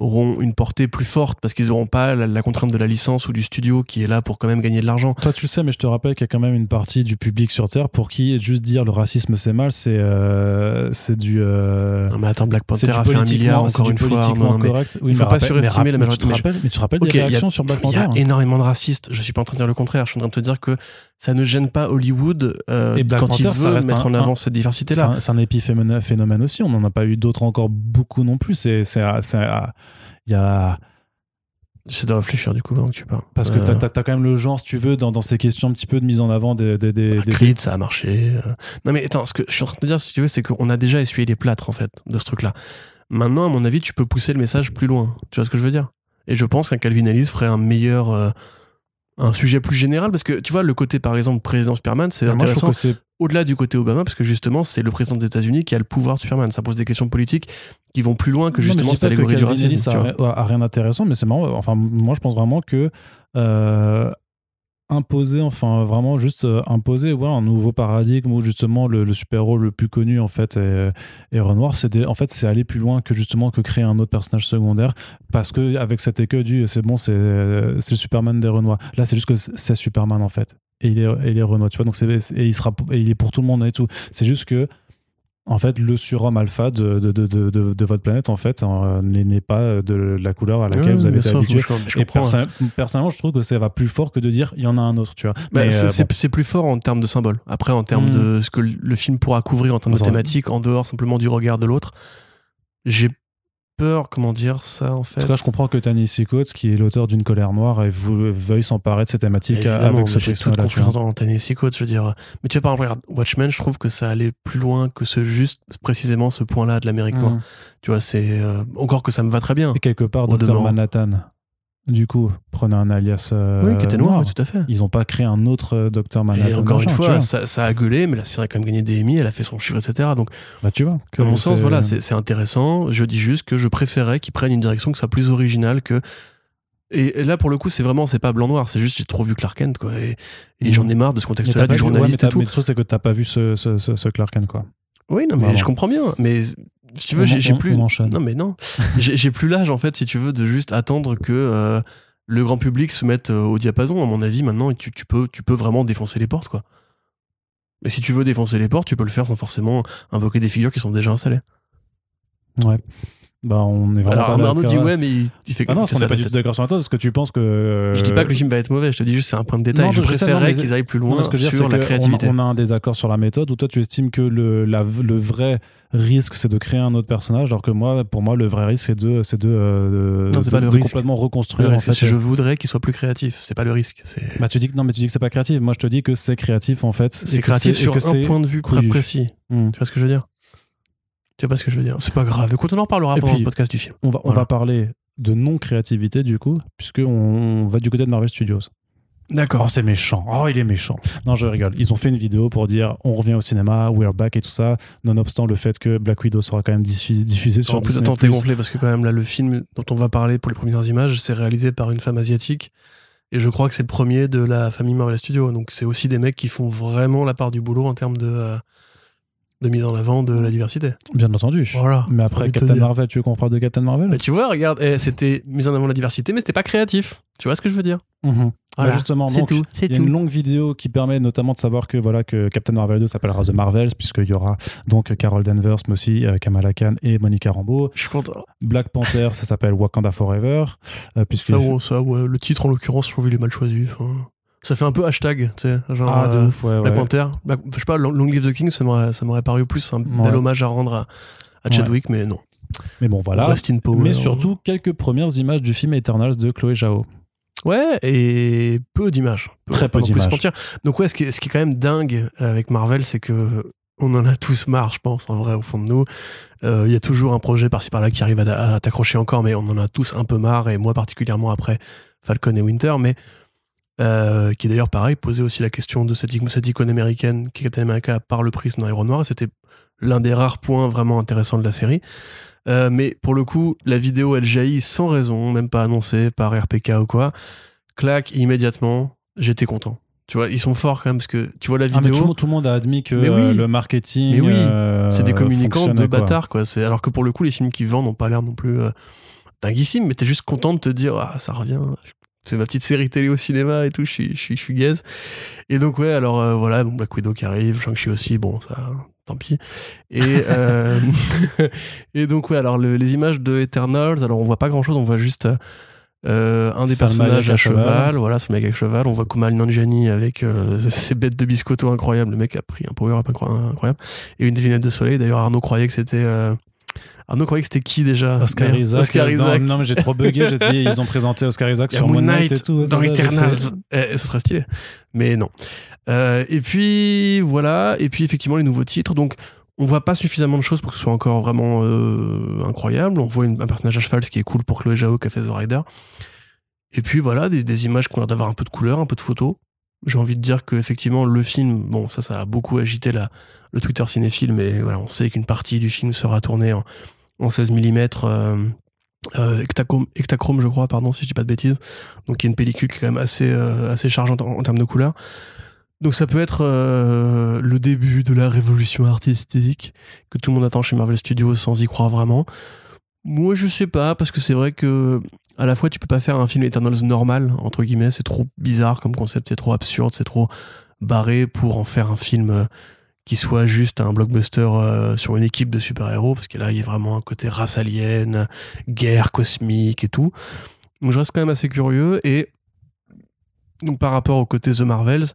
auront une portée plus forte parce qu'ils n'auront pas la, contrainte de la licence ou du studio qui est là pour quand même gagner de l'argent. Toi, tu le sais, mais je te rappelle qu'il y a quand même une partie du public sur Terre pour qui juste dire le racisme c'est mal, c'est euh, c'est du. Euh, non, mais attends, Black Panther a fait un milliard encore une fois. Non, mais correct. il faut pas surestimer la majorité. Mais tu te rappelles, mais tu te rappelles des réactions sur Black Panther Il y a hein. énormément de racistes. Je suis pas en train de dire le contraire. Je suis en train de te dire que ça ne gêne pas Hollywood euh, quand il veut mettre en avant cette diversité-là. C'est un épiphénomène aussi. On n'en a pas eu d'autres encore beaucoup non plus. C'est il y a. J'essaie de réfléchir du coup pendant que tu parles. Parce que t'as euh. as, quand même le genre, si tu veux, dans, dans, ces questions un petit peu de mise en avant des. des, des, des... ça a marché. Euh. Non mais attends, ce que je suis en train de te dire, si tu veux, c'est qu'on a déjà essuyé les plâtres en fait de ce truc-là. Maintenant, à mon avis, tu peux pousser le message plus loin. Tu vois ce que je veux dire? Et je pense qu'un Calvin Ellis ferait un meilleur. Euh, un sujet plus général parce que tu vois le côté par exemple président Superman c'est intéressant au-delà du côté Obama parce que justement c'est le président des États-Unis qui a le pouvoir de Superman. Ça pose des questions politiques qui vont plus loin que justement cette allégorie du racisme ça a, rien d'intéressant mais c'est marrant enfin moi je pense vraiment que euh, imposer, enfin vraiment juste euh, imposer ouais, un nouveau paradigme où justement le, super-héros le plus connu en fait est, est Renoir, c'est en fait c'est aller plus loin que justement que créer un autre personnage secondaire parce que avec cet écueil du c'est bon c'est le Superman des Renoirs. Là c'est juste que c'est Superman en fait et il est, il est Renoir, tu vois donc c'est et et il est pour tout le monde et tout. C'est juste que en fait, le surhomme alpha de, de, de, de, votre planète, en fait, euh, n'est pas de la couleur à laquelle vous avez été habitué. Et personnellement, je trouve que ça va plus fort que de dire il y en a un autre, tu vois. Bah, euh, c'est plus fort en termes de symbole. Après, en termes de hmm. ce que le film pourra couvrir en termes de thématique, en dehors simplement du regard de l'autre, j'ai comment dire ça en fait. En tout cas, je comprends que Tennessee Coates, qui est l'auteur d'une colère noire, et veuille s'emparer de ces thématiques avec ce J'ai toute confiance en Tennessee Coates, je veux dire. Mais tu vois, par exemple, Watchmen, je trouve que ça allait plus loin que ce juste, précisément ce point-là de l'Amérique noire. Mmh. Tu vois, c'est euh, encore que ça me va très bien. Et quelque part, Dr Manhattan du coup, prenez un alias. Euh, oui, qui était noir, tout à fait. Ils n'ont pas créé un autre euh, Docteur Manhattan. Et encore une fois, ça, a gueulé, mais la série a quand même gagné des Emmy, elle a fait son chiffre, etc. Donc, bah, tu vois. À mon sens, voilà, c'est intéressant. Je dis juste que je préférais qu'ils prennent une direction que soit plus originale que. Et, là, pour le coup, c'est vraiment, c'est pas blanc-noir, c'est juste, j'ai trop vu Clark Kent, quoi. Et, mhm. j'en ai marre de ce contexte-là, du journaliste et tout. Mais le truc, c'est que t'as pas vu ce, ce, ce, Clark Kent, quoi. Oui, non, mais je comprends bien. Mais si tu veux, j'ai plus. Non, mais non. j'ai plus l'âge, en fait, si tu veux, de juste attendre que. Euh, le grand public se mette euh, au diapason. À mon avis, maintenant, tu, tu, peux, tu peux vraiment défoncer les portes, quoi. Mais si tu veux défoncer les portes, tu peux le faire sans forcément invoquer des figures qui sont déjà installées. Ouais. Bah, on est vraiment. Alors, Arnaud dit ouais, mais il, fait Ah non, parce qu'on n'est pas du tout d'accord sur toi, parce que tu penses que. Je dis pas que le film va être mauvais, je te dis juste c'est un point de détail. je, préférerais qu'ils aillent plus loin sur la créativité. On, a un désaccord sur la méthode, où toi tu estimes que le, le vrai risque c'est de créer un autre personnage, alors que moi, pour moi, le vrai risque c'est de, c'est de, euh, non, c'est pas le risque. complètement reconstruire. en fait, je voudrais qu'il soit plus créatif, c'est pas le risque. Bah, tu dis que non, mais tu dis que c'est pas créatif. Moi, je te dis que c'est créatif en fait. C'est créatif sur un point de vue très précis. Hmm. Tu vois ce que je veux dire? Tu vois pas ce que je veux dire? C'est pas grave. Écoute, on en reparlera pendant le podcast du film. On va, on va parler de non-créativité, du coup, puisqu'on va du côté de Marvel Studios. D'accord. Oh, c'est méchant. Oh, il est méchant. Non, je rigole. Ils ont fait une vidéo pour dire on revient au cinéma, we're back et tout ça, nonobstant le fait que Black Widow sera quand même diffusé, sur En plus, attends, t'es gonflé parce que quand même là, le film dont on va parler pour les premières images, c'est réalisé par une femme asiatique. Et je crois que c'est le premier de la famille Marvel Studios. Donc c'est aussi des mecs qui font vraiment la part du boulot en termes de, euh, de mise en avant de la diversité. Bien entendu. Voilà. Mais après, Captain Marvel, tu veux qu'on parle de Captain Marvel mais Tu vois, regarde, eh, c'était mise en avant de la diversité, mais c'était pas créatif. Tu vois ce que je veux dire? Mhm. Voilà. justement, c'est tout. Il y a une longue vidéo qui permet notamment de savoir que voilà que Captain Marvel 2 s'appellera The Marvels puisqu'il y aura donc Carol Danvers, mais aussi euh, Kamala Khan et Monica Rambeau. Je suis content. Black Panther, ça s'appelle Wakanda Forever. Euh, puisque ça, ça ouais, le titre en l'occurrence, je trouve il est mal choisi. Ça fait un peu hashtag, tu sais, genre ah, de euh, ouf, ouais, Black Panther. je sais pas, Long Live the King, ça m'aurait paru plus un bel hommage à rendre à, à Chadwick, mais non. Mais bon, voilà. mais surtout, quelques premières images du film Eternals de Chloé Zhao. Ouais, et peu d'images. Très peu d'images. Donc ouais, ce qui, est, ce qui est quand même dingue avec Marvel, c'est que on en a tous marre, je pense, en vrai, au fond de nous. Euh, il y a toujours un projet par-ci par-là qui arrive à, t'accrocher encore, mais on en a tous un peu marre, et moi particulièrement après Falcon et Winter, mais euh, qui d'ailleurs, pareil, posait aussi la question de cette, cette icône américaine qui est Captain America par le prisme d'un héros noir, c'était l'un des rares points vraiment intéressants de la série. Euh, mais pour le coup, la vidéo, elle jaillit sans raison, même pas annoncée par RPK ou quoi. Clac, immédiatement, j'étais content. Tu vois, ils sont forts quand même parce que tu vois la vidéo. Ah, tout, le monde a admis que euh, le marketing. oui, euh, c'est des communicants de bâtards quoi. C'est alors que pour le coup, les films qui vendent n'ont pas l'air non plus dinguissimes, mais t'es juste content de te dire ah ça revient. C'est ma petite série télé au cinéma et tout, je suis, je suis, gaze. Et donc ouais, alors voilà, donc Black Widow qui arrive, Shang-Chi aussi, bon ça, tant pis. Et, euh, et donc, ouais, alors les images de Eternals, alors on voit pas grand chose, on voit juste euh, un des personnages à, cheval, voilà, c'est le mec à cheval. On voit Kumal Nanjani avec euh, ses bêtes de biscotto incroyables. Le mec a pris un power-up incroyable. Et une des lunettes de soleil. D'ailleurs, Arnaud croyait que c'était. Arnaud croyait que c'était qui déjà? Oscar Isaac. Oscar Isaac. Non, mais j'ai trop bugué. j'ai dit, ils ont présenté Oscar Isaac sur Moon Knight, et tout. Dans Eternals. Eh, ce serait stylé. Mais non. Euh, et puis voilà, et puis effectivement les nouveaux titres. Donc on voit pas suffisamment de choses pour que ce soit encore vraiment euh, incroyable. On voit un personnage à cheval, ce qui est cool pour Chloé Zhao qui a fait The Rider. Et puis voilà, des, images qui ont l'air d'avoir un peu de couleur, un peu de photos. J'ai envie de dire que effectivement le film, bon ça ça a beaucoup agité la, le Twitter cinéphile, mais voilà, on sait qu'une partie du film sera tournée en, en 16 mm. Euh, euh, Ektachrome, je crois, pardon, si je dis pas de bêtises. Donc il y a une pellicule qui est quand même assez, chargeante en, termes de couleurs. Donc ça peut être euh, le début de la révolution artistique que tout le monde attend chez Marvel Studios sans y croire vraiment. Moi je sais pas parce que c'est vrai que à la fois tu peux pas faire un film Eternals normal entre guillemets, c'est trop bizarre comme concept, c'est trop absurde, c'est trop barré pour en faire un film euh, qui soit juste un blockbuster euh, sur une équipe de super-héros parce que là il y a vraiment un côté race alien, guerre cosmique et tout. Donc je reste quand même assez curieux et donc par rapport au côté The Marvels,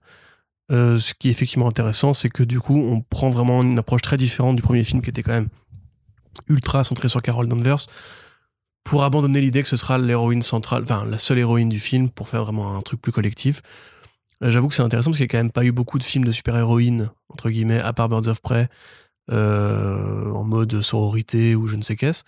euh, ce qui est effectivement intéressant, c'est que du coup, on prend vraiment une approche très différente du premier film qui était quand même ultra centré sur Carol Danvers pour abandonner l'idée que ce sera l'héroïne centrale, enfin la seule héroïne du film pour faire vraiment un truc plus collectif. Euh, j'avoue que c'est intéressant parce qu'il n'y a quand même pas eu beaucoup de films de super-héroïnes, entre guillemets, à part Birds of Prey, euh, en mode sororité ou je ne sais qu'est-ce.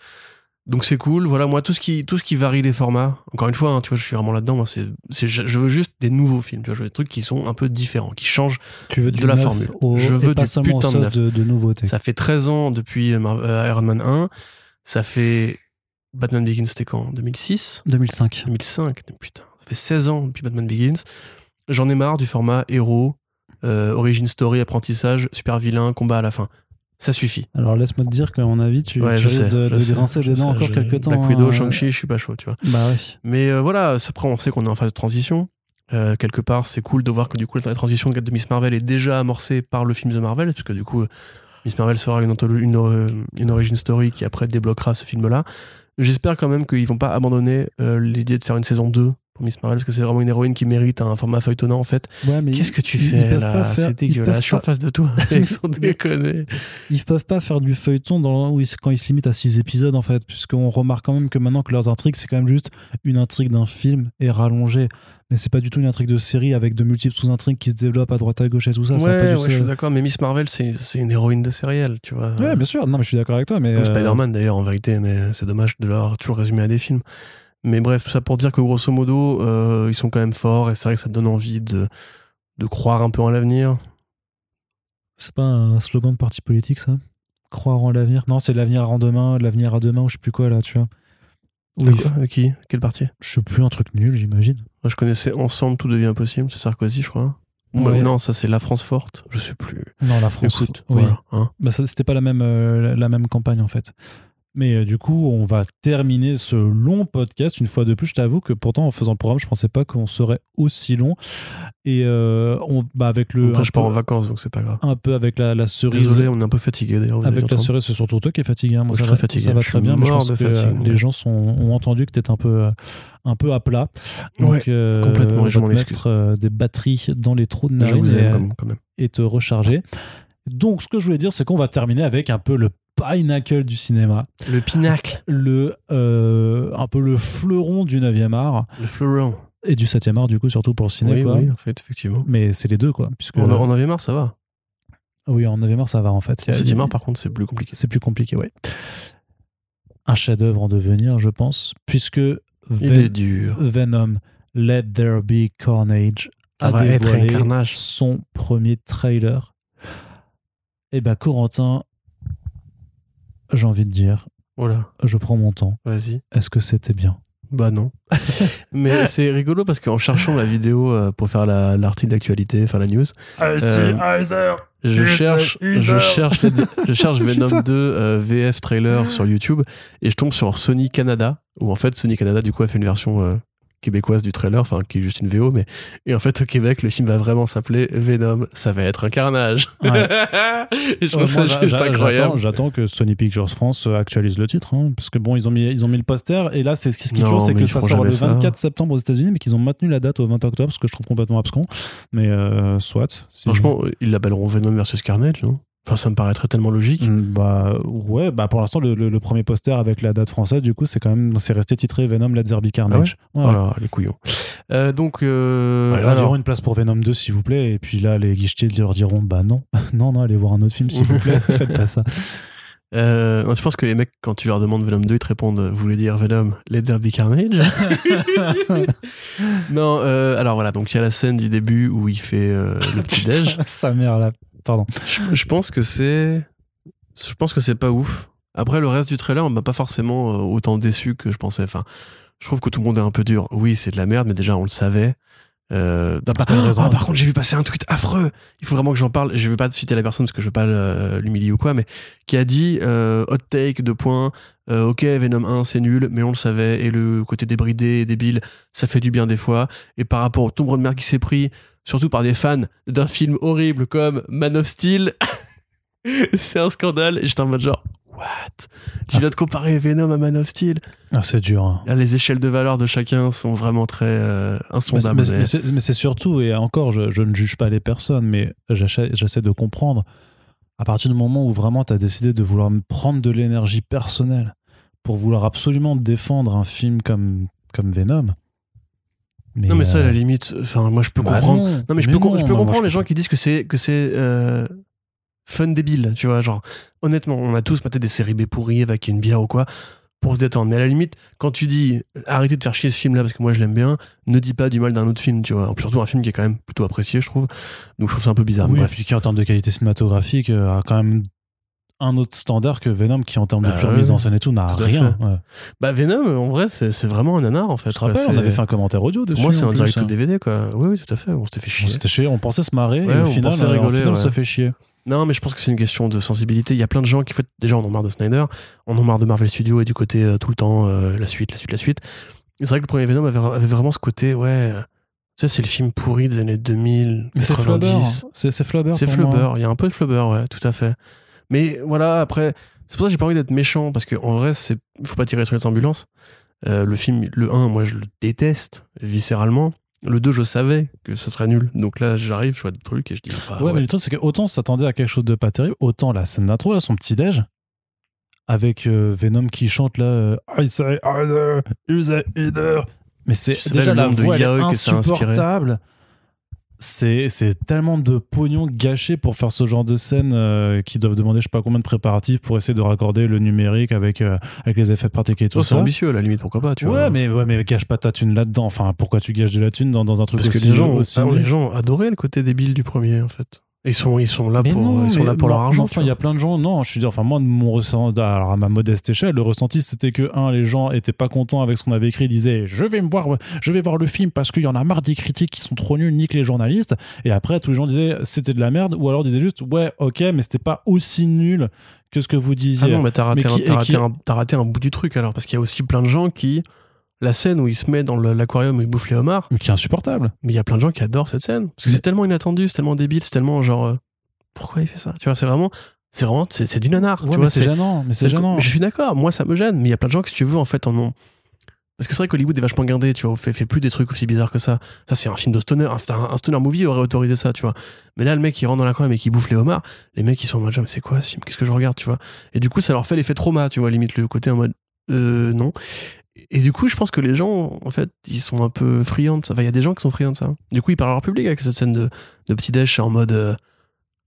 Donc c'est cool. Voilà, moi, tout ce qui, tout ce qui varie les formats, encore une fois, hein, tu vois, je suis vraiment là-dedans. Moi, c'est, je veux juste des nouveaux films. Tu vois, je veux des trucs qui sont un peu différents, qui changent tu veux de la formule. je veux du putain de, neuf. de, nouveautés. Ça fait 13 ans depuis euh, Iron Man 1. Ça fait. Batman Begins, c'était quand? 2006 2005. 2005, putain. Ça fait 16 ans depuis Batman Begins. J'en ai marre du format héros, euh, origin story, apprentissage, super vilain, combat à la fin ça suffit. Alors laisse-moi te dire qu'à mon avis, tu, risques de, de grincer les dents encore quelques temps. Black Widow, hein. Shang-Chi, je suis pas chaud, tu vois. Bah oui. Mais euh, voilà, après on sait qu'on est en phase de transition. Euh, quelque part, c'est cool de voir que du coup la transition de Miss Marvel est déjà amorcée par le film The Marvel, puisque du coup Miss Marvel sera une, une, une origin story qui après débloquera ce film-là. J'espère quand même qu'ils vont pas abandonner l'idée de faire une saison 2 Miss Marvel parce que c'est vraiment une héroïne qui mérite un format feuilletonnant en fait. Qu'est-ce que tu fais là C'est dégueulasse. Je suis en face de toi. Sans déconner. Ils peuvent pas faire du feuilleton dans, quand ils se limitent à 6 épisodes en fait, puisqu'on remarque quand même que maintenant que leurs intrigues c'est quand même juste une intrigue d'un film et rallongée. Mais c'est pas du tout une intrigue de série avec de multiples sous-intrigues qui se développent à droite à gauche et tout ça. Ouais, je suis d'accord, mais Miss Marvel, c'est une héroïne de sériel, tu vois. Ouais, bien sûr, non, mais je suis d'accord avec toi. Mais euh, Spider-Man d'ailleurs, en vérité, mais c'est dommage de l'avoir toujours résumé à des films. Mais bref, tout ça pour dire que grosso modo, ils sont quand même forts et c'est vrai que ça donne envie de, de croire un peu en l'avenir. C'est pas un slogan de parti politique, ça? Croire en l'avenir? Non, c'est l'avenir en demain, l'avenir à demain, ou je sais plus quoi, là, tu vois. Oui. qui? Quel parti? Je sais plus, un truc nul, j'imagine. je connaissais Ensemble, tout devient possible, c'est Sarkozy, je crois. Non, ça c'est La France forte, je sais plus. Non, La France. Écoute, oui. Hein. bah, c'était pas la même, euh, la même campagne en fait. Mais euh, du coup, on va terminer ce long podcast. Une fois de plus, je t'avoue que pourtant, en faisant le programme, je pensais pas qu'on serait aussi long. Et euh, on, bah avec le. Après, je pars en vacances, donc c'est pas grave. Un peu avec la, la cerise. Désolé, on est un peu fatigué d'ailleurs. Avec la cerise, c'est surtout toi qui es fatigué. Hein. Moi, ça, va, très fatigué. ça va très bien. Mais je pense que les gens sont, ont entendu que tu étais un peu, euh, un peu à plat. Donc, ouais, complètement. Et je m'en mettre des batteries dans les trous de narine et, et te recharger. Donc, ce que je voulais dire, c'est qu'on va terminer avec un peu le pinacle du cinéma. Le pinacle. Le, euh, un peu le fleuron du 9e art. Le fleuron. Et du 7e art, du coup, surtout pour le cinéma. Oui, quoi. oui, en fait, effectivement. Mais c'est les deux, quoi. Puisque, en, 9e art, ça va. Oui, en 9e art, ça va, en fait. Le 7e art, par contre, c'est plus compliqué. C'est plus compliqué, oui. Un chef-d'œuvre en devenir, je pense, puisque Il est dur. Venom, Let There Be Carnage, ça a carnage. son premier trailer. Eh ben, Corentin, j'ai envie de dire. Voilà. Je prends mon temps. Vas-y. Est-ce que c'était bien? Bah non. Mais c'est rigolo parce qu'en cherchant la vidéo euh, pour faire l'article d'actualité, enfin la news, euh, je, cherche, je, cherche, je cherche Venom 2 euh, VF trailer sur YouTube et je tombe sur Sony Canada, où en fait Sony Canada du coup a fait une version québécoise du trailer, enfin qui est juste une VO, mais et en fait au Québec le film va vraiment s'appeler Venom, ça va être un carnage. et je trouve ça juste incroyable. J'attends que Sony Pictures France actualise le titre, hein, parce que bon ils ont mis ils ont mis le poster et là c'est ce qui est c'est que ça sort le 24 septembre aux États-Unis, mais qu'ils ont maintenu la date au 20 octobre, ce que je trouve complètement abscon. Mais euh, soit. Franchement ils l'appelleront Venom versus Carnage, non? Enfin, ça me paraîtrait tellement logique. Mm, bah ouais, bah pour l'instant le, le, premier poster avec la date française, du coup, c'est quand même c'est resté titré Venom Let's Be Carnage. Ah ouais les couillons. Euh, donc, euh, alors... une place pour Venom 2 s'il vous plaît, et puis là les guichetiers leur diront bah non, non non, allez voir un autre film s'il vous plaît, faites pas ça. Euh, je pense que les mecs, quand tu leur demandes Venom 2, ils te répondent Vous voulez dire Venom, Let There Be Carnage? Non, euh, alors voilà, donc il y a la scène du début où il fait euh, le petit-déj. Sa mère là. Pardon. Je, pense que c'est. Je pense que c'est pas ouf. Après, le reste du trailer, on m'a pas forcément euh, autant déçu que je pensais. Enfin, je trouve que tout le monde est un peu dur. Oui, c'est de la merde, mais déjà, on le savait. Euh, par, ah, par contre, j'ai vu passer un tweet affreux. Il faut vraiment que j'en parle. Je vais pas citer la personne parce que je veux pas l'humilier ou quoi, mais qui a dit euh, hot take de points. Euh, ok, Venom 1 c'est nul, mais on le savait. Et le côté débridé et débile, ça fait du bien des fois. Et par rapport au tombeau de merde qui s'est pris, surtout par des fans d'un film horrible comme Man of Steel, c'est un scandale. Et j'étais en mode genre, What? Tu ah, viens de comparer Venom à Man of Steel ah, C'est dur. Hein. les échelles de valeur de chacun sont vraiment très euh, insondables. Mais, c'est surtout, et encore, je, ne juge pas les personnes, mais j'essaie de comprendre. À partir du moment où vraiment tu as décidé de vouloir prendre de l'énergie personnelle pour vouloir absolument défendre un film comme, comme Venom. Non mais ça à la euh, limite, enfin moi je peux bah comprendre. Non, mais je peux, je peux comprendre les gens qui disent que c'est que c'est euh, fun débile, tu vois. Genre, honnêtement, on a tous maté des séries B pourries avec une bière ou quoi pour se détendre. Mais à la limite, quand tu dis arrêtez de faire chier ce film-là parce que moi je l'aime bien, ne dis pas du mal d'un autre film, tu vois. Surtout un film qui est quand même plutôt apprécié, je trouve. Donc je trouve ça un peu bizarre. Oui, puis qui en termes de qualité cinématographique euh, a quand même un autre standard que Venom qui en termes de bah pure mise en scène et tout n'a rien. Bah Venom en vrai c'est vraiment un nanar en fait. Je te rappelle, on avait fait un commentaire audio dessus. Moi c'est un direct DVD hein. quoi. Oui oui tout à fait, on s'était fait chier. On pensait se marrer et au final, rigoler, on s'est fait chier. Non, mais je pense que c'est une question de sensibilité. Il y a plein de gens qui, fait, déjà, en ont marre de Snyder, en ont marre de Marvel Studios et du côté euh, tout le temps, euh, la suite, la suite, la suite. C'est vrai que le premier Venom avait, vraiment ce côté, ouais. Tu sais, c'est le film pourri des années 2000, mais c'est Flubber. C'est Flubber. C'est Flubber. Il y a un peu de Flubber, ouais, tout à fait. Mais voilà, après, c'est pour ça que j'ai pas envie d'être méchant, parce qu'en vrai, c'est faut pas tirer sur les ambulances. Euh, le film, le 1, moi, je le déteste viscéralement. Le 2, je savais que ce serait nul. Donc là, j'arrive, je vois des trucs et je dis. Bah, ouais, mais le truc, c'est que autant on s'attendait à quelque chose de pas terrible, autant la scène d'intro, là, son petit-déj, avec euh, Venom qui chante là. Euh, I say either, you say either. Mais c'est déjà la voix insupportable. C'est tellement de pognon gâché pour faire ce genre de scène euh, qui doivent demander je sais pas combien de préparatifs pour essayer de raccorder le numérique avec, euh, avec les effets pratiques et tout ça. C'est ambitieux à la limite, pourquoi pas tu ouais, Mais, ouais, mais gâche pas ta thune là-dedans. Enfin, pourquoi tu gâches de la thune dans, dans un truc Parce aussi que les gens, aussi les gens adoraient le côté débile du premier en fait. Ils sont, ils sont là pour, ils sont là pour leur argent. Enfin, il y a plein de gens. Non, je suis dire, enfin, moi, de mon ressenti, alors à ma modeste échelle, le ressenti, c'était que, un, les gens étaient pas contents avec ce qu'on avait écrit, ils disaient, je vais me voir, je vais voir le film parce qu'il y en a marre des critiques qui sont trop nuls, nique les journalistes. Et après, tous les gens disaient, c'était de la merde, ou alors disaient juste, ouais, ok, mais c'était pas aussi nul que ce que vous disiez. Ah non, mais t'as raté, un, raté un bout du truc alors, parce qu'il y a aussi plein de gens qui la scène où il se met dans l'aquarium où il bouffe les homards. Mais qui est insupportable. Mais il y a plein de gens qui adorent cette scène. Parce que c'est tellement inattendu, c'est tellement débile, c'est tellement genre. Euh, pourquoi il fait ça? Tu vois, c'est vraiment. C'est vraiment. C'est du nanar. tu vois, c'est gênant. Mais c'est gênant. Je suis d'accord, moi ça me gêne. Mais il y a plein de gens qui, si tu veux, en fait, en ont. Parce que c'est vrai qu'Hollywood est vachement guindé, tu vois, fait, fait plus des trucs aussi bizarres que ça. Ça, c'est un film de stoner. Un, stoner movie aurait autorisé ça, tu vois. Mais là, le mec, il rentre dans l'aquarium et qui bouffe les homards. Les mecs, ils sont en mode, mais c'est quoi ce film? Qu'est-ce que je regarde, tu vois? Et du coup, ça leur fait l'effet trauma, tu vois, limite le côté en mode, euh, non et du coup, je pense que les gens, en fait, ils sont un peu friands de ça. Enfin, il y a des gens qui sont friands de ça. Du coup, ils parlent à public avec cette scène de, de petit déj en mode euh,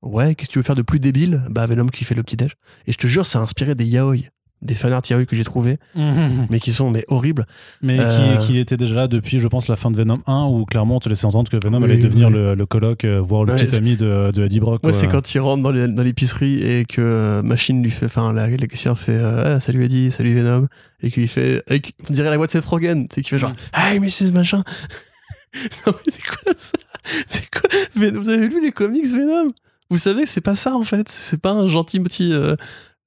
Ouais, qu'est-ce que tu veux faire de plus débile? Bah, Venom qui fait le petit déj. Et je te jure, ça a inspiré des yaoi des fanarts yaoi que j'ai trouvé mais qui sont mais horribles. Mais euh, qui, qui étaient déjà là depuis, je pense, la fin de Venom 1, où clairement on te laissait entendre que Venom allait devenir le, le coloc, euh, voire le petit ami de, de Eddie Brock. Ouais, c'est quand il rentre dans l'épicerie et que euh, Machine lui fait, enfin, la, la caissière fait ah, Salut Eddie, salut Venom, et qu'il fait, on dirait la voix de Seth Rogen, c'est qu'il fait genre Hey Mrs. Machin. non, mais c'est quoi ça? C'est quoi? Vous avez lu les comics Venom? Vous savez que c'est pas ça en fait, c'est pas un gentil petit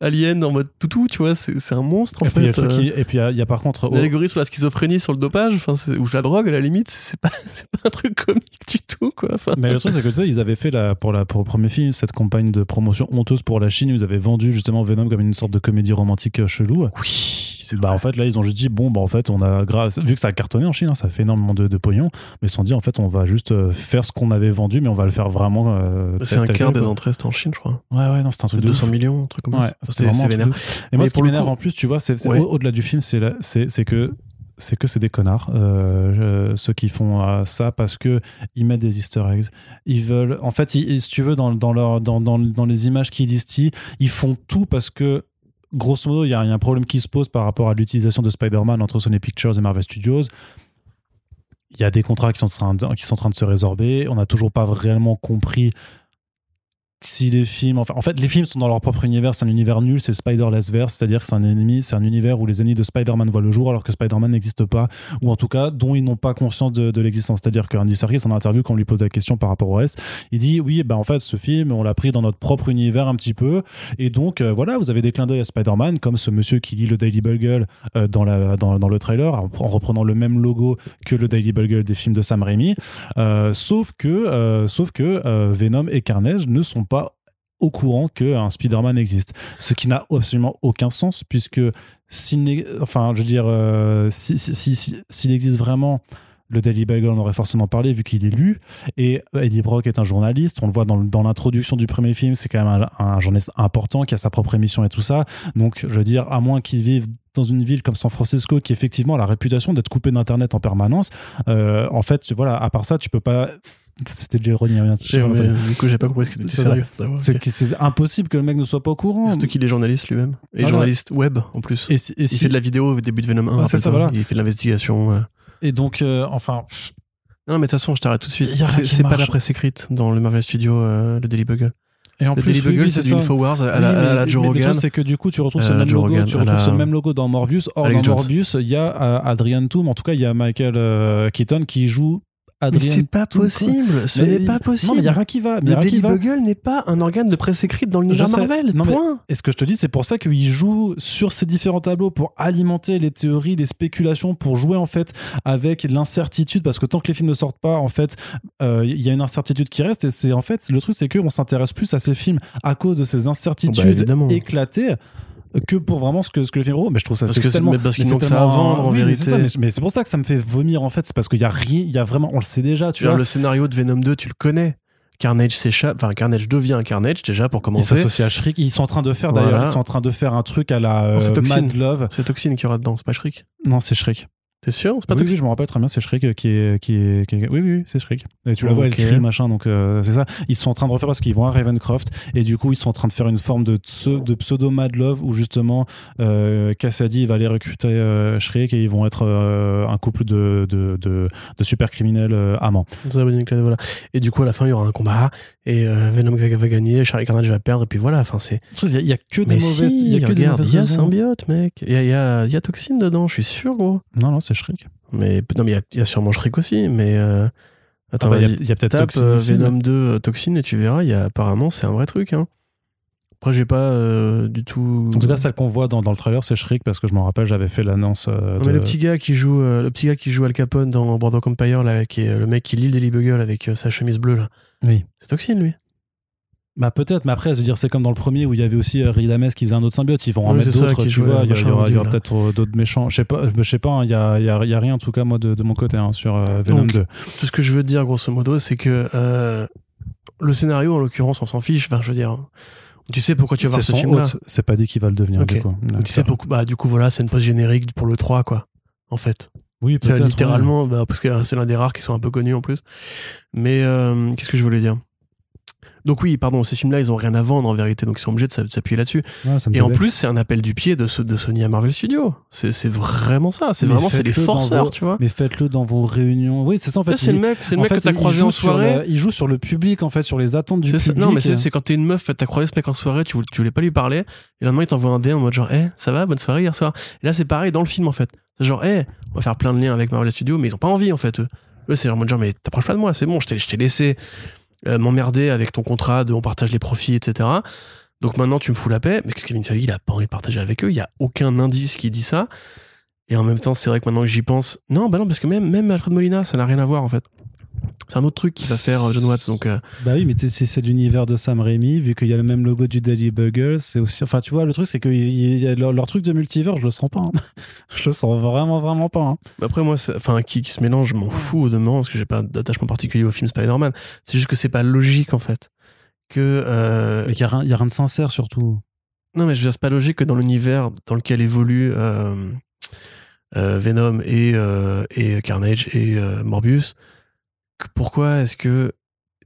alien en mode toutou, tu vois, c'est un monstre en et fait. Euh. et puis il y, a par contre. Une allégorie sur la schizophrénie, sur le dopage, enfin, ou la drogue à la limite, c'est pas, pas un truc comique du tout, quoi. Mais le truc, c'est que tu sais, ils avaient fait la, pour, la, pour le premier film cette campagne de promotion honteuse pour la Chine, ils avaient vendu justement Venom comme une sorte de comédie romantique euh, chelou. Oui. Bah, en fait, là, ils ont juste dit bon, bah, en fait, on a grâce vu que ça a cartonné en Chine, hein, ça fait énormément de, de, pognon, mais ils se sont dit en fait, on va juste euh, faire ce qu'on avait vendu, mais on va le faire vraiment. c'est un quart des entrées, c'était en Chine, je crois. Ouais, ouais, non, c'était un truc de 200 millions, un truc comme ça. C'était vraiment et moi, ce qui m'énerve en plus, tu vois, c'est au-delà du film, c'est que c'est que c'est des connards euh, ceux qui font euh, ça parce que ils mettent des Easter eggs ils veulent en fait si tu veux dans, dans, leur, dans, dans, dans les images qu'ils distillent ils font tout parce que grosso modo il y, a un problème qui se pose par rapport à l'utilisation de Spider-Man entre Sony Pictures et Marvel Studios. Il y a des contrats qui sont, qui sont en train de se résorber. On n'a toujours pas réellement compris si les films, enfin, en fait, les films sont dans leur propre univers, c'est un univers nul, c'est Spider-Less verse, c'est-à-dire que c'est un ennemi, c'est un univers où les ennemis de Spider-Man voient le jour alors que Spider-Man n'existe pas, ou en tout cas dont ils n'ont pas conscience de, l'existence. C'est-à-dire qu'Andy Serkis, en interview, quand on lui pose la question par rapport au reste, il dit oui, ben en fait, ce film, on l'a pris dans notre propre univers un petit peu, et donc euh, voilà, vous avez des clins d'œil à Spider-Man, comme ce monsieur qui lit le Daily Bugle euh, dans, le trailer, en, reprenant le même logo que le Daily Bugle des films de Sam Raimi, euh, sauf que, sauf que Venom et Carnage ne sont pas au courant qu'un Spider-Man existe. Ce qui n'a absolument aucun sens, puisque s'il enfin, existe vraiment, le Daily Bugle en aurait forcément parlé vu qu'il est lu. Et Eddie Brock est un journaliste. On le voit dans, l'introduction du premier film. C'est quand même un, journaliste important qui a sa propre émission et tout ça. Donc, je veux dire, à moins qu'il vive dans une ville comme San Francisco qui effectivement a la réputation d'être coupé d'internet en permanence. Euh, en fait, voilà, à part ça, tu peux pas c'était de l'ironie, rien. Du coup, j'ai pas compris ce que tu sérieux. C'est impossible que le mec ne soit pas au courant. Surtout qu'il est journaliste lui-même. Et journaliste web en plus. Et, il fait de la vidéo au début de Venom 1. ça, voilà. Il fait de l'investigation. Et donc, euh, enfin. Non, mais de toute façon, je t'arrête tout de suite. C'est pas la presse écrite dans le Marvel Studio, euh, le Daily Bugle. Et en le plus, Daily Bugle, c'est du Infowars à, la, à la Joe Rogan. c'est que du coup, tu retrouves, ce même, logo, tu retrouves ce même logo dans Morbius. Or, dans Morbius, il y a euh, Adrian Toom, en tout cas, il y a Michael Keaton qui joue mais c'est pas possible. Ce n'est pas possible. Non, mais il n'y a rien qui va. Le Daily Bugle n'est pas un organe de presse écrite dans l'univers Marvel. Non, point. Et ce que je te dis, c'est pour ça qu'il joue sur ces différents tableaux pour alimenter les théories, les spéculations, pour jouer en fait avec l'incertitude. Parce que tant que les films ne sortent pas, en fait, euh, il y a une incertitude qui reste. Et c'est en fait, le truc, c'est qu'on s'intéresse plus à ces films à cause de ces incertitudes bah, éclatées que pour vraiment ce que, ce que le film mais je trouve ça c'est tellement mais parce qu'ils n'ont que ça à vendre en vérité mais, c'est pour ça que ça me fait vomir en fait c'est parce qu'il y a rien il y a vraiment on le sait déjà tu vois le scénario de Venom 2 tu le connais Carnage s'échappe, enfin Carnage devient Carnage déjà pour commencer. Ils s'associent à Shriek. Ils sont en train de faire d'ailleurs, ils sont en train de faire un truc à la euh, Mad Love. C'est Toxine qui aura dedans, c'est pas Shriek Non, c'est Shriek. T'es sûr? C'est pas oui, oui, je me rappelle très bien, c'est Shriek qui est, qui est, Oui, oui, c'est Shriek. Et tu la vois, elle crie, machin, donc euh, c'est ça. Ils sont en train de refaire parce qu'ils vont à Ravencroft et du coup, ils sont en train de faire une forme de, de pseudo Mad Love où justement euh, Cassidy va aller recruter euh, Shriek et ils vont être euh, un couple de, de, de, de super criminels amants. Voilà. Et du coup, à la fin, il y aura un combat et Venom va gagner, Charlie Carnage va perdre, et puis voilà. Enfin, c'est. Il y, a que des mauvaises. il y a que des mauvaises. Il y a symbiote, mec. Il y a, y, a, y a toxine dedans, je suis sûr, gros. Non, non, c'est Shrek. Mais, non, mais il y, a sûrement Shrek aussi, mais. Euh, attends, ah bah, il y a, peut-être Toxine euh, Venom 2 euh, Toxine et tu verras, y a, apparemment, c'est un vrai truc. Hein. Après, j'ai pas du tout. En tout cas, celle qu'on voit dans, dans, le trailer, c'est Shriek parce que je m'en rappelle, j'avais fait l'annonce. mais le petit gars qui joue, le petit gars qui joue Al Capone dans Border Empire, là, qui est le mec qui lit le Daily Bugle avec sa chemise bleue, là. Oui. C'est Toxine, lui. Bah peut-être, mais après, je veux dire, c'est comme dans le premier où il y avait aussi euh, Ridames qui faisait un autre symbiote. Ils vont en mettre d'autres, tu vois. Il y, aura, peut-être euh, d'autres méchants. Je sais pas, je sais pas. Hein, il y, a, y, a, y, a, rien en tout cas moi de, de mon côté hein, sur euh, Venom 2. Tout ce que je veux dire grosso modo, c'est que euh, le scénario, en l'occurrence, on s'en fiche. Enfin, je veux dire, tu sais pourquoi tu vas voir ce film-là. C'est pas dit qu'il va le devenir. Du coup. Tu sais pourquoi Bah du coup voilà, c'est une post générique pour le 3 quoi. En fait. Oui, peut-être. Littéralement, bah, parce que c'est l'un des rares qui sont un peu connus en plus. Mais qu'est-ce que je voulais dire? Donc oui, pardon, ces films-là, ils ont rien à vendre en vérité, donc ils sont obligés de s'appuyer là-dessus. et en plus, c'est un appel du pied de, de Sony à Marvel Studios. C'est vraiment ça. C'est vraiment c'est les forceurs, tu vois. Mais faites-le dans vos réunions. Oui, c'est ça en fait. C'est le mec, c'est le mec que t'as croisé en soirée. il joue sur le public en fait, sur les attentes du public. Non, mais c'est quand t'es une meuf, t'as croisé ce mec en soirée, tu voulais, tu voulais pas lui parler, et le lendemain il t'envoie un dé en mode genre, hé, ça va, bonne soirée hier soir. Et là c'est pareil dans le film en fait. C'est genre, hé, on va faire plein de liens avec Marvel Studios, mais ils ont pas envie en fait. Eux, eux c'est mode genre, mais t'approches pas de moi, c'est bon, je t'ai laissé euh, m'emmerder avec ton contrat de on partage les profits, etc. Donc maintenant, tu me fous la paix. Mais Kevin Feige, il a pas envie de partager avec eux? Il y a aucun indice qui dit ça. Et en même temps, c'est vrai que maintenant que j'y pense, non, bah non, parce que même, même Alfred Molina, ça n'a rien à voir en fait. C'est un autre truc qui va faire euh, John Watts. Donc, euh. Bah oui, mais c'est l'univers de Sam Raimi, vu qu'il y a le même logo du Daily Bugle. C'est aussi. Enfin, tu vois, le truc, c'est que y a leur, truc de multivers, je le sens pas. Hein. je le sens vraiment, vraiment pas. Hein. Après, moi, enfin, qui, qui, se mélange, je m'en fous au demeurant, parce que j'ai pas d'attachement particulier au film Spider-Man. C'est juste que c'est pas logique, en fait. Que. Euh... Il y, a rien, y a rien de sincère, surtout. Non, mais je veux dire, c'est pas logique que dans l'univers dans lequel évolue. Euh, Venom et, et Carnage et Morbius, pourquoi est-ce que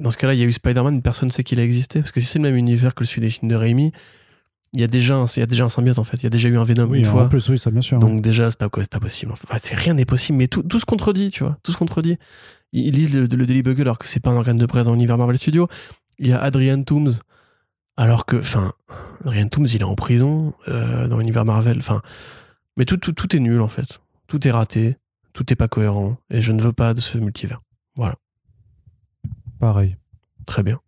dans ce cas-là, il y a eu Spider-Man, personne ne sait qu'il a existé? Parce que si c'est le même univers que celui des films de Raimi, il y a déjà un, il y a déjà un symbiote en fait. Il y a déjà eu un Venom une fois. En plus, oui, ça bien sûr. Donc déjà, c'est pas, pas possible. Enfin, rien n'est possible, mais tout, tout se contredit, tu vois. Tout se contredit. Ils lisent le, le Daily Bugle alors que c'est pas un organe de presse dans l'univers Marvel Studios. Il y a Adrian Toomes, alors que, enfin, Adrian Toomes, il est en prison euh, dans l'univers Marvel. Enfin, mais tout, tout, tout est nul en fait. Tout est raté. Tout est pas cohérent. Et je ne veux pas de ce multivers. Voilà. Pareil. Très bien.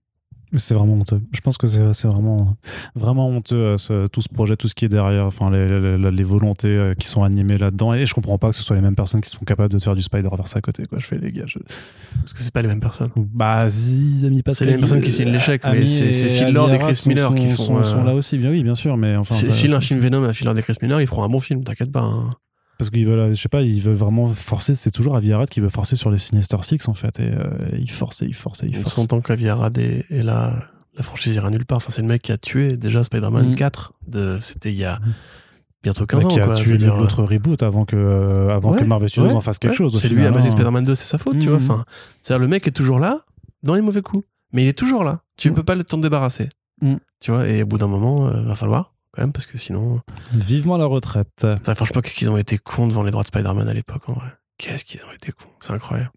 C'est vraiment honteux. Je pense que c'est vraiment, vraiment honteux, euh, tout ce projet, tout ce qui est derrière, enfin, les, les, volontés euh, qui sont animées là-dedans. Et je comprends pas que ce soit les mêmes personnes qui sont capables de faire du Spider-Verse à côté. Quoi. Je fais les gars. Parce que c'est pas les mêmes personnes. Bah, si, amis pas C'est les mêmes personnes qui signent l'échec, mais c'est Phil Lord et Chris Miller qui font. Sont, là aussi, bien oui, bien sûr. Mais enfin. C'est Phil un film Venom à Phil Lord et Chris Miller, ils feront un bon film, t'inquiète pas. Hein parce qu'ils veulent, je sais pas, ils veulent vraiment forcer. C'est toujours Avi Arad qui veut forcer sur les Sinister Six en fait, et euh, il force, il force, il force. On s'entend qu'Avi Arad est, là, la franchise ira nulle part. Enfin, c'est le mec qui a tué déjà Spider-Man 4. Mm. De, c'était il y a mm. bientôt 15 ans. Qui a tué l'autre reboot avant que, euh, avant que Marvel Studios en fasse quelque chose. C'est lui à base hein. Spider-Man 2, c'est sa faute, tu vois. Mm. Enfin, c'est-à-dire le mec est toujours là dans les mauvais coups, mais il est toujours là. Tu ne peux pas le t'en débarrasser. Tu vois, et au bout d'un moment, il euh, va falloir quand même, parce que sinon. Vivement la retraite. franchement, qu'est-ce qu'ils ont été cons devant les droits de Spider-Man à l'époque, en vrai. Qu'est-ce qu'ils ont été cons. C'est incroyable.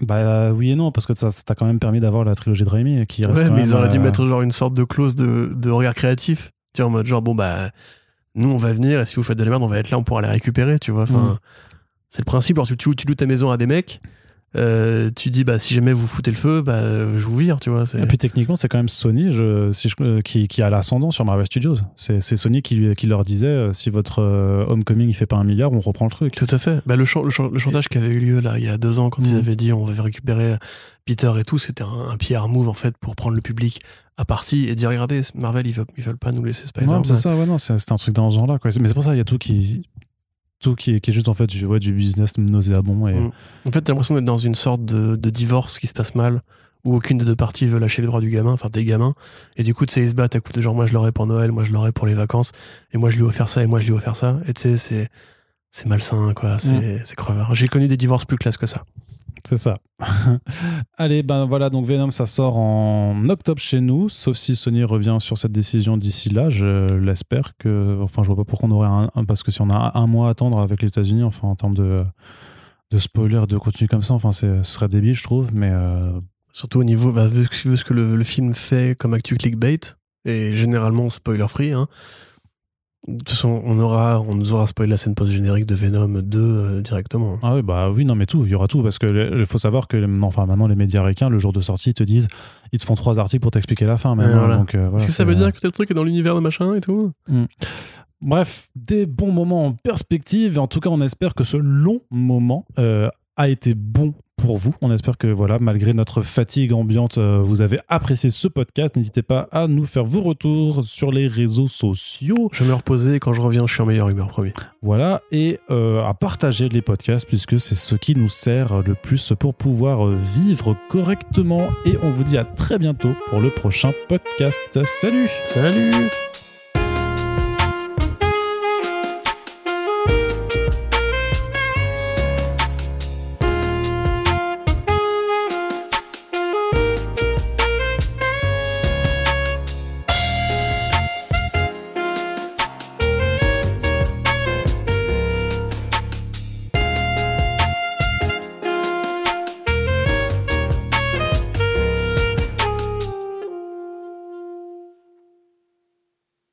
Bah oui et non, parce que ça t'a quand même permis d'avoir la trilogie de Raimi qui reste ouais, mais ils auraient dû euh, mettre genre une sorte de clause de, de regard créatif. Tu vois, en mode genre, bon bah, nous on va venir et si vous faites de la merde, on va être là, on pourra les récupérer, tu vois. Enfin, mm. c'est le principe. Lorsque tu, tu loues ta maison à des mecs, euh, tu dis bah si jamais vous foutez le feu bah je vous vire tu vois et puis techniquement c'est quand même Sony je, si je, euh, qui, qui, a l'ascendant sur Marvel Studios c'est Sony qui, qui, leur disait euh, si votre Homecoming il fait pas un milliard on reprend le truc tout à fait bah, le, le, chantage qui avait eu lieu là il y a deux ans quand ils mm. avaient dit on va récupérer Peter et tout c'était un, un PR move en fait pour prendre le public à partie et dire regardez Marvel ils veulent, ils veulent pas nous laisser Spider-Man c'est ça ouais non c'est un truc dans ce genre là quoi. mais c'est pour ça il y a tout qui tout qui est, qui est juste en fait du, ouais, du business nauséabond. Et... Mm. En fait, t'as l'impression d'être dans une sorte de, de, divorce qui se passe mal, où aucune des deux parties veut lâcher les droits du gamin, enfin des gamins. Et du coup, tu sais, ils se battent à coup de genre, moi je l'aurai pour Noël, moi je l'aurai pour les vacances, et moi je lui ai offert ça, et moi je lui ai offert ça. Et tu sais, c'est. c'est malsain, quoi. C'est mm. crevard. J'ai connu des divorces plus classes que ça. C'est ça. Allez, ben voilà, donc Venom, ça sort en octobre chez nous, sauf si Sony revient sur cette décision d'ici là. Je l'espère que. Enfin, je vois pas pourquoi on aurait un. Parce que si on a un mois à attendre avec les États-Unis, enfin, en termes de, de spoiler, de contenu comme ça, enfin, ce serait débile, je trouve, mais. Euh, Surtout au niveau, bah, vu, ce que le, film fait comme actu clickbait, et généralement spoiler free, hein, de toute façon, on, aura, on nous aura spoilé la scène post-générique de Venom 2 euh, directement. Ah oui, bah oui, non, mais tout, il y aura tout, parce qu'il faut savoir que enfin, maintenant, les médias américains, le jour de sortie, ils te disent, ils te font trois articles pour t'expliquer la fin. Hein, euh, Est-ce que ça veut dire que tel truc est dans l'univers de machin et tout hmm. Bref, des bons moments en perspective, et en tout cas, on espère que ce long moment euh, a été bon pour vous. On espère que voilà, malgré notre fatigue ambiante, euh, vous avez apprécié ce podcast. N'hésitez pas à nous faire vos retours sur les réseaux sociaux. Je vais me reposer quand je reviens, je suis en meilleure humeur, promis. Voilà, et euh, à partager les podcasts puisque c'est ce qui nous sert le plus pour pouvoir euh, vivre correctement. Et on vous dit à très bientôt pour le prochain podcast. Salut Salut